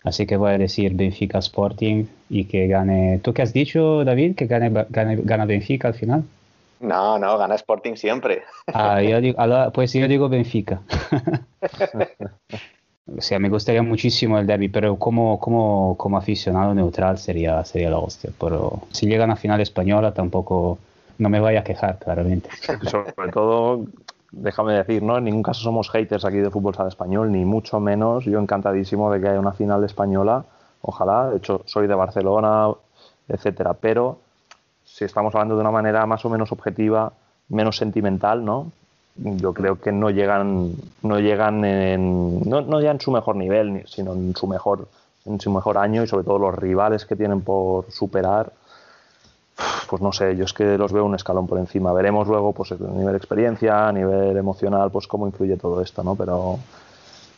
Así que voy a decir Benfica Sporting y que gane. ¿Tú qué has dicho, David? ¿Que gane, gana Benfica al final? No, no, gana Sporting siempre. Ah, yo digo, pues yo digo Benfica. <laughs> o sea, me gustaría muchísimo el derby, pero como, como, como aficionado neutral sería, sería la hostia. Pero si llegan a final española tampoco no me voy a quejar, claramente. <laughs> Sobre todo déjame decir, ¿no? En ningún caso somos haters aquí de fútbol sala español, ni mucho menos. Yo encantadísimo de que haya una final española, ojalá. De hecho, soy de Barcelona, etcétera. Pero si estamos hablando de una manera más o menos objetiva, menos sentimental, ¿no? Yo creo que no llegan, no llegan en, no, no ya en su mejor nivel, sino en su mejor, en su mejor año y sobre todo los rivales que tienen por superar pues no sé, yo es que los veo un escalón por encima. Veremos luego, pues a nivel experiencia, a nivel emocional, pues cómo influye todo esto, ¿no? Pero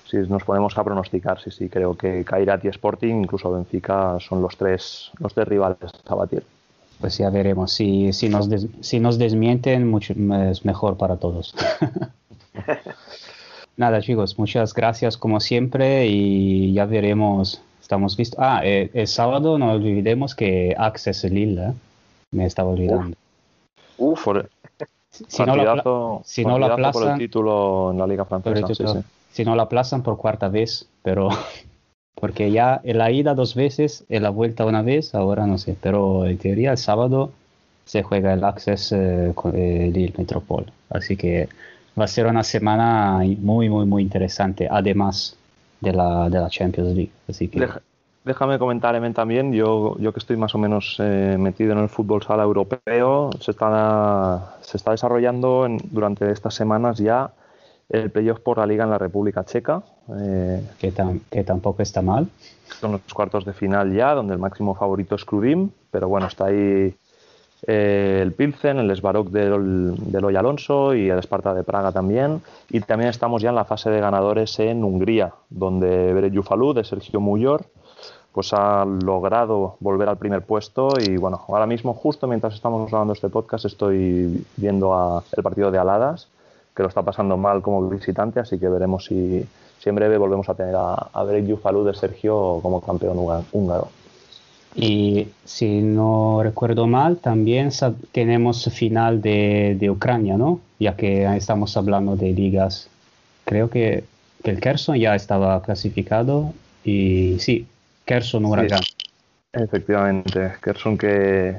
si nos ponemos a pronosticar, sí, sí, creo que Kairat y Sporting, incluso Benfica, son los tres, los tres rivales a batir. Pues ya veremos. Si, si, nos, si nos desmienten, mucho, es mejor para todos. <laughs> Nada, chicos, muchas gracias como siempre y ya veremos. Estamos vistos. Ah, eh, el, sábado no olvidemos que Access Lille, ¿eh? me estaba olvidando. Uf, por, si, no la, si no la por el título en la Liga Francesa. Si no la aplazan por cuarta vez, pero <laughs> porque ya en la ida dos veces, en la vuelta una vez, ahora no sé, pero en teoría el sábado se juega el Access eh, con el Lille Metropol, así que va a ser una semana muy, muy, muy interesante, además de la, de la Champions League. Así que... Déjame comentar, también, yo, yo que estoy más o menos eh, metido en el fútbol sala europeo, se está, se está desarrollando durante estas semanas ya el playoff por la liga en la República Checa. Eh, que, que, tampoco está mal. Son los cuartos de final ya, donde el máximo favorito es Krudim, pero bueno, está ahí eh, el Pilsen, el Esbarok del, del Hoy Alonso y el Esparta de Praga también. Y también estamos ya en la fase de ganadores en Hungría, donde Beret Yufalú de Sergio Muyor pues ha logrado volver al primer puesto y bueno, ahora mismo justo mientras estamos grabando este podcast estoy viendo a el partido de Aladas que lo está pasando mal como visitante, así que veremos si, si en breve volvemos a tener a, a Yufalú de Sergio como campeón húngaro. Y si no recuerdo mal, también tenemos final de, de, Ucrania, ¿no? Ya que estamos hablando de ligas. Creo que, que el Kherson ya estaba clasificado y sí, Kherson Huracán. efectivamente, Kherson que,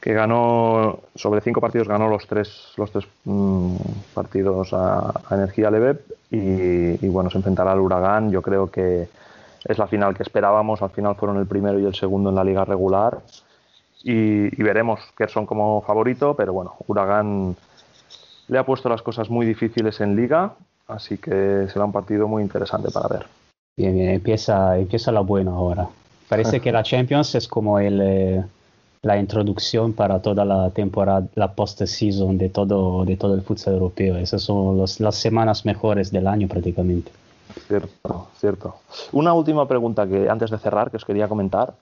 que ganó sobre cinco partidos ganó los tres los tres mm, partidos a, Energía Leve y, bueno se enfrentará al Huracán. Yo creo que es la final que esperábamos. Al final fueron el primero y el segundo en la liga regular. Y, y veremos son como favorito pero bueno Huracán le ha puesto las cosas muy difíciles en liga así que será un partido muy interesante para ver. Bien bien empieza empieza la buena ahora. Parece que la <laughs> Champions es como el eh, la introducción para toda la temporada, la post-season de todo, de todo el futsal europeo. Esas son las semanas mejores del año prácticamente. Cierto, cierto. Una última pregunta que antes de cerrar que os quería comentar.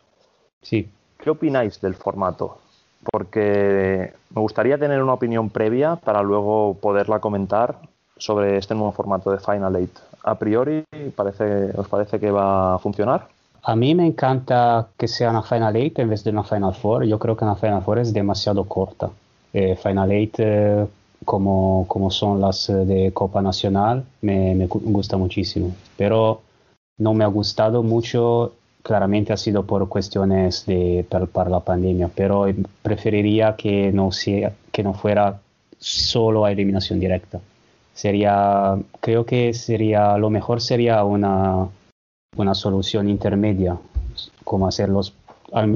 Sí. ¿Qué opináis del formato? Porque me gustaría tener una opinión previa para luego poderla comentar sobre este nuevo formato de Final Eight. A priori, parece, ¿os parece que va a funcionar? A mí me encanta que sea una Final 8 en vez de una Final Four. Yo creo que una Final Four es demasiado corta. Eh, Final 8, eh, como, como son las eh, de Copa Nacional, me, me, gusta muchísimo. Pero no me ha gustado mucho, claramente ha sido por cuestiones de, para, la pandemia, pero preferiría que no, sea, que no fuera solo a eliminación directa. Sería, creo que sería, lo mejor sería una una solución intermedia, como hacer los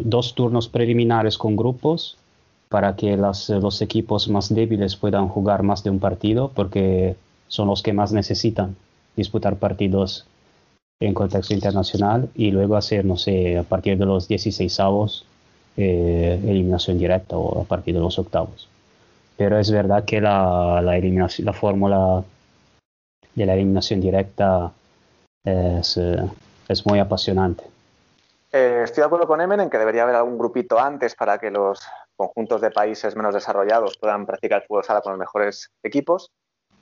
dos turnos preliminares con grupos para que los equipos más débiles puedan jugar más de un partido, porque son los que más necesitan disputar partidos en contexto internacional y luego hacer, no sé, a partir de los 16 avos, eh, eliminación directa o a partir de los octavos. Pero es verdad que la, la, eliminación, la fórmula de la eliminación directa es, eh, es muy apasionante. Eh, estoy de acuerdo con Emen en que debería haber algún grupito antes para que los conjuntos de países menos desarrollados puedan practicar el fútbol sala con los mejores equipos.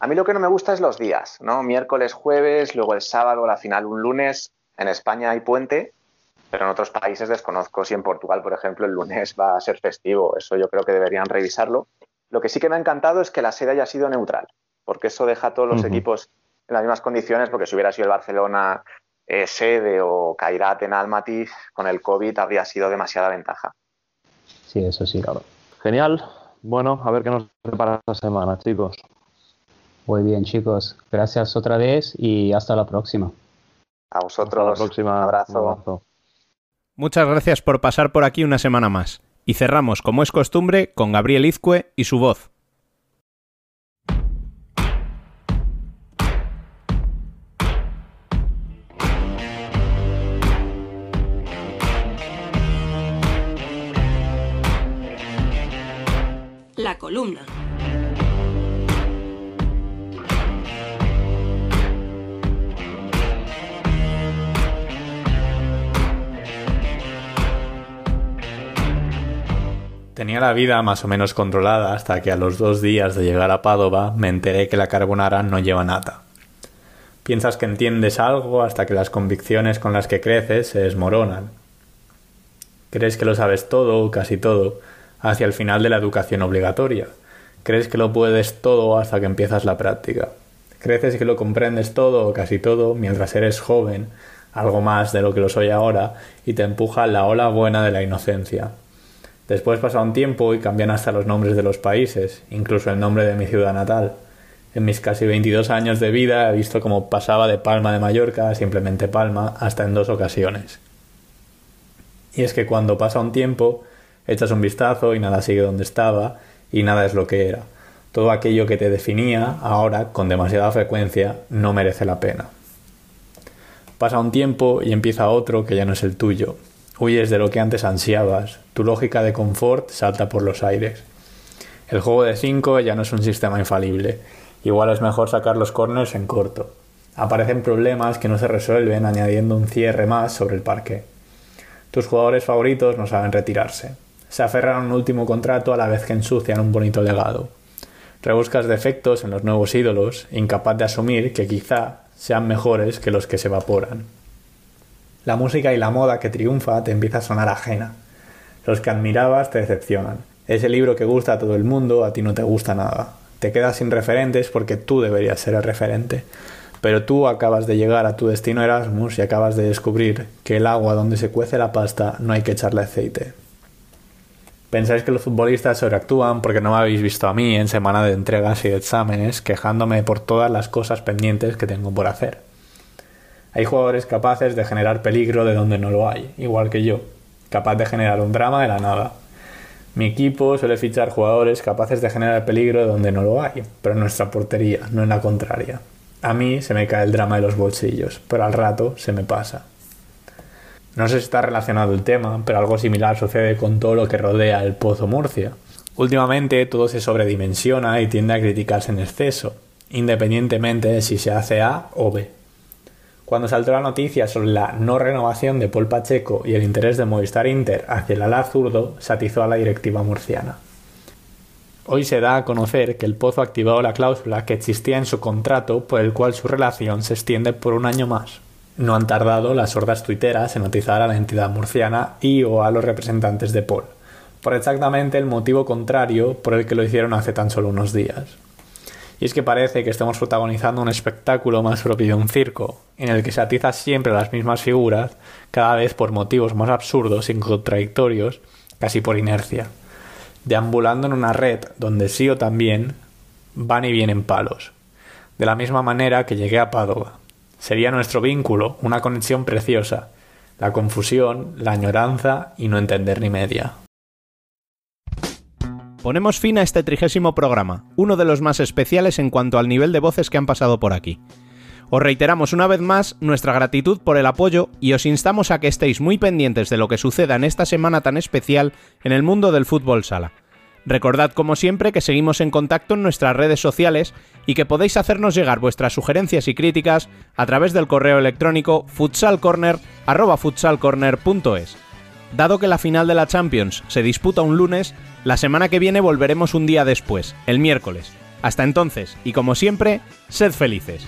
A mí lo que no me gusta es los días, ¿no? Miércoles, jueves, luego el sábado, la final un lunes. En España hay puente, pero en otros países desconozco si en Portugal, por ejemplo, el lunes va a ser festivo. Eso yo creo que deberían revisarlo. Lo que sí que me ha encantado es que la sede haya sido neutral, porque eso deja a todos los equipos en las mismas condiciones, porque si hubiera sido el Barcelona eh, sede o Kairat en Almaty, con el COVID habría sido demasiada ventaja. Sí, eso sí. Claro. Genial. Bueno, a ver qué nos prepara esta semana, chicos. Muy bien, chicos. Gracias otra vez y hasta la próxima. A vosotros. Hasta la próxima. abrazo. Muchas gracias por pasar por aquí una semana más. Y cerramos, como es costumbre, con Gabriel Izcue y su voz. Columna. Tenía la vida más o menos controlada hasta que a los dos días de llegar a Padova me enteré que la carbonara no lleva nata. Piensas que entiendes algo hasta que las convicciones con las que creces se desmoronan. Crees que lo sabes todo casi todo hacia el final de la educación obligatoria. Crees que lo puedes todo hasta que empiezas la práctica. Crees que lo comprendes todo o casi todo mientras eres joven, algo más de lo que lo soy ahora, y te empuja la ola buena de la inocencia. Después pasa un tiempo y cambian hasta los nombres de los países, incluso el nombre de mi ciudad natal. En mis casi 22 años de vida he visto cómo pasaba de Palma de Mallorca a simplemente Palma hasta en dos ocasiones. Y es que cuando pasa un tiempo, echas un vistazo y nada sigue donde estaba y nada es lo que era. Todo aquello que te definía, ahora, con demasiada frecuencia, no merece la pena. Pasa un tiempo y empieza otro que ya no es el tuyo, Huyes de lo que antes ansiabas, tu lógica de confort salta por los aires. El juego de 5 ya no es un sistema infalible, igual es mejor sacar los corners en corto. Aparecen problemas que no se resuelven añadiendo un cierre más sobre el parque. Tus jugadores favoritos no saben retirarse. Se aferran a un último contrato a la vez que ensucian un bonito legado. Rebuscas defectos en los nuevos ídolos, incapaz de asumir que quizá sean mejores que los que se evaporan la música y la moda que triunfa te empieza a sonar ajena. Los que admirabas te decepcionan. Ese libro que gusta a todo el mundo a ti no te gusta nada. Te quedas sin referentes porque tú deberías ser el referente. Pero tú acabas de llegar a tu destino Erasmus y acabas de descubrir que el agua donde se cuece la pasta no hay que echarle aceite. Pensáis que los futbolistas sobreactúan porque no me habéis visto a mí en semana de entregas y de exámenes quejándome por todas las cosas pendientes que tengo por hacer. Hay jugadores capaces de generar peligro de donde no lo hay, igual que yo, capaz de generar un drama de la nada. Mi equipo suele fichar jugadores capaces de generar peligro de donde no lo hay, pero en nuestra portería, no en la contraria. A mí se me cae el drama de los bolsillos, pero al rato se me pasa. No sé si está relacionado el tema, pero algo similar sucede con todo lo que rodea el Pozo Murcia. Últimamente todo se sobredimensiona y tiende a criticarse en exceso, independientemente de si se hace A o B. Cuando saltó la noticia sobre la no renovación de Paul Pacheco y el interés de Movistar Inter hacia el ala zurdo, atizó a la directiva murciana. Hoy se da a conocer que el Pozo ha activado la cláusula que existía en su contrato por el cual su relación se extiende por un año más. No han tardado las sordas tuiteras en notizar a la entidad murciana y o a los representantes de Paul, por exactamente el motivo contrario por el que lo hicieron hace tan solo unos días. Y es que parece que estamos protagonizando un espectáculo más propio de un circo, en el que se atiza siempre las mismas figuras, cada vez por motivos más absurdos y contradictorios, casi por inercia, deambulando en una red donde sí o también van y vienen palos. De la misma manera que llegué a Padova. Sería nuestro vínculo, una conexión preciosa, la confusión, la añoranza y no entender ni media. Ponemos fin a este trigésimo programa, uno de los más especiales en cuanto al nivel de voces que han pasado por aquí. Os reiteramos una vez más nuestra gratitud por el apoyo y os instamos a que estéis muy pendientes de lo que suceda en esta semana tan especial en el mundo del fútbol sala. Recordad como siempre que seguimos en contacto en nuestras redes sociales y que podéis hacernos llegar vuestras sugerencias y críticas a través del correo electrónico futsalcorner@futsalcorner.es. Dado que la final de la Champions se disputa un lunes, la semana que viene volveremos un día después, el miércoles. Hasta entonces, y como siempre, sed felices.